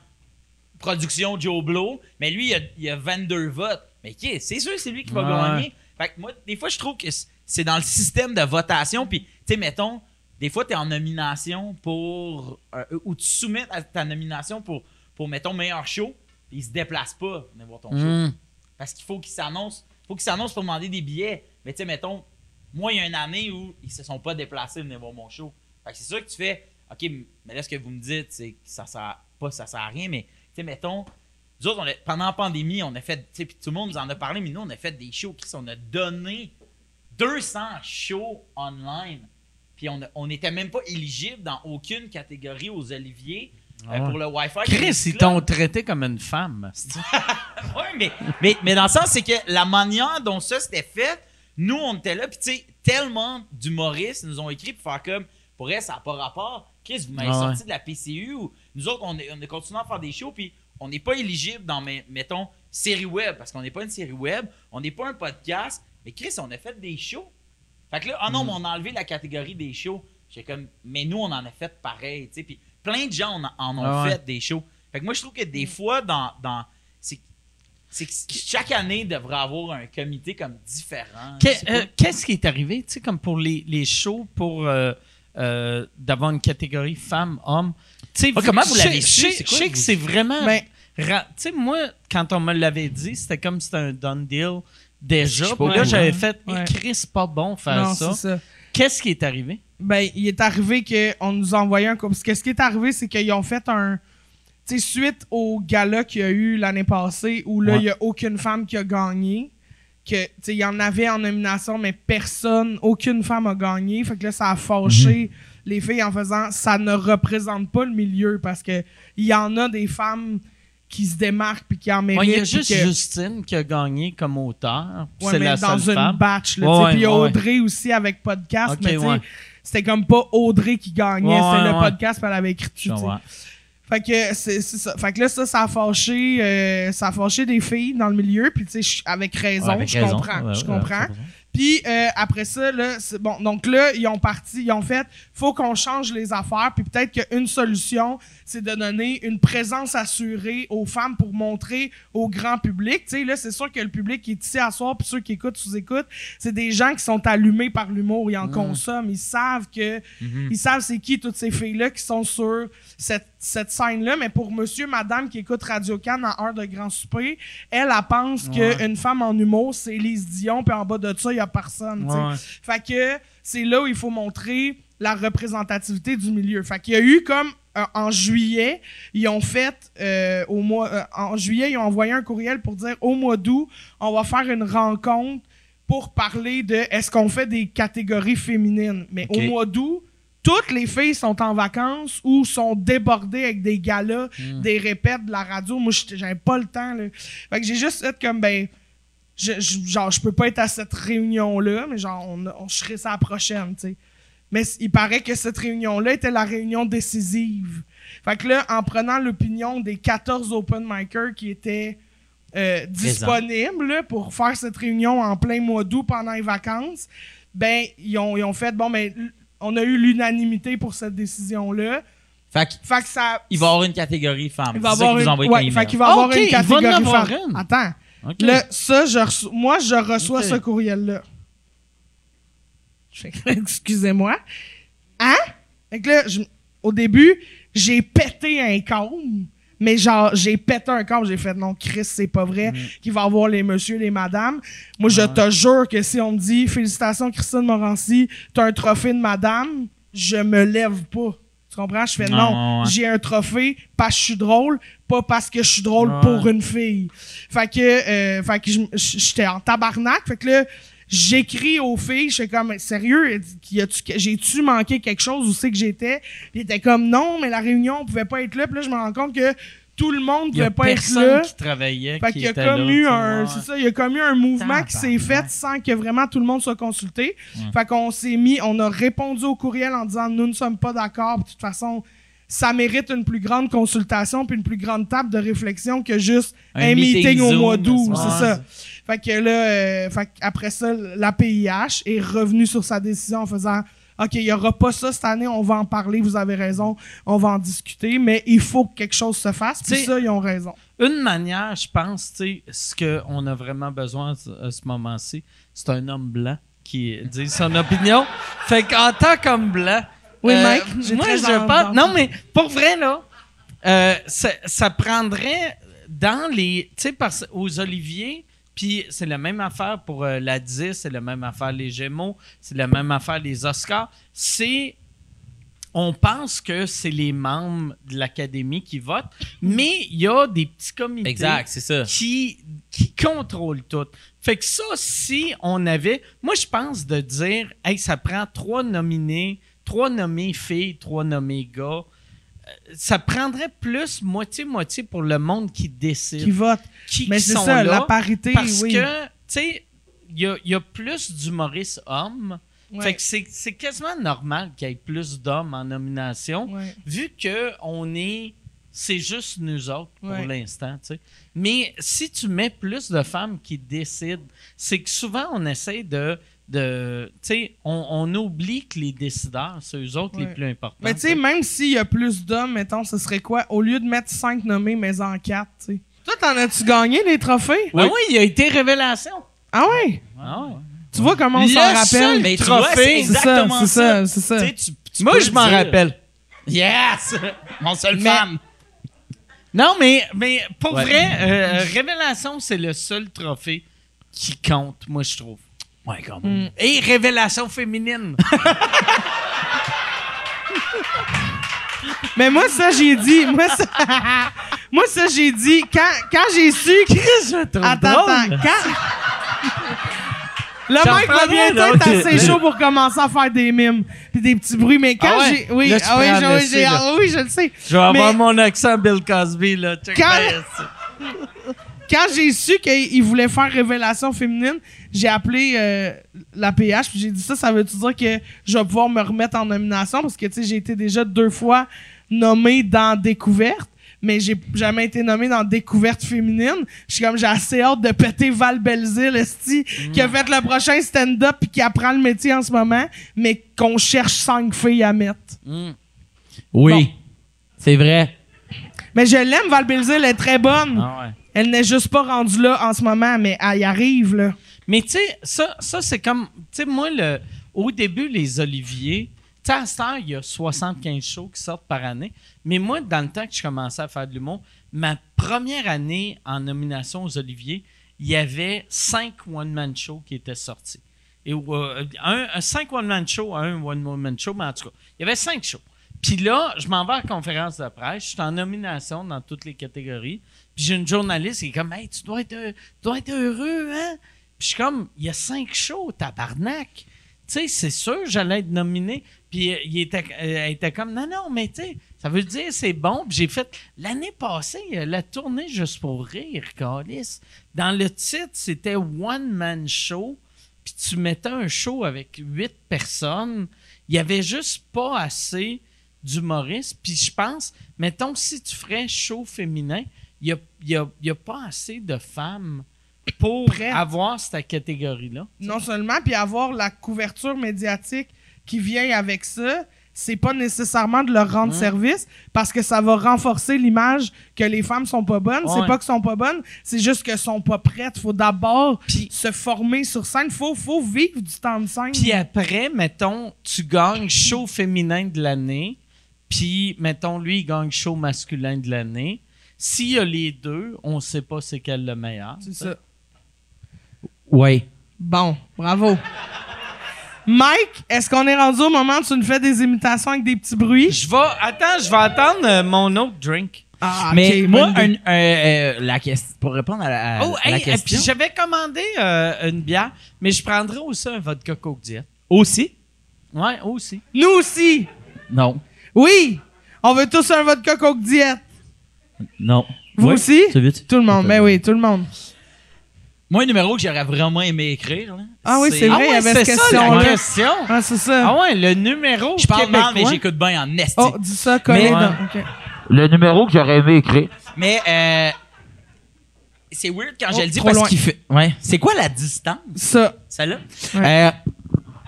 Speaker 4: production Joe Blow, mais lui, il a, il a 22 votes. Mais qui c'est sûr, c'est lui qui va
Speaker 1: Ouais.
Speaker 4: gagner. Fait que moi, des fois, je trouve que c'est dans le système de votation. Puis, tu sais, mettons, des fois, tu es en nomination pour. euh, ou tu soumets ta, ta nomination pour, pour, mettons, meilleur show, puis il se déplace pas venir voir ton show.
Speaker 1: Mm.
Speaker 4: Parce qu'il faut qu'il s'annonce. faut qu'il s'annonce pour demander des billets. Mais tu sais, mettons, moi, il y a une année où ils se sont pas déplacés venir voir mon show. Fait que c'est sûr que tu fais, OK, mais là, ce que vous me dites, c'est que ça sert pas, ça sert à rien, mais sais, mettons, nous autres, on a- pendant la pandémie, on a fait, tu sais, puis tout le monde nous en a parlé, mais nous, on a fait des shows, Chris, on a donné 200 shows online. Puis on, n'était même pas éligible dans aucune catégorie aux Oliviers euh,
Speaker 1: Ah ouais.
Speaker 4: pour le Wi-Fi.
Speaker 1: Chris, ils t'ont traité comme une femme.
Speaker 4: Oui, mais, mais, mais dans le sens, c'est que la manière dont ça s'était fait, nous, on était là, puis tu sais, tellement d'humoristes nous ont écrit pour faire comme, pour elle, ça n'a pas rapport. Chris, vous m'avez
Speaker 1: Ah
Speaker 4: sorti de la PCU, ou nous autres, on, est- on continué à faire des shows, puis on n'est pas éligible dans, mettons, série web, parce qu'on n'est pas une série web, on n'est pas un podcast, mais Chris, on a fait des shows. Fait que là, ah non, mais on a enlevé la catégorie des shows. J'ai comme, mais nous, on en a fait pareil, tu sais, puis plein de gens en, en ont
Speaker 1: Ah ouais.
Speaker 4: fait des shows. Fait que moi, je trouve que des fois, dans, dans c'est que chaque année devrait avoir un comité comme différent.
Speaker 1: Euh, Qu'est-ce qui est arrivé, tu sais, comme pour les, les shows, pour euh, euh, d'avoir une catégorie femmes-hommes? Tu sais,
Speaker 4: Ah, comment vous l'avez su?
Speaker 1: Je sais que c'est vraiment.
Speaker 5: Ben-
Speaker 1: ra- tu sais, moi, quand on me l'avait dit, c'était comme si c'était un done deal déjà.
Speaker 4: Je sais
Speaker 1: Puis
Speaker 4: pas
Speaker 1: là, j'avais fait,
Speaker 5: Ouais.
Speaker 1: Chris, c'est pas bon faire
Speaker 5: Non,
Speaker 1: ça. Qu'est-ce qui est arrivé?
Speaker 5: Ben, il est arrivé qu'on nous a envoyé un couple. Parce que ce qui est arrivé, c'est qu'ils ont fait un. Tu sais, suite au gala qu'il y a eu l'année passée, où là, il
Speaker 1: Ouais.
Speaker 5: n'y a aucune femme qui a gagné. Que, tu sais, il y en avait en nomination, mais personne, aucune femme a gagné. Fait que là, ça a fâché les filles en faisant ça ne représente pas le milieu parce que il y en a des femmes qui se démarquent puis qui en méritent.
Speaker 1: Il y a juste
Speaker 5: que-
Speaker 1: Justine qui a gagné comme auteur.
Speaker 5: Ouais,
Speaker 1: c'est
Speaker 5: mais
Speaker 1: la
Speaker 5: dans
Speaker 1: seule
Speaker 5: une
Speaker 1: femme.
Speaker 5: batch. Puis il y a
Speaker 1: ouais.
Speaker 5: Audrey aussi avec podcast, mais
Speaker 1: ouais.
Speaker 5: c'était comme pas Audrey qui gagnait, c'était le podcast qu'elle avait écrit. Fait que c'est c'est ça. Fait que là, ça, ça a fâché, euh, ça a fâché des filles dans le milieu, puis tu sais, je- avec raison,
Speaker 4: avec
Speaker 5: je
Speaker 4: raison.
Speaker 5: comprends, je comprends. Puis euh, après ça, là, bon. Donc là, ils ont parti, ils ont fait, faut qu'on change les affaires. Puis peut-être qu'une solution, c'est de donner une présence assurée aux femmes pour montrer au grand public. Tu sais, là, c'est sûr que le public qui est ici à soir, puis ceux qui écoutent, sous-écoutent, c'est des gens qui sont allumés par l'humour, ils en consomment, ils savent que, ils savent c'est qui toutes ces filles-là qui sont sur cette, cette scène-là. Mais pour monsieur, madame qui écoute Radio Cannes à heure de grand souper, elle, elle pense qu'une femme en humour, c'est Lise Dion, puis en bas de ça, il y a personne.
Speaker 1: Ouais.
Speaker 5: Fait que c'est là où il faut montrer la représentativité du milieu. Fait qu'il y a eu comme en juillet, ils ont fait euh, au mois euh, en juillet, ils ont envoyé un courriel pour dire au mois d'août, on va faire une rencontre pour parler de est-ce qu'on fait des catégories féminines? Mais au mois d'août, toutes les filles sont en vacances ou sont débordées avec des galas, des répètes de la radio. Moi, j'avais pas le temps. Là. Fait que j'ai juste fait comme ben je, je- genre, je peux pas être à cette réunion-là, mais genre, on, on je serai ça la prochaine, tu sais. Mais il paraît que cette réunion-là était la réunion décisive. Fait que là, en prenant l'opinion des 14 open micers qui étaient euh, disponibles là, pour faire cette réunion en plein mois d'août pendant les vacances, ben, ils ont, ils ont fait, bon, ben, l- on a eu l'unanimité pour cette décision-là.
Speaker 4: Fait que,
Speaker 5: Fait que ça...
Speaker 4: il va y avoir une catégorie femme.
Speaker 5: il va avoir une, ouais, fait qu'il va avoir une catégorie femme. Attends. Ça, je moi, je reçois ce courriel-là. Je fais, Excusez-moi. Hein? Fait que là, je- au début, j'ai pété un câble. Mais genre, j'ai pété un câble. J'ai fait, non, Chris, c'est pas vrai qu'il va avoir les messieurs, les madames. Moi, je te jure que si on me dit, félicitations, Christine Morancy, t'as un trophée de madame, je me lève pas. Tu comprends? Je fais,
Speaker 4: Non,
Speaker 5: non,
Speaker 4: ouais.
Speaker 5: j'ai un trophée parce que je suis drôle, pas parce que je suis drôle
Speaker 1: Ouais.
Speaker 5: pour une fille. Fait que, euh, fait que j'étais en tabarnak. Fait que là, j'écris aux filles, je fais comme, sérieux, j'ai-tu manqué quelque chose où c'est que j'étais? Puis ils étaient comme, non, mais la réunion, on pouvait pas être là. Puis là, je me rends compte que tout le monde pouvait pas être là.
Speaker 1: qui travaillait.
Speaker 5: Fait
Speaker 1: qui
Speaker 5: qu'il y a
Speaker 1: était
Speaker 5: comme eu un,
Speaker 1: ouais.
Speaker 5: c'est ça, il y a comme eu un mouvement qui s'est fait sans que vraiment tout le monde soit consulté. Fait qu'on s'est mis, on a répondu au courriel en disant nous ne sommes pas d'accord. De toute façon, ça mérite une plus grande consultation puis une plus grande table de réflexion que juste un,
Speaker 4: Un
Speaker 5: meeting,
Speaker 4: meeting
Speaker 5: au mois d'août. C'est ça. Fait que là, euh, fait après ça, la PIH est revenue sur sa décision en faisant OK, il n'y aura pas ça cette année, on va en parler, vous avez raison, on va en discuter, mais il faut que quelque chose se fasse. Puis ça, ils ont raison.
Speaker 1: Une manière, je pense, tu sais, ce qu'on a vraiment besoin à ce- à ce moment-ci, c'est un homme blanc qui dit son opinion. Fait qu'en tant qu'homme blanc.
Speaker 5: Oui,
Speaker 1: euh,
Speaker 5: Mike,
Speaker 1: Moi,
Speaker 5: très
Speaker 1: je pense. Non, mais pour vrai, là, euh, ça, ça prendrait dans les. Tu sais, parce- aux Oliviers. Puis c'est la même affaire pour euh, la 10, c'est la même affaire les Gémeaux, c'est la même affaire les Oscars. C'est on pense que c'est les membres de l'académie qui votent, mais il y a des petits comités
Speaker 4: Exact, c'est ça.
Speaker 1: qui, qui contrôlent tout. Fait que ça, si on avait. Moi, je pense de dire, hey, ça prend trois nominés, trois nommés filles, trois nommés gars. Euh, Ça prendrait plus moitié-moitié pour le monde qui décide.
Speaker 5: Qui votent.
Speaker 1: qui,
Speaker 5: Mais c'est
Speaker 1: sont
Speaker 5: ça,
Speaker 1: là.
Speaker 5: la parité,
Speaker 1: Parce
Speaker 5: oui.
Speaker 1: que, tu sais, il y a, il y a plus d'humoristes hommes.
Speaker 5: Ouais.
Speaker 1: Fait que c'est c'est quasiment normal qu'il y ait plus d'hommes en nomination,
Speaker 5: Ouais.
Speaker 1: vu que on est. C'est juste nous autres pour
Speaker 5: Ouais.
Speaker 1: l'instant, tu sais. Mais si tu mets plus de femmes qui décident, c'est que souvent on essaie de. De tu sais, on, on oublie que les décideurs, c'est eux autres
Speaker 5: Ouais.
Speaker 1: les plus importants.
Speaker 5: Mais tu sais, même s'il y a plus d'hommes, mettons, ce serait quoi? Au lieu de mettre 5 nommés, mais en 4, tu sais. Toi, t'en as-tu gagné des trophées?
Speaker 1: Oui, oui, il a été révélation.
Speaker 5: Ah ouais?
Speaker 1: Ah ouais.
Speaker 5: Tu vois comment on s'en rappelle?
Speaker 1: seul
Speaker 4: Mais
Speaker 1: trophée,
Speaker 4: c'est
Speaker 5: ça,
Speaker 4: exactement
Speaker 5: c'est ça, c'est ça.
Speaker 4: sais, tu- tu
Speaker 1: Moi, je m'en rappelle.
Speaker 4: Yes! Mon seul
Speaker 1: Mais-
Speaker 4: femme.
Speaker 1: Non, mais, mais pour
Speaker 4: Ouais.
Speaker 1: vrai, euh, Révélation, c'est le seul trophée qui compte, moi, je trouve.
Speaker 4: Ouais, quand même.
Speaker 5: Mm.
Speaker 1: Et Révélation féminine.
Speaker 5: Mais moi, ça, j'ai dit. Moi, ça, moi, ça j'ai dit. Quand, quand j'ai su.
Speaker 1: je trouve
Speaker 5: Attends,
Speaker 1: drôle.
Speaker 5: attends. Quand, Le
Speaker 1: J'en
Speaker 5: mec va bientôt
Speaker 1: bien
Speaker 5: être assez chaud pour commencer à faire des mimes puis des petits bruits. Mais quand
Speaker 1: Ah ouais?
Speaker 5: j'ai... Oui,
Speaker 1: Là,
Speaker 5: ah oui, j'ai- oui, j'ai- ah oui, je le sais.
Speaker 1: Je vais avoir
Speaker 5: Mais-
Speaker 1: mon accent Bill Cosby, là. Check
Speaker 5: Quand-. Quand j'ai su qu'il voulait faire révélation féminine, j'ai appelé euh, la PH puis j'ai dit ça, ça veut-tu dire que je vais pouvoir me remettre en nomination? Parce que, tu sais, j'ai été déjà deux fois nommé dans Découverte, mais j'ai jamais été nommé dans Découverte féminine. Je suis comme, j'ai assez hâte de péter Val Belzile, esti, qui a fait le prochain stand-up puis qui apprend le métier en ce moment, mais qu'on cherche cinq filles à mettre.
Speaker 4: Oui.
Speaker 5: Bon.
Speaker 4: C'est vrai.
Speaker 5: Mais je l'aime, Val Belzile, elle est très bonne.
Speaker 1: Ah ouais.
Speaker 5: Elle n'est juste pas rendue là en ce moment, mais elle y arrive, là.
Speaker 1: Mais tu sais, ça, ça c'est comme. Tu sais, moi, le, au début, les Oliviers, tu sais, à cette heure, il y a 75 shows qui sortent par année. Mais moi, dans le temps que je commençais à faire de l'humour, ma première année en nomination aux Oliviers, il y avait cinq one-man shows qui étaient sortis. Et, euh, un, un cinq one-man shows, un one-woman show, mais en tout cas, il y avait cinq shows. Puis là, je m'en vais à la conférence de presse, je suis en nomination dans toutes les catégories. J'ai une journaliste qui est comme, hey, tu dois être, tu dois être heureux, hein? Puis je suis comme, il y a cinq shows, tabarnak. Tu sais, c'est sûr, j'allais être nominé. Puis euh, il était, euh, elle était comme, non, non, mais tu sais, ça veut dire c'est bon. Puis j'ai fait, l'année passée, euh, la tournée Juste pour rire, Calis. Dans le titre, c'était One Man Show. Puis tu mettais un show avec huit personnes. Il y avait juste pas assez d'humoristes. Puis je pense, mettons, si tu ferais show féminin, n'y a, il y a- y a pas assez de femmes pour avoir cette catégorie-là.
Speaker 5: non seulement, puis avoir la couverture médiatique qui vient avec ça, c'est pas nécessairement de leur rendre service parce que ça va renforcer l'image que les femmes sont pas bonnes. C'est
Speaker 1: Ouais.
Speaker 5: pas qu'elles sont pas bonnes, c'est juste qu'elles sont pas prêtes. Faut d'abord se former sur scène. Faut, faut vivre du temps de scène.
Speaker 1: Puis après, mettons, tu gagnes show féminin de l'année, puis mettons, lui, il gagne show masculin de l'année. S'il y a les deux, on ne sait pas c'est quel le meilleur.
Speaker 5: c'est ça.
Speaker 4: Oui.
Speaker 5: Bon, bravo. Mike, est-ce qu'on est rendu au moment où tu nous fais des imitations avec des petits bruits?
Speaker 1: Je vais. Attends, je vais attendre euh, mon autre drink.
Speaker 5: Ah,
Speaker 4: Mais moi, un- euh, euh, la question, pour répondre à la, à-
Speaker 1: Oh,
Speaker 4: à la
Speaker 1: hey,
Speaker 4: question.
Speaker 1: puis j'avais commandé euh, une bière, mais je prendrais aussi un vodka Coke Diet.
Speaker 4: Aussi?
Speaker 1: Ouais, aussi.
Speaker 5: Nous aussi!
Speaker 4: Non.
Speaker 5: Oui! On veut tous un vodka Coke Diet.
Speaker 4: Non.
Speaker 5: Vous
Speaker 4: Oui,
Speaker 5: aussi?
Speaker 4: c'est vite.
Speaker 5: Tout le monde, ben oui, tout le monde.
Speaker 4: Moi, un numéro que j'aurais vraiment aimé écrire, là,
Speaker 5: Ah oui, c'est vrai, il y
Speaker 1: ouais,
Speaker 5: avait
Speaker 1: c'est
Speaker 5: cette
Speaker 1: la
Speaker 5: question-là.
Speaker 1: question.
Speaker 5: Ah, c'est ça.
Speaker 1: Ah ouais, le numéro
Speaker 4: Je parle mal, mais j'écoute bien en esti.
Speaker 5: Oh, dis ça, collé
Speaker 4: Mais-
Speaker 5: dans- ok.
Speaker 4: Le numéro que j'aurais aimé écrire. Mais, euh, c'est weird quand
Speaker 5: Oh,
Speaker 4: je le dis parce qu'il fait. Ouais. C'est quoi la distance?
Speaker 5: Ça.
Speaker 4: Celle-là?
Speaker 5: Ouais.
Speaker 4: Euh,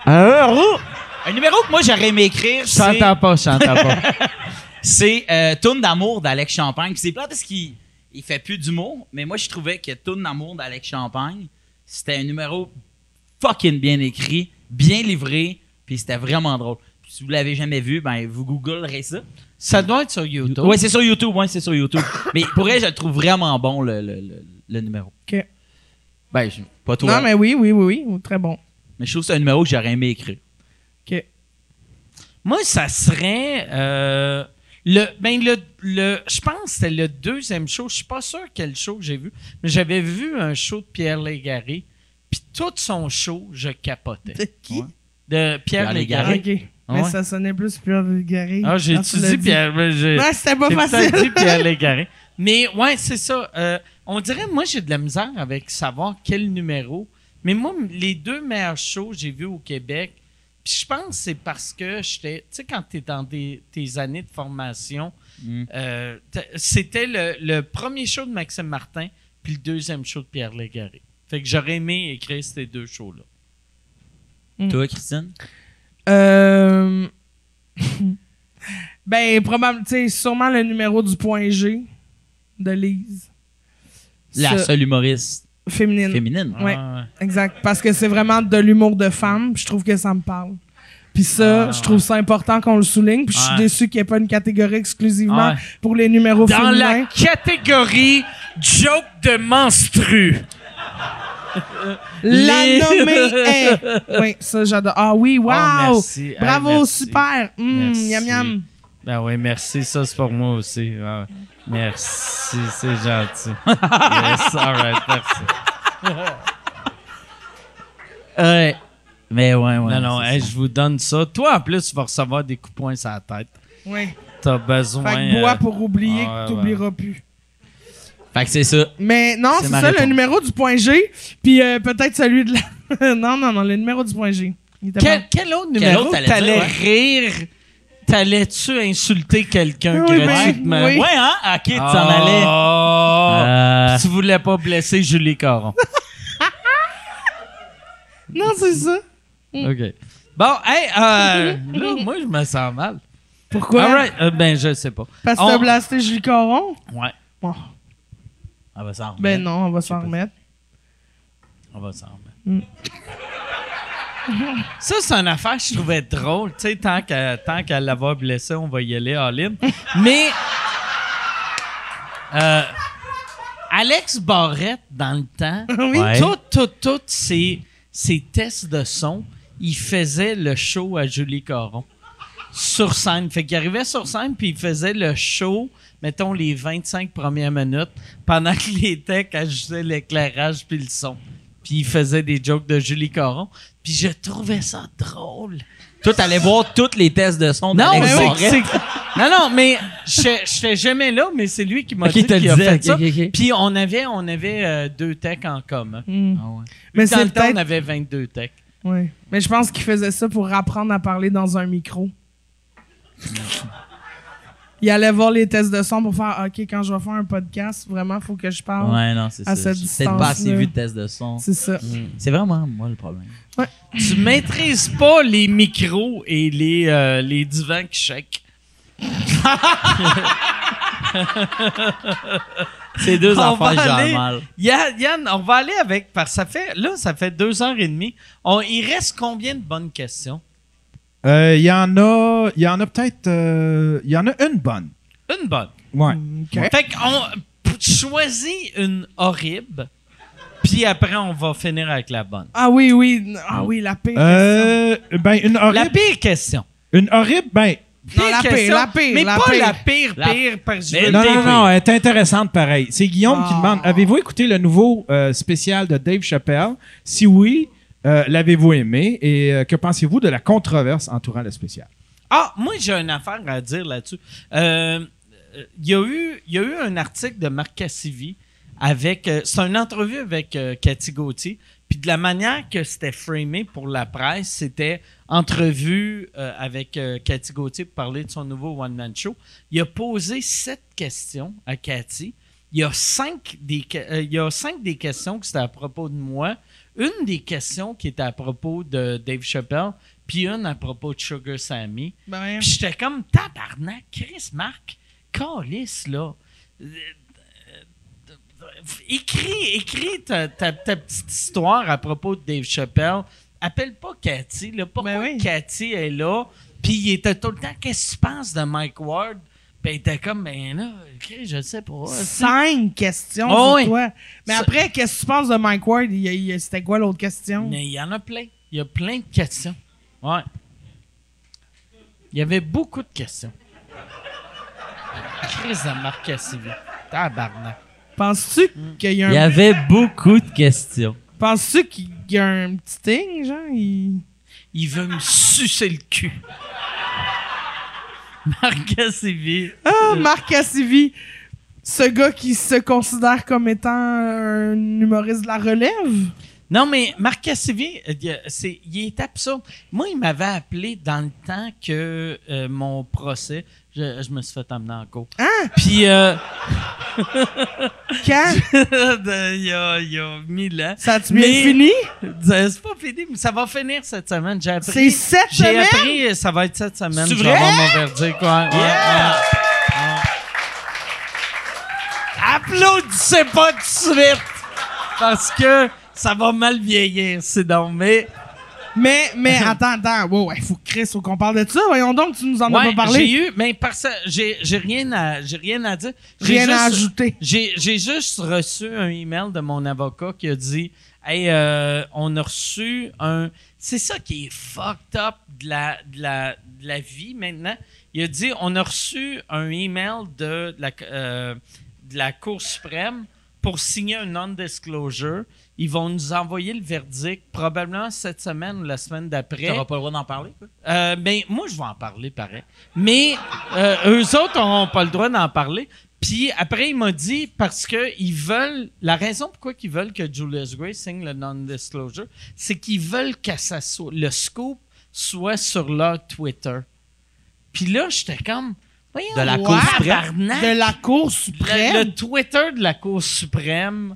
Speaker 4: un euro. Un numéro que moi j'aurais aimé écrire,
Speaker 1: Je t'entends pas, je t'entends pas.
Speaker 4: C'est euh, Tourne d'amour d'Alex Champagne. Puis C'est plate parce qu'il il fait plus d'humour, mais moi je trouvais que Tourne d'amour d'Alex Champagne, c'était un numéro fucking bien écrit, bien livré, puis c'était vraiment drôle. Puis si vous l'avez jamais vu, ben vous googlerez ça.
Speaker 1: ça doit être sur YouTube.
Speaker 4: Ouais, c'est sur YouTube, ouais, c'est sur YouTube. mais pour elle, je le trouve vraiment bon le, le, le, le numéro.
Speaker 5: OK.
Speaker 4: Ben, je- pas toi.
Speaker 5: Non, mais oui, oui, oui, oui. Très bon.
Speaker 4: mais je trouve que c'est un numéro que j'aurais aimé écrire.
Speaker 5: OK.
Speaker 1: Moi, ça serait euh, le ben le, le je pense que c'était le deuxième show, je suis pas sûr quel show j'ai vu, mais j'avais vu un show de Pierre Légaré, puis tout son show, je capotais.
Speaker 5: De qui?
Speaker 4: Ouais.
Speaker 1: De Pierre,
Speaker 4: Pierre
Speaker 1: Légaré.
Speaker 5: OK.
Speaker 1: Ah
Speaker 5: Mais
Speaker 1: ouais?
Speaker 5: ça sonnait plus Pierre Légaré.
Speaker 1: Ah, j'ai étudié
Speaker 5: dit.
Speaker 1: Pierre, j'ai
Speaker 5: Non, c'était pas
Speaker 1: j'ai
Speaker 5: facile.
Speaker 1: dit Pierre Légaré. Mais ouais, c'est ça. Euh, on dirait, moi, j'ai de la misère avec savoir quel numéro. Mais moi, les deux meilleurs shows que j'ai vus au Québec, puis je pense que c'est parce que j'étais. Tu sais, quand tu es dans des- tes années de formation,
Speaker 4: Mm.
Speaker 1: euh, c'était le, le premier show de Maxime Martin, puis le deuxième show de Pierre Légaré. Fait que j'aurais aimé écrire ces deux shows-là.
Speaker 5: Mm.
Speaker 4: Toi, Christine?
Speaker 5: Euh... ben, probablement, tu sais, sûrement le numéro du point G de Lise.
Speaker 4: La seule humoriste
Speaker 5: féminine.
Speaker 4: féminine.
Speaker 5: Ouais.
Speaker 1: Ah,
Speaker 5: Exact. Parce que c'est vraiment de l'humour de femme. Je trouve que ça me parle. Puis ça,
Speaker 1: Ah,
Speaker 5: je trouve ça important qu'on le souligne. Puis je suis déçu qu'il n'y ait pas une catégorie exclusivement
Speaker 1: Ouais.
Speaker 5: pour les numéros
Speaker 1: Dans
Speaker 5: féminins.
Speaker 1: la catégorie joke de menstru.
Speaker 5: La
Speaker 1: Les-
Speaker 5: nommée est. Oui, ça, j'adore. Ah oui, wow!
Speaker 1: Oh,
Speaker 5: Bravo,
Speaker 1: merci.
Speaker 5: super!
Speaker 1: Merci.
Speaker 5: miam, miam.
Speaker 1: Ben oui, merci. Ça, c'est pour moi aussi. Ah, merci, c'est gentil. yes, all right, merci.
Speaker 4: Ouais. Mais ouais, ouais.
Speaker 1: non, non, hey, je vous donne ça. Toi, en plus, tu vas recevoir des coups de poing sur la tête.
Speaker 5: Oui.
Speaker 1: T'as besoin.
Speaker 5: Fait que bois
Speaker 1: euh,
Speaker 5: pour oublier
Speaker 1: ouais,
Speaker 5: que t'oublieras plus.
Speaker 4: Fait que c'est ça.
Speaker 5: Mais non,
Speaker 4: C'est
Speaker 5: ça, le numéro du point G. Puis euh, peut-être celui de la. non, non, non, le numéro du point G.
Speaker 1: Quel, quel autre
Speaker 4: Quel
Speaker 1: numéro
Speaker 4: autre t'allais
Speaker 1: rire? T'allais-tu insulter quelqu'un
Speaker 5: Oui,
Speaker 1: gratuitement?
Speaker 5: Oui.
Speaker 4: Ouais, hein? Ok, tu t'en allais.
Speaker 1: allais.
Speaker 4: Euh,
Speaker 1: Tu voulais pas blesser Julie Caron.
Speaker 5: Non, c'est ça.
Speaker 1: OK. Bon, hey, euh, là, moi, je me sens mal.
Speaker 5: Pourquoi?
Speaker 1: All right. Euh, ben, je sais pas.
Speaker 5: Parce que
Speaker 1: On-
Speaker 5: t'as blasté Julie Coron?
Speaker 1: Ouais,
Speaker 5: Bon.
Speaker 4: On va s'en remettre.
Speaker 5: Ben non, on va s'en remettre.
Speaker 1: on va s'en remettre.
Speaker 5: Mm.
Speaker 1: Ça, c'est une affaire que je trouvais drôle. Tu sais, tant qu'à tant qu'à l'avoir blessé, on va y aller ligne. Mais euh, Alex Barrette, dans le temps,
Speaker 5: Oui.
Speaker 1: Tout, tout, tout ses, ses tests de son, il faisait le show à Julie Caron. Sur scène. Fait qu'il arrivait sur scène, puis il faisait le show, mettons, les 25 premières minutes, pendant que les techs ajustaient l'éclairage puis le son. Puis il faisait des jokes de Julie Caron. Puis je trouvais ça drôle.
Speaker 4: Toi, t'allais voir tous les tests de son
Speaker 1: Non, mais oui, non, non, mais je j'étais jamais là, mais c'est lui qui m'a dit qu'il a fait ça. Puis on avait, on avait euh, deux techs en commun.
Speaker 5: Hmm.
Speaker 4: Ah ouais.
Speaker 5: Mais
Speaker 1: Dans
Speaker 5: c'est
Speaker 1: le temps, on avait 22 techs.
Speaker 5: Oui. Mais je pense qu'il faisait ça pour apprendre à parler dans un micro. Il allait voir les tests de son pour faire OK, quand je vais faire un podcast, vraiment, faut que je parle.
Speaker 4: Ouais, non, c'est
Speaker 5: À
Speaker 4: ça.
Speaker 5: cette
Speaker 4: J'ai peut-être pas assez vu de tests de son.
Speaker 5: C'est ça.
Speaker 4: C'est vraiment moi le problème.
Speaker 1: Tu maîtrises pas les micros et les, euh, les divans qui shake.
Speaker 4: C'est deux
Speaker 1: On
Speaker 4: affaires,
Speaker 1: va
Speaker 4: j'ai
Speaker 1: aller-
Speaker 4: mal.
Speaker 1: Yann, Yann, on va aller avec, parce que ça fait, là, ça fait deux heures et demie. On- il reste combien de bonnes questions?
Speaker 2: Euh, Il y en a, il y en a peut-être, euh, il y en a une bonne.
Speaker 1: Une bonne.
Speaker 2: Ouais.
Speaker 5: OK.
Speaker 1: Fait qu'on choisis une horrible, puis après, on va finir avec la bonne.
Speaker 5: Ah oui, oui. Ah oui, la pire.
Speaker 2: Euh, ben une
Speaker 1: La
Speaker 2: horrible,
Speaker 1: pire question.
Speaker 2: une horrible, ben
Speaker 5: Non, la pire, la pire,
Speaker 1: Mais
Speaker 5: la
Speaker 1: pas
Speaker 5: pire.
Speaker 1: la pire,
Speaker 4: La-
Speaker 1: pire, parce que veux
Speaker 2: non, non, non, elle est intéressante pareil. C'est Guillaume qui
Speaker 5: Ah.
Speaker 2: demande avez-vous écouté le nouveau euh, spécial de Dave Chappelle? Si oui, euh, l'avez-vous aimé Et euh, que pensez-vous de la controverse entourant le spécial?
Speaker 1: Ah, moi, j'ai une affaire à dire là-dessus. Euh, euh, Il y, a eu- il un article de Marc Cassivi avec. c'est une entrevue avec Cathy Gauthier. Puis de la manière que c'était framé pour la presse, c'était entrevue avec Cathy Gauthier pour parler de son nouveau one-man show. Il a posé sept questions à Cathy. Il y a cinq des, que- il y a cinq des questions qui étaient à propos de moi. Une des questions qui était à propos de Dave Chappelle, puis une à propos de Sugar Sammy.
Speaker 5: Ben,
Speaker 1: Puis j'étais comme tabarnak, Chris Marc, calice là. Écris, écris ta, ta- ta petite histoire à propos de Dave Chappelle. Appelle pas Cathy. Là. Pourquoi
Speaker 5: Ben oui.
Speaker 1: Cathy est là? Puis il était tout le temps, qu'est-ce que tu penses de Mike Ward? Puis il était comme, ben là, Chris, je sais pas.
Speaker 5: cinq questions
Speaker 1: Oh
Speaker 5: sur
Speaker 1: oui.
Speaker 5: toi. Mais
Speaker 1: Ça-
Speaker 5: après, qu'est-ce que tu penses de Mike Ward? Il- il- C'était quoi l'autre question?
Speaker 1: Mais il y en a plein. Il y a plein de questions. Ouais. Il y avait beaucoup de questions. Chris de Marc Cassivi. Tabarnak.
Speaker 5: Penses-tu qu'il y a
Speaker 4: Il y
Speaker 5: un...
Speaker 4: avait beaucoup de questions.
Speaker 5: Penses-tu qu'il y a un petit thing, genre? Il...
Speaker 1: Il veut me sucer le cul. Marc Cassivi.
Speaker 5: Ah, Marc Cassivi, ce gars qui se considère comme étant un humoriste de la relève?
Speaker 1: Non, mais Marc Cassivi, euh, il- c'est, il est absurde. Moi, il m'avait appelé dans le temps que euh, mon procès, je, je me suis fait emmener en cours.
Speaker 5: Hein?
Speaker 1: Puis, euh,
Speaker 5: Quand?
Speaker 1: il y a, il y a mille ans.
Speaker 5: Ça a-tu bien fini?
Speaker 1: C'est pas fini, mais ça va finir cette semaine. J'ai appris.
Speaker 5: C'est cette
Speaker 1: J'ai
Speaker 5: semaine?
Speaker 1: appris, euh, ça va être cette semaine.
Speaker 5: C'est vrai?
Speaker 1: mon verdict. Ouais,
Speaker 5: Yeah!
Speaker 1: ouais. Ouais. Applaudissez pas tout de suite! Parce que ça va mal vieillir, c'est donc. Mais
Speaker 5: Mais, mais, attends, attends. Wow, ouais, faut que Chris, faut qu'on parle de ça. Voyons donc, tu nous en as pas parlé.
Speaker 1: j'ai eu, mais parce j'ai j'ai rien à j'ai rien à dire. J'ai
Speaker 5: Rien à
Speaker 1: juste-
Speaker 5: ajouter.
Speaker 1: J'ai j'ai juste reçu un email de mon avocat qui a dit Hey, euh, on a reçu un. C'est ça qui est fucked up de la, de, la, de la vie maintenant. Il a dit on a reçu un email de la, euh, de la Cour suprême pour signer un non-disclosure. Ils vont nous envoyer le verdict probablement cette semaine ou la semaine d'après.
Speaker 4: T'auras pas le droit d'en parler, quoi?
Speaker 1: Euh, ben, moi, je vais en parler, pareil. Mais euh, eux autres n'auront pas le droit d'en parler. Puis après, il m'a dit, parce que ils veulent... La raison pourquoi ils veulent que Julius Gray signe le non-disclosure, c'est qu'ils veulent que ça soit, le scoop soit sur leur Twitter. Puis là, j'étais comme... Voyons,
Speaker 4: De la. Cour suprême.
Speaker 5: De la Cour
Speaker 1: Le,
Speaker 5: suprême.
Speaker 1: le Twitter de la Cour suprême,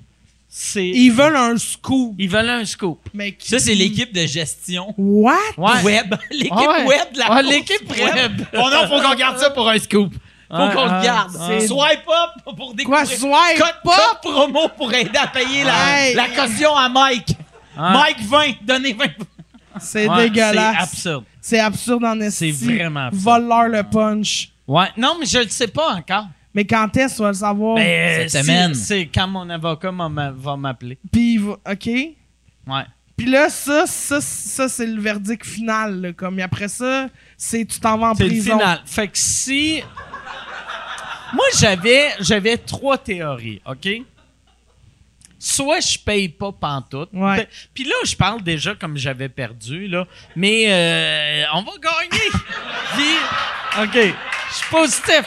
Speaker 1: c'est...
Speaker 5: Ils veulent un scoop.
Speaker 1: Ils veulent un scoop.
Speaker 5: Mais qui-
Speaker 4: Ça, c'est l'équipe de gestion
Speaker 5: What?
Speaker 1: Ouais.
Speaker 4: web. L'équipe
Speaker 1: ouais.
Speaker 4: web de la Cour
Speaker 1: l'équipe web.
Speaker 4: Oh non, faut qu'on garde ça pour un scoop. Faut
Speaker 1: Ah,
Speaker 4: qu'on le garde.
Speaker 1: ah.
Speaker 4: Swipe up pour découvrir.
Speaker 5: Quoi, swipe
Speaker 4: Code,
Speaker 5: up?
Speaker 4: code promo pour aider à payer la,
Speaker 5: Hey.
Speaker 4: la caution à Mike. Mike 20, donnez 20.
Speaker 5: C'est
Speaker 1: Ouais,
Speaker 5: dégueulasse.
Speaker 1: C'est absurde.
Speaker 5: C'est absurde en esti.
Speaker 1: C'est vraiment absurde.
Speaker 5: Vole-leur le punch.
Speaker 1: Ouais. Non, mais je le sais pas encore.
Speaker 5: Mais quand est-ce que tu vas le savoir?
Speaker 1: Ben,
Speaker 4: Cette
Speaker 1: si-
Speaker 4: semaine.
Speaker 1: C'est quand mon avocat m'a- m'a- va m'appeler.
Speaker 5: Puis, il va- OK?
Speaker 1: Ouais.
Speaker 5: Puis là, ça, ça, ça c'est le verdict final. là. Comme et après ça, c'est tu t'en vas en
Speaker 1: C'est le
Speaker 5: prison.
Speaker 1: final. Fait que si. Moi, j'avais, j'avais trois théories, OK? Soit je paye pas pantoute.
Speaker 5: Ouais.
Speaker 1: Puis là, je parle déjà comme j'avais perdu, là. Mais euh, on va gagner. Puis, OK, je suis positif.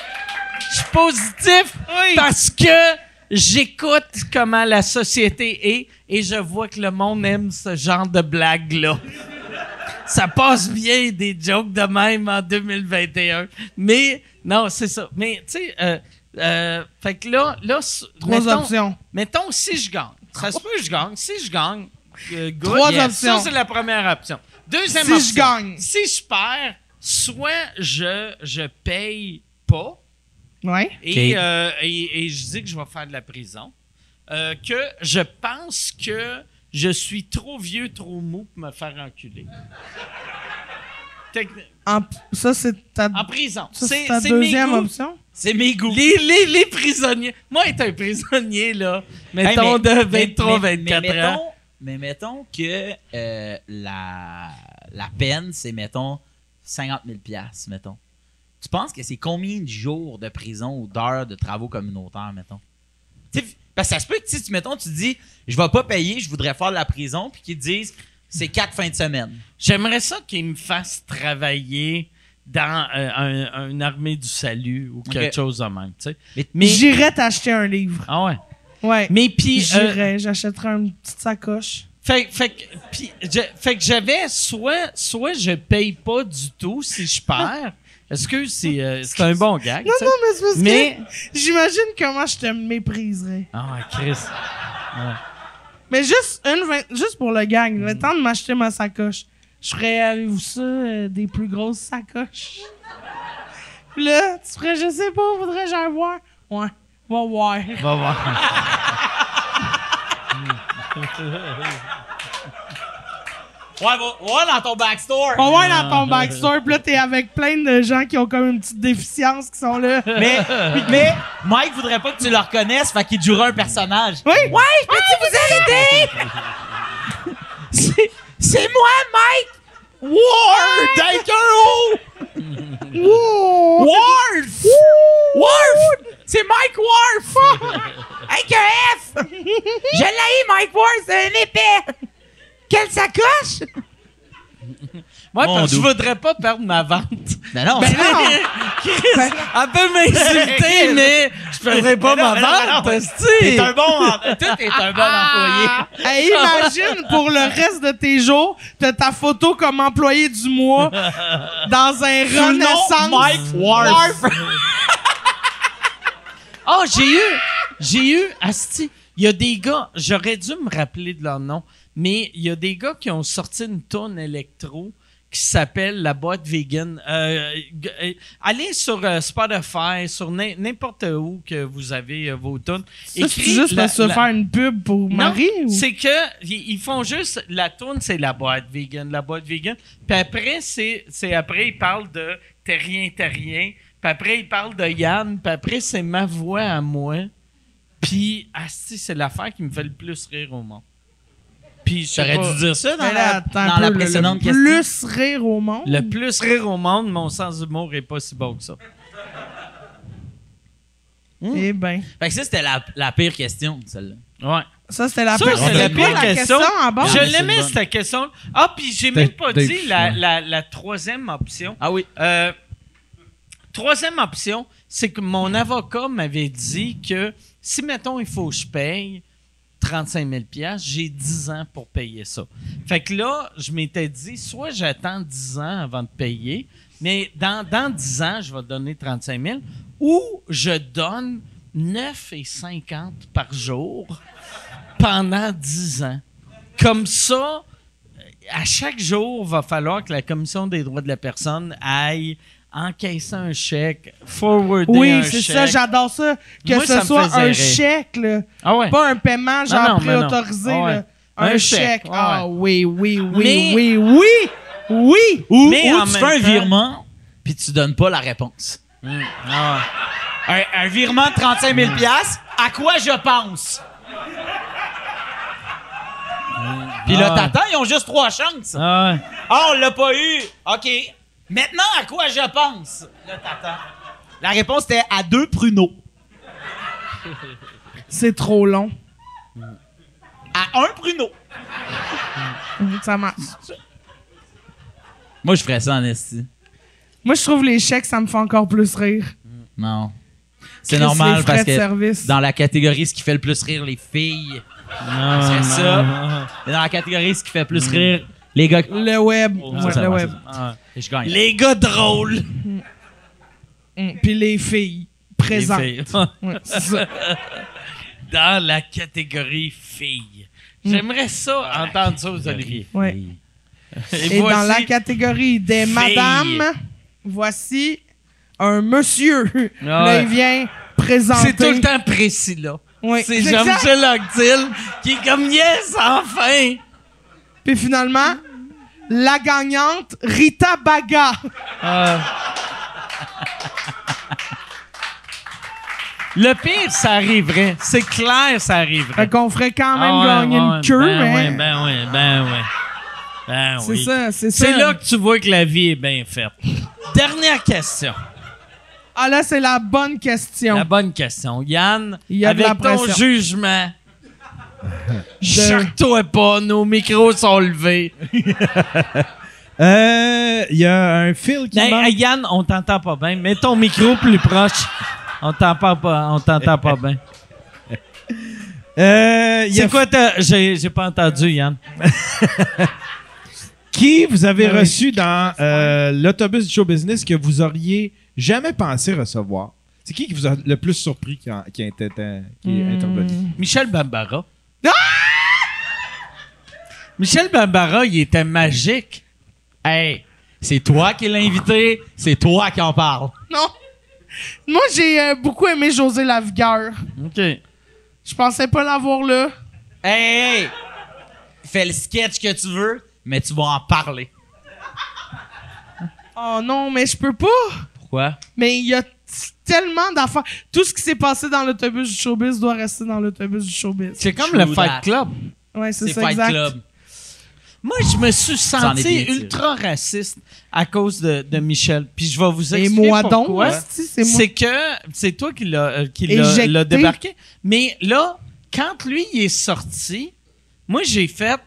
Speaker 1: Je suis positif parce que j'écoute comment la société est et je vois que le monde aime ce genre de blagues-là ça passe bien des jokes de même en 2021. Mais, non, c'est ça. Mais, tu sais, euh, euh, fait que là, là
Speaker 5: Trois
Speaker 1: mettons,
Speaker 5: options.
Speaker 1: Mettons, si je gagne. Ça se peut que je gagne. Si je gagne, euh, good.
Speaker 5: Trois
Speaker 1: Yes.
Speaker 5: options.
Speaker 1: Ça, c'est la première option. Deuxième
Speaker 5: Si je
Speaker 1: option.
Speaker 5: gagne.
Speaker 1: Si je perds, soit je, je paye pas
Speaker 5: Ouais.
Speaker 1: et, euh, et, et je dis que je vais faire de la prison. Euh, que je pense que je suis trop vieux, trop mou pour me faire enculer.
Speaker 5: En- ça, c'est ta,
Speaker 1: En prison.
Speaker 5: c'est ta deuxième
Speaker 1: goûts.
Speaker 5: option?
Speaker 4: C'est mes goûts.
Speaker 1: Les, les, les prisonniers. Moi, être un prisonnier, là, mettons
Speaker 4: Hey, mais-
Speaker 1: de
Speaker 4: mais-
Speaker 1: 23,
Speaker 4: mais-
Speaker 1: 24
Speaker 4: mais
Speaker 1: ans.
Speaker 4: mettons- Mais mettons que euh, la, la peine, c'est, mettons, 50 000 piastres, mettons. Tu penses que c'est combien de jours de prison ou d'heures de travaux communautaires, mettons? Parce que ça se peut que, tu sais, tu- mettons, tu dis, je vais pas payer, je voudrais faire de la prison, puis qu'ils te disent, c'est quatre fins de semaine.
Speaker 1: J'aimerais ça qu'ils me fassent travailler dans euh, un- une armée du salut ou quelque chose de même, tu sais.
Speaker 4: Mais-
Speaker 1: Mais,
Speaker 5: J'irais t'acheter un livre.
Speaker 1: ah ouais.
Speaker 5: Ouais.
Speaker 1: Mais puis, euh,
Speaker 5: J'irais. J'achèterais une petite sacoche.
Speaker 1: Fait, fait, que- puis, je- fait que j'avais soit, soit je paye pas du tout si je perds. Est-ce que c'est euh, c'est un bon gag?
Speaker 5: Non, non, mais c'est parce
Speaker 1: Mais.
Speaker 5: que j'imagine comment je te mépriserais.
Speaker 1: Ah, Chris.
Speaker 5: Mais juste une vingt- juste pour le gag, le temps de m'acheter ma sacoche. Je ferais, avez-vous ça, euh, des plus grosses sacoches? Puis là, tu ferais, je sais pas, faudrait que j'aille voir? Ouais, va voir.
Speaker 1: Va voir.
Speaker 4: Ouais, va, va dans ton backstore.
Speaker 5: Va voir dans ton backstore, puis là, t'es avec plein de gens qui ont comme une petite déficience qui sont là.
Speaker 4: Mais, mais Mike voudrait pas que tu le reconnaisses, fait qu'il jouera un personnage.
Speaker 5: Oui!
Speaker 4: Ouais, je peux-tu vous aider? C'est- moi, Mike! Ward! Avec un O!
Speaker 5: Wow!
Speaker 4: Warf! Warf! C'est Mike Warf! Avec un F! Je l'ai, Mike Warf, c'est un épais! Quelle sacoche?
Speaker 1: Moi,
Speaker 4: Mon
Speaker 1: parce que je
Speaker 4: doux.
Speaker 1: voudrais pas perdre ma vente.
Speaker 4: Ben non,
Speaker 5: Ben non!
Speaker 1: Chris, elle peut m'insulter, mais je perdrai pas ma
Speaker 4: non, non,
Speaker 1: vente,
Speaker 4: non.
Speaker 1: esti.
Speaker 4: t'es un bon, en- toi, t'es un bon employé.
Speaker 5: Hey, imagine pour le reste de tes jours, t'as ta photo comme employé du mois dans un
Speaker 4: Sous le nom
Speaker 5: renaissance.
Speaker 4: Mike Warf.
Speaker 1: Oh, j'ai eu, j'ai eu, asti, il y a des gars, j'aurais dû me rappeler de leur nom, mais il y a des gars qui ont sorti une tonne électro qui s'appelle La Boîte Vegan. Euh, euh, allez sur euh, Spotify, sur n'im- n'importe où que vous avez vos.
Speaker 5: Ça, c'est juste
Speaker 1: la-
Speaker 5: pour se
Speaker 1: la-
Speaker 5: faire une pub pour
Speaker 1: non,
Speaker 5: Marie? ou-
Speaker 1: c'est que ils font juste la tune c'est la boîte vegan, la boîte vegan. Puis après c'est c'est après ils parlent de t'es rien t'es rien. Puis après ils parlent de Yann. Puis après c'est ma voix à moi. Puis asti c'est l'affaire qui me fait le plus rire au monde. Puis
Speaker 4: J'aurais
Speaker 1: pas,
Speaker 4: dû dire ça dans la, dans
Speaker 5: le-
Speaker 4: précédente
Speaker 5: le
Speaker 4: question.
Speaker 5: plus rire au monde?
Speaker 1: le plus rire au monde, mon sens d'humour est pas si bon que ça.
Speaker 5: Eh ben.
Speaker 4: Fait que ça, c'était la, la pire question, celle-là.
Speaker 1: Ouais.
Speaker 5: Ça, c'était la
Speaker 1: Ça,
Speaker 5: pire-
Speaker 1: la pire
Speaker 5: la
Speaker 1: question.
Speaker 5: en bas?
Speaker 1: Je
Speaker 4: c'est
Speaker 1: l'aimais, cette question. Ah, puis j'ai même pas dit la,
Speaker 2: ouais.
Speaker 1: la, la troisième option.
Speaker 4: Ah oui.
Speaker 1: Euh, troisième option, c'est que mon avocat m'avait dit que si, mettons, il faut que je paye 35 000 j'ai 10 ans pour payer ça. Fait que là, je m'étais dit, soit j'attends 10 ans avant de payer, mais dans, dans 10 ans, je vais donner 35 000, ou je donne 9,50 par jour pendant 10 ans. Comme ça, à chaque jour, va falloir que la Commission des droits de la personne aille encaisser un chèque, forwarder
Speaker 5: Oui,
Speaker 1: un
Speaker 5: c'est
Speaker 1: chèque.
Speaker 5: ça, j'adore ça. Que
Speaker 1: Moi,
Speaker 5: ce soit un chèque, là.
Speaker 1: Ah ouais.
Speaker 5: Pas un paiement genre préautorisé,
Speaker 1: Ah ouais.
Speaker 5: Un,
Speaker 1: Un
Speaker 5: chèque. Ah
Speaker 1: ouais.
Speaker 5: oui, oui, oui,
Speaker 1: Mais-
Speaker 5: oui, oui, oui.
Speaker 4: Ou,
Speaker 1: Mais
Speaker 4: ou tu fais un
Speaker 1: temps-
Speaker 4: virement, puis tu donnes pas la réponse.
Speaker 1: Ah ouais.
Speaker 4: Un, un virement de 35 000 à quoi je pense? Puis là,
Speaker 1: Ah.
Speaker 4: t'attends, ils ont juste trois chances.
Speaker 1: Ah ouais.
Speaker 4: Ah, on l'a pas eu. OK. Maintenant, à quoi je pense? Là, t'attends. La réponse était à deux pruneaux.
Speaker 5: C'est trop long.
Speaker 4: À un pruneau.
Speaker 5: Ça marche.
Speaker 4: Moi, je ferais ça en esti.
Speaker 5: Moi, je trouve les chèques, ça me fait encore plus rire.
Speaker 4: Non. C'est
Speaker 5: Chris,
Speaker 4: normal
Speaker 5: les frais
Speaker 4: parce
Speaker 5: de
Speaker 4: que
Speaker 5: service.
Speaker 4: dans la catégorie ce qui fait le plus rire les filles, c'est ça. Et dans la catégorie ce qui fait plus rire les gars.
Speaker 5: Le web.
Speaker 4: Oh,
Speaker 5: Ouais,
Speaker 4: ça,
Speaker 5: le web.
Speaker 4: ça. Et je gagne.
Speaker 1: Les gars drôles.
Speaker 5: Mm. Puis les filles présentes.
Speaker 1: Les filles.
Speaker 5: Ouais, c'est ça.
Speaker 1: Dans la catégorie filles. J'aimerais ça, entendre ça aux Olivier.
Speaker 5: Ouais.
Speaker 1: Et,
Speaker 5: Et dans la catégorie des
Speaker 1: Filles.
Speaker 5: madames, voici un monsieur.
Speaker 1: Ah
Speaker 5: Là, il vient présenter.
Speaker 1: C'est tout le temps précis, là.
Speaker 5: Oui,
Speaker 1: C'est
Speaker 5: c'est
Speaker 1: Jean-Michel Octil qui est comme yes, enfin!
Speaker 5: Puis finalement, la gagnante, Rita Baga.
Speaker 1: Le pire, ça arriverait. C'est clair, ça arriverait.
Speaker 5: Fait qu'on ferait quand même
Speaker 1: Ah ouais,
Speaker 5: gagner
Speaker 1: ouais,
Speaker 5: une queue,
Speaker 1: ben
Speaker 5: mais
Speaker 1: ouais, ben ouais, ben ouais. Ben
Speaker 5: c'est
Speaker 1: oui.
Speaker 5: ça, c'est ça.
Speaker 1: C'est là que tu vois que la vie est bien faite. Dernière question.
Speaker 5: Ah là, c'est la bonne question.
Speaker 1: La bonne question. Yann,
Speaker 5: Il y a de
Speaker 1: avec
Speaker 5: la
Speaker 1: ton
Speaker 5: pression.
Speaker 1: jugement, choque-toi pas, nos micros sont levés.
Speaker 2: Euh, Il y a un fil qui manque.
Speaker 1: hey, Yann, on t'entend pas bien. Mets ton micro plus proche. On t'entend pas, on t'entend pas bien.
Speaker 2: Euh,
Speaker 1: C'est quoi ta... J'ai j'ai pas entendu, Yann.
Speaker 2: qui vous avez
Speaker 5: Ah oui.
Speaker 2: reçu dans euh, l'autobus du show business que vous auriez jamais pensé recevoir? C'est qui qui vous a le plus surpris qui, a- qui, a été- qui est intervenu?
Speaker 1: Michel Bambara. Michel Bambara, il était magique.
Speaker 4: Hey, c'est toi qui l'as invité, c'est toi qui en parle.
Speaker 5: Non. Moi, j'ai euh, beaucoup aimé José Lavigueur.
Speaker 1: OK.
Speaker 5: Je pensais pas l'avoir là.
Speaker 4: Hey, hey, fais le sketch que tu veux, mais tu vas en parler.
Speaker 5: Oh non, mais je peux pas.
Speaker 4: Pourquoi?
Speaker 5: Mais il y a tellement d'affaires. Tout ce qui s'est passé dans l'autobus du showbiz doit rester dans l'autobus du showbiz.
Speaker 1: C'est comme
Speaker 4: True
Speaker 1: le
Speaker 4: that.
Speaker 1: Fight Club.
Speaker 5: Ouais, c'est ça,
Speaker 4: Fight
Speaker 5: exact.
Speaker 4: Club.
Speaker 1: Moi, je me suis senti ultra raciste à cause de, de Michel. Puis je vais vous
Speaker 5: Et
Speaker 1: expliquer
Speaker 5: moi donc,
Speaker 1: pourquoi.
Speaker 5: c'est moi.
Speaker 1: C'est que c'est toi qui l'a euh, qui l'a-
Speaker 5: Éjecté.
Speaker 1: l'a débarqué. Mais là, quand lui il est sorti, moi j'ai fait,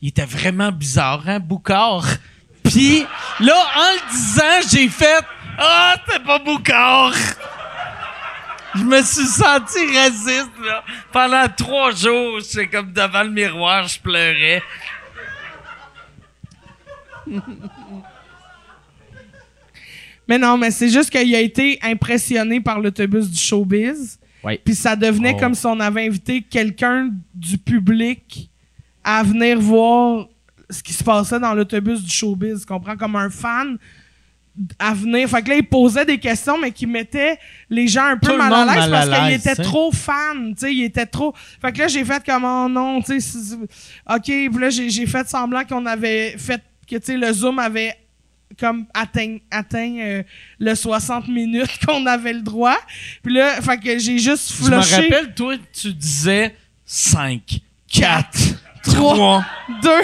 Speaker 1: il était vraiment bizarre, hein, Boucard. Puis là, en le disant, j'ai fait, ah, t'es pas Boucard. Je me suis senti raciste là. Pendant trois jours, j'étais comme devant le miroir, je pleurais.
Speaker 5: Mais non, mais c'est juste qu'il a été impressionné par l'autobus du showbiz.
Speaker 4: Ouais.
Speaker 5: Puis ça devenait
Speaker 4: Oh.
Speaker 5: comme si on avait invité quelqu'un du public à venir voir ce qui se passait dans l'autobus du showbiz. Tu comprends? Comme un fan à venir. Fait que là, il posait des questions, mais qui mettait les gens un peu mal à l'aise parce qu'il était trop fan. Tu sais, il était trop. Fait que là, j'ai fait comme, oh non, tu sais, OK. Puis là, j'ai fait semblant qu'on avait fait, que tu sais, le Zoom avait comme atteint, atteint euh, le 60 minutes qu'on avait le droit. Puis là, fait que j'ai juste
Speaker 1: Je me
Speaker 5: flushé.
Speaker 1: rappelle, toi, tu disais 5, 4,
Speaker 5: 3,
Speaker 1: 3.
Speaker 5: 2, 1.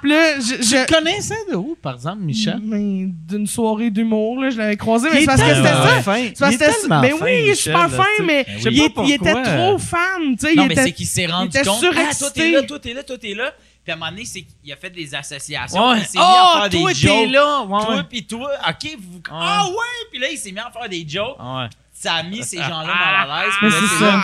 Speaker 5: Puis là, je... je-
Speaker 1: Tu connaissais de où, par exemple, Michel?
Speaker 5: Mais d'une soirée d'humour, là, je l'avais croisé. Mais c'est parce que c'était ça.
Speaker 1: fin.
Speaker 5: C'est parce
Speaker 1: Il
Speaker 5: que
Speaker 1: est
Speaker 5: c'était-
Speaker 1: tellement
Speaker 5: Mais oui,
Speaker 1: Michel,
Speaker 5: super
Speaker 1: là,
Speaker 5: fin, mais il,
Speaker 1: Je pas
Speaker 5: était trop fan. Tu sais,
Speaker 4: Non,
Speaker 5: il
Speaker 4: mais c'est qu'il s'est rendu compte. Ah, toi, t'es là, toi, t'es là, toi, t'es là. Puis à un moment donné, c'est qu'il a fait des associations.
Speaker 1: Ouais.
Speaker 4: Il s'est mis à
Speaker 1: Oh,
Speaker 4: faire
Speaker 1: toi,
Speaker 4: des jokes.
Speaker 1: là. Ouais,
Speaker 4: Toi, puis toi, OK, vous. Ah ouais! Puis là, il s'est mis à faire des jokes.
Speaker 1: Ouais.
Speaker 4: Ça a mis ces gens-là mal à l'aise.
Speaker 5: Mais
Speaker 4: puis
Speaker 5: c'est ça.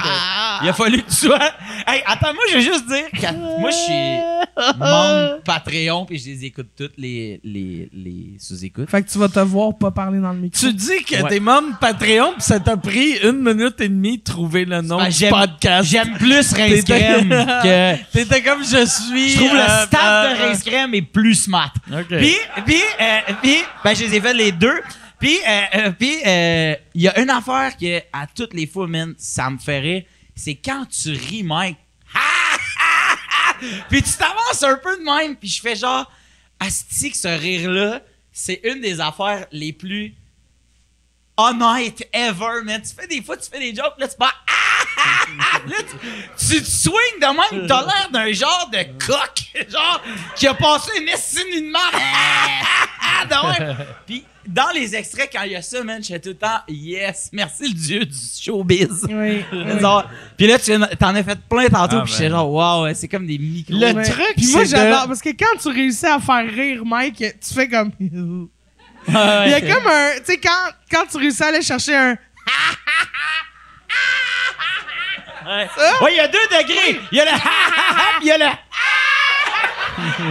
Speaker 4: Il a fallu que tu sois. Hey, attends, moi, je veux juste dire que moi, je suis membre Patreon, puis je les écoute toutes les, les, les sous-écoutes.
Speaker 5: Fait que tu vas te voir pas parler dans le micro.
Speaker 1: Tu dis que
Speaker 4: Ouais.
Speaker 1: t'es membre Patreon, pis ça t'a pris une minute et demie de trouver le nom
Speaker 4: Ben,
Speaker 1: du
Speaker 4: j'aime-
Speaker 1: podcast.
Speaker 4: J'aime plus Rince
Speaker 1: T'étais-
Speaker 4: Crème que.
Speaker 1: T'étais comme je suis.
Speaker 4: Je trouve
Speaker 1: euh,
Speaker 4: le staff
Speaker 1: euh,
Speaker 4: de Rince Crème est plus smart.
Speaker 1: OK.
Speaker 4: Puis, puis, euh, puis, ben, je les ai fait les deux. Puis, euh, euh, puis, euh, il y a une affaire que, à toutes les fois, man, ça me rire. C'est quand tu ris, Mike. puis tu t'avances un peu de même. Puis je fais genre, asti que ce rire-là, c'est une des affaires les plus honnêtes ever, man. Tu fais des fois, tu fais des jokes, là, tu pars. Là, tu, te swings de même, t'as l'air d'un genre de coq, genre, qui a passé une estime de marque. De même. Puis, dans les extraits, quand il y a ça, man, j'étais tout le temps, yes, merci le dieu du showbiz.
Speaker 5: Oui.
Speaker 4: Genre, puis là, tu t'en as fait plein tantôt,
Speaker 1: Ah,
Speaker 4: puis j'étais
Speaker 1: ben.
Speaker 4: genre, wow, c'est comme des micros.
Speaker 1: Le
Speaker 5: Ouais.
Speaker 1: truc,
Speaker 5: Puis moi,
Speaker 1: c'est
Speaker 5: j'adore.
Speaker 1: de-
Speaker 5: Parce que quand tu réussis à faire rire Mike, tu fais comme. Il
Speaker 4: Ouais,
Speaker 5: y a
Speaker 4: ouais.
Speaker 5: comme un. Tu sais, quand, quand tu réussis à aller chercher un.
Speaker 4: Ouais, Ouais, il y a deux degrés. Il y a le puis il y a le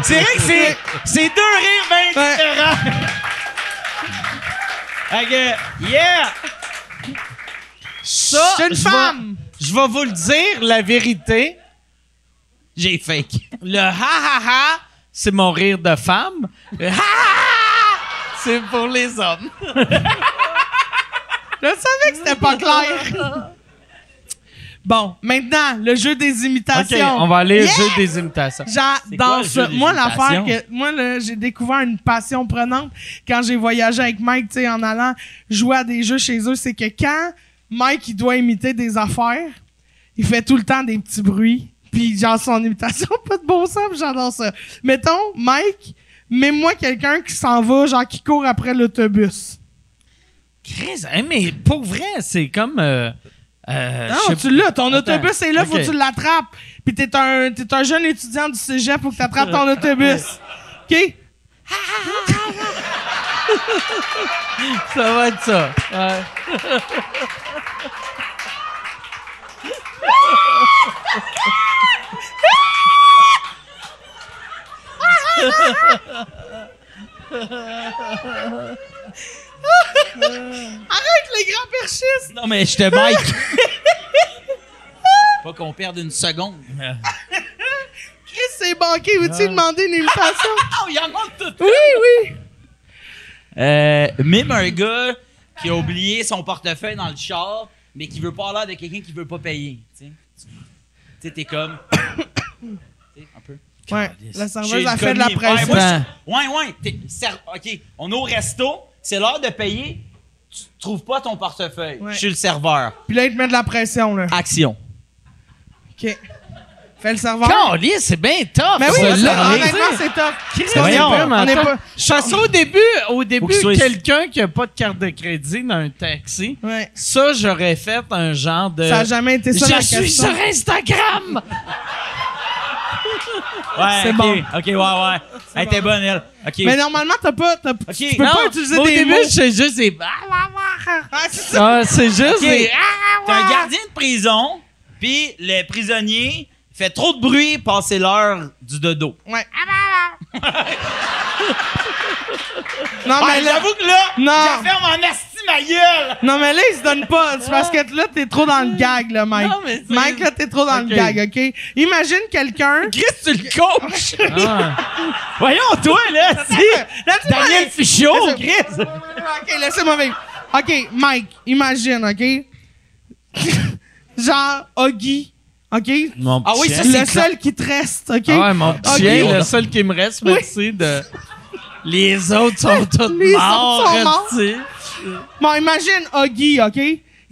Speaker 4: C'est vrai que c'est, c'est deux rires bien
Speaker 5: Ouais.
Speaker 4: différents. Que, yeah!
Speaker 1: Ça,
Speaker 5: suis une
Speaker 1: je
Speaker 5: femme!
Speaker 1: Je vais vous le dire, la vérité.
Speaker 4: J'ai fake.
Speaker 1: Le ha ha ha, c'est mon rire de femme. Le ha ha ha, c'est pour les hommes.
Speaker 5: Je savais que c'était pas clair. Bon, maintenant, le jeu des
Speaker 1: OK,
Speaker 5: imitations.
Speaker 1: on va aller
Speaker 5: Yeah!
Speaker 1: au jeu des imitations.
Speaker 5: J'adore ça. Moi, l'affaire que. Moi, là, j'ai découvert une passion prenante quand j'ai voyagé avec Mike, tu sais, en allant jouer à des jeux chez eux. C'est que quand Mike, il doit imiter des affaires, il fait tout le temps des petits bruits. Puis, genre, son imitation, pas de bon sens, puis j'adore ça. Mettons, Mike, mets-moi quelqu'un qui s'en va, genre, qui court après l'autobus.
Speaker 1: Chris, hein, mais pour vrai, c'est comme. euh, euh,
Speaker 5: Non, tu l'as. Ton
Speaker 1: Attends,
Speaker 5: autobus est là, faut
Speaker 1: ok.
Speaker 5: que tu l'attrapes. Puis t'es un, t'es un jeune étudiant du cégep, faut que tu attrapes ton autobus. OK?
Speaker 1: Ça va être ça. Ouais.
Speaker 5: Arrête les grands perchistes!
Speaker 4: Non, mais je te bike. Pas qu'on perde une seconde.
Speaker 5: Chris, c'est banqué. Veux-tu demander une invitation?
Speaker 4: Oh, il en a tout.
Speaker 5: oui, oui.
Speaker 4: Euh, un gars qui a oublié son portefeuille dans le char, mais qui veut pas l'air de quelqu'un qui veut pas payer. Tu sais, t'es comme. tu sais, un peu.
Speaker 5: Ouais, la serveuse a fait de la pression.
Speaker 4: Ouais, ouais, ouais. t'es- ser- OK, on est au resto, c'est l'heure de payer. Tu trouves pas ton portefeuille.
Speaker 5: Ouais.
Speaker 4: Je suis le serveur.
Speaker 5: Puis là, il te met de la pression, là.
Speaker 4: Action.
Speaker 5: OK. Fais le serveur.
Speaker 1: Caliste, c'est bien tough.
Speaker 5: Mais oui,
Speaker 1: ça, là.
Speaker 5: honnêtement, c'est On est
Speaker 1: tough.
Speaker 5: pas-
Speaker 1: Parce qu'au début, au début, quelqu'un qui a pas de carte de crédit dans un taxi,
Speaker 5: Ouais.
Speaker 1: ça, j'aurais fait un genre de.
Speaker 5: Ça a jamais été ça, la
Speaker 1: Je suis
Speaker 5: question.
Speaker 1: sur Instagram!
Speaker 4: Ouais,
Speaker 5: C'est
Speaker 4: ok,
Speaker 5: bon.
Speaker 4: OK, ouais, ouais. Elle était bonne, elle. OK.
Speaker 5: Mais normalement, t'as pas... t'as-
Speaker 4: OK.
Speaker 5: Tu peux
Speaker 1: Non,
Speaker 5: pas utiliser
Speaker 1: au
Speaker 5: des
Speaker 1: début,
Speaker 5: mots.
Speaker 1: c'est juste des.
Speaker 5: Ah, c'est ça.
Speaker 1: Ah, c'est juste
Speaker 4: OK.
Speaker 1: des.
Speaker 4: T'es un gardien de prison, puis le prisonnier fait trop de bruit, passer l'heure du dodo.
Speaker 5: Ouais. non,
Speaker 4: Ah,
Speaker 5: mais là...
Speaker 4: j'avoue que là,
Speaker 5: Non.
Speaker 4: je ferme en asti ma gueule.
Speaker 5: Non, mais là, il se donne pas. C'est parce que là, t'es trop dans le gag, là, Mike.
Speaker 1: Non, mais c'est-
Speaker 5: Mike, là, t'es trop dans
Speaker 1: Ok.
Speaker 5: le gag, OK? Imagine quelqu'un...
Speaker 4: Chris, tu le coaches.
Speaker 1: Ah.
Speaker 4: Voyons, toi, là, si. Daniel Fichot, Chris.
Speaker 5: OK, laissez-moi vivre. OK, Mike, imagine, OK? Genre, Oggy, OK?
Speaker 1: Mon
Speaker 4: Ah oui,
Speaker 1: chien.
Speaker 5: Le
Speaker 4: c'est
Speaker 5: seul qui te reste, OK?
Speaker 1: Ah ouais, mon petit
Speaker 5: Ok.
Speaker 1: chien, le seul qui me reste, merci de. Les autres sont tous
Speaker 5: Les autres sont morts.
Speaker 1: tu sais.
Speaker 5: Bon, imagine Oggy, OK?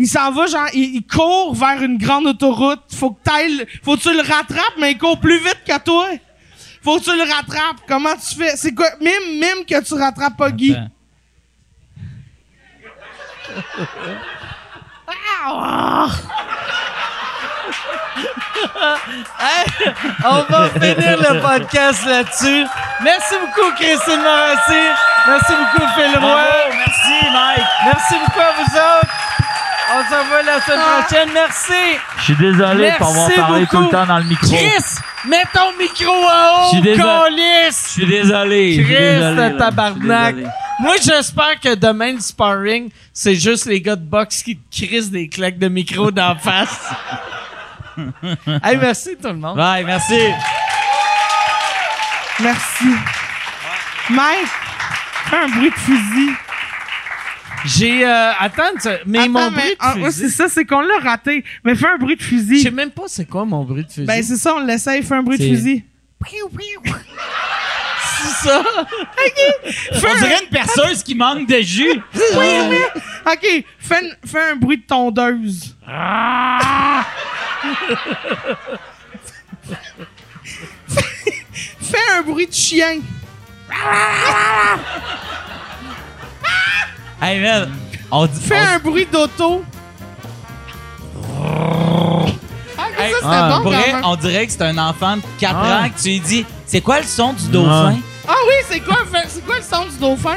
Speaker 5: Il s'en va, genre, il, il court vers une grande autoroute. Faut que t'ailles, le- faut que tu le rattrapes, mais il court plus vite que toi. Faut que tu le rattrapes. Comment tu fais? C'est quoi? Mime, mime que tu rattrapes pas Guy.
Speaker 1: Hey, on va finir le podcast là-dessus. Merci beaucoup, Christine Morassi. Merci beaucoup, Phil Roy.
Speaker 4: Bravo, merci, Mike.
Speaker 1: Merci beaucoup à vous autres. On se revoit la semaine prochaine. Merci.
Speaker 4: Je suis désolé pour avoir parlé
Speaker 1: beaucoup.
Speaker 4: tout le temps dans le micro.
Speaker 1: Chris, mets ton micro en haut,
Speaker 4: Je suis désolé.
Speaker 1: Chris,
Speaker 4: désolé,
Speaker 1: de tabarnak.
Speaker 4: Désolé.
Speaker 1: Moi, j'espère que demain, le sparring, c'est juste les gars de boxe qui te crissent des claques de micro d'en face. hey, merci tout le monde.
Speaker 4: Bye, merci.
Speaker 5: Merci. Mike, fais un bruit de fusil.
Speaker 1: J'ai... euh, attends, tu- mais
Speaker 5: Attends,
Speaker 1: mon
Speaker 5: mais-
Speaker 1: bruit
Speaker 5: ah,
Speaker 1: de
Speaker 5: ouais, c'est
Speaker 1: fusil...
Speaker 5: ça, c'est qu'on l'a raté. Mais fais un bruit de
Speaker 1: Je
Speaker 5: fusil.
Speaker 1: sais même pas c'est quoi mon bruit de fusil.
Speaker 5: Ben, c'est ça, on l'essaye. Fais un bruit de
Speaker 4: C'est-
Speaker 5: fusil.
Speaker 1: C'est ça.
Speaker 4: On dirait une perceuse qui manque de jus.
Speaker 5: OK, fais, une- fais un bruit de tondeuse. fais un bruit de chien.
Speaker 4: Hey, man. On dit.
Speaker 5: Fais
Speaker 4: on-
Speaker 5: un bruit d'auto. Ah,
Speaker 4: Hey,
Speaker 5: ça, c'était
Speaker 4: ah,
Speaker 5: bon
Speaker 4: vrai, on dirait que c'est un enfant de 4
Speaker 1: Ah.
Speaker 4: ans que tu lui dis C'est quoi le son du dauphin?
Speaker 5: Ah oui, c'est quoi, fait- c'est quoi le son du dauphin?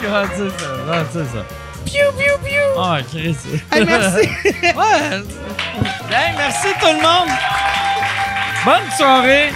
Speaker 1: Comment dire ça? Comment dire ça?
Speaker 5: Piou, piou, piou.
Speaker 1: Oh, Chris.
Speaker 5: Hey, merci.
Speaker 1: ouais. Hey, merci tout le monde. Bonne soirée.